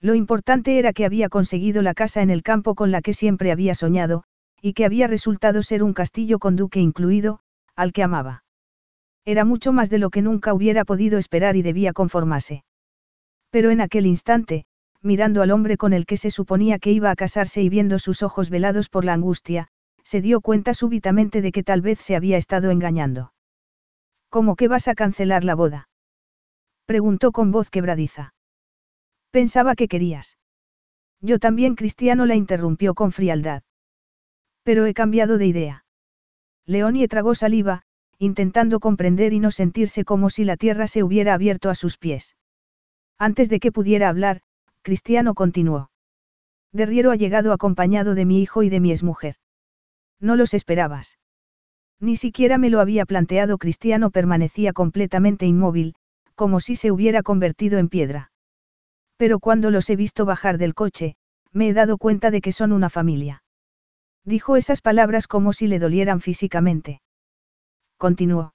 Lo importante era que había conseguido la casa en el campo con la que siempre había soñado, y que había resultado ser un castillo con duque incluido, al que amaba. Era mucho más de lo que nunca hubiera podido esperar y debía conformarse. Pero en aquel instante, mirando al hombre con el que se suponía que iba a casarse y viendo sus ojos velados por la angustia, se dio cuenta súbitamente de que tal vez se había estado engañando. ¿Cómo que vas a cancelar la boda? preguntó con voz quebradiza. Pensaba que querías. Yo también, Cristiano la interrumpió con frialdad. Pero he cambiado de idea. Leonie tragó saliva, intentando comprender y no sentirse como si la tierra se hubiera abierto a sus pies. Antes de que pudiera hablar, Cristiano continuó. Derriero ha llegado acompañado de mi hijo y de mi exmujer. No los esperabas. Ni siquiera me lo había planteado. Cristiano permanecía completamente inmóvil, como si se hubiera convertido en piedra. Pero cuando los he visto bajar del coche, me he dado cuenta de que son una familia. Dijo esas palabras como si le dolieran físicamente. Continuó.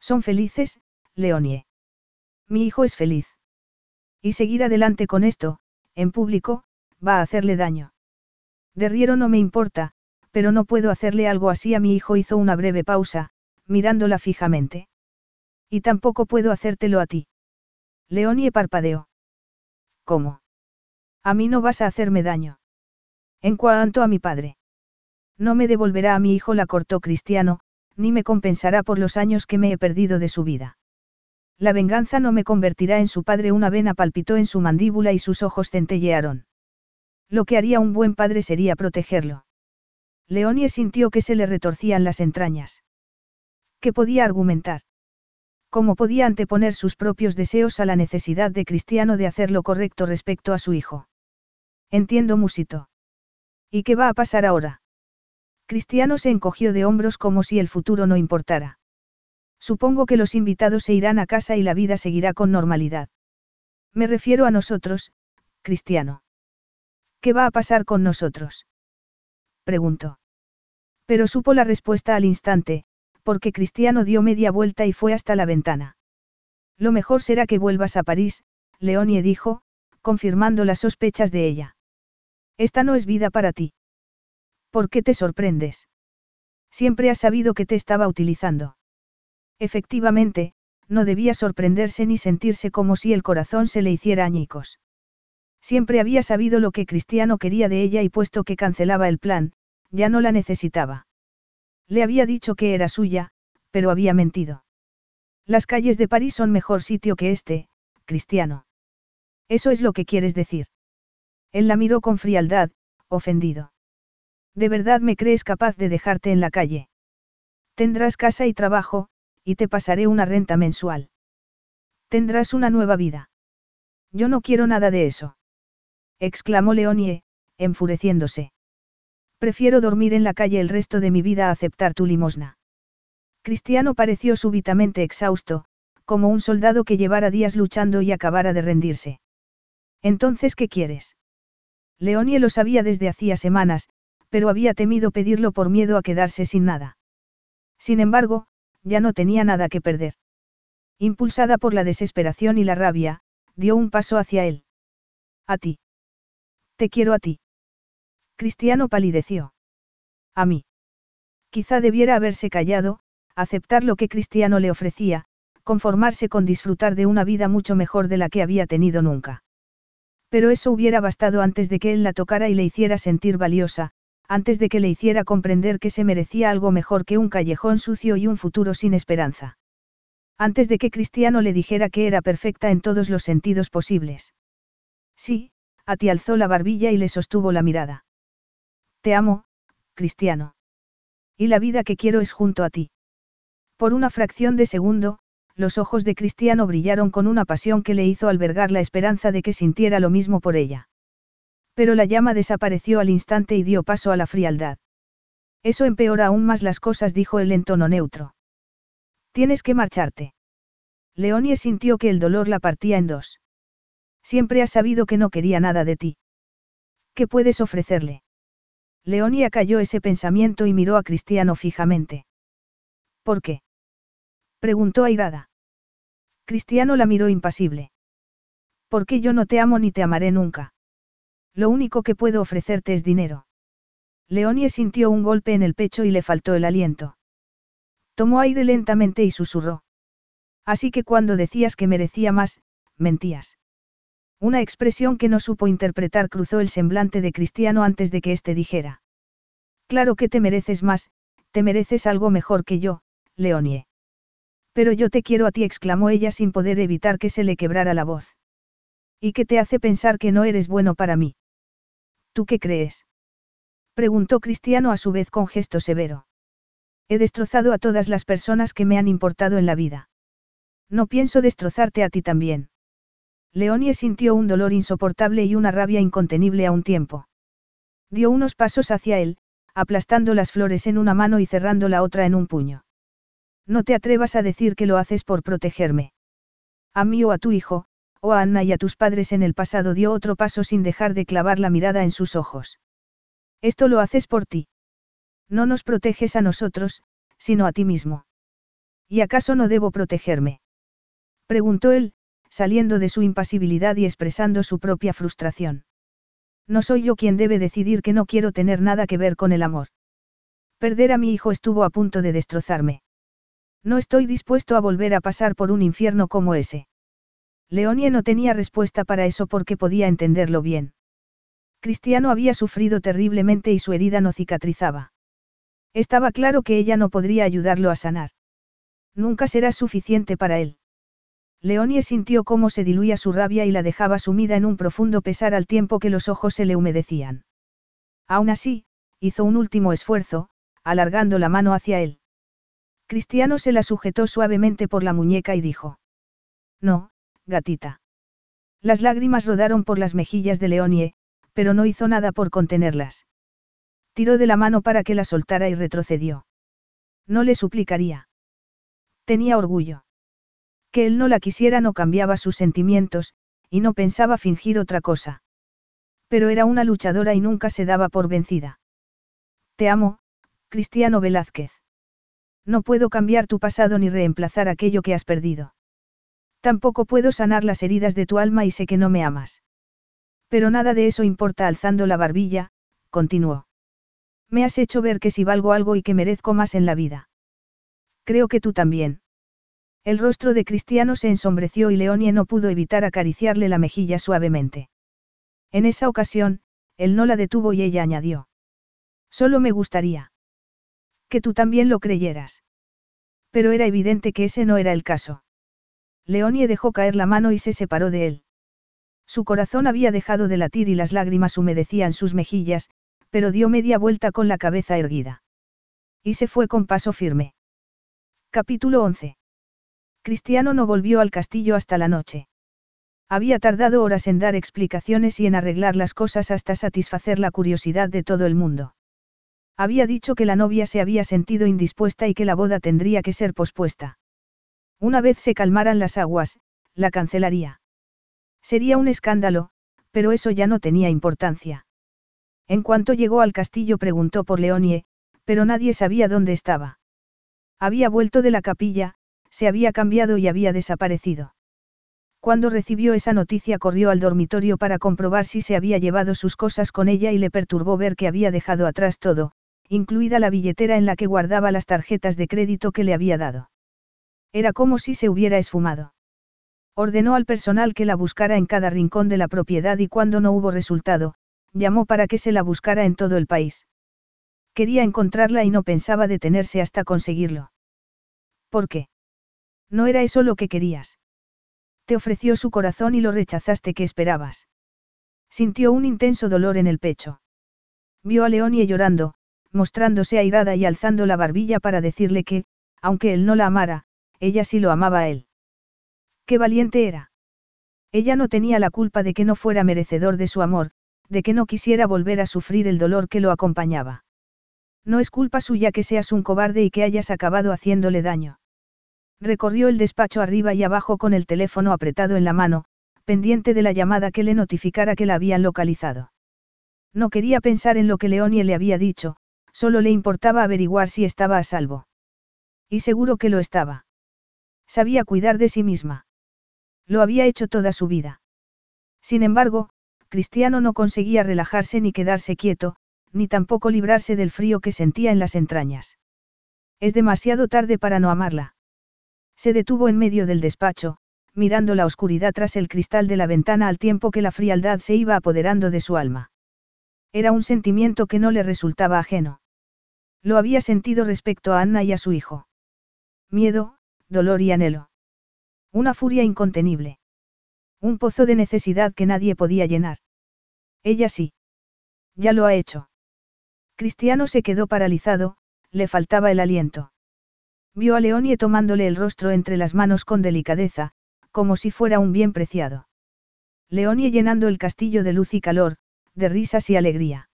Son felices, Leonie. Mi hijo es feliz. Y seguir adelante con esto, en público, va a hacerle daño. Derriero no me importa, pero no puedo hacerle algo así a mi hijo. Hizo una breve pausa, mirándola fijamente. Y tampoco puedo hacértelo a ti. Leonie parpadeó. ¿Cómo? A mí no vas a hacerme daño. En cuanto a mi padre. No me devolverá a mi hijo, la cortó Cristiano, ni me compensará por los años que me he perdido de su vida. La venganza no me convertirá en su padre. Una vena palpitó en su mandíbula y sus ojos centellearon. Lo que haría un buen padre sería protegerlo. Leonie sintió que se le retorcían las entrañas. ¿Qué podía argumentar? ¿Cómo podía anteponer sus propios deseos a la necesidad de Cristiano de hacer lo correcto respecto a su hijo? Entiendo, musito. ¿Y qué va a pasar ahora? Cristiano se encogió de hombros como si el futuro no importara. Supongo que los invitados se irán a casa y la vida seguirá con normalidad. Me refiero a nosotros, Cristiano. ¿Qué va a pasar con nosotros? Preguntó. Pero supo la respuesta al instante, porque Cristiano dio media vuelta y fue hasta la ventana. Lo mejor será que vuelvas a París, Leonie dijo, confirmando las sospechas de ella. Esta no es vida para ti. ¿Por qué te sorprendes? Siempre has sabido que te estaba utilizando. Efectivamente, no debía sorprenderse ni sentirse como si el corazón se le hiciera añicos. Siempre había sabido lo que Cristiano quería de ella y puesto que cancelaba el plan, ya no la necesitaba. Le había dicho que era suya, pero había mentido. Las calles de París son mejor sitio que este, Cristiano. Eso es lo que quieres decir. Él la miró con frialdad, ofendido. ¿De verdad me crees capaz de dejarte en la calle? Tendrás casa y trabajo, y te pasaré una renta mensual. Tendrás una nueva vida. Yo no quiero nada de eso. Exclamó Leonie, enfureciéndose. Prefiero dormir en la calle el resto de mi vida a aceptar tu limosna. Cristiano pareció súbitamente exhausto, como un soldado que llevara días luchando y acabara de rendirse. Entonces, ¿qué quieres? Leonie lo sabía desde hacía semanas, pero había temido pedirlo por miedo a quedarse sin nada. Sin embargo, ya no tenía nada que perder. Impulsada por la desesperación y la rabia, dio un paso hacia él. A ti. Te quiero a ti. Cristiano palideció. A mí. Quizá debiera haberse callado, aceptar lo que Cristiano le ofrecía, conformarse con disfrutar de una vida mucho mejor de la que había tenido nunca. Pero eso hubiera bastado antes de que él la tocara y le hiciera sentir valiosa, antes de que le hiciera comprender que se merecía algo mejor que un callejón sucio y un futuro sin esperanza. Antes de que Cristiano le dijera que era perfecta en todos los sentidos posibles. Sí, a ti alzó la barbilla y le sostuvo la mirada. Te amo, Cristiano. Y la vida que quiero es junto a ti. Por una fracción de segundo, los ojos de Cristiano brillaron con una pasión que le hizo albergar la esperanza de que sintiera lo mismo por ella. Pero la llama desapareció al instante y dio paso a la frialdad. Eso empeora aún más las cosas, dijo él en tono neutro. Tienes que marcharte. Leonie sintió que el dolor la partía en dos. Siempre has sabido que no quería nada de ti. ¿Qué puedes ofrecerle? Leonie calló ese pensamiento y miró a Cristiano fijamente. ¿Por qué? preguntó airada. Cristiano la miró impasible. Porque yo no te amo ni te amaré nunca. Lo único que puedo ofrecerte es dinero. Leonie sintió un golpe en el pecho y le faltó el aliento. Tomó aire lentamente y susurró. Así que cuando decías que merecía más, mentías. Una expresión que no supo interpretar cruzó el semblante de Cristiano antes de que éste dijera. Claro que te mereces más, te mereces algo mejor que yo, Leonie. Pero yo te quiero a ti, exclamó ella sin poder evitar que se le quebrara la voz. ¿Y qué te hace pensar que no eres bueno para mí? ¿Tú qué crees? Preguntó Cristiano a su vez con gesto severo. He destrozado a todas las personas que me han importado en la vida. No pienso destrozarte a ti también. Leonie sintió un dolor insoportable y una rabia incontenible a un tiempo. Dio unos pasos hacia él, aplastando las flores en una mano y cerrando la otra en un puño. No te atrevas a decir que lo haces por protegerme. A mí o a tu hijo, o a Anna y a tus padres en el pasado dio otro paso sin dejar de clavar la mirada en sus ojos. Esto lo haces por ti. No nos proteges a nosotros, sino a ti mismo. ¿Y acaso no debo protegerme? Preguntó él, saliendo de su impasibilidad y expresando su propia frustración. No soy yo quien debe decidir que no quiero tener nada que ver con el amor. Perder a mi hijo estuvo a punto de destrozarme. No estoy dispuesto a volver a pasar por un infierno como ese. Leonie no tenía respuesta para eso porque podía entenderlo bien. Cristiano había sufrido terriblemente y su herida no cicatrizaba. Estaba claro que ella no podría ayudarlo a sanar. Nunca será suficiente para él. Leonie sintió cómo se diluía su rabia y la dejaba sumida en un profundo pesar al tiempo que los ojos se le humedecían. Aún así, hizo un último esfuerzo, alargando la mano hacia él. Cristiano se la sujetó suavemente por la muñeca y dijo. No, gatita. Las lágrimas rodaron por las mejillas de Leonie, pero no hizo nada por contenerlas. Tiró de la mano para que la soltara y retrocedió. No le suplicaría. Tenía orgullo. Que él no la quisiera no cambiaba sus sentimientos, y no pensaba fingir otra cosa. Pero era una luchadora y nunca se daba por vencida. Te amo, Cristiano Velázquez. No puedo cambiar tu pasado ni reemplazar aquello que has perdido. Tampoco puedo sanar las heridas de tu alma y sé que no me amas. Pero nada de eso importa alzando la barbilla, continuó. Me has hecho ver que si valgo algo y que merezco más en la vida. Creo que tú también. El rostro de Cristiano se ensombreció y Leonie no pudo evitar acariciarle la mejilla suavemente. En esa ocasión, él no la detuvo y ella añadió. Solo me gustaría. Que tú también lo creyeras. Pero era evidente que ese no era el caso. Leonie dejó caer la mano y se separó de él. Su corazón había dejado de latir y las lágrimas humedecían sus mejillas, pero dio media vuelta con la cabeza erguida. Y se fue con paso firme. Capítulo 11. Cristiano no volvió al castillo hasta la noche. Había tardado horas en dar explicaciones y en arreglar las cosas hasta satisfacer la curiosidad de todo el mundo. Había dicho que la novia se había sentido indispuesta y que la boda tendría que ser pospuesta. Una vez se calmaran las aguas, la cancelaría. Sería un escándalo, pero eso ya no tenía importancia. En cuanto llegó al castillo preguntó por Leonie, pero nadie sabía dónde estaba. Había vuelto de la capilla, se había cambiado y había desaparecido. Cuando recibió esa noticia corrió al dormitorio para comprobar si se había llevado sus cosas con ella y le perturbó ver que había dejado atrás todo, incluida la billetera en la que guardaba las tarjetas de crédito que le había dado. Era como si se hubiera esfumado. Ordenó al personal que la buscara en cada rincón de la propiedad y cuando no hubo resultado, llamó para que se la buscara en todo el país. Quería encontrarla y no pensaba detenerse hasta conseguirlo. ¿Por qué? No era eso lo que querías. Te ofreció su corazón y lo rechazaste que esperabas. Sintió un intenso dolor en el pecho. Vio a Leonie llorando, mostrándose airada y alzando la barbilla para decirle que, aunque él no la amara, ella sí lo amaba a él. Qué valiente era. Ella no tenía la culpa de que no fuera merecedor de su amor, de que no quisiera volver a sufrir el dolor que lo acompañaba. No es culpa suya que seas un cobarde y que hayas acabado haciéndole daño. Recorrió el despacho arriba y abajo con el teléfono apretado en la mano, pendiente de la llamada que le notificara que la habían localizado. No quería pensar en lo que Leonie le había dicho, solo le importaba averiguar si estaba a salvo. Y seguro que lo estaba. Sabía cuidar de sí misma. Lo había hecho toda su vida. Sin embargo, Cristiano no conseguía relajarse ni quedarse quieto, ni tampoco librarse del frío que sentía en las entrañas. Es demasiado tarde para no amarla. Se detuvo en medio del despacho, mirando la oscuridad tras el cristal de la ventana al tiempo que la frialdad se iba apoderando de su alma. Era un sentimiento que no le resultaba ajeno. Lo había sentido respecto a Anna y a su hijo. Miedo, dolor y anhelo. Una furia incontenible. Un pozo de necesidad que nadie podía llenar. Ella sí. Ya lo ha hecho. Cristiano se quedó paralizado, le faltaba el aliento. Vio a Leonie tomándole el rostro entre las manos con delicadeza, como si fuera un bien preciado. Leonie llenando el castillo de luz y calor, de risas y alegría.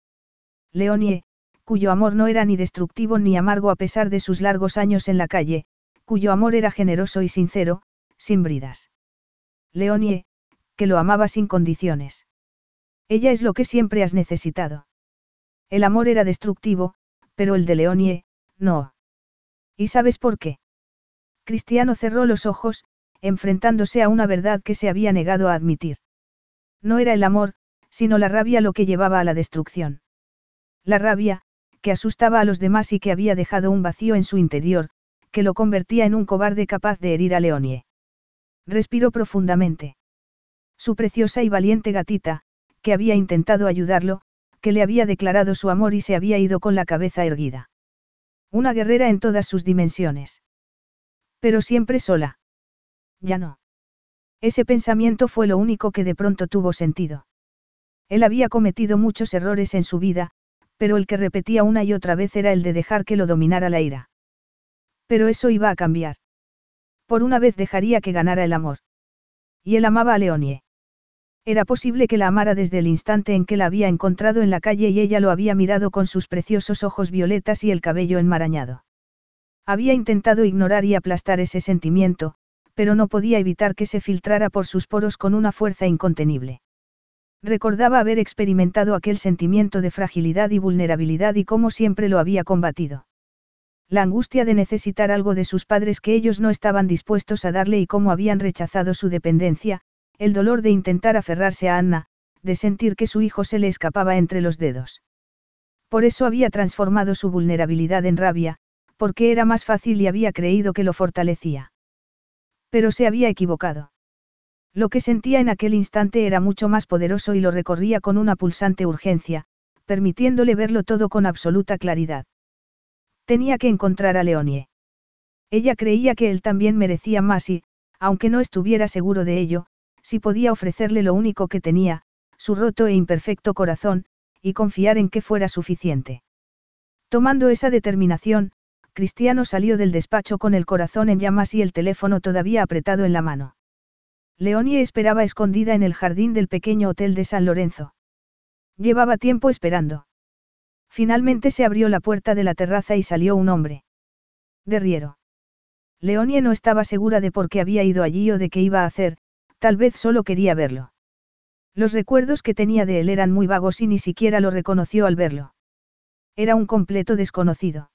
Leonie, cuyo amor no era ni destructivo ni amargo a pesar de sus largos años en la calle, cuyo amor era generoso y sincero, sin bridas. Leonie, que lo amaba sin condiciones. Ella es lo que siempre has necesitado. El amor era destructivo, pero el de Leonie, no. ¿Y sabes por qué? Cristiano cerró los ojos, enfrentándose a una verdad que se había negado a admitir. No era el amor, sino la rabia lo que llevaba a la destrucción. La rabia, que asustaba a los demás y que había dejado un vacío en su interior, que lo convertía en un cobarde capaz de herir a Leonie. Respiró profundamente. Su preciosa y valiente gatita, que había intentado ayudarlo, que le había declarado su amor y se había ido con la cabeza erguida. Una guerrera en todas sus dimensiones. Pero siempre sola. Ya no. Ese pensamiento fue lo único que de pronto tuvo sentido. Él había cometido muchos errores en su vida, pero el que repetía una y otra vez era el de dejar que lo dominara la ira. Pero eso iba a cambiar. Por una vez dejaría que ganara el amor. Y él amaba a Leonie. Era posible que la amara desde el instante en que la había encontrado en la calle y ella lo había mirado con sus preciosos ojos violetas y el cabello enmarañado. Había intentado ignorar y aplastar ese sentimiento, pero no podía evitar que se filtrara por sus poros con una fuerza incontenible. Recordaba haber experimentado aquel sentimiento de fragilidad y vulnerabilidad y cómo siempre lo había combatido. La angustia de necesitar algo de sus padres que ellos no estaban dispuestos a darle y cómo habían rechazado su dependencia, el dolor de intentar aferrarse a Anna, de sentir que su hijo se le escapaba entre los dedos. Por eso había transformado su vulnerabilidad en rabia, porque era más fácil y había creído que lo fortalecía. Pero se había equivocado. Lo que sentía en aquel instante era mucho más poderoso y lo recorría con una pulsante urgencia, permitiéndole verlo todo con absoluta claridad. Tenía que encontrar a Leonie. Ella creía que él también merecía más y, aunque no estuviera seguro de ello, si podía ofrecerle lo único que tenía, su roto e imperfecto corazón, y confiar en que fuera suficiente. Tomando esa determinación, Cristiano salió del despacho con el corazón en llamas y el teléfono todavía apretado en la mano. Leonie esperaba escondida en el jardín del pequeño hotel de San Lorenzo. Llevaba tiempo esperando. Finalmente se abrió la puerta de la terraza y salió un hombre. De Riero. Leonie no estaba segura de por qué había ido allí o de qué iba a hacer, Tal vez solo quería verlo. Los recuerdos que tenía de él eran muy vagos y ni siquiera lo reconoció al verlo. Era un completo desconocido.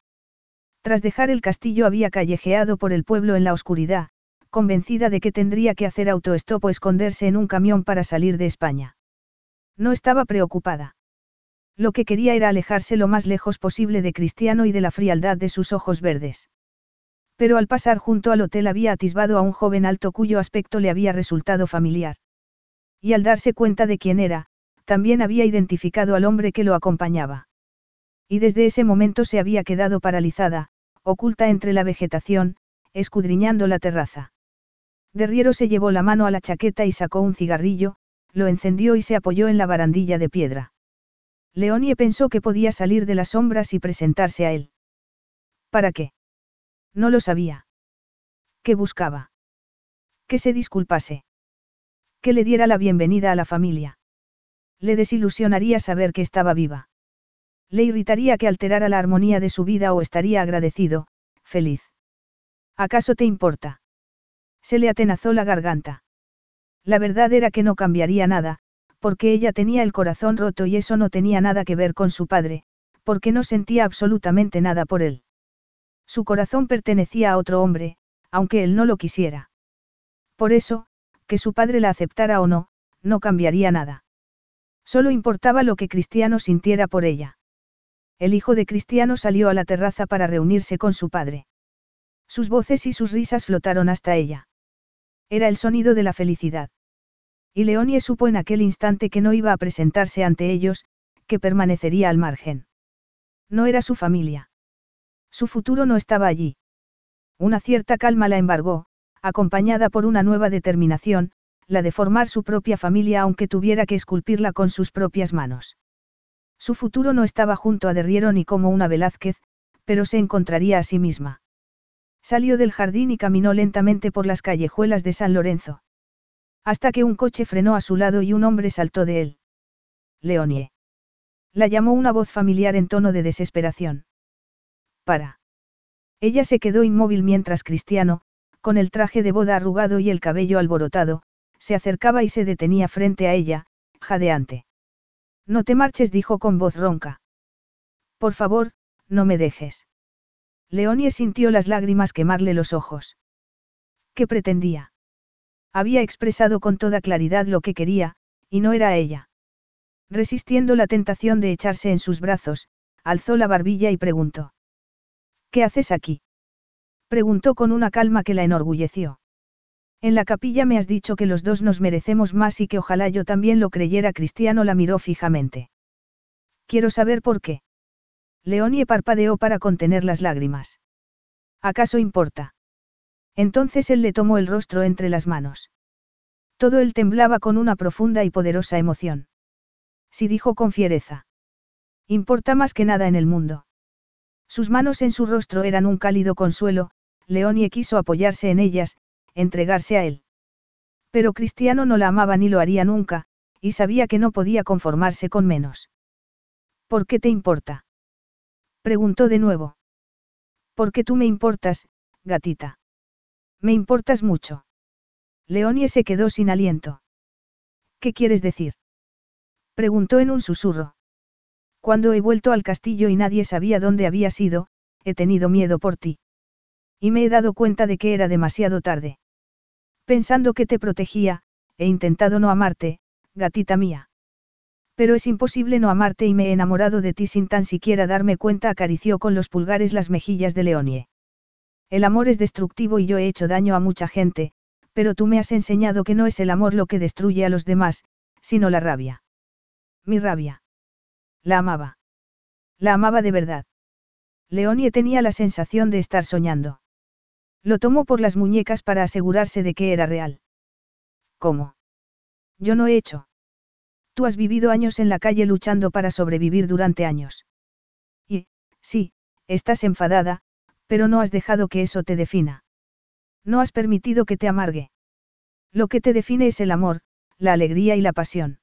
Tras dejar el castillo había callejeado por el pueblo en la oscuridad, convencida de que tendría que hacer autoestop o esconderse en un camión para salir de España. No estaba preocupada. Lo que quería era alejarse lo más lejos posible de Cristiano y de la frialdad de sus ojos verdes. Pero al pasar junto al hotel había atisbado a un joven alto cuyo aspecto le había resultado familiar. Y al darse cuenta de quién era, también había identificado al hombre que lo acompañaba. Y desde ese momento se había quedado paralizada, oculta entre la vegetación, escudriñando la terraza. Derriero se llevó la mano a la chaqueta y sacó un cigarrillo, lo encendió y se apoyó en la barandilla de piedra. Leonie pensó que podía salir de las sombras y presentarse a él. ¿Para qué? No lo sabía. ¿Qué buscaba? Que se disculpase. Que le diera la bienvenida a la familia. Le desilusionaría saber que estaba viva. Le irritaría que alterara la armonía de su vida o estaría agradecido, feliz. ¿Acaso te importa? Se le atenazó la garganta. La verdad era que no cambiaría nada, porque ella tenía el corazón roto y eso no tenía nada que ver con su padre, porque no sentía absolutamente nada por él. Su corazón pertenecía a otro hombre, aunque él no lo quisiera. Por eso, que su padre la aceptara o no, no cambiaría nada. Solo importaba lo que Cristiano sintiera por ella. El hijo de Cristiano salió a la terraza para reunirse con su padre. Sus voces y sus risas flotaron hasta ella. Era el sonido de la felicidad. Y Leonie supo en aquel instante que no iba a presentarse ante ellos, que permanecería al margen. No era su familia. Su futuro no estaba allí. Una cierta calma la embargó, acompañada por una nueva determinación, la de formar su propia familia aunque tuviera que esculpirla con sus propias manos. Su futuro no estaba junto a Derriero ni como una Velázquez, pero se encontraría a sí misma. Salió del jardín y caminó lentamente por las callejuelas de San Lorenzo. Hasta que un coche frenó a su lado y un hombre saltó de él. Leonie. La llamó una voz familiar en tono de desesperación. Para. Ella se quedó inmóvil mientras Cristiano, con el traje de boda arrugado y el cabello alborotado, se acercaba y se detenía frente a ella, jadeante. No te marches, dijo con voz ronca. Por favor, no me dejes. Leonie sintió las lágrimas quemarle los ojos. ¿Qué pretendía? Había expresado con toda claridad lo que quería, y no era ella. Resistiendo la tentación de echarse en sus brazos, alzó la barbilla y preguntó. ¿Qué haces aquí? Preguntó con una calma que la enorgulleció. En la capilla me has dicho que los dos nos merecemos más y que ojalá yo también lo creyera. Cristiano la miró fijamente. Quiero saber por qué. Leonie parpadeó para contener las lágrimas. ¿Acaso importa? Entonces él le tomó el rostro entre las manos. Todo él temblaba con una profunda y poderosa emoción. Sí dijo con fiereza. Importa más que nada en el mundo. Sus manos en su rostro eran un cálido consuelo, Leonie quiso apoyarse en ellas, entregarse a él. Pero Cristiano no la amaba ni lo haría nunca, y sabía que no podía conformarse con menos. ¿Por qué te importa? Preguntó de nuevo. Porque tú me importas, gatita. Me importas mucho. Leonie se quedó sin aliento. ¿Qué quieres decir? Preguntó en un susurro. Cuando he vuelto al castillo y nadie sabía dónde había sido, he tenido miedo por ti. Y me he dado cuenta de que era demasiado tarde. Pensando que te protegía, he intentado no amarte, gatita mía. Pero es imposible no amarte y me he enamorado de ti sin tan siquiera darme cuenta, acarició con los pulgares las mejillas de Leonie. El amor es destructivo y yo he hecho daño a mucha gente, pero tú me has enseñado que no es el amor lo que destruye a los demás, sino la rabia. Mi rabia. La amaba. La amaba de verdad. Leonie tenía la sensación de estar soñando. Lo tomó por las muñecas para asegurarse de que era real. ¿Cómo? Yo no he hecho. Tú has vivido años en la calle luchando para sobrevivir durante años. Y, sí, estás enfadada, pero no has dejado que eso te defina. No has permitido que te amargue. Lo que te define es el amor, la alegría y la pasión.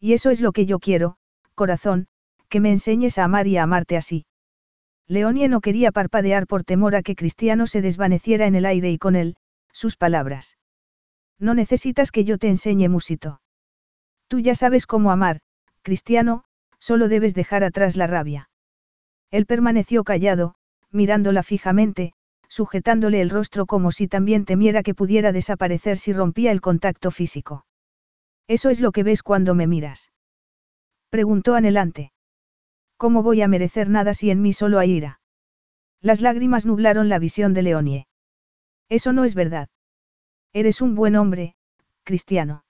Y eso es lo que yo quiero, corazón, que me enseñes a amar y a amarte así. Leonie no quería parpadear por temor a que Cristiano se desvaneciera en el aire y con él, sus palabras. No necesitas que yo te enseñe musito. Tú ya sabes cómo amar, Cristiano, solo debes dejar atrás la rabia. Él permaneció callado, mirándola fijamente, sujetándole el rostro como si también temiera que pudiera desaparecer si rompía el contacto físico. ¿Eso es lo que ves cuando me miras? Preguntó anhelante. ¿Cómo voy a merecer nada si en mí solo hay ira? Las lágrimas nublaron la visión de Leonie. Eso no es verdad. Eres un buen hombre, cristiano.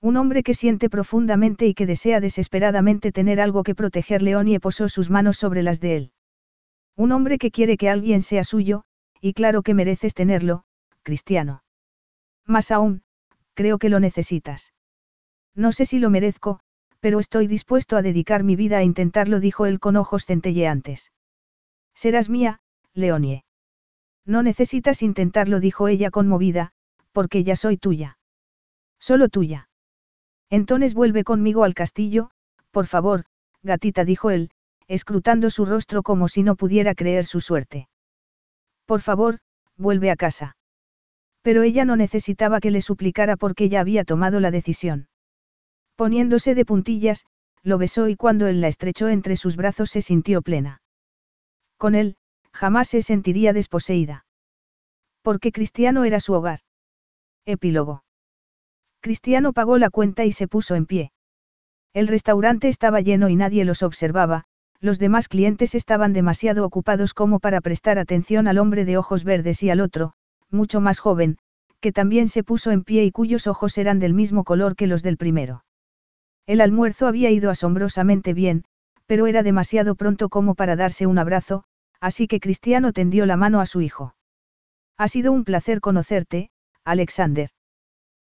Un hombre que siente profundamente y que desea desesperadamente tener algo que proteger. Leonie posó sus manos sobre las de él. Un hombre que quiere que alguien sea suyo, y claro que mereces tenerlo, cristiano. Más aún, creo que lo necesitas. No sé si lo merezco, pero estoy dispuesto a dedicar mi vida a intentarlo, dijo él con ojos centelleantes. Serás mía, Leonie. No necesitas intentarlo, dijo ella conmovida, porque ya soy tuya. Solo tuya. Entonces vuelve conmigo al castillo, por favor, gatita, dijo él, escrutando su rostro como si no pudiera creer su suerte. Por favor, vuelve a casa. Pero ella no necesitaba que le suplicara porque ya había tomado la decisión. Poniéndose de puntillas, lo besó y cuando él la estrechó entre sus brazos se sintió plena. Con él, jamás se sentiría desposeída. Porque Cristiano era su hogar. Epílogo. Cristiano pagó la cuenta y se puso en pie. El restaurante estaba lleno y nadie los observaba, los demás clientes estaban demasiado ocupados como para prestar atención al hombre de ojos verdes y al otro, mucho más joven, que también se puso en pie y cuyos ojos eran del mismo color que los del primero. El almuerzo había ido asombrosamente bien, pero era demasiado pronto como para darse un abrazo, así que Cristiano tendió la mano a su hijo. Ha sido un placer conocerte, Alexander.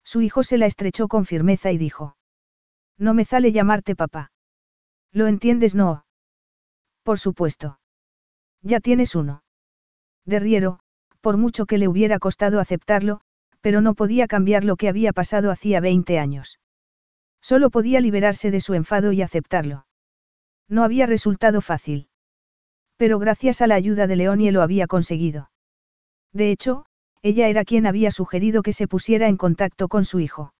Su hijo se la estrechó con firmeza y dijo. No me sale llamarte papá. ¿Lo entiendes, no? Por supuesto. Ya tienes uno. Derriero, por mucho que le hubiera costado aceptarlo, pero no podía cambiar lo que había pasado hacía 20 años. Solo podía liberarse de su enfado y aceptarlo. No había resultado fácil. Pero gracias a la ayuda de Leonie lo había conseguido. De hecho, ella era quien había sugerido que se pusiera en contacto con su hijo.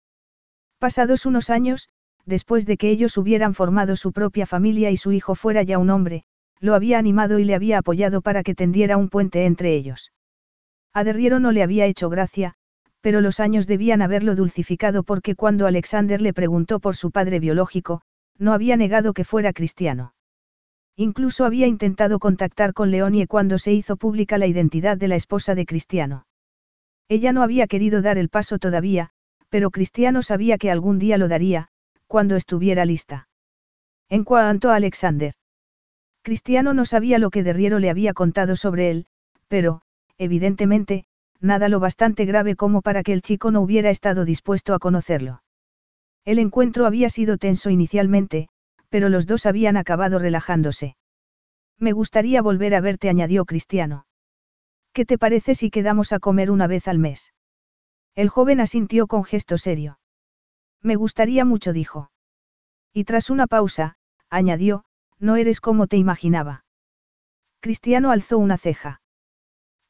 Pasados unos años, después de que ellos hubieran formado su propia familia y su hijo fuera ya un hombre, lo había animado y le había apoyado para que tendiera un puente entre ellos. A Derriero no le había hecho gracia, pero los años debían haberlo dulcificado porque cuando Alexander le preguntó por su padre biológico, no había negado que fuera cristiano. Incluso había intentado contactar con Leonie cuando se hizo pública la identidad de la esposa de Cristiano. Ella no había querido dar el paso todavía, pero Cristiano sabía que algún día lo daría, cuando estuviera lista. En cuanto a Alexander. Cristiano no sabía lo que Derriero le había contado sobre él, pero, evidentemente, nada lo bastante grave como para que el chico no hubiera estado dispuesto a conocerlo. El encuentro había sido tenso inicialmente, pero los dos habían acabado relajándose. Me gustaría volver a verte, añadió Cristiano. ¿Qué te parece si quedamos a comer una vez al mes? El joven asintió con gesto serio. Me gustaría mucho, dijo. Y tras una pausa, añadió, no eres como te imaginaba. Cristiano alzó una ceja.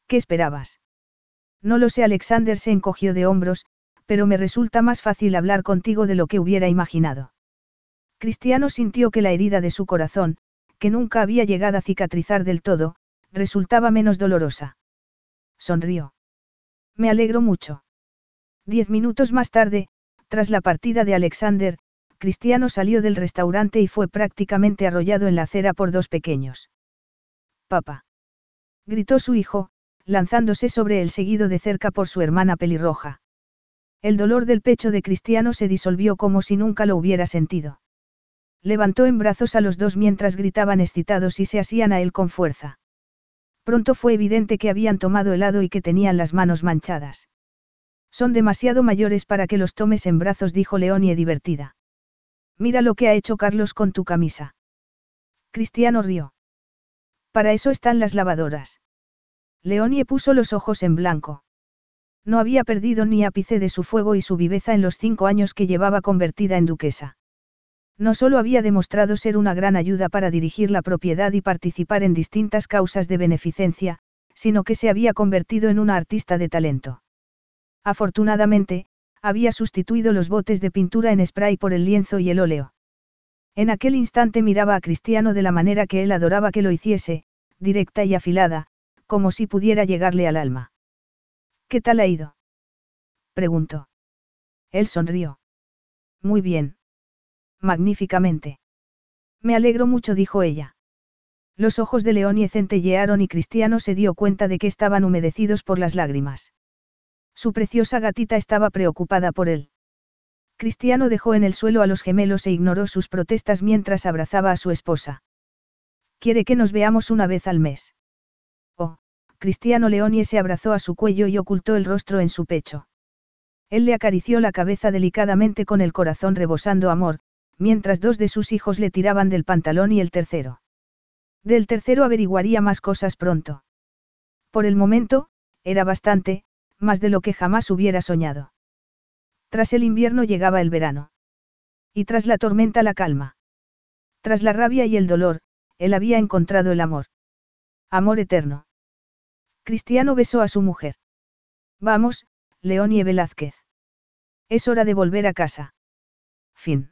¿Qué esperabas? No lo sé, Alexander se encogió de hombros, pero me resulta más fácil hablar contigo de lo que hubiera imaginado. Cristiano sintió que la herida de su corazón, que nunca había llegado a cicatrizar del todo, resultaba menos dolorosa. Sonrió. Me alegro mucho. Diez minutos más tarde, tras la partida de Alexander, Cristiano salió del restaurante y fue prácticamente arrollado en la acera por dos pequeños. Papá. Gritó su hijo, lanzándose sobre él seguido de cerca por su hermana pelirroja. El dolor del pecho de Cristiano se disolvió como si nunca lo hubiera sentido. Levantó en brazos a los dos mientras gritaban excitados y se asían a él con fuerza. Pronto fue evidente que habían tomado helado y que tenían las manos manchadas. Son demasiado mayores para que los tomes en brazos, dijo Leonie divertida. Mira lo que ha hecho Carlos con tu camisa. Cristiano rió. Para eso están las lavadoras. Leonie puso los ojos en blanco. No había perdido ni ápice de su fuego y su viveza en los cinco años que llevaba convertida en duquesa. No solo había demostrado ser una gran ayuda para dirigir la propiedad y participar en distintas causas de beneficencia, sino que se había convertido en una artista de talento. Afortunadamente, había sustituido los botes de pintura en spray por el lienzo y el óleo. En aquel instante miraba a Cristiano de la manera que él adoraba que lo hiciese, directa y afilada, como si pudiera llegarle al alma. ¿Qué tal ha ido? preguntó. Él sonrió. Muy bien. Magníficamente. Me alegro mucho, dijo ella. Los ojos de Leonie centellearon y Cristiano se dio cuenta de que estaban humedecidos por las lágrimas. Su preciosa gatita estaba preocupada por él. Cristiano dejó en el suelo a los gemelos e ignoró sus protestas mientras abrazaba a su esposa. Quiere que nos veamos una vez al mes. Oh, Cristiano Leonie se abrazó a su cuello y ocultó el rostro en su pecho. Él le acarició la cabeza delicadamente con el corazón rebosando amor, mientras dos de sus hijos le tiraban del pantalón y el tercero. Del tercero averiguaría más cosas pronto. Por el momento, era bastante, más de lo que jamás hubiera soñado. Tras el invierno llegaba el verano. Y tras la tormenta la calma. Tras la rabia y el dolor, él había encontrado el amor. Amor eterno. Cristiano besó a su mujer. Vamos, Leonie Velázquez. Es hora de volver a casa. Fin.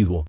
individuo.